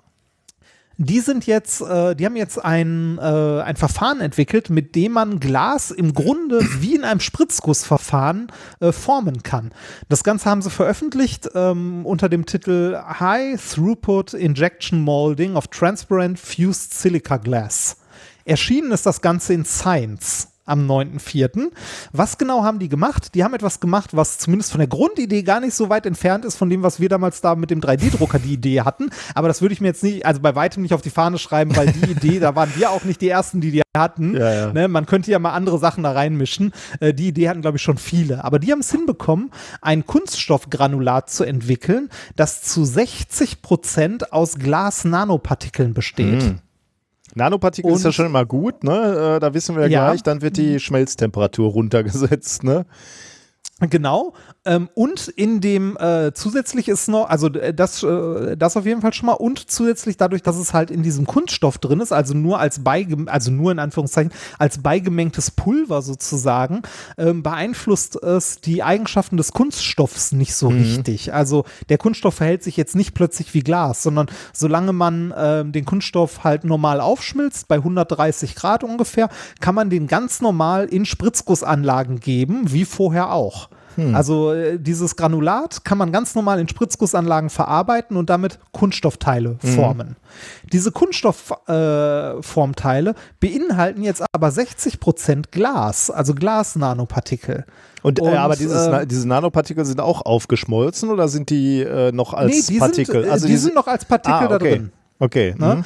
Speaker 1: Die sind jetzt, äh, die haben jetzt ein, äh, ein Verfahren entwickelt, mit dem man Glas im Grunde wie in einem Spritzgussverfahren äh, formen kann. Das Ganze haben sie veröffentlicht ähm, unter dem Titel High Throughput Injection Molding of Transparent Fused Silica Glass. Erschienen ist das Ganze in Science am 9.4. Was genau haben die gemacht? Die haben etwas gemacht, was zumindest von der Grundidee gar nicht so weit entfernt ist von dem, was wir damals da mit dem 3D-Drucker die Idee hatten. Aber das würde ich mir jetzt nicht, also bei weitem nicht auf die Fahne schreiben, weil die Idee, da waren wir auch nicht die Ersten, die die hatten.
Speaker 2: Ja, ja.
Speaker 1: Ne, man könnte ja mal andere Sachen da reinmischen. Äh, die Idee hatten, glaube ich, schon viele. Aber die haben es hinbekommen, ein Kunststoffgranulat zu entwickeln, das zu 60 Prozent aus Glas-Nanopartikeln besteht.
Speaker 2: Mhm. Nanopartikel ist ja
Speaker 1: Und-
Speaker 2: schon immer gut, ne? Äh, Da wissen wir ja
Speaker 1: Ja.
Speaker 2: gleich, dann wird die Schmelztemperatur runtergesetzt, ne?
Speaker 1: Genau. Ähm, und in dem äh, zusätzlich ist noch, also äh, das, äh, das auf jeden Fall schon mal und zusätzlich dadurch, dass es halt in diesem Kunststoff drin ist, also nur als beigem also nur in Anführungszeichen als beigemengtes Pulver sozusagen, ähm, beeinflusst es die Eigenschaften des Kunststoffs nicht so richtig. Also der Kunststoff verhält sich jetzt nicht plötzlich wie Glas, sondern solange man ähm, den Kunststoff halt normal aufschmilzt, bei 130 Grad ungefähr, kann man den ganz normal in Spritzgussanlagen geben, wie vorher auch. Also äh, dieses Granulat kann man ganz normal in Spritzgussanlagen verarbeiten und damit Kunststoffteile formen. Diese Kunststoffformteile äh, beinhalten jetzt aber 60% Glas, also Glasnanopartikel.
Speaker 2: Und,
Speaker 1: Und,
Speaker 2: äh, aber dieses,
Speaker 1: äh,
Speaker 2: diese Nanopartikel sind auch aufgeschmolzen oder sind die äh, noch als
Speaker 1: die
Speaker 2: Partikel?
Speaker 1: sind, äh, die sind noch als Partikel
Speaker 2: ah,
Speaker 1: da
Speaker 2: okay.
Speaker 1: drin.
Speaker 2: Okay.
Speaker 1: Ne?
Speaker 2: mhm.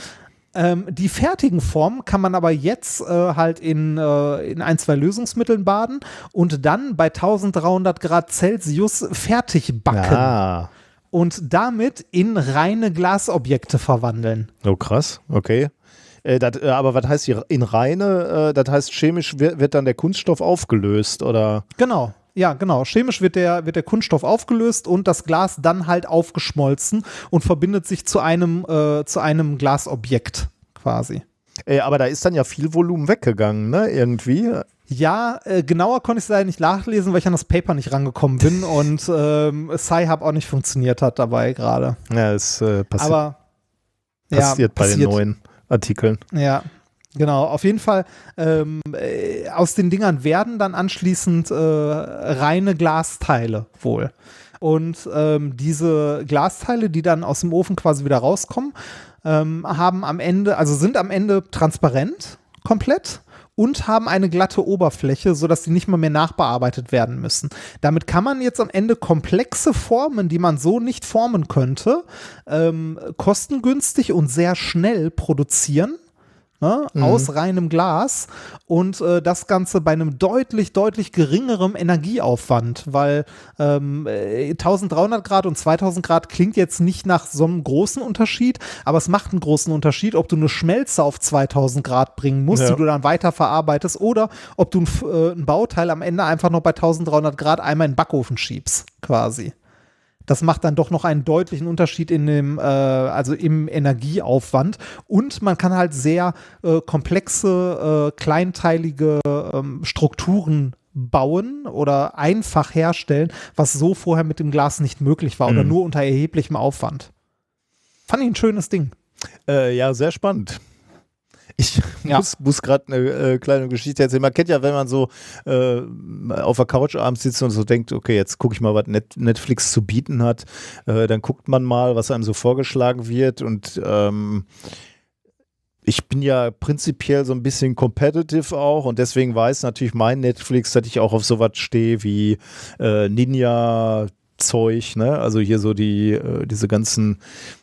Speaker 1: Ähm, die fertigen Formen kann man aber jetzt äh, halt in, äh, in ein, zwei Lösungsmitteln baden und dann bei 1300 Grad Celsius fertig backen
Speaker 2: Ah.
Speaker 1: und damit in reine Glasobjekte verwandeln.
Speaker 2: Oh, krass. Okay. Äh, dat, äh, aber was heißt hier in reine? Äh, das heißt, chemisch wird, wird dann der Kunststoff aufgelöst oder?
Speaker 1: Genau. Ja, genau. Chemisch wird der, wird der Kunststoff aufgelöst und das Glas dann halt aufgeschmolzen und verbindet sich zu einem, äh, zu einem Glasobjekt quasi.
Speaker 2: Äh, aber da ist dann ja viel Volumen weggegangen, ne? Irgendwie.
Speaker 1: Ja, äh, genauer konnte ich es leider nicht nachlesen, weil ich an das Paper nicht rangekommen bin und ähm, Sci-Hub auch nicht funktioniert hat dabei gerade.
Speaker 2: Ja, es äh, passi
Speaker 1: Aber
Speaker 2: passiert bei den neuen Artikeln.
Speaker 1: Ja, genau. Auf jeden Fall, ähm, äh, aus den Dingern werden dann anschließend äh, reine Glasteile wohl. Und ähm, diese Glasteile, die dann aus dem Ofen quasi wieder rauskommen, ähm, haben am Ende, also sind am Ende transparent komplett und haben eine glatte Oberfläche, sodass die nicht mal mehr nachbearbeitet werden müssen. Damit kann man jetzt am Ende komplexe Formen, die man so nicht formen könnte, ähm, kostengünstig und sehr schnell produzieren. Ne, aus reinem Glas und äh, das Ganze bei einem deutlich, deutlich geringerem Energieaufwand, weil ähm, äh, 1300 Grad und 2000 Grad klingt jetzt nicht nach so einem großen Unterschied, aber es macht einen großen Unterschied, ob du eine Schmelze auf 2000 Grad bringen musst,
Speaker 2: Ja.
Speaker 1: die du dann weiter verarbeitest oder ob du ein, äh, ein Bauteil am Ende einfach noch bei 1300 Grad einmal in den Backofen schiebst, quasi. Das macht dann doch noch einen deutlichen Unterschied in dem, äh, also im Energieaufwand. Und man kann halt sehr äh, komplexe, äh, kleinteilige ähm, Strukturen bauen oder einfach herstellen, was so vorher mit dem Glas nicht möglich war oder nur unter erheblichem Aufwand. Fand ich ein schönes Ding.
Speaker 2: Äh, ja, sehr spannend. Ich
Speaker 1: Ja.
Speaker 2: muss, muss gerade eine äh, kleine Geschichte erzählen. Man kennt ja, wenn man so äh, auf der Couch abends sitzt und so denkt, okay, jetzt gucke ich mal, was Net Netflix zu bieten hat. Äh, dann guckt man mal, was einem so vorgeschlagen wird. Und ähm, ich bin ja prinzipiell so ein bisschen competitive auch und deswegen weiß natürlich mein Netflix, dass ich auch auf sowas stehe wie äh, Ninja-Zeug, ne? Also hier so die, äh, diese ganzen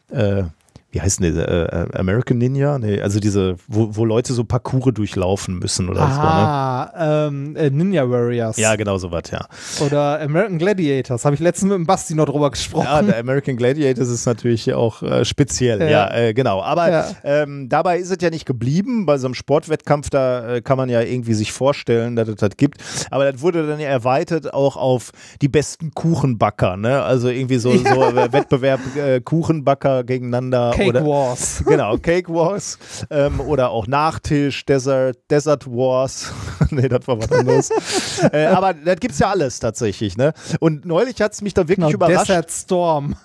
Speaker 2: äh, wie heißen die, äh, American Ninja? Nee, also diese, wo, wo Leute so Parcours durchlaufen müssen oder so, ne?
Speaker 1: Ah, ähm, äh, Ninja Warriors.
Speaker 2: Ja, genau so was, ja.
Speaker 1: Oder American Gladiators. Habe ich letztens mit dem Basti noch drüber gesprochen.
Speaker 2: Ja, der American Gladiators ist natürlich auch äh, speziell, ja,
Speaker 1: Ja.
Speaker 2: äh, genau. Aber
Speaker 1: Ja.
Speaker 2: ähm, dabei ist es ja nicht geblieben. Bei so einem Sportwettkampf, da äh, kann man ja irgendwie sich vorstellen, dass es das gibt. Aber das wurde dann ja erweitert auch auf die besten Kuchenbacker, ne? Also irgendwie so, so äh, Wettbewerb äh, Kuchenbacker gegeneinander.
Speaker 1: Cake
Speaker 2: oder,
Speaker 1: Wars.
Speaker 2: Genau, Cake Wars ähm, oder auch Nachtisch, Desert, Desert Wars. nee, das war was anderes. äh, aber das gibt's ja alles tatsächlich, ne? Und neulich hat's mich da wirklich
Speaker 1: Genau,
Speaker 2: überrascht.
Speaker 1: Desert Storm.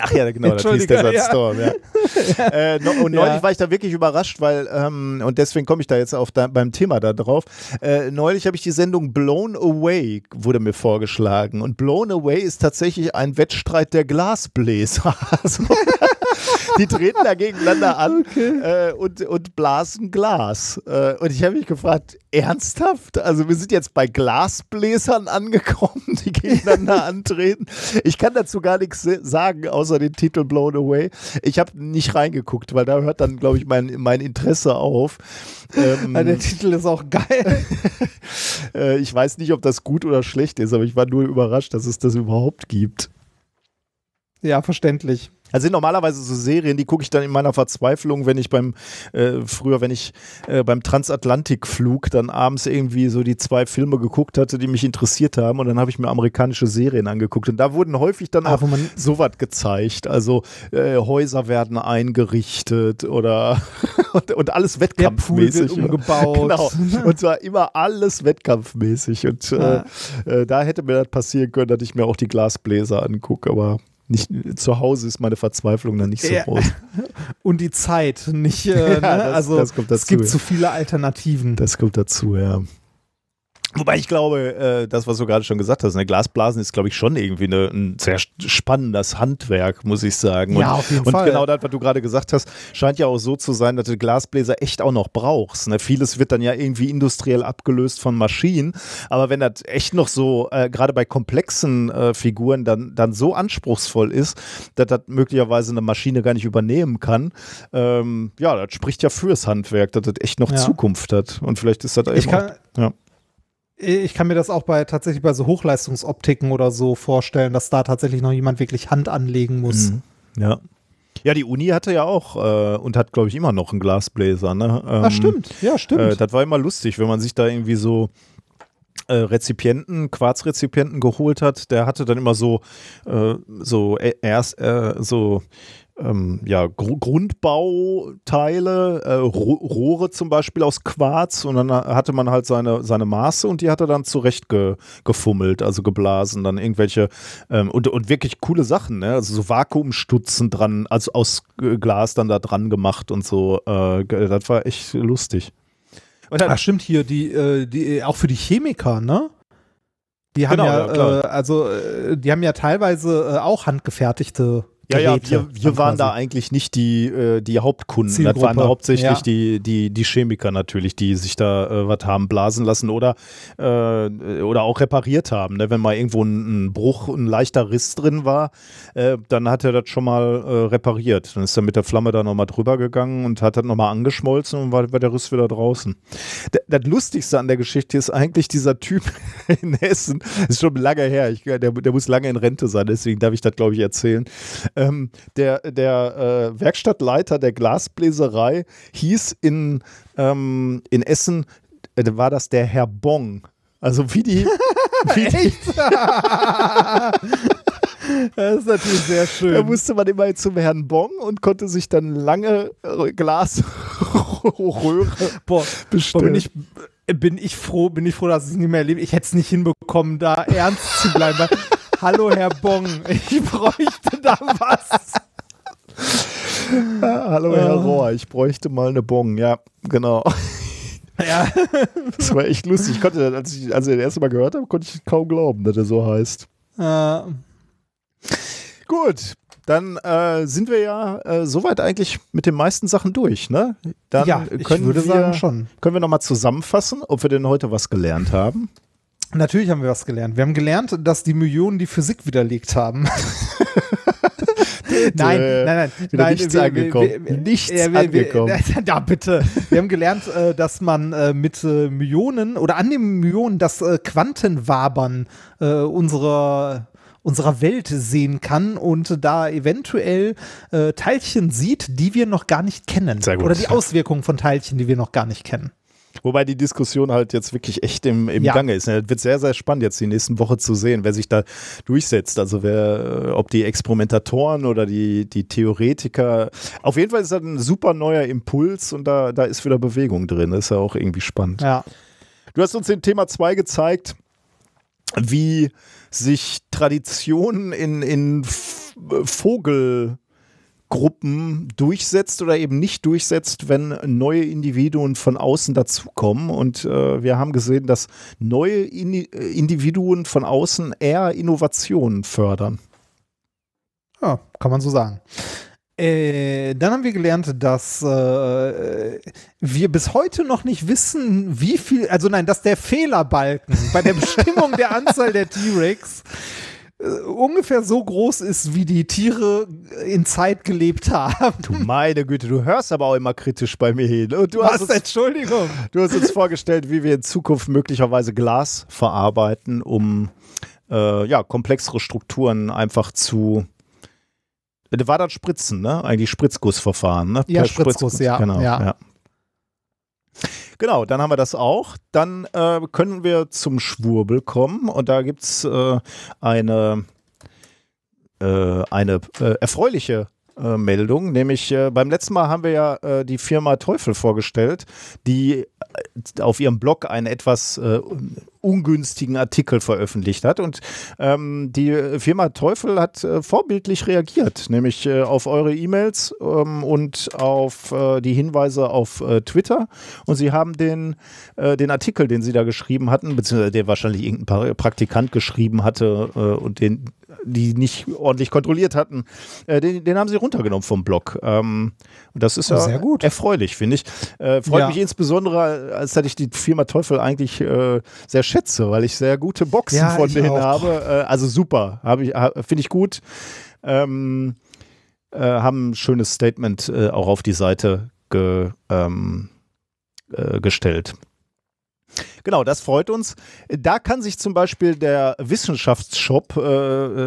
Speaker 2: Ach ja, genau, das hieß Desert
Speaker 1: ja.
Speaker 2: Storm, ja. äh, no, und neulich
Speaker 1: Ja.
Speaker 2: war ich da wirklich überrascht, weil, ähm, und deswegen komme ich da jetzt auf da, beim Thema da drauf. Äh, neulich habe ich die Sendung Blown Away, wurde mir vorgeschlagen. Und Blown Away ist tatsächlich ein Wettstreit der Glasbläser. also, die treten da gegeneinander an äh, und, und blasen Glas. Äh, und ich habe mich gefragt, ernsthaft? Also wir sind jetzt bei Glasbläsern angekommen, die gegeneinander antreten. Ich kann dazu gar nichts sagen, außer den Titel Blown Away. Ich habe nicht reingeguckt, weil da hört dann, glaube ich, mein, mein Interesse auf.
Speaker 1: Ähm, der Titel ist auch geil.
Speaker 2: äh, ich weiß nicht, ob das gut oder schlecht ist, aber ich war nur überrascht, dass es das überhaupt gibt.
Speaker 1: Ja, verständlich.
Speaker 2: Also sind normalerweise so Serien, die gucke ich dann in meiner Verzweiflung, wenn ich beim, äh, früher, wenn ich äh, beim Transatlantikflug dann abends irgendwie so die zwei Filme geguckt hatte, die mich interessiert haben und dann habe ich mir amerikanische Serien angeguckt und da wurden häufig dann ah, auch sowas gezeigt. Also äh, Häuser werden eingerichtet oder und, und alles wettkampfmäßig.
Speaker 1: Der Pool wird umgebaut.
Speaker 2: genau. Und zwar immer alles wettkampfmäßig und ja. Äh, äh, da hätte mir das passieren können, dass ich mir auch die Glasbläser angucke, aber nicht, zu Hause ist meine Verzweiflung dann nicht so ja. groß.
Speaker 1: Und die Zeit nicht. Äh, ja, ne? das, also das es gibt zu viele Alternativen.
Speaker 2: Das kommt dazu, ja. Wobei ich glaube, äh, das, was du gerade schon gesagt hast, ne, Glasblasen ist, glaube ich, schon irgendwie eine, ein sehr spannendes Handwerk, muss ich sagen. Und,
Speaker 1: ja, auf jeden
Speaker 2: und
Speaker 1: Fall.
Speaker 2: genau das, was du gerade gesagt hast, scheint ja auch so zu sein, dass du Glasbläser echt auch noch brauchst. Ne? Vieles wird dann ja irgendwie industriell abgelöst von Maschinen, aber wenn das echt noch so, äh, gerade bei komplexen äh, Figuren, dann, dann so anspruchsvoll ist, dass das möglicherweise eine Maschine gar nicht übernehmen kann, ähm, ja, das spricht ja fürs Handwerk, dass das echt noch ja. Zukunft hat. Und vielleicht ist das
Speaker 1: eben auch, ja ich kann mir das auch bei tatsächlich bei so Hochleistungsoptiken oder so vorstellen, dass da tatsächlich noch jemand wirklich Hand anlegen muss. Mhm.
Speaker 2: Ja. Ja, die Uni hatte ja auch äh, und hat, glaube ich, immer noch einen Glasbläser. Ne?
Speaker 1: Ähm, Ach, stimmt. Ja, stimmt. Äh,
Speaker 2: das war immer lustig, wenn man sich da irgendwie so äh, Rezipienten, Quarzrezipienten geholt hat. Der hatte dann immer so, äh, so äh, erst äh, so ähm, ja, Gr Grundbauteile, äh, Rohre zum Beispiel aus Quarz und dann hatte man halt seine, seine Maße und die hat er dann zurecht ge gefummelt, also geblasen, dann irgendwelche ähm, und, und wirklich coole Sachen, ne? also so Vakuumstutzen dran, also aus Glas dann da dran gemacht und so, äh, das war echt lustig.
Speaker 1: Und dann, Ach stimmt hier, die, äh, die, auch für die Chemiker, ne? Die haben genau, ja, ja äh, also äh, die haben ja teilweise äh, auch handgefertigte
Speaker 2: ja, ja, wir, wir waren da eigentlich nicht die, äh, die Hauptkunden. Zielgruppe. Das waren hauptsächlich ja. die, die, die Chemiker natürlich, die sich da äh, was haben blasen lassen oder, äh, oder auch repariert haben. Ne? Wenn mal irgendwo ein, ein, Bruch, ein leichter Riss drin war, äh, dann hat er das schon mal äh, repariert. Dann ist er mit der Flamme da nochmal drüber gegangen und hat das nochmal angeschmolzen und war, war der Riss wieder draußen. D das Lustigste an der Geschichte ist eigentlich dieser Typ in Hessen, das ist schon lange her, ich, der, der muss lange in Rente sein, deswegen darf ich das, glaube ich, erzählen ähm, der der äh, Werkstattleiter der Glasbläserei hieß in, ähm, in Essen, äh, war das der Herr Bong. Also wie die. Wie die
Speaker 1: Das ist natürlich sehr schön.
Speaker 2: Da musste man immer zum Herrn Bong und konnte sich dann lange äh, Glasröhre
Speaker 1: boah, bestellen. Boah, bin ich, bin ich froh, bin ich froh, dass ich es nicht mehr erlebe. Ich hätte es nicht hinbekommen, da ernst zu bleiben. Hallo, Herr Bong, ich bräuchte da was.
Speaker 2: Hallo, Herr Rohr, ich bräuchte mal eine Bong. Ja, genau.
Speaker 1: Ja.
Speaker 2: Das war echt lustig. Ich konnte, als ich, als ich das erste Mal gehört habe, konnte ich kaum glauben, dass er so heißt.
Speaker 1: Ja.
Speaker 2: Gut, dann äh, sind wir ja äh, soweit eigentlich mit den meisten Sachen durch, ne? Dann
Speaker 1: ja, ich würde wir, sagen schon.
Speaker 2: Können wir nochmal zusammenfassen, ob wir denn heute was gelernt haben?
Speaker 1: Natürlich haben wir was gelernt. Wir haben gelernt, dass die Millionen die Physik widerlegt haben. nein, nein, nein,
Speaker 2: nein. Nichts wir, angekommen. Wir, nichts äh, wir, angekommen.
Speaker 1: Ja, bitte. Wir haben gelernt, äh, dass man äh, mit äh, Millionen oder an den Millionen das äh, Quantenwabern äh, unserer unserer Welt sehen kann und da eventuell äh, Teilchen sieht, die wir noch gar nicht kennen.
Speaker 2: Sehr gut.
Speaker 1: Oder die Auswirkungen von Teilchen, die wir noch gar nicht kennen.
Speaker 2: Wobei die Diskussion halt jetzt wirklich echt im, im ja. Gange ist. Es wird sehr, sehr spannend, jetzt die nächsten Woche zu sehen, wer sich da durchsetzt. Also wer, äh, ob die Experimentatoren oder die, die Theoretiker. Auf jeden Fall ist das ein super neuer Impuls und da, da ist wieder Bewegung drin. Das ist ja auch irgendwie spannend.
Speaker 1: Ja.
Speaker 2: Du hast uns den Thema 2 gezeigt, wie sich Traditionen in, in Vogel Gruppen durchsetzt oder eben nicht durchsetzt, wenn neue Individuen von außen dazukommen. Und äh, wir haben gesehen, dass neue In Individuen von außen eher Innovationen fördern.
Speaker 1: Ja, kann man so sagen. Äh, dann haben wir gelernt, dass äh, wir bis heute noch nicht wissen, wie viel, also nein, dass der Fehlerbalken bei der Bestimmung der Anzahl der T-Rex äh, ungefähr so groß ist, wie die Tiere in Zeit gelebt haben.
Speaker 2: Du meine Güte, du hörst aber auch immer kritisch bei mir hin. Und du hast
Speaker 1: Was?
Speaker 2: uns,
Speaker 1: Entschuldigung.
Speaker 2: du hast uns vorgestellt, wie wir in Zukunft möglicherweise Glas verarbeiten, um äh, ja, komplexere Strukturen einfach zu. Das war dann Spritzen, ne? Eigentlich Spritzgussverfahren, ne?
Speaker 1: Ja,
Speaker 2: Per
Speaker 1: Spritzguss, ja,
Speaker 2: Genau,
Speaker 1: ja.
Speaker 2: ja. Genau, dann haben wir das auch. Dann äh, können wir zum Schwurbel kommen und da gibt es äh, eine, äh, eine äh, erfreuliche äh, Meldung, nämlich äh, beim letzten Mal haben wir ja äh, die Firma Teufel vorgestellt, die äh, auf ihrem Blog einen etwas äh, ungünstigen Artikel veröffentlicht hat. Und ähm, die Firma Teufel hat vorbildlich reagiert, nämlich auf eure E-Mails ähm, und auf die Hinweise auf Twitter. Und sie haben den, den Artikel, den sie da geschrieben hatten, beziehungsweise der wahrscheinlich irgendein Praktikant geschrieben hatte und den die nicht ordentlich kontrolliert hatten, äh, den, den haben sie runtergenommen vom Blog. Ähm, und das ist
Speaker 1: Oh,
Speaker 2: ja
Speaker 1: sehr gut.
Speaker 2: erfreulich, finde ich. Äh, freut
Speaker 1: Ja.
Speaker 2: mich insbesondere, als dass ich die Firma Teufel eigentlich äh, sehr schätze, weil ich sehr gute Boxen
Speaker 1: Ja,
Speaker 2: von denen
Speaker 1: auch.
Speaker 2: habe. Äh, also super, habe ich, finde ich gut. Ähm, äh, haben ein schönes Statement äh, auch auf die Seite ge, ähm, äh, gestellt. Genau, das freut uns. Da kann sich zum Beispiel der Wissenschaftsshop äh,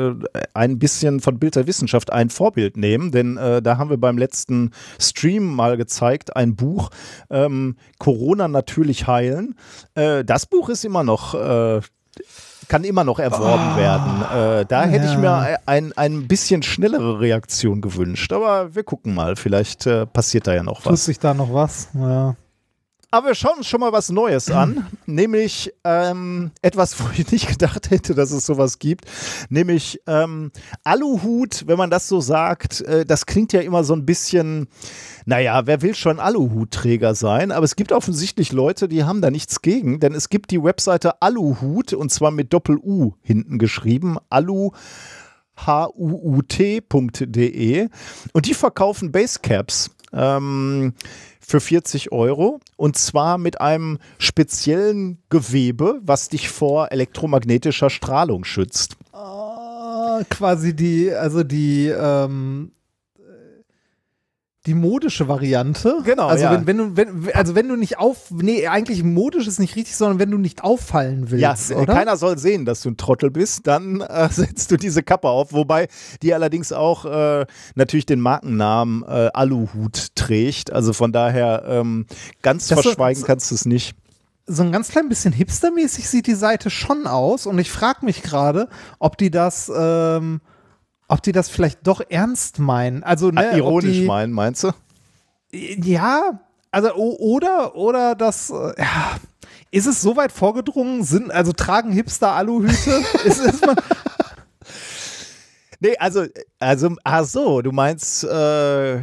Speaker 2: äh, ein bisschen von Bild der Wissenschaft ein Vorbild nehmen, denn äh, da haben wir beim letzten Stream mal gezeigt, ein Buch, ähm, Corona natürlich heilen. Äh, das Buch ist immer noch, äh, kann immer noch erworben werden. Äh, da hätte ich mir ein, ein bisschen schnellere Reaktion gewünscht, aber wir gucken mal, vielleicht äh, passiert da ja noch
Speaker 1: Tut
Speaker 2: was.
Speaker 1: sich da noch was? Ja.
Speaker 2: Aber wir schauen uns schon mal was Neues an, nämlich ähm, etwas, wo ich nicht gedacht hätte, dass es sowas gibt, nämlich ähm, Aluhut, wenn man das so sagt, äh, das klingt ja immer so ein bisschen, naja, wer will schon Aluhutträger sein, aber es gibt offensichtlich Leute, die haben da nichts gegen, denn es gibt die Webseite Aluhut und zwar mit Doppel-U hinten geschrieben, Alu huut.de und die verkaufen Basecaps. Ähm, für 40 Euro und zwar mit einem speziellen Gewebe, was dich vor elektromagnetischer Strahlung schützt.
Speaker 1: Ah, quasi die, also die, ähm, die modische Variante.
Speaker 2: Genau,
Speaker 1: Also
Speaker 2: ja.
Speaker 1: wenn, wenn du, wenn, also wenn du nicht auf, nee, eigentlich modisch ist nicht richtig, sondern wenn du nicht auffallen willst,
Speaker 2: Ja,
Speaker 1: oder?
Speaker 2: keiner soll sehen, dass du ein Trottel bist, dann äh, setzt du diese Kappe auf, wobei die allerdings auch äh, natürlich den Markennamen äh, Aluhut trägt. Also von daher ähm, ganz
Speaker 1: Das
Speaker 2: verschweigen
Speaker 1: so-
Speaker 2: kannst du es nicht.
Speaker 1: so ein ganz klein bisschen hipstermäßig sieht die Seite schon aus und ich frage mich gerade, ob die das, ähm, ob die das vielleicht doch ernst meinen. Also ne,
Speaker 2: Ah, ironisch
Speaker 1: die,
Speaker 2: meinen, meinst du?
Speaker 1: Ja, also oder oder das äh, ja, ist es so weit vorgedrungen, sind also tragen Hipster Aluhüte? ist, ist man,
Speaker 2: Nee, also, also, ach so, du meinst, äh,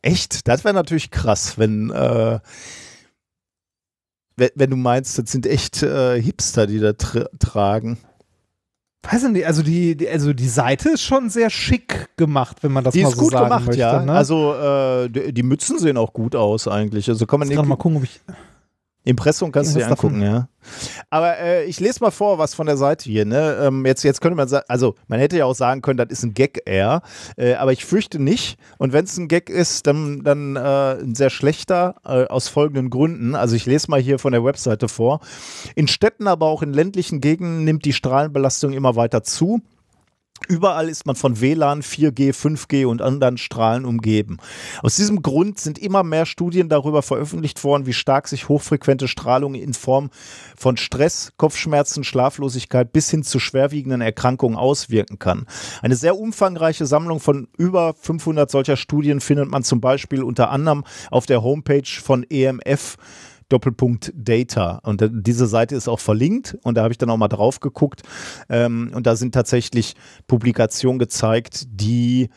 Speaker 2: echt? Das wäre natürlich krass, wenn, äh, wenn, wenn du meinst, das sind echt äh, Hipster, die da tra tragen.
Speaker 1: Weiß ich nicht, also die, die also die Seite ist schon sehr schick gemacht, wenn man das
Speaker 2: Die
Speaker 1: mal
Speaker 2: ist
Speaker 1: so
Speaker 2: gut
Speaker 1: sagen
Speaker 2: gemacht,
Speaker 1: möchte,
Speaker 2: ja.
Speaker 1: Ne?
Speaker 2: Also, äh, die, die Mützen sehen auch gut aus eigentlich. Also kann man
Speaker 1: ich kann mal gucken, ob ich
Speaker 2: Impressum kannst du dir
Speaker 1: Irgendwas davon.
Speaker 2: angucken, ja. Aber äh, ich lese mal vor, was von der Seite hier. Ne? Ähm, jetzt, jetzt könnte man sagen, also man hätte ja auch sagen können, das ist ein Gag eher, äh, aber ich fürchte nicht. Und wenn es ein Gag ist, dann, dann äh, ein sehr schlechter äh, aus folgenden Gründen. Also ich lese mal hier von der Webseite vor. In Städten, aber auch in ländlichen Gegenden nimmt die Strahlenbelastung immer weiter zu. Überall ist man von WLAN, 4G, 5G und anderen Strahlen umgeben. Aus diesem Grund sind immer mehr Studien darüber veröffentlicht worden, wie stark sich hochfrequente Strahlung in Form von Stress, Kopfschmerzen, Schlaflosigkeit bis hin zu schwerwiegenden Erkrankungen auswirken kann. Eine sehr umfangreiche Sammlung von über 500 solcher Studien findet man zum Beispiel unter anderem auf der Homepage von EMF. Doppelpunkt Data. Und diese Seite ist auch verlinkt und da habe ich dann auch mal drauf geguckt. Ähm, und da sind tatsächlich Publikationen gezeigt, die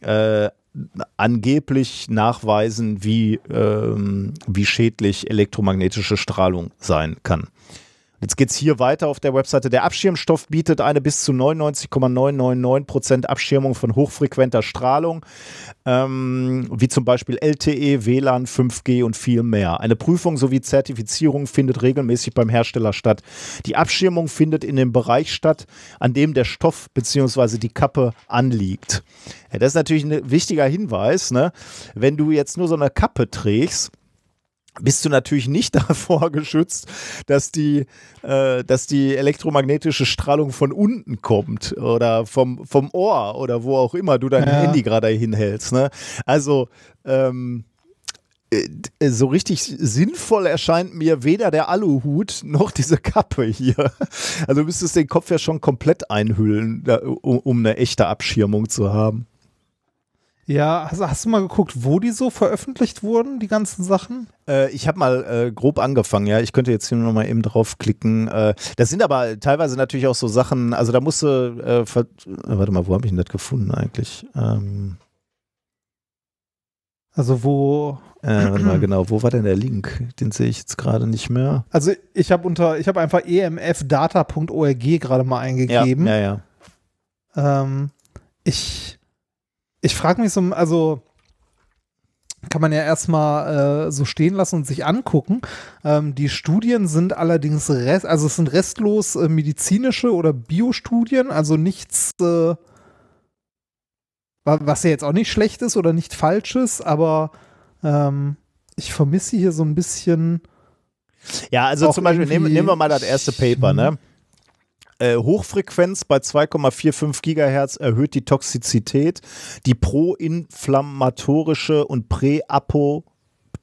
Speaker 2: äh, angeblich nachweisen, wie, ähm, wie schädlich elektromagnetische Strahlung sein kann. Jetzt geht es hier weiter auf der Webseite. Der Abschirmstoff bietet eine bis zu 99,999% Abschirmung von hochfrequenter Strahlung, ähm, wie zum Beispiel LTE, WLAN, 5G und viel mehr. Eine Prüfung sowie Zertifizierung findet regelmäßig beim Hersteller statt. Die Abschirmung findet in dem Bereich statt, an dem der Stoff bzw. die Kappe anliegt. Ja, das ist natürlich ein wichtiger Hinweis. Ne? Wenn du jetzt nur so eine Kappe trägst, bist du natürlich nicht davor geschützt, dass die, äh, dass die elektromagnetische Strahlung von unten kommt oder vom, vom Ohr oder wo auch immer du dein ja. Handy gerade hinhältst. Ne? Also ähm, äh, so richtig sinnvoll erscheint mir weder der Aluhut noch diese Kappe hier. Also du müsstest den Kopf ja schon komplett einhüllen, um, um eine echte Abschirmung zu haben.
Speaker 1: Ja, hast, hast, du mal geguckt, wo die so veröffentlicht wurden, die ganzen Sachen?
Speaker 2: Äh, ich habe mal äh, grob angefangen, ja. Ich könnte jetzt hier noch mal eben draufklicken. Äh, das sind aber teilweise natürlich auch so Sachen, also da musste, äh, warte mal, wo habe ich denn das gefunden eigentlich? Ähm,
Speaker 1: also wo?
Speaker 2: Äh, warte mal, genau, wo war denn der Link? Den sehe ich jetzt gerade nicht mehr.
Speaker 1: Also ich habe unter, ich habe einfach emfdata.org gerade mal eingegeben.
Speaker 2: Ja, ja,
Speaker 1: ja. Ähm, ich ich frage mich so, also kann man ja erstmal äh, so stehen lassen und sich angucken. Ähm, die Studien sind allerdings, rest, also es sind restlos äh, medizinische oder Biostudien, also nichts, äh, was ja jetzt auch nicht schlecht ist oder nicht falsch ist, aber ähm, ich vermisse hier so ein bisschen.
Speaker 2: Ja, also zum Beispiel, nehmen, nehmen wir mal das erste Paper, ne? Äh, Hochfrequenz bei 2,45 Gigahertz erhöht die Toxizität, die proinflammatorische und präapo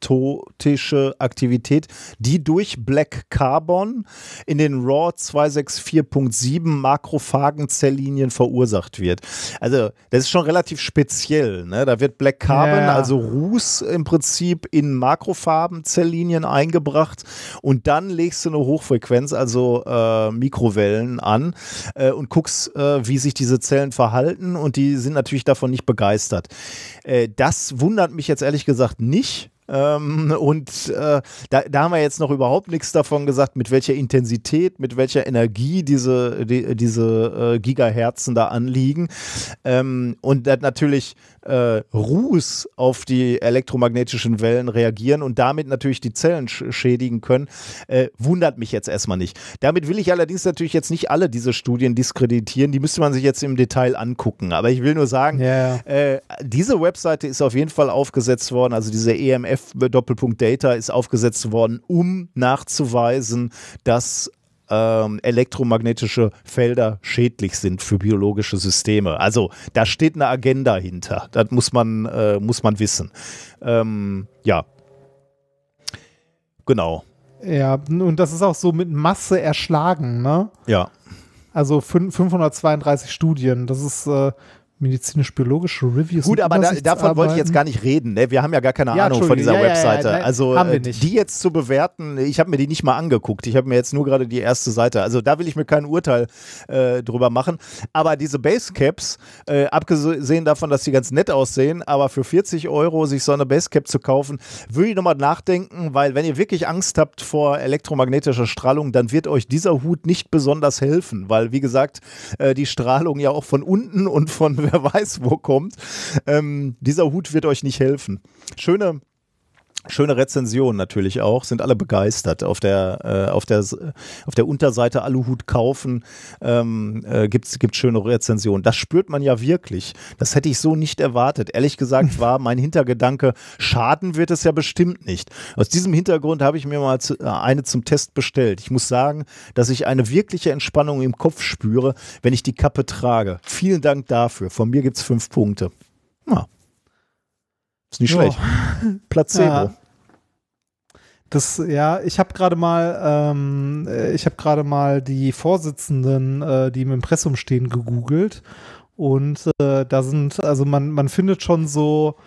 Speaker 2: apoptotische Aktivität, die durch Black Carbon in den RAW 264.7 makrophagen Zelllinien verursacht wird. Also das ist schon relativ speziell. Ne? Da wird Black Carbon, ja. also Ruß im Prinzip in Makrophagen-Zelllinien eingebracht und dann legst du eine Hochfrequenz, also äh, Mikrowellen an äh, und guckst, äh, wie sich diese Zellen verhalten und die sind natürlich davon nicht begeistert. Äh, das wundert mich jetzt ehrlich gesagt nicht, ähm, und äh, da, da, haben wir jetzt noch überhaupt nichts davon gesagt, mit welcher Intensität, mit welcher Energie diese, die, diese äh, Gigaherzen da anliegen. Ähm, und das natürlich äh, Ruß auf die elektromagnetischen Wellen reagieren und damit natürlich die Zellen sch schädigen können, äh, wundert mich jetzt erstmal nicht. Damit will ich allerdings natürlich jetzt nicht alle diese Studien diskreditieren, die müsste man sich jetzt im Detail angucken. Aber ich will nur sagen,
Speaker 1: yeah.
Speaker 2: äh, diese Webseite ist auf jeden Fall aufgesetzt worden, also diese EMF Doppelpunkt Data ist aufgesetzt worden, um nachzuweisen, dass ähm, elektromagnetische Felder schädlich sind für biologische Systeme. Also da steht eine Agenda hinter. Das muss man, äh, muss man wissen. Ähm, ja. Genau.
Speaker 1: Ja, und das ist auch so mit Masse erschlagen, ne?
Speaker 2: Ja.
Speaker 1: Also 532 Studien. Das ist äh, medizinisch-biologische Reviews.
Speaker 2: Gut, aber da, davon wollte ich jetzt gar nicht reden. Ne? Wir haben ja gar keine ja, Ahnung von dieser ja, Webseite. Ja, also äh, die jetzt zu bewerten, ich habe mir die nicht mal angeguckt. Ich habe mir jetzt nur gerade die erste Seite. Also da will ich mir kein Urteil äh, drüber machen. Aber diese Basecaps, äh, abgesehen davon, dass die ganz nett aussehen, aber für 40 Euro sich so eine Basecap zu kaufen, würde ich nochmal nachdenken, weil wenn ihr wirklich Angst habt vor elektromagnetischer Strahlung, dann wird euch dieser Hut nicht besonders helfen, weil wie gesagt, äh, die Strahlung ja auch von unten und von wer weiß wo kommt. Ähm, dieser Hut wird euch nicht helfen. Schöne Schöne Rezension natürlich auch, sind alle begeistert. Auf der, äh, auf der, auf der Unterseite Aluhut kaufen ähm, äh, gibt es schöne Rezensionen. Das spürt man ja wirklich. Das hätte ich so nicht erwartet. Ehrlich gesagt war mein Hintergedanke, Schaden wird es ja bestimmt nicht. Aus diesem Hintergrund habe ich mir mal zu, äh, eine zum Test bestellt. Ich muss sagen, dass ich eine wirkliche Entspannung im Kopf spüre, wenn ich die Kappe trage. Vielen Dank dafür. Von mir gibt es fünf Punkte. Ja. Ist nicht schlecht. Placebo. Ja.
Speaker 1: Das, ja, ich habe gerade mal, ähm, äh, ich habe gerade mal die Vorsitzenden, äh, die im Impressum stehen, gegoogelt. Und äh, da sind, also man, man findet schon so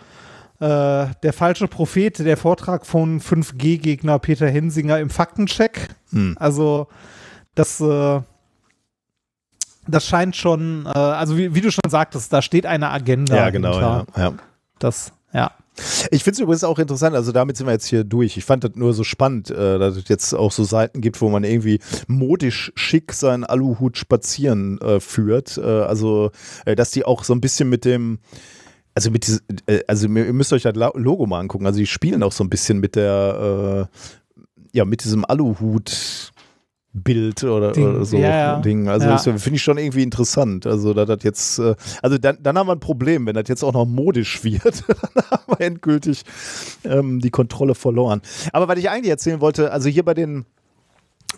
Speaker 1: äh, der falsche Prophet, der Vortrag von 5G-Gegner Peter Hensinger im Faktencheck. Hm. Also das, äh, das scheint schon, äh, also wie, wie, du schon sagtest, da steht eine Agenda.
Speaker 2: Ja, genau, ja, ja.
Speaker 1: Das ja.
Speaker 2: Ich finde es übrigens auch interessant, also damit sind wir jetzt hier durch. Ich fand das nur so spannend, äh, dass es jetzt auch so Seiten gibt, wo man irgendwie modisch schick seinen Aluhut spazieren äh, führt. Äh, also, äh, dass die auch so ein bisschen mit dem, also mit diesem, äh, also ihr müsst euch das Logo mal angucken. Also die spielen auch so ein bisschen mit der, äh, ja, mit diesem Aluhut. Bild oder,
Speaker 1: Ding.
Speaker 2: oder so
Speaker 1: Ja.
Speaker 2: Ding. Also
Speaker 1: Ja.
Speaker 2: finde ich schon irgendwie interessant. Also da das jetzt, äh, also dann, dann haben wir ein Problem, wenn das jetzt auch noch modisch wird, dann haben wir endgültig ähm, die Kontrolle verloren. Aber was ich eigentlich erzählen wollte, also hier bei den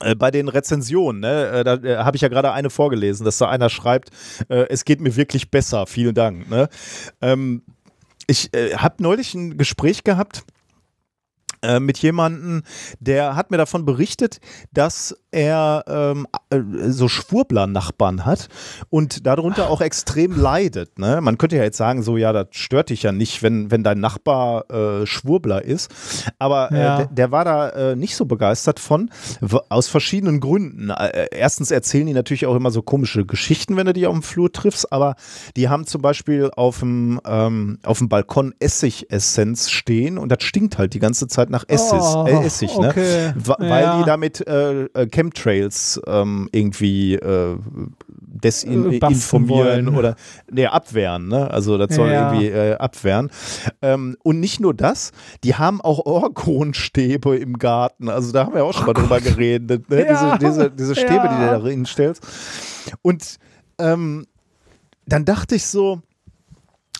Speaker 2: äh, bei den Rezensionen, ne, äh, da äh, habe ich ja gerade eine vorgelesen, dass da einer schreibt, äh, es geht mir wirklich besser, vielen Dank. Ne? Ähm, ich äh, habe neulich ein Gespräch gehabt äh, mit jemandem, der hat mir davon berichtet, dass er ähm, äh, so Schwurbler-Nachbarn hat und darunter auch extrem leidet. Ne? Man könnte ja jetzt sagen, so ja, das stört dich ja nicht, wenn, wenn dein Nachbar äh, Schwurbler ist. Aber äh,
Speaker 1: Ja.
Speaker 2: der, der war da äh, nicht so begeistert von, aus verschiedenen Gründen. Erstens erzählen die natürlich auch immer so komische Geschichten, wenn du die auf dem Flur triffst, aber die haben zum Beispiel auf dem, ähm, auf dem Balkon Essigessenz stehen und das stinkt halt die ganze Zeit nach Essis,
Speaker 1: Oh,
Speaker 2: äh, Essig, ne?
Speaker 1: okay. Ja.
Speaker 2: Weil die damit äh, äh, Chemtrails ähm, irgendwie äh,
Speaker 1: Äh,
Speaker 2: desinformieren
Speaker 1: wollen.
Speaker 2: oder nee, abwehren, ne? Also das soll
Speaker 1: Ja.
Speaker 2: irgendwie äh, abwehren. Ähm, und nicht nur das, die haben auch Orgonstäbe im Garten. Also da haben wir auch schon mal drüber geredet. Ne?
Speaker 1: Ja.
Speaker 2: Diese, diese, diese Stäbe, die du
Speaker 1: Ja.
Speaker 2: da hinstellst. Und ähm, dann dachte ich so,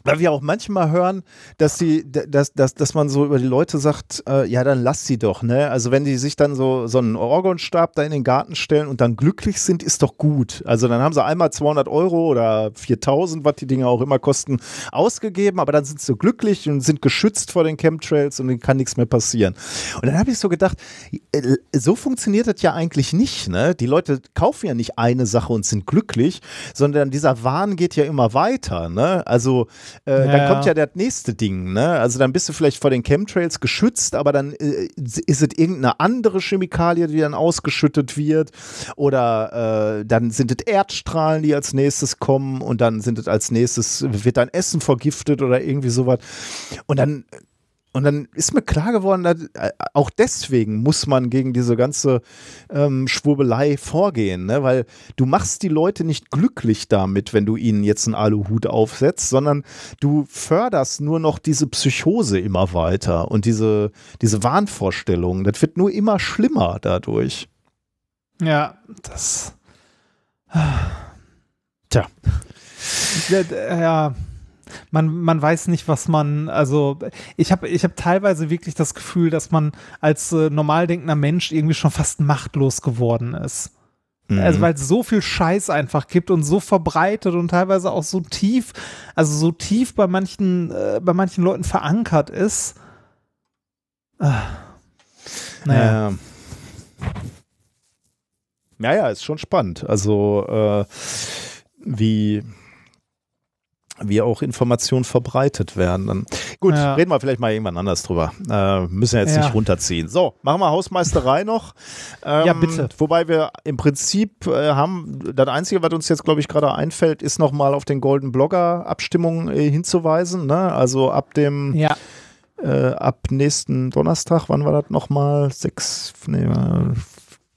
Speaker 2: weil wir auch manchmal hören, dass die, dass, dass, dass man so über die Leute sagt, äh, ja, dann lass sie doch, ne? Also wenn die sich dann so, so einen Orgonstab da in den Garten stellen und dann glücklich sind, ist doch gut. Also dann haben sie einmal 200 Euro oder 4000, was die Dinge auch immer kosten, ausgegeben, aber dann sind sie glücklich und sind geschützt vor den Chemtrails und denen kann nichts mehr passieren. Und dann habe ich so gedacht, äh, so funktioniert das ja eigentlich nicht, ne? Die Leute kaufen ja nicht eine Sache und sind glücklich, sondern dieser Wahn geht ja immer weiter, ne? Also äh, dann
Speaker 1: Ja.
Speaker 2: kommt ja das nächste Ding, ne? Also dann bist du vielleicht vor den Chemtrails geschützt, aber dann äh, ist es irgendeine andere Chemikalie, die dann ausgeschüttet wird oder äh, dann sind es Erdstrahlen, die als nächstes kommen und dann sind es als nächstes, wird dein Essen vergiftet oder irgendwie sowas und dann und dann ist mir klar geworden, äh, auch deswegen muss man gegen diese ganze ähm, Schwurbelei vorgehen, ne? weil du machst die Leute nicht glücklich damit, wenn du ihnen jetzt einen Aluhut aufsetzt, sondern du förderst nur noch diese Psychose immer weiter und diese, diese Wahnvorstellungen. Das wird nur immer schlimmer dadurch.
Speaker 1: Ja, das.
Speaker 2: Tja.
Speaker 1: Ja, ja. Man, man weiß nicht, was man, also ich habe ich hab teilweise wirklich das Gefühl, dass man als äh, normal denkender Mensch irgendwie schon fast machtlos geworden ist.
Speaker 2: Mhm.
Speaker 1: Also weil es so viel Scheiß einfach gibt und so verbreitet und teilweise auch so tief, also so tief bei manchen, äh, bei manchen Leuten verankert ist. Ah. Naja.
Speaker 2: Ähm. Ja, ja, ist schon spannend. Also, äh, wie, wie auch Informationen verbreitet werden. Gut,
Speaker 1: Ja.
Speaker 2: reden wir vielleicht mal irgendwann anders drüber. Äh, müssen wir jetzt
Speaker 1: Ja.
Speaker 2: nicht runterziehen. So, machen wir Hausmeisterei noch. Ähm,
Speaker 1: Ja, bitte.
Speaker 2: Wobei wir im Prinzip äh, haben, das Einzige, was uns jetzt, glaube ich, gerade einfällt, ist nochmal auf den Golden Blogger Abstimmungen äh, hinzuweisen. Ne? Also ab dem
Speaker 1: Ja,
Speaker 2: äh, ab nächsten Donnerstag, wann war das nochmal? Sechs, nee, äh,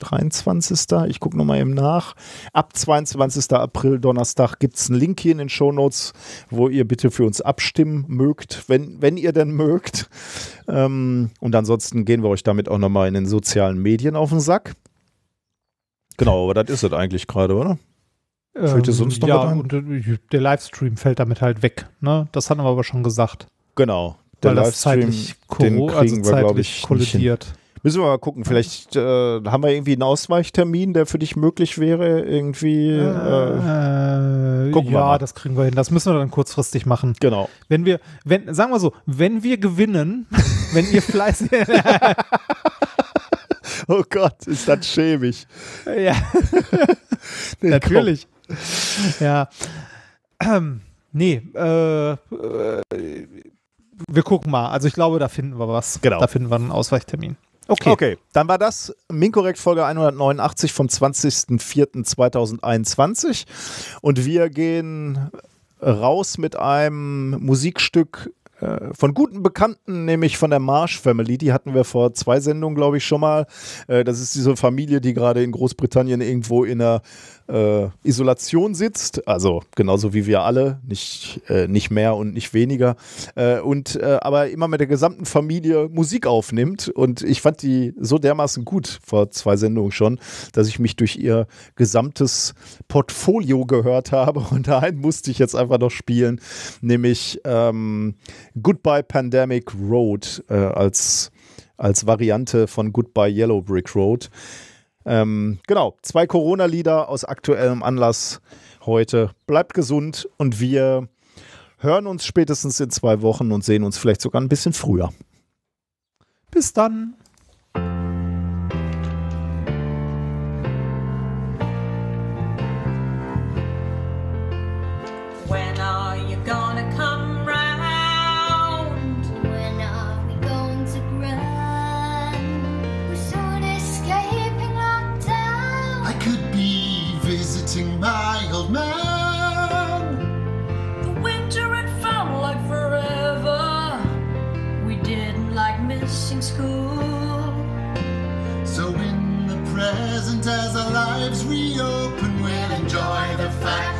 Speaker 2: 23. Ich gucke nochmal eben nach. Ab 22. April, Donnerstag, gibt es einen Link hier in den Shownotes, wo ihr bitte für uns abstimmen mögt, wenn, wenn ihr denn mögt. Ähm, und ansonsten gehen wir euch damit auch nochmal in den sozialen Medien auf den Sack. Genau, aber das ist es eigentlich gerade, oder? Fällt dir sonst noch
Speaker 1: ja,
Speaker 2: was ein?
Speaker 1: und äh, der Livestream fällt damit halt weg. Ne? Das hatten wir aber schon gesagt.
Speaker 2: Genau. Der
Speaker 1: weil das
Speaker 2: Livestream,
Speaker 1: zeitlich,
Speaker 2: den
Speaker 1: korro-
Speaker 2: kriegen
Speaker 1: also
Speaker 2: wir, glaube
Speaker 1: zeitlich
Speaker 2: ich, nicht hin.
Speaker 1: kollidiert.
Speaker 2: Müssen wir mal gucken. Vielleicht äh, haben wir irgendwie einen Ausweichtermin, der für dich möglich wäre. Irgendwie. Äh,
Speaker 1: Äh,
Speaker 2: gucken wir
Speaker 1: ja,
Speaker 2: mal.
Speaker 1: das kriegen wir hin. Das müssen wir dann kurzfristig machen.
Speaker 2: genau.
Speaker 1: Wenn wir, wenn, sagen wir so, wenn wir gewinnen, wenn ihr fleißig,
Speaker 2: Oh Gott, ist das schäbig.
Speaker 1: ja,
Speaker 2: Nee,
Speaker 1: natürlich. Ja. Ähm, nee, äh, äh, wir gucken mal. Also ich glaube, da finden wir was.
Speaker 2: Genau.
Speaker 1: Da finden wir einen Ausweichtermin.
Speaker 2: Okay. okay, dann war das Minkorrekt Folge 189 vom 20.04.2021 und wir gehen raus mit einem Musikstück äh, von guten Bekannten, nämlich von der Marsh Family. Die hatten wir vor zwei Sendungen, glaube ich, schon mal. Äh, das ist diese Familie, die gerade in Großbritannien irgendwo in einer äh, Isolation sitzt. Also genauso wie wir alle, nicht, äh, nicht mehr und nicht weniger. Äh, und äh, aber immer mit der gesamten Familie Musik aufnimmt. Und ich fand die so dermaßen gut vor zwei Sendungen schon, dass ich mich durch ihr gesamtes Portfolio gehört habe. Und da musste ich jetzt einfach noch spielen, nämlich ähm, Goodbye Pandemic Road äh, als, als Variante von Goodbye Yellow Brick Road. Ähm, genau, zwei Corona-Lieder aus aktuellem Anlass heute. Bleibt gesund und wir hören uns spätestens in zwei Wochen und sehen uns vielleicht sogar ein bisschen früher.
Speaker 1: Bis dann.
Speaker 5: Man.
Speaker 6: The winter it felt like forever. We didn't like missing school.
Speaker 5: So in the present, as our lives reopen, we'll enjoy the fact